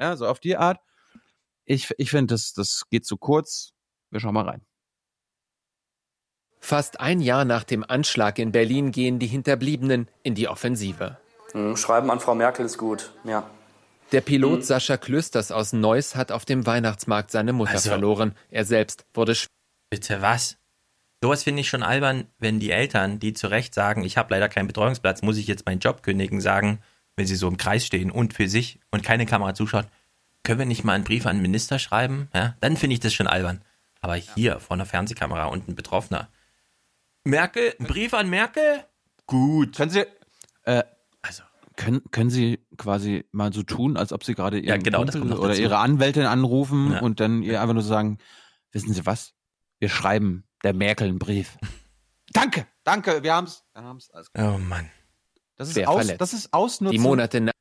Ja, so auf die Art. Ich, ich finde, das, das geht zu kurz. Wir schauen mal rein. Fast ein Jahr nach dem Anschlag in Berlin gehen die Hinterbliebenen in die Offensive. Hm, Schreiben an Frau Merkel ist gut, ja. Der Pilot Mhm. Sascha Klösters aus Neuss hat auf dem Weihnachtsmarkt seine Mutter Also- verloren. Er selbst wurde schwer. Bitte was? Sowas finde ich schon albern, wenn die Eltern, die zu Recht sagen, ich habe leider keinen Betreuungsplatz, muss ich jetzt meinen Job kündigen, sagen, wenn sie so im Kreis stehen und für sich und keine Kamera zuschaut, können wir nicht mal einen Brief an den Minister schreiben? Ja, dann finde ich das schon albern. Aber hier vor einer Fernsehkamera und ein Betroffener. Merkel, ein Brief an Merkel? Gut. Können Sie, äh, also, können, können Sie quasi mal so tun, als ob Sie gerade Ihren Ja, genau, oder. Ihre Anwältin anrufen Ja. und dann ihr einfach nur sagen, wissen Sie was? Wir schreiben der Merkel einen Brief. danke, danke, wir haben's. Wir haben's. Alles klar. Oh Mann. Das ist, aus, verletzt. das ist Ausnutzen. Die Monate nach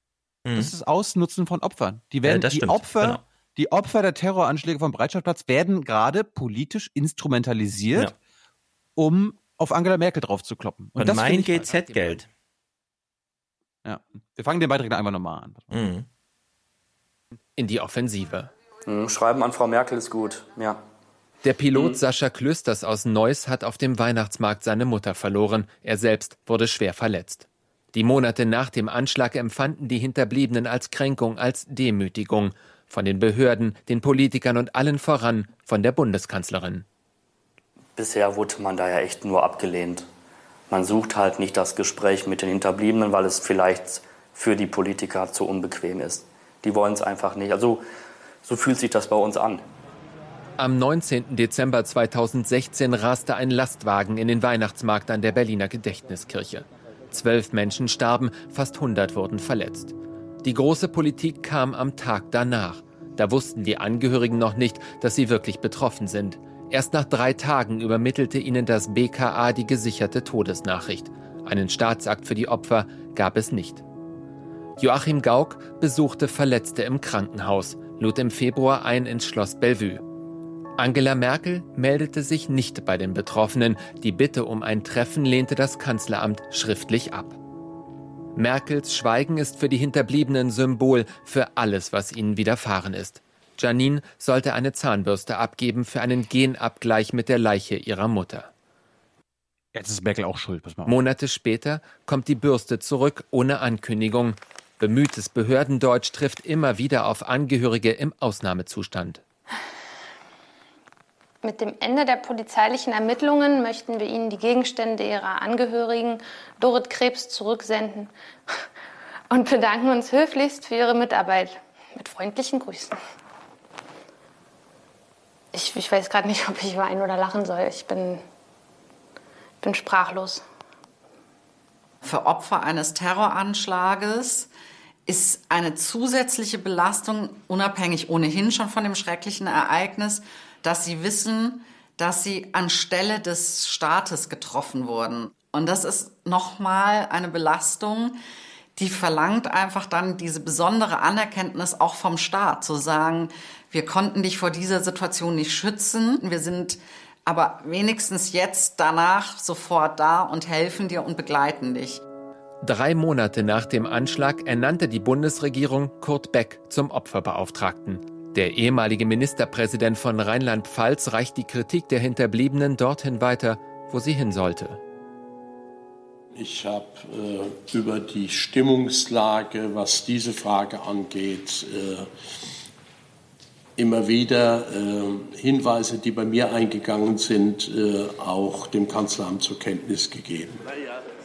Das ist Ausnutzen von Opfern. Die werden, Ja, das die stimmt, Opfer, genau. die Opfer der Terroranschläge vom Breitscheidplatz werden gerade politisch instrumentalisiert, Ja. um auf Angela Merkel drauf zu kloppen. Und das mein finde ich- GZ-Geld. Ja. Wir fangen den Beitrag einfach nochmal an. Mhm. in die Offensive. Hm, Schreiben an Frau Merkel ist gut, ja. Der Pilot Sascha Klösters aus Neuss hat auf dem Weihnachtsmarkt seine Mutter verloren. Er selbst wurde schwer verletzt. Die Monate nach dem Anschlag empfanden die Hinterbliebenen als Kränkung, als Demütigung. Von den Behörden, den Politikern und allen voran von der Bundeskanzlerin. Bisher wurde man da ja echt nur abgelehnt. Man sucht halt nicht das Gespräch mit den Hinterbliebenen, weil es vielleicht für die Politiker zu unbequem ist. Die wollen es einfach nicht. Also so fühlt sich das bei uns an. Am 19. Dezember 2016 raste ein Lastwagen in den Weihnachtsmarkt an der Berliner Gedächtniskirche. Zwölf Menschen starben, fast 100 wurden verletzt. Die große Politik kam am Tag danach. Da wussten die Angehörigen noch nicht, dass sie wirklich betroffen sind. Erst nach drei Tagen übermittelte ihnen das BKA die gesicherte Todesnachricht. Einen Staatsakt für die Opfer gab es nicht. Joachim Gauck besuchte Verletzte im Krankenhaus, lud im Februar ein ins Schloss Bellevue. Angela Merkel meldete sich nicht bei den Betroffenen. Die Bitte um ein Treffen lehnte das Kanzleramt schriftlich ab. Merkels Schweigen ist für die Hinterbliebenen Symbol für alles, was ihnen widerfahren ist. Janine sollte eine Zahnbürste abgeben für einen Genabgleich mit der Leiche ihrer Mutter. Jetzt ist Merkel auch schuld. Pass mal auf. Monate später kommt die Bürste zurück ohne Ankündigung. Bemühtes Behördendeutsch trifft immer wieder auf Angehörige im Ausnahmezustand. Mit dem Ende der polizeilichen Ermittlungen möchten wir Ihnen die Gegenstände Ihrer Angehörigen Dorit Krebs zurücksenden und bedanken uns höflichst für Ihre Mitarbeit. Mit freundlichen Grüßen. Ich, ich weiß gerade nicht, ob ich weinen oder lachen soll. Ich bin, bin sprachlos. Für Opfer eines Terroranschlages ist eine zusätzliche Belastung, unabhängig ohnehin schon von dem schrecklichen Ereignis, dass sie wissen, dass sie anstelle des Staates getroffen wurden. Und das ist nochmal eine Belastung, die verlangt einfach dann diese besondere Anerkenntnis auch vom Staat, zu sagen, wir konnten dich vor dieser Situation nicht schützen, wir sind aber wenigstens jetzt danach sofort da und helfen dir und begleiten dich. Drei Monate nach dem Anschlag ernannte die Bundesregierung Kurt Beck zum Opferbeauftragten. Der ehemalige Ministerpräsident von Rheinland-Pfalz reicht die Kritik der Hinterbliebenen dorthin weiter, wo sie hin sollte. Ich habe äh, über die Stimmungslage, was diese Frage angeht, äh, immer wieder äh, Hinweise, die bei mir eingegangen sind, äh, auch dem Kanzleramt zur Kenntnis gegeben.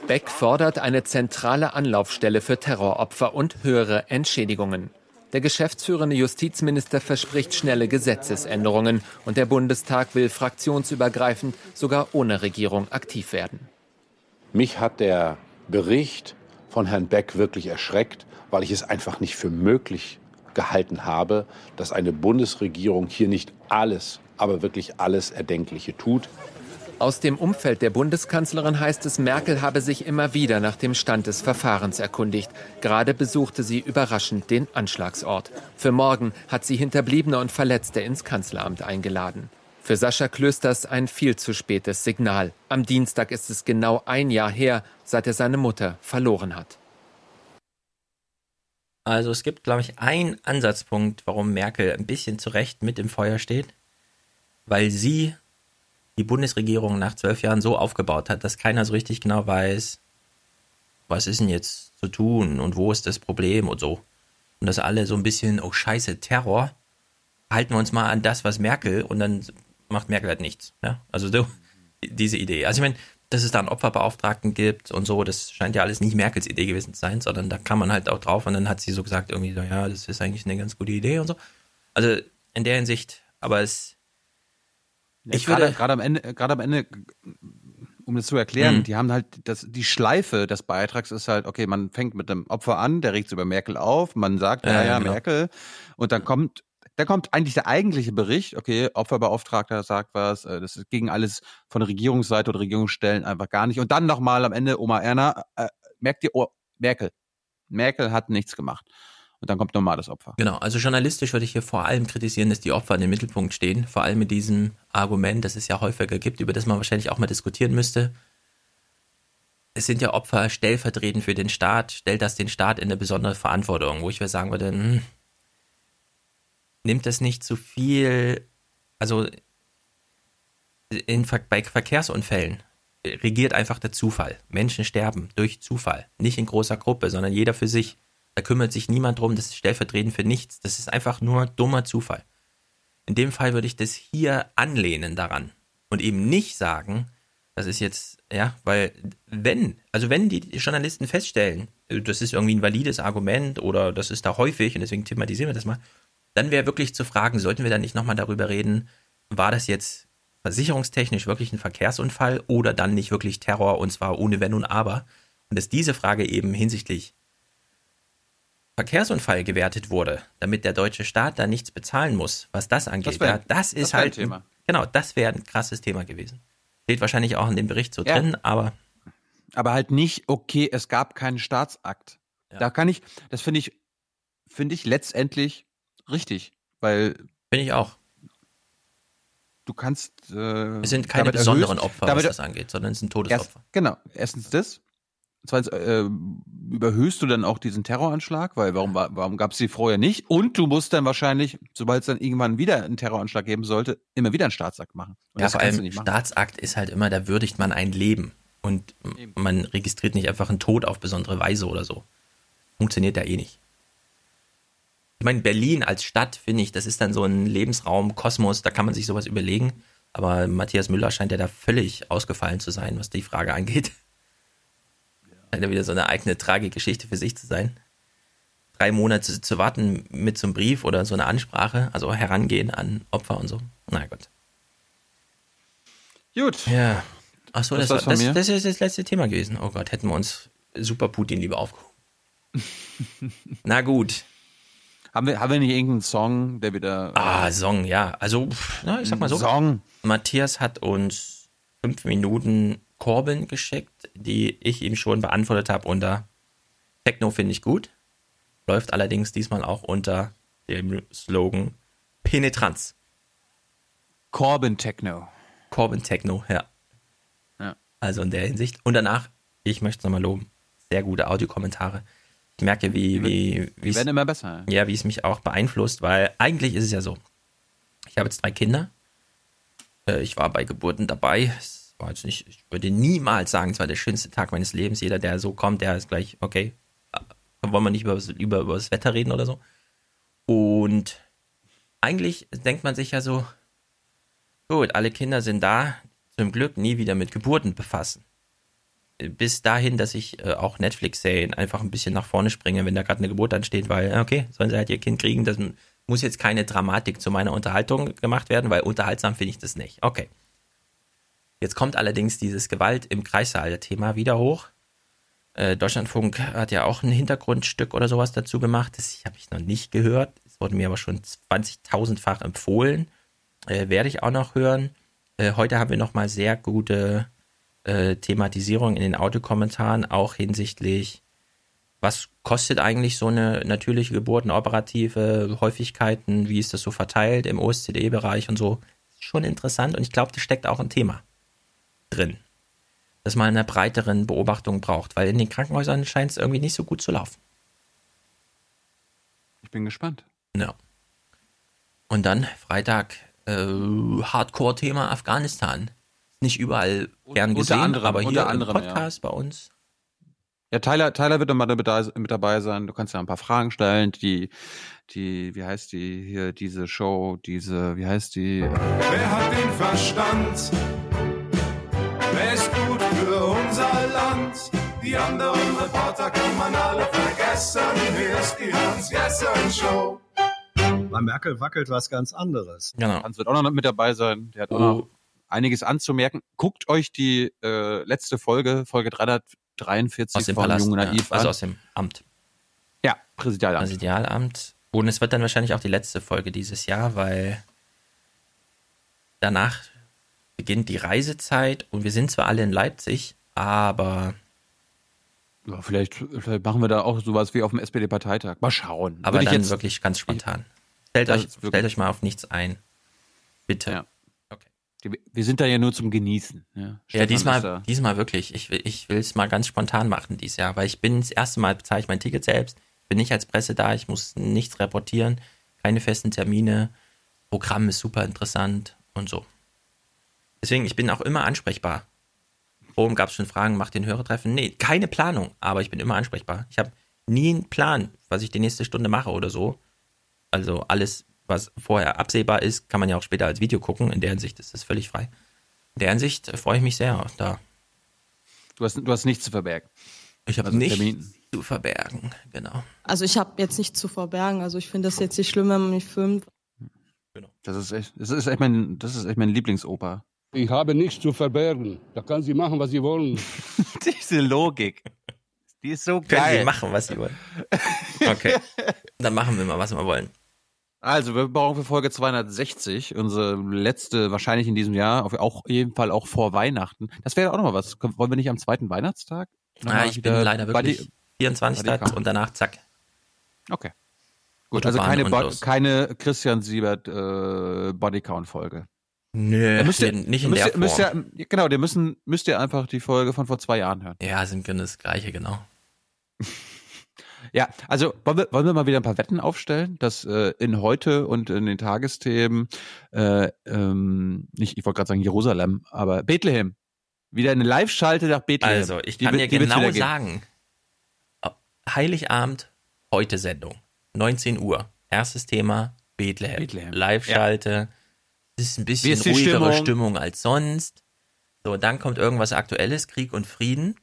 Beck fordert eine zentrale Anlaufstelle für Terroropfer und höhere Entschädigungen. Der geschäftsführende Justizminister verspricht schnelle Gesetzesänderungen und der Bundestag will fraktionsübergreifend sogar ohne Regierung aktiv werden. Mich hat der Bericht von Herrn Beck wirklich erschreckt, weil ich es einfach nicht für möglich gehalten habe, dass eine Bundesregierung hier nicht alles, aber wirklich alles Erdenkliche tut. Aus dem Umfeld der Bundeskanzlerin heißt es, Merkel habe sich immer wieder nach dem Stand des Verfahrens erkundigt. Gerade besuchte sie überraschend den Anschlagsort. Für morgen hat sie Hinterbliebene und Verletzte ins Kanzleramt eingeladen. Für Sascha Klösters ein viel zu spätes Signal. Am Dienstag ist es genau ein Jahr her, seit er seine Mutter verloren hat. Also es gibt, glaube ich, einen Ansatzpunkt, warum Merkel ein bisschen zu Recht mit im Feuer steht, weil sie die Bundesregierung nach zwölf Jahren so aufgebaut hat, dass keiner so richtig genau weiß, was ist denn jetzt zu tun und wo ist das Problem und so. Und dass alle so ein bisschen, oh scheiße, Terror, halten wir uns mal an das, was Merkel und dann macht Merkel halt nichts. Ja? Also so diese Idee. Also ich meine, dass es da einen Opferbeauftragten gibt und so, das scheint ja alles nicht Merkels Idee gewesen zu sein, sondern da kann man halt auch drauf und dann hat sie so gesagt, irgendwie so, ja, das ist eigentlich eine ganz gute Idee und so. Also in der Hinsicht, aber es. Ich würde gerade am Ende, gerade am Ende, um das zu erklären, Mhm. die haben halt das, die Schleife des Beitrags ist halt, okay, man fängt mit dem Opfer an, der regt sich über Merkel auf, man sagt, Ja, ja, ja, ja, genau. Merkel, und dann kommt, da kommt eigentlich der eigentliche Bericht, okay, Opferbeauftragter sagt was, äh, das gegen alles von Regierungsseite oder Regierungsstellen einfach gar nicht. Und dann nochmal am Ende Oma Erna, äh, merkt ihr, oh, Merkel, Merkel hat nichts gemacht. Und dann kommt nochmal das Opfer. Genau, also journalistisch würde ich hier vor allem kritisieren, dass die Opfer in den Mittelpunkt stehen, vor allem mit diesem Argument, das es ja häufiger gibt, über das man wahrscheinlich auch mal diskutieren müsste. Es sind ja Opfer stellvertretend für den Staat, stellt das den Staat in eine besondere Verantwortung, wo ich mir sagen würde, hm, nimmt das nicht zu viel, also in, bei Verkehrsunfällen regiert einfach der Zufall. Menschen sterben durch Zufall, nicht in großer Gruppe, sondern jeder für sich. Da kümmert sich niemand drum, das ist stellvertretend für nichts. Das ist einfach nur dummer Zufall. In dem Fall würde ich das hier anlehnen daran und eben nicht sagen, das ist jetzt, ja, weil wenn, also wenn die Journalisten feststellen, äh, das ist irgendwie ein valides Argument oder das ist da häufig und deswegen thematisieren wir das mal, dann wäre wirklich zu fragen, sollten wir dann nicht nochmal darüber reden, war das jetzt versicherungstechnisch wirklich ein Verkehrsunfall oder dann nicht wirklich Terror und zwar ohne Wenn und Aber? Und dass diese Frage eben hinsichtlich Verkehrsunfall gewertet wurde, damit der deutsche Staat da nichts bezahlen muss, was das angeht. Das wär- ja, das ist das halt Thema. Genau, das wäre ein krasses Thema gewesen. Steht wahrscheinlich auch in dem Bericht so Ja. drin, aber aber halt nicht, okay, es gab keinen Staatsakt. Da kann ich, das finde ich, finde ich letztendlich richtig, weil. Bin ich auch. Du kannst. Äh, es sind keine besonderen erhöhst- Opfer, was das angeht, sondern es sind Todesopfer. Erst, genau, erstens das. Zweitens, äh, überhöhst du dann auch diesen Terroranschlag, weil warum, war- warum gab es die vorher nicht? Und du musst dann wahrscheinlich, sobald es dann irgendwann wieder einen Terroranschlag geben sollte, immer wieder einen Staatsakt machen. Und Ja, vor allem. Staatsakt ist halt immer, da würdigt man ein Leben und man registriert nicht einfach einen Tod auf besondere Weise oder so. Funktioniert ja eh nicht. Ich meine, Berlin als Stadt, finde ich, das ist dann so ein Lebensraum, Kosmos, da kann man sich sowas überlegen. Aber Matthias Müller scheint ja da völlig ausgefallen zu sein, was die Frage angeht. Scheint ja wieder so eine eigene Tragikgeschichte für sich zu sein. Drei Monate zu, warten mit so einem Brief oder so einer Ansprache, also herangehen an Opfer und so. Na gut. Gut. Ja. Achso, Das das, das, das ist das letzte Thema gewesen. Oh Gott, hätten wir uns Super Putin lieber aufgehoben. Na gut. Haben wir, haben wir nicht irgendeinen Song, der wieder. Ah, Song, ja. Also, na, ich sag mal so. Song. Matthias hat uns fünf Minuten Corbin geschickt, die ich ihm schon beantwortet habe unter Techno finde ich gut. Läuft allerdings diesmal auch unter dem Slogan Penetranz. Corbin Techno. Corbin Techno, ja. Ja. Also in der Hinsicht. Und danach, ich möchte es nochmal loben, sehr gute Audiokommentare. Ich merke, wie, wie, wie werden immer besser. ja, wie es mich auch beeinflusst, weil eigentlich ist es ja so. Ich habe jetzt drei Kinder. Äh, Ich war bei Geburten dabei. Es war jetzt nicht, ich würde niemals sagen, es war der schönste Tag meines Lebens. Jeder, der so kommt, der ist gleich, okay, äh, wollen wir nicht über, über, über das Wetter reden oder so. Und eigentlich denkt man sich ja so, gut, alle Kinder sind da, zum Glück nie wieder mit Geburten befassen. Bis dahin, dass ich äh, auch Netflix-Serien einfach ein bisschen nach vorne springe, wenn da gerade eine Geburt ansteht, weil, äh, okay, sollen sie halt ihr Kind kriegen, das muss jetzt keine Dramatik zu meiner Unterhaltung gemacht werden, weil unterhaltsam finde ich das nicht. Okay. Jetzt kommt allerdings dieses Gewalt im Kreissaal-Thema wieder hoch. Äh, Deutschlandfunk hat ja auch ein Hintergrundstück oder sowas dazu gemacht. Das habe ich noch nicht gehört. Es wurde mir aber schon 20.000-fach empfohlen. Äh, werde ich auch noch hören. Äh, heute haben wir nochmal sehr gute äh, Thematisierung in den Audiokommentaren, auch hinsichtlich, was kostet eigentlich so eine natürliche Geburt, eine operative Häufigkeiten, wie ist das so verteilt im OSCD-Bereich und so. Schon interessant und ich glaube, da steckt auch ein Thema drin, das man einer breiteren Beobachtung braucht, weil in den Krankenhäusern scheint es irgendwie nicht so gut zu laufen. Ich bin gespannt. Ja. Und dann Freitag äh, Hardcore-Thema Afghanistan. Nicht überall gern unter gesehen, anderem, aber hier unter im anderem, Podcast bei uns. Ja, Tyler, Tyler wird dann mal mit, da- mit dabei sein. Du kannst ja ein paar Fragen stellen. Die, die, wie heißt die hier, diese Show, diese, wie heißt die? Wer hat den Verstand? Wer ist gut für Die anderen Reporter kann man alle vergessen. Hier ist die Hans-Jessen-Show. Bei Merkel wackelt was ganz anderes. Genau. Hans wird auch noch mit dabei sein. Der hat auch Oh. noch einiges anzumerken. Guckt euch die äh, letzte Folge, Folge 343 Aus dem von Palast, Jung und ja. Naiv also an. aus dem Amt. Ja, Präsidialamt. Präsidialamt. Und es wird dann wahrscheinlich auch die letzte Folge dieses Jahr, weil danach beginnt die Reisezeit und wir sind zwar alle in Leipzig, aber Ja, vielleicht, vielleicht machen wir da auch sowas wie auf dem SPD-Parteitag. Mal schauen. aber Würde ich dann wirklich ganz spontan. Stellt euch, stellt euch mal auf nichts ein. Bitte. Ja. Wir sind da ja nur zum Genießen. Ja, Ja, diesmal, diesmal wirklich. Ich will, ich will es mal ganz spontan machen dieses Jahr, weil ich bin das erste Mal bezahle ich mein Ticket selbst, bin nicht als Presse da, ich muss nichts reportieren, keine festen Termine, Programm ist super interessant und so. Deswegen, ich bin auch immer ansprechbar. Worum gab es schon Fragen, macht den Hörertreffen? Nee, keine Planung, aber ich bin immer ansprechbar. Ich habe nie einen Plan, was ich die nächste Stunde mache oder so. Also alles, was vorher absehbar ist, kann man ja auch später als Video gucken. In der Hinsicht ist das völlig frei. In der Hinsicht äh, freue ich mich sehr da. Du hast, du hast nichts zu verbergen. Ich habe Also nichts Termin- zu verbergen, genau. Also ich habe jetzt nichts zu verbergen. Also ich finde das jetzt nicht schlimm, wenn man mich filmt. Das ist echt, das ist echt mein, das ist echt mein Lieblingsoper. Ich habe nichts zu verbergen. Da kann sie machen, was sie wollen. Diese Logik. Die ist so Können geil. Sie machen, was Sie wollen. Okay. Dann machen wir mal, was wir wollen. Also, wir brauchen für Folge 260, unsere letzte wahrscheinlich in diesem Jahr, auf auch jeden Fall auch vor Weihnachten. Das wäre auch noch mal was. Wollen wir nicht am zweiten Weihnachtstag? noch Ah, ich bin leider wirklich Buddy- 24. Buddy- und danach zack. Okay. Gut, Autobahn also keine, Bo keine Christian Siebert äh, Bodycount-Folge. Nö, müsst ihr, nicht in müsst der ihr, müsst Form. ihr, Genau, ihr müssen, müsst ihr einfach die Folge von vor zwei Jahren hören. Ja, sind genau das Gleiche, genau. Ja, also wollen wir, wollen wir mal wieder ein paar Wetten aufstellen, dass äh, in heute und in den Tagesthemen, äh, ähm, nicht, ich wollte gerade sagen Jerusalem, aber Bethlehem, wieder eine Live-Schalte nach Bethlehem. Also, ich kann dir genau sagen, Heiligabend, heute Sendung, 19 Uhr. Erstes Thema, Bethlehem. Bethlehem. Live-Schalte. Es ist ein bisschen ist ruhigere Stimmung? Stimmung? als sonst. So, dann kommt irgendwas Aktuelles, Krieg und Frieden.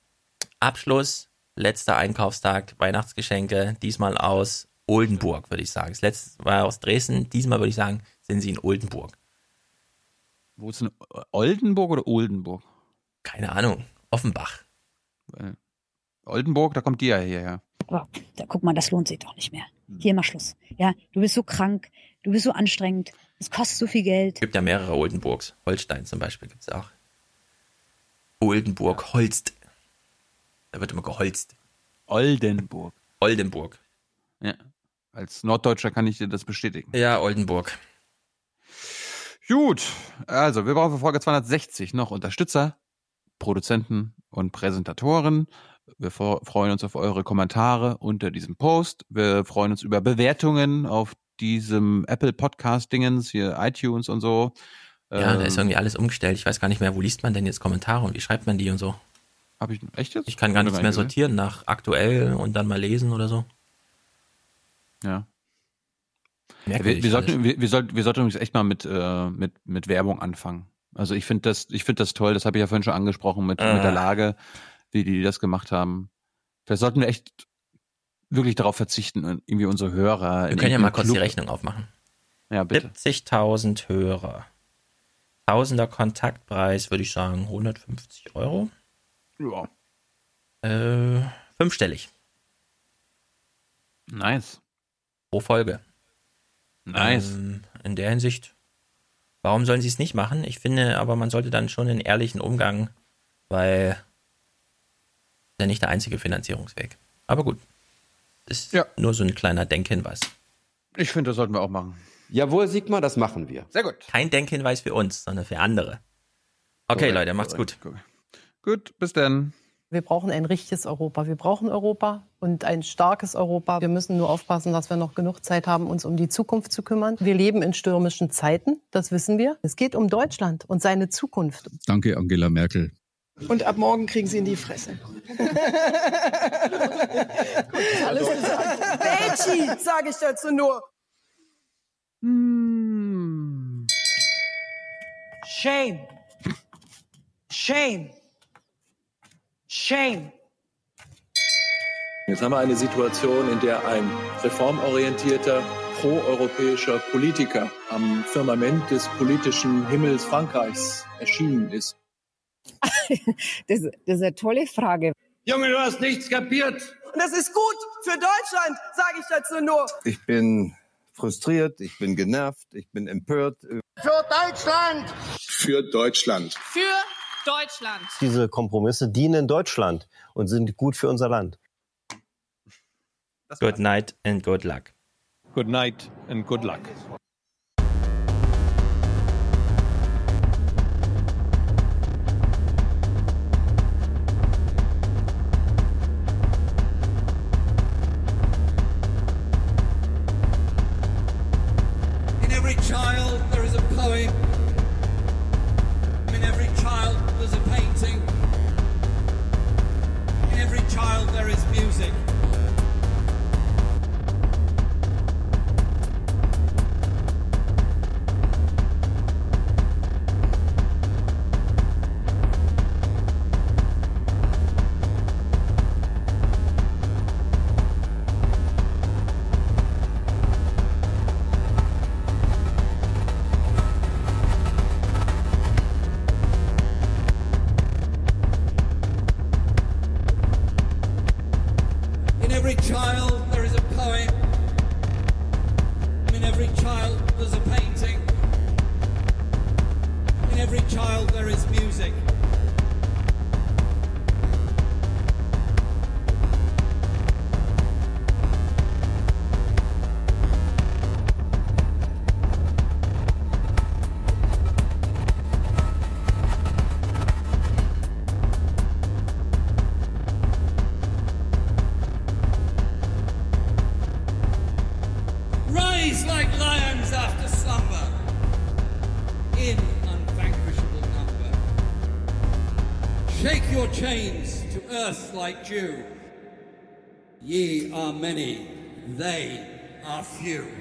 Abschluss, letzter Einkaufstag, Weihnachtsgeschenke, diesmal aus Oldenburg, würde ich sagen. Das letzte war aus Dresden, diesmal würde ich sagen, sind sie in Oldenburg. Wo ist denn Oldenburg oder Oldenburg? Keine Ahnung, Offenbach. Äh, Oldenburg, da kommt die ja hierher. Aber da, guck mal, das lohnt sich doch nicht mehr. Hier mal Schluss. Ja, du bist so krank, du bist so anstrengend, es kostet so viel Geld. Es gibt ja mehrere Oldenburgs. Holstein zum Beispiel gibt es auch. Oldenburg, Holst. Da wird immer geholzt. Oldenburg. Oldenburg. Ja. Als Norddeutscher kann ich dir das bestätigen. Ja, Oldenburg. Gut, also wir brauchen für Folge 260 noch Unterstützer, Produzenten und Präsentatoren. Wir freuen uns auf eure Kommentare unter diesem Post. Wir freuen uns über Bewertungen auf diesem Apple Podcast Dingens, hier iTunes und so. Ja, da Ähm, ist irgendwie alles umgestellt. Ich weiß gar nicht mehr, wo liest man denn jetzt Kommentare und wie schreibt man die und so. Hab ich echt jetzt? Ich kann gar nichts mehr sortieren nach aktuell und dann mal lesen oder so. Ja. Wir, wir, sollten, wir, wir, sollten, wir sollten übrigens echt mal mit, äh, mit, mit Werbung anfangen. Also ich finde das, ich finde das toll, das habe ich ja vorhin schon angesprochen mit, Ah. mit der Lage, wie die das gemacht haben. Vielleicht sollten wir echt wirklich darauf verzichten, und irgendwie unsere Hörer. Wir können ja mal kurz die Rechnung aufmachen. Ja, bitte. 70.000 Hörer. Tausender Kontaktpreis, würde ich sagen, 150 Euro. Ja. Äh, fünfstellig. Nice. Pro Folge. Nice. Ähm, in der Hinsicht, warum sollen sie es nicht machen? Ich finde, aber man sollte dann schon einen ehrlichen Umgang, weil ja nicht der einzige Finanzierungsweg. Aber gut. Ist nur so ein kleiner Denkhinweis. Ich finde, das sollten wir auch machen. Jawohl, Sigmar, das machen wir. Sehr gut. Kein Denkhinweis für uns, sondern für andere. Okay, Leute, macht's gut. Gut, bis dann. Wir brauchen ein richtiges Europa. Wir brauchen Europa und ein starkes Europa. Wir müssen nur aufpassen, dass wir noch genug Zeit haben, uns um die Zukunft zu kümmern. Wir leben in stürmischen Zeiten, das wissen wir. Es geht um Deutschland und seine Zukunft. Danke, Angela Merkel. Und ab morgen kriegen sie in die Fresse. Alles gesagt. Betschi, sage ich dazu nur. Shame. Shame. Shame. Jetzt haben wir eine Situation, in der ein reformorientierter, proeuropäischer Politiker am Firmament des politischen Himmels Frankreichs erschienen ist. das, das ist eine tolle Frage. Junge, du hast nichts kapiert. Und das ist gut für Deutschland, sage ich dazu nur. Ich bin frustriert, ich bin genervt, ich bin empört. Für Deutschland! Für Deutschland. Für Deutschland. Deutschland. Diese Kompromisse dienen Deutschland und sind gut für unser Land. Good night and good luck. Good night and good luck. you.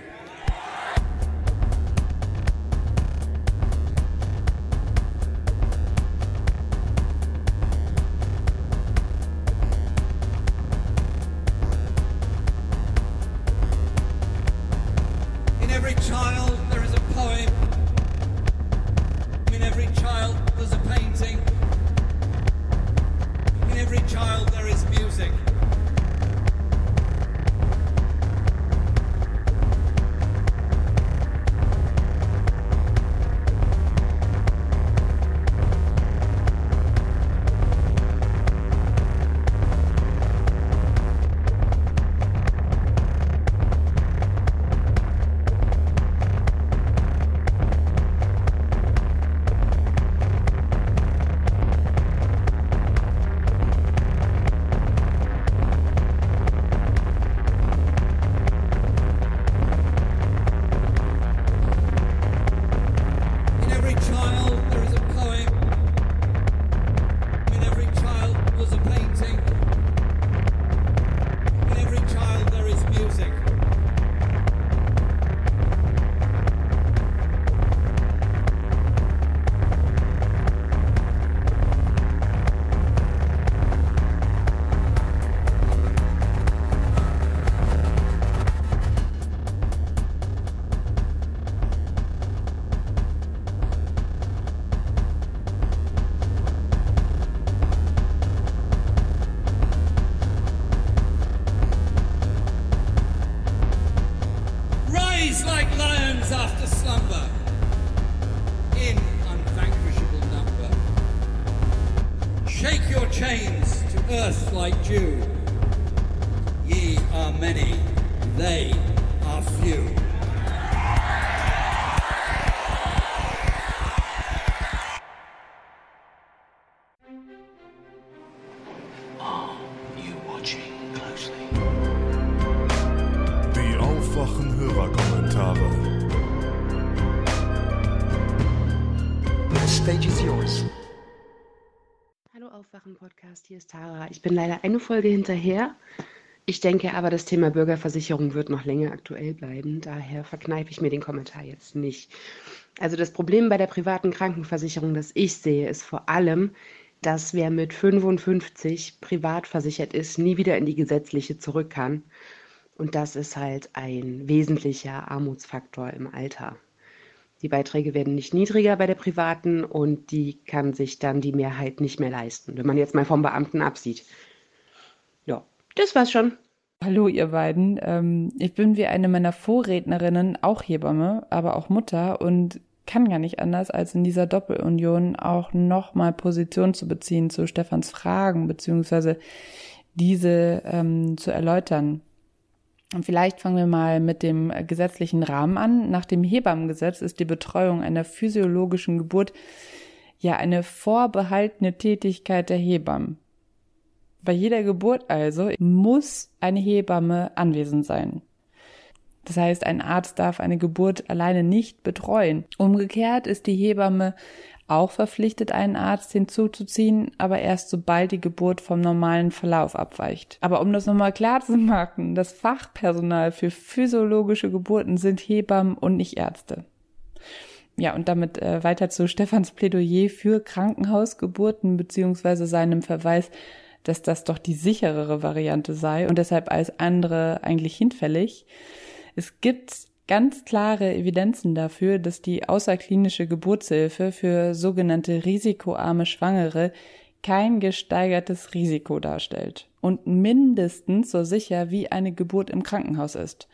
Folge hinterher. Ich denke aber, das Thema Bürgerversicherung wird noch länger aktuell bleiben. Daher verkneife ich mir den Kommentar jetzt nicht. Also das Problem bei der privaten Krankenversicherung, das ich sehe, ist vor allem, dass wer mit 55 privat versichert ist, nie wieder in die gesetzliche zurück kann. Und das ist halt ein wesentlicher Armutsfaktor im Alter. Die Beiträge werden nicht niedriger bei der privaten und die kann sich dann die Mehrheit nicht mehr leisten, wenn man jetzt mal vom Beamten absieht. Das war's schon. Hallo ihr beiden. Ähm, ich bin wie eine meiner Vorrednerinnen auch Hebamme, aber auch Mutter und kann gar nicht anders, als in dieser Doppelunion auch nochmal Position zu beziehen zu Stefans Fragen, beziehungsweise diese ähm, zu erläutern. Und vielleicht fangen wir mal mit dem gesetzlichen Rahmen an. Nach dem Hebammengesetz ist die Betreuung einer physiologischen Geburt ja eine vorbehaltene Tätigkeit der Hebammen. Bei jeder Geburt also muss eine Hebamme anwesend sein. Das heißt, ein Arzt darf eine Geburt alleine nicht betreuen. Umgekehrt ist die Hebamme auch verpflichtet, einen Arzt hinzuzuziehen, aber erst sobald die Geburt vom normalen Verlauf abweicht. Aber um das nochmal klar zu machen, das Fachpersonal für physiologische Geburten sind Hebammen und nicht Ärzte. Ja, und damit äh, weiter zu Stefans Plädoyer für Krankenhausgeburten beziehungsweise seinem Verweis, dass das doch die sicherere Variante sei und deshalb als andere eigentlich hinfällig. Es gibt ganz klare Evidenzen dafür, dass die außerklinische Geburtshilfe für sogenannte risikoarme Schwangere kein gesteigertes Risiko darstellt und mindestens so sicher wie eine Geburt im Krankenhaus ist.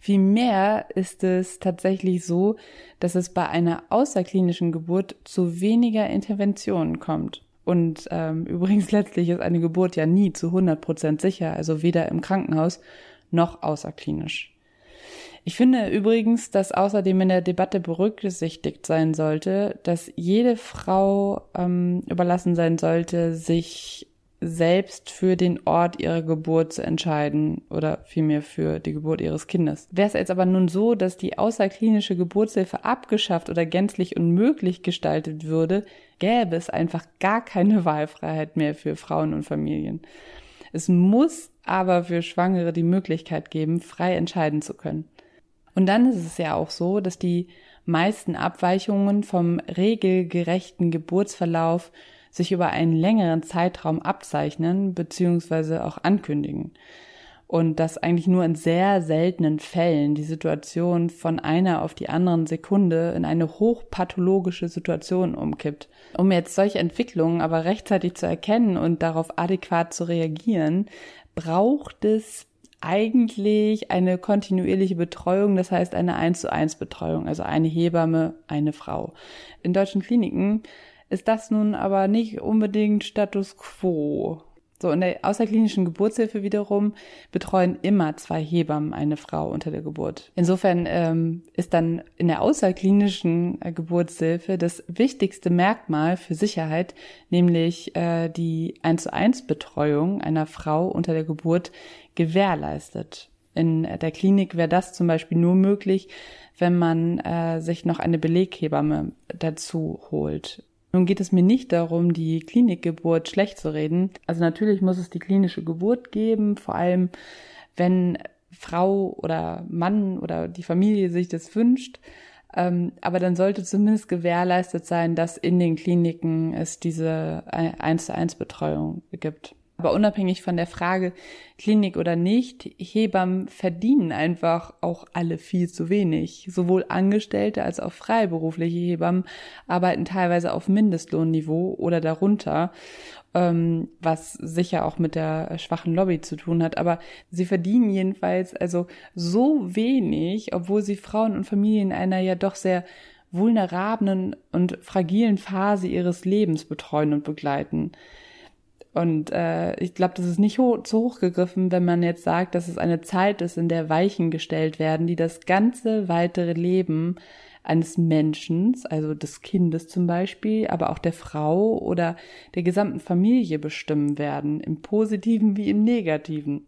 Vielmehr ist es tatsächlich so, dass es bei einer außerklinischen Geburt zu weniger Interventionen kommt. Und ähm, übrigens letztlich ist eine Geburt ja nie zu 100 Prozent sicher, also weder im Krankenhaus noch außerklinisch. Ich finde übrigens, dass außerdem in der Debatte berücksichtigt sein sollte, dass jede Frau ähm, überlassen sein sollte, sich selbst für den Ort ihrer Geburt zu entscheiden oder vielmehr für die Geburt ihres Kindes. Wäre es jetzt aber nun so, dass die außerklinische Geburtshilfe abgeschafft oder gänzlich unmöglich gestaltet würde, gäbe es einfach gar keine Wahlfreiheit mehr für Frauen und Familien. Es muss aber für Schwangere die Möglichkeit geben, frei entscheiden zu können. Und dann ist es ja auch so, dass die meisten Abweichungen vom regelgerechten Geburtsverlauf sich über einen längeren Zeitraum abzeichnen bzw. auch ankündigen. Und dass eigentlich nur in sehr seltenen Fällen die Situation von einer auf die anderen Sekunde in eine hochpathologische Situation umkippt. Um jetzt solche Entwicklungen aber rechtzeitig zu erkennen und darauf adäquat zu reagieren, braucht es eigentlich eine kontinuierliche Betreuung, das heißt eine 1 zu 1 Betreuung, also eine Hebamme, eine Frau. In deutschen Kliniken ist das nun aber nicht unbedingt Status quo. So, in der außerklinischen Geburtshilfe wiederum betreuen immer zwei Hebammen eine Frau unter der Geburt. Insofern ähm, ist dann in der außerklinischen äh, Geburtshilfe das wichtigste Merkmal für Sicherheit, nämlich äh, die 1 zu 1 Betreuung einer Frau unter der Geburt gewährleistet. In der Klinik wäre das zum Beispiel nur möglich, wenn man äh, sich noch eine Beleghebamme dazu holt. Nun geht es mir nicht darum, die Klinikgeburt schlecht zu reden. Also natürlich muss es die klinische Geburt geben, vor allem wenn Frau oder Mann oder die Familie sich das wünscht. Ähm, aber dann sollte zumindest gewährleistet sein, dass in den Kliniken es diese 1 zu 1 Betreuung gibt. Aber unabhängig von der Frage, Klinik oder nicht, Hebammen verdienen einfach auch alle viel zu wenig. Sowohl Angestellte als auch freiberufliche Hebammen arbeiten teilweise auf Mindestlohnniveau oder darunter, ähm, was sicher auch mit der schwachen Lobby zu tun hat. Aber sie verdienen jedenfalls also so wenig, obwohl sie Frauen und Familien in einer ja doch sehr vulnerablen und fragilen Phase ihres Lebens betreuen und begleiten. Und äh, ich glaube, das ist nicht ho zu hoch gegriffen, wenn man jetzt sagt, dass es eine Zeit ist, in der Weichen gestellt werden, die das ganze weitere Leben eines Menschen, also des Kindes zum Beispiel, aber auch der Frau oder der gesamten Familie bestimmen werden, im positiven wie im negativen.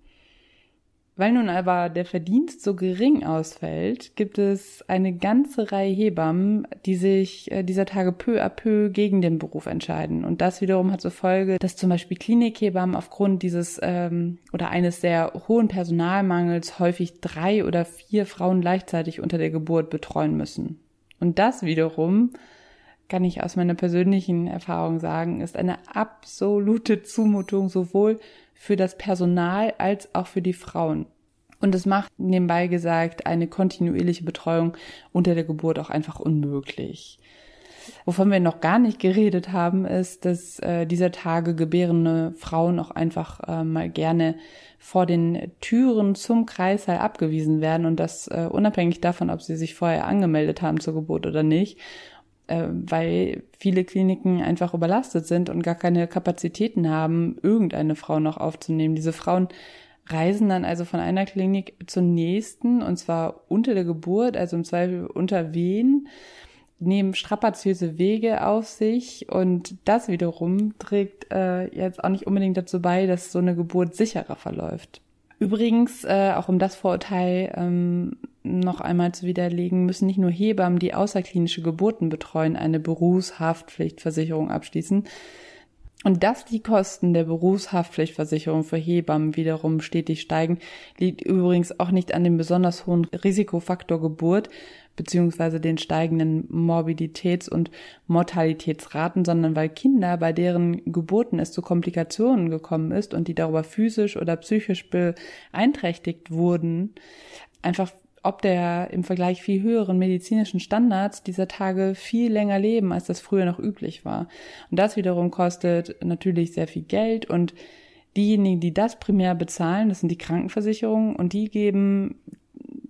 Weil nun aber der Verdienst so gering ausfällt, gibt es eine ganze Reihe Hebammen, die sich äh, dieser Tage peu à peu gegen den Beruf entscheiden. Und das wiederum hat zur Folge, dass zum Beispiel Klinikhebammen aufgrund dieses ähm, oder eines sehr hohen Personalmangels häufig drei oder vier Frauen gleichzeitig unter der Geburt betreuen müssen. Und das wiederum kann ich aus meiner persönlichen Erfahrung sagen, ist eine absolute Zumutung sowohl für das Personal als auch für die Frauen. Und es macht nebenbei gesagt eine kontinuierliche Betreuung unter der Geburt auch einfach unmöglich. Wovon wir noch gar nicht geredet haben, ist, dass äh, dieser Tage gebärende Frauen auch einfach äh, mal gerne vor den Türen zum Kreissaal abgewiesen werden und das äh, unabhängig davon, ob sie sich vorher angemeldet haben zur Geburt oder nicht, weil viele Kliniken einfach überlastet sind und gar keine Kapazitäten haben, irgendeine Frau noch aufzunehmen. Diese Frauen reisen dann also von einer Klinik zur nächsten und zwar unter der Geburt, also im Zweifel unter Wehen nehmen strapaziöse Wege auf sich und das wiederum trägt äh, jetzt auch nicht unbedingt dazu bei, dass so eine Geburt sicherer verläuft. Übrigens, äh, auch um das Vorurteil ähm, noch einmal zu widerlegen, müssen nicht nur Hebammen, die außerklinische Geburten betreuen, eine Berufshaftpflichtversicherung abschließen. Und dass die Kosten der Berufshaftpflichtversicherung für Hebammen wiederum stetig steigen, liegt übrigens auch nicht an dem besonders hohen Risikofaktor Geburt, beziehungsweise den steigenden Morbiditäts- und Mortalitätsraten, sondern weil Kinder, bei deren Geburten es zu Komplikationen gekommen ist und die darüber physisch oder psychisch beeinträchtigt wurden, einfach ob der im Vergleich viel höheren medizinischen Standards dieser Tage viel länger leben, als das früher noch üblich war. Und das wiederum kostet natürlich sehr viel Geld und diejenigen, die das primär bezahlen, das sind die Krankenversicherungen und die geben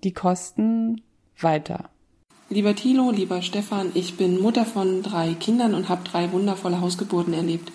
die Kosten weiter. Lieber Thilo, lieber Stefan, ich bin Mutter von drei Kindern und habe drei wundervolle Hausgeburten erlebt.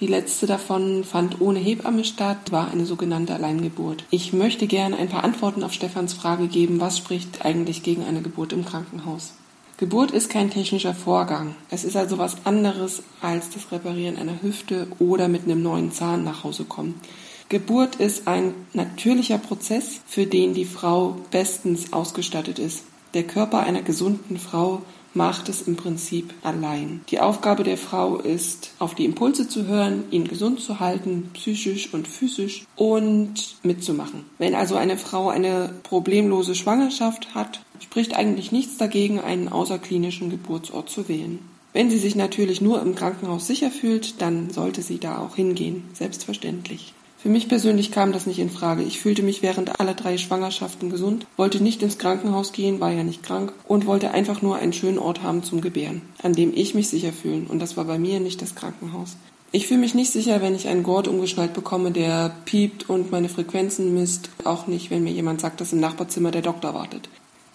Die letzte davon fand ohne Hebamme statt, war eine sogenannte Alleingeburt. Ich möchte gerne ein paar Antworten auf Stefans Frage geben, was spricht eigentlich gegen eine Geburt im Krankenhaus? Geburt ist kein technischer Vorgang. Es ist also was anderes als das Reparieren einer Hüfte oder mit einem neuen Zahn nach Hause kommen. Geburt ist ein natürlicher Prozess, für den die Frau bestens ausgestattet ist. Der Körper einer gesunden Frau macht es im Prinzip allein. Die Aufgabe der Frau ist, auf die Impulse zu hören, ihn gesund zu halten, psychisch und physisch und mitzumachen. Wenn also eine Frau eine problemlose Schwangerschaft hat, spricht eigentlich nichts dagegen, einen außerklinischen Geburtsort zu wählen. Wenn sie sich natürlich nur im Krankenhaus sicher fühlt, dann sollte sie da auch hingehen, selbstverständlich. Für mich persönlich kam das nicht in Frage. Ich fühlte mich während aller drei Schwangerschaften gesund, wollte nicht ins Krankenhaus gehen, war ja nicht krank und wollte einfach nur einen schönen Ort haben zum Gebären, an dem ich mich sicher fühlen. Und das war bei mir nicht das Krankenhaus. Ich fühle mich nicht sicher, wenn ich einen Gurt umgeschnallt bekomme, der piept und meine Frequenzen misst. Auch nicht, wenn mir jemand sagt, dass im Nachbarzimmer der Doktor wartet.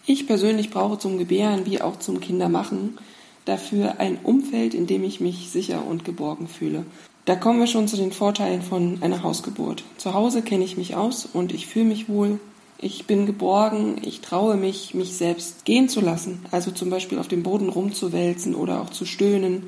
Ich persönlich brauche zum Gebären wie auch zum Kindermachen dafür ein Umfeld, in dem ich mich sicher und geborgen fühle. Da kommen wir schon zu den Vorteilen von einer Hausgeburt. Zu Hause kenne ich mich aus und ich fühle mich wohl. Ich bin geborgen, ich traue mich, mich selbst gehen zu lassen, also zum Beispiel auf dem Boden rumzuwälzen oder auch zu stöhnen.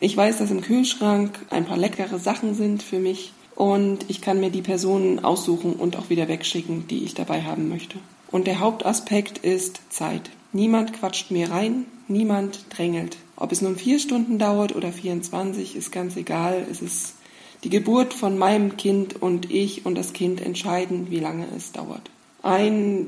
Ich weiß, dass im Kühlschrank ein paar leckere Sachen sind für mich und ich kann mir die Personen aussuchen und auch wieder wegschicken, die ich dabei haben möchte. Und der Hauptaspekt ist Zeit. Niemand quatscht mir rein, niemand drängelt. Ob es nun vier Stunden dauert oder 24, ist ganz egal. Es ist die Geburt von meinem Kind und ich und das Kind entscheiden, wie lange es dauert. Ein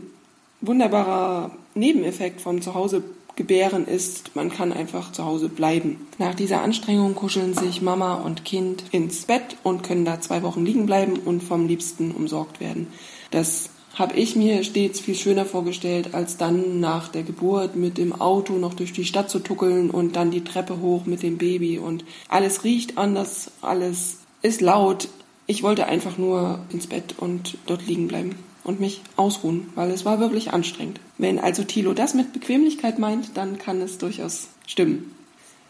wunderbarer Nebeneffekt vom Zuhause gebären ist, man kann einfach zu Hause bleiben. Nach dieser Anstrengung kuscheln sich Mama und Kind ins Bett und können da zwei Wochen liegen bleiben und vom Liebsten umsorgt werden. Das habe ich mir stets viel schöner vorgestellt, als dann nach der Geburt mit dem Auto noch durch die Stadt zu tuckeln und dann die Treppe hoch mit dem Baby und alles riecht anders, alles ist laut. Ich wollte einfach nur ins Bett und dort liegen bleiben und mich ausruhen, weil es war wirklich anstrengend. Wenn also Thilo das mit Bequemlichkeit meint, dann kann es durchaus stimmen.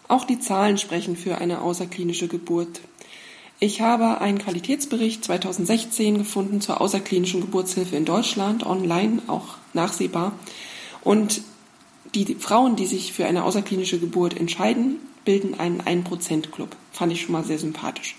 Auch die Zahlen sprechen für eine außerklinische Geburt. Ich habe einen Qualitätsbericht 2016 gefunden zur außerklinischen Geburtshilfe in Deutschland, online, auch nachsehbar. Und die Frauen, die sich für eine außerklinische Geburt entscheiden, bilden einen 1%-Club. Fand ich schon mal sehr sympathisch.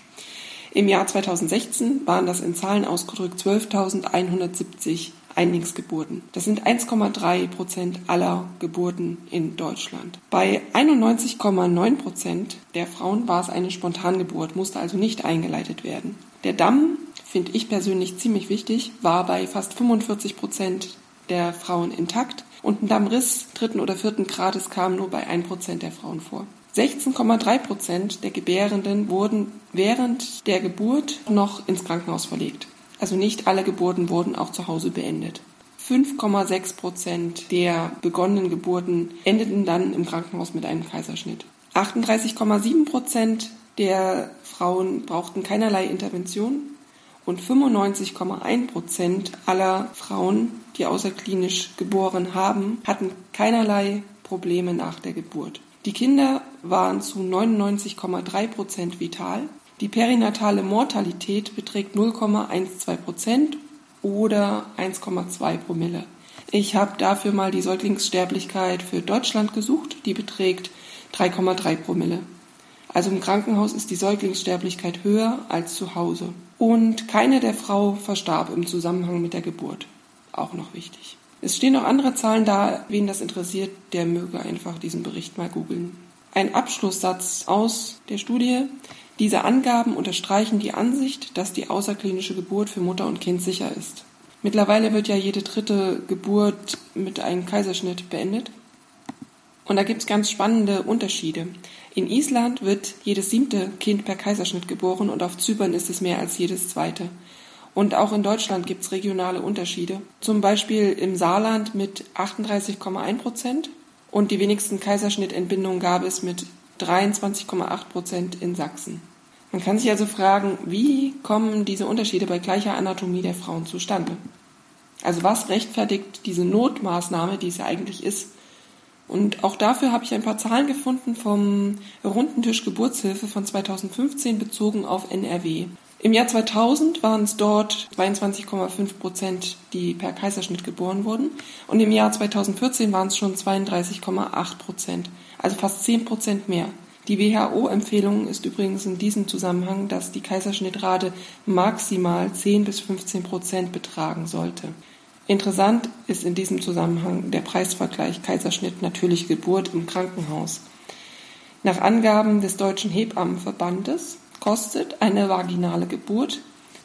Im Jahr 2016 waren das in Zahlen ausgedrückt 12.170 Einlingsgeburten. Das sind 1,3 Prozent aller Geburten in Deutschland. Bei 91,9 Prozent der Frauen war es eine Spontangeburt, musste also nicht eingeleitet werden. Der Damm, finde ich persönlich ziemlich wichtig, war bei fast 45 Prozent der Frauen intakt und ein Dammriss dritten oder vierten Grades kam nur bei 1 Prozent der Frauen vor. 16,3 Prozent der Gebärenden wurden während der Geburt noch ins Krankenhaus verlegt. Also nicht alle Geburten wurden auch zu Hause beendet. 5,6 Prozent der begonnenen Geburten endeten dann im Krankenhaus mit einem Kaiserschnitt. 38,7 Prozent der Frauen brauchten keinerlei Intervention und 95,1 Prozent aller Frauen, die außerklinisch geboren haben, hatten keinerlei Probleme nach der Geburt. Die Kinder waren zu 99,3 Prozent vital. Die perinatale Mortalität beträgt 0,12 Prozent oder 1,2 Promille. Ich habe dafür mal die Säuglingssterblichkeit für Deutschland gesucht. Die beträgt 3,3 Promille. Also im Krankenhaus ist die Säuglingssterblichkeit höher als zu Hause. Und keine der Frau verstarb im Zusammenhang mit der Geburt. Auch noch wichtig. Es stehen noch andere Zahlen da. Wen das interessiert, der möge einfach diesen Bericht mal googeln. Ein Abschlusssatz aus der Studie. Diese Angaben unterstreichen die Ansicht, dass die außerklinische Geburt für Mutter und Kind sicher ist. Mittlerweile wird ja jede dritte Geburt mit einem Kaiserschnitt beendet. Und da gibt es ganz spannende Unterschiede. In Island wird jedes siebte Kind per Kaiserschnitt geboren und auf Zypern ist es mehr als jedes zweite. Und auch in Deutschland gibt es regionale Unterschiede. Zum Beispiel im Saarland mit 38,1 Prozent und die wenigsten Kaiserschnittentbindungen gab es mit 23,8 Prozent in Sachsen. Man kann sich also fragen, wie kommen diese Unterschiede bei gleicher Anatomie der Frauen zustande? Also was rechtfertigt diese Notmaßnahme, die es ja eigentlich ist? Und auch dafür habe ich ein paar Zahlen gefunden vom Rundentisch Geburtshilfe von 2015 bezogen auf NRW. Im Jahr 2000 waren es dort 22,5 Prozent, die per Kaiserschnitt geboren wurden. Und im Jahr 2014 waren es schon 32,8 Prozent, also fast 10 Prozent mehr. Die WHO-Empfehlung ist übrigens in diesem Zusammenhang, dass die Kaiserschnittrate maximal 10 bis 15 Prozent betragen sollte. Interessant ist in diesem Zusammenhang der Preisvergleich Kaiserschnitt natürliche Geburt im Krankenhaus. Nach Angaben des Deutschen Hebammenverbandes kostet eine vaginale Geburt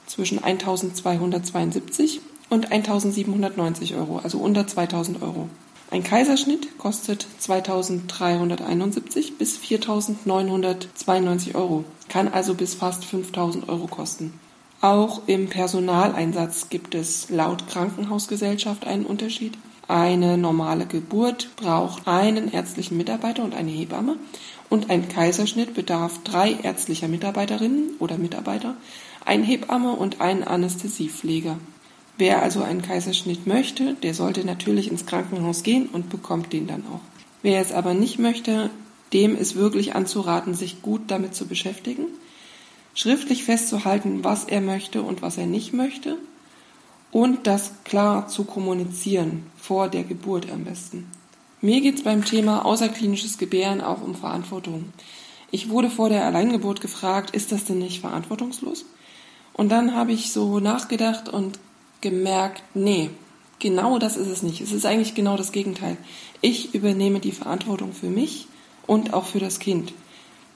zwischen 1272 und 1790 Euro, also unter 2000 Euro. Ein Kaiserschnitt kostet 2371 bis 4992 Euro, kann also bis fast 5000 Euro kosten. Auch im Personaleinsatz gibt es laut Krankenhausgesellschaft einen Unterschied. Eine normale Geburt braucht einen ärztlichen Mitarbeiter und eine Hebamme und ein Kaiserschnitt bedarf drei ärztlicher Mitarbeiterinnen oder Mitarbeiter, ein Hebamme und einen Anästhesiepfleger. Wer also einen Kaiserschnitt möchte, der sollte natürlich ins Krankenhaus gehen und bekommt den dann auch. Wer es aber nicht möchte, dem ist wirklich anzuraten, sich gut damit zu beschäftigen, schriftlich festzuhalten, was er möchte und was er nicht möchte und das klar zu kommunizieren, vor der Geburt am besten. Mir geht es beim Thema außerklinisches Gebären auch um Verantwortung. Ich wurde vor der Alleingeburt gefragt, ist das denn nicht verantwortungslos? Und dann habe ich so nachgedacht und gemerkt, nee, genau das ist es nicht. Es ist eigentlich genau das Gegenteil. Ich übernehme die Verantwortung für mich und auch für das Kind.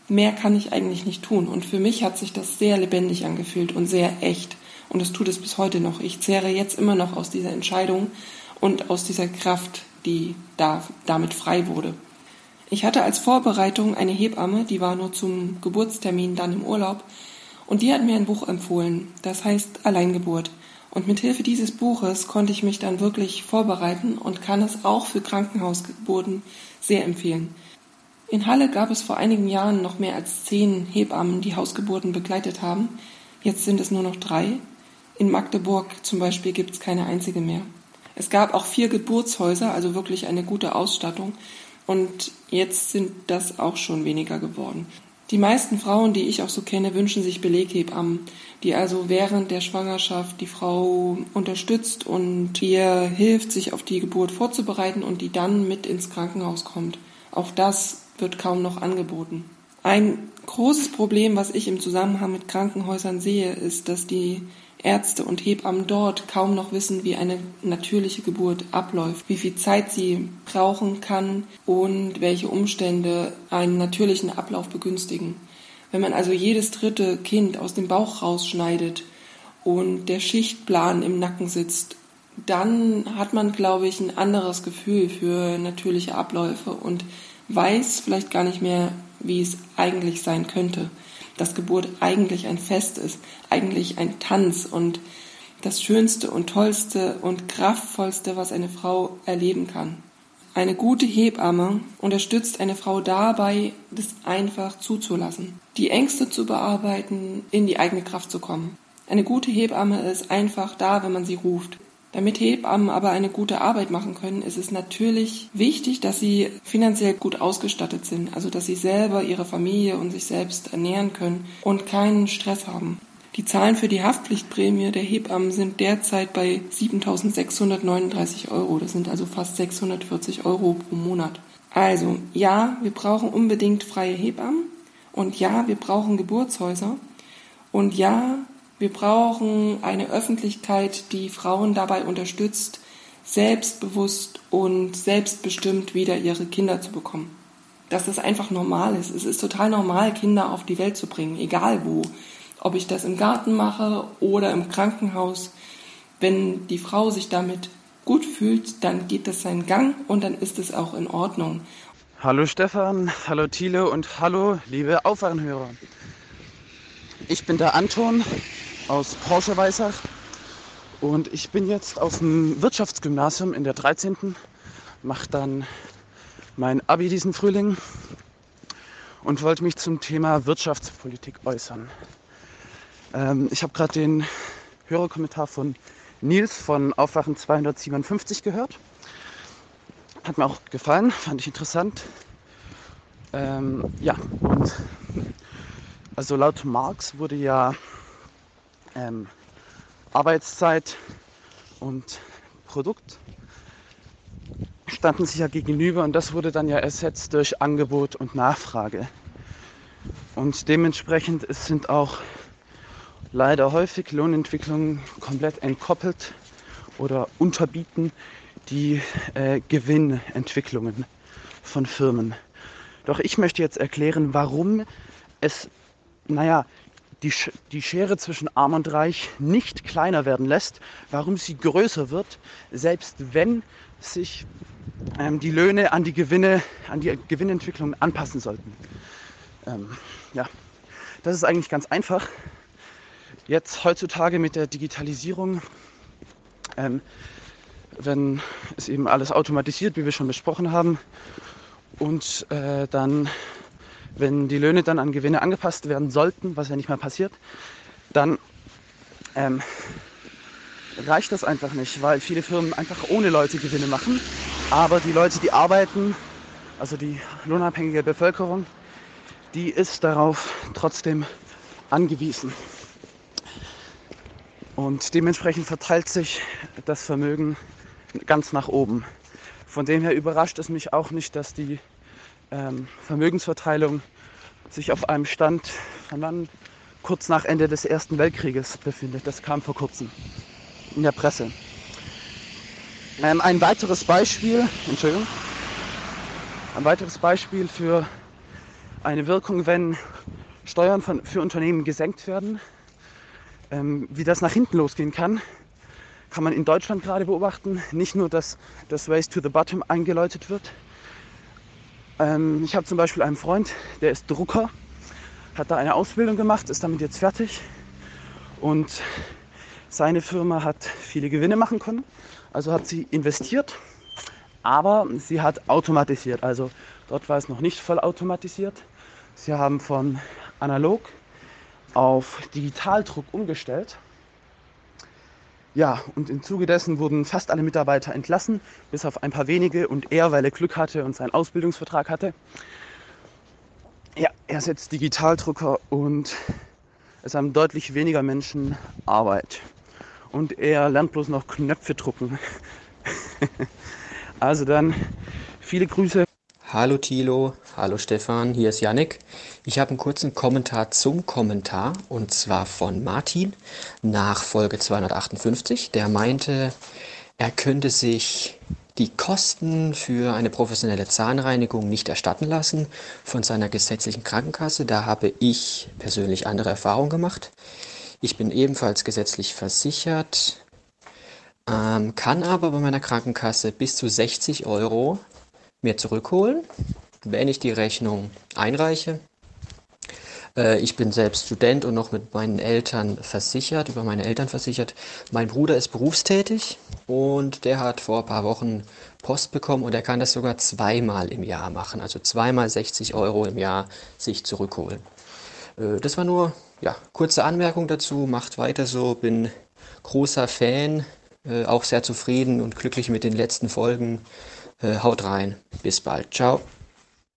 Mehr kann ich eigentlich nicht tun. Und für mich hat sich das sehr lebendig angefühlt und sehr echt. Und es tut es bis heute noch. Ich zehre jetzt immer noch aus dieser Entscheidung und aus dieser Kraft, die da, damit frei wurde. Ich hatte als Vorbereitung eine Hebamme, die war nur zum Geburtstermin dann im Urlaub, und die hat mir ein Buch empfohlen, das heißt Alleingeburt. Und mit Hilfe dieses Buches konnte ich mich dann wirklich vorbereiten und kann es auch für Krankenhausgeburten sehr empfehlen. In Halle gab es vor einigen Jahren noch mehr als zehn Hebammen, die Hausgeburten begleitet haben. Jetzt sind es nur noch drei. In Magdeburg zum Beispiel gibt es keine einzige mehr. Es gab auch vier Geburtshäuser, also wirklich eine gute Ausstattung. Und jetzt sind das auch schon weniger geworden. Die meisten Frauen, die ich auch so kenne, wünschen sich Beleghebammen, die also während der Schwangerschaft die Frau unterstützt und ihr hilft, sich auf die Geburt vorzubereiten und die dann mit ins Krankenhaus kommt. Auch das wird kaum noch angeboten. Ein großes Problem, was ich im Zusammenhang mit Krankenhäusern sehe, ist, dass die Ärzte und Hebammen dort kaum noch wissen, wie eine natürliche Geburt abläuft, wie viel Zeit sie brauchen kann und welche Umstände einen natürlichen Ablauf begünstigen. Wenn man also jedes dritte Kind aus dem Bauch rausschneidet und der Schichtplan im Nacken sitzt, dann hat man, glaube ich, ein anderes Gefühl für natürliche Abläufe und weiß vielleicht gar nicht mehr, wie es eigentlich sein könnte. Dass Geburt eigentlich ein Fest ist, eigentlich ein Tanz und das Schönste und Tollste und Kraftvollste, was eine Frau erleben kann. Eine gute Hebamme unterstützt eine Frau dabei, das einfach zuzulassen, die Ängste zu bearbeiten, in die eigene Kraft zu kommen. Eine gute Hebamme ist einfach da, wenn man sie ruft. Damit Hebammen aber eine gute Arbeit machen können, ist es natürlich wichtig, dass sie finanziell gut ausgestattet sind, also dass sie selber ihre Familie und sich selbst ernähren können und keinen Stress haben. Die Zahlen für die Haftpflichtprämie der Hebammen sind derzeit bei 7.639 Euro. Das sind also fast 640 Euro pro Monat. Also ja, wir brauchen unbedingt freie Hebammen und ja, wir brauchen Geburtshäuser und ja, wir brauchen eine Öffentlichkeit, die Frauen dabei unterstützt, selbstbewusst und selbstbestimmt wieder ihre Kinder zu bekommen. Dass das einfach normal ist. Es ist total normal, Kinder auf die Welt zu bringen, egal wo. Ob ich das im Garten mache oder im Krankenhaus. Wenn die Frau sich damit gut fühlt, dann geht das seinen Gang und dann ist es auch in Ordnung. Hallo Stefan, hallo Thiele und hallo liebe Aufwachenhörer. Ich bin der Anton aus Porsche-Weissach und ich bin jetzt auf dem Wirtschaftsgymnasium in der 13. Mache dann mein Abi diesen Frühling und wollte mich zum Thema Wirtschaftspolitik äußern. Ähm, ich habe gerade den Hörerkommentar von Nils von Aufwachen 257 gehört. Hat mir auch gefallen, fand ich interessant. Ähm, ja, und also laut Marx wurde ja ähm, Arbeitszeit und Produkt standen sich ja gegenüber und das wurde dann ja ersetzt durch Angebot und Nachfrage. Und dementsprechend sind auch leider häufig Lohnentwicklungen komplett entkoppelt oder unterbieten die äh, Gewinnentwicklungen von Firmen. Doch ich möchte jetzt erklären, warum es, naja, die, die Schere zwischen Arm und Reich nicht kleiner werden lässt, warum sie größer wird, selbst wenn sich ähm, die Löhne an die Gewinne, an die Gewinnentwicklung anpassen sollten. Ähm, ja, das ist eigentlich ganz einfach. Jetzt heutzutage mit der Digitalisierung, ähm, wenn es eben alles automatisiert, wie wir schon besprochen haben, und äh, dann wenn die Löhne dann an Gewinne angepasst werden sollten, was ja nicht mehr passiert, dann ähm, reicht das einfach nicht, weil viele Firmen einfach ohne Leute Gewinne machen. Aber die Leute, die arbeiten, also die lohnabhängige Bevölkerung, die ist darauf trotzdem angewiesen. Und dementsprechend verteilt sich das Vermögen ganz nach oben. Von dem her überrascht es mich auch nicht, dass die ähm, Vermögensverteilung sich auf einem Stand von wann kurz nach Ende des Ersten Weltkrieges befindet. Das kam vor kurzem in der Presse. Ähm, ein weiteres Beispiel, Entschuldigung, ein weiteres Beispiel für eine Wirkung, wenn Steuern von, für Unternehmen gesenkt werden, ähm, wie das nach hinten losgehen kann, kann man in Deutschland gerade beobachten. Nicht nur, dass das Race to the Bottom eingeläutet wird, ähm, ich habe zum Beispiel einen Freund, der ist Drucker, hat da eine Ausbildung gemacht, ist damit jetzt fertig und seine Firma hat viele Gewinne machen können. Also hat sie investiert, aber sie hat automatisiert. Also dort war es noch nicht voll automatisiert. Sie haben von analog auf Digitaldruck umgestellt ja, und im Zuge dessen wurden fast alle Mitarbeiter entlassen, bis auf ein paar wenige und er, weil er Glück hatte und seinen Ausbildungsvertrag hatte. Ja, er setzt Digitaldrucker und es haben deutlich weniger Menschen Arbeit. Und er lernt bloß noch Knöpfe drucken. also dann viele Grüße. Hallo Thilo, hallo Stefan, hier ist Yannick. Ich habe einen kurzen Kommentar zum Kommentar und zwar von Martin nach Folge 258. Der meinte, er könnte sich die Kosten für eine professionelle Zahnreinigung nicht erstatten lassen von seiner gesetzlichen Krankenkasse. Da habe ich persönlich andere Erfahrungen gemacht. Ich bin ebenfalls gesetzlich versichert, ähm, kann aber bei meiner Krankenkasse bis zu 60 Euro mir zurückholen. wenn ich die Rechnung einreiche. Äh, ich bin selbst Student und noch mit meinen Eltern versichert, über meine Eltern versichert. Mein Bruder ist berufstätig und der hat vor ein paar Wochen Post bekommen und er kann das sogar zweimal im Jahr machen. Also zweimal 60 Euro im Jahr sich zurückholen. Äh, das war nur, ja, kurze Anmerkung dazu. Macht weiter so, bin großer Fan, äh, auch sehr zufrieden und glücklich mit den letzten Folgen. Haut rein. Bis bald. Ciao.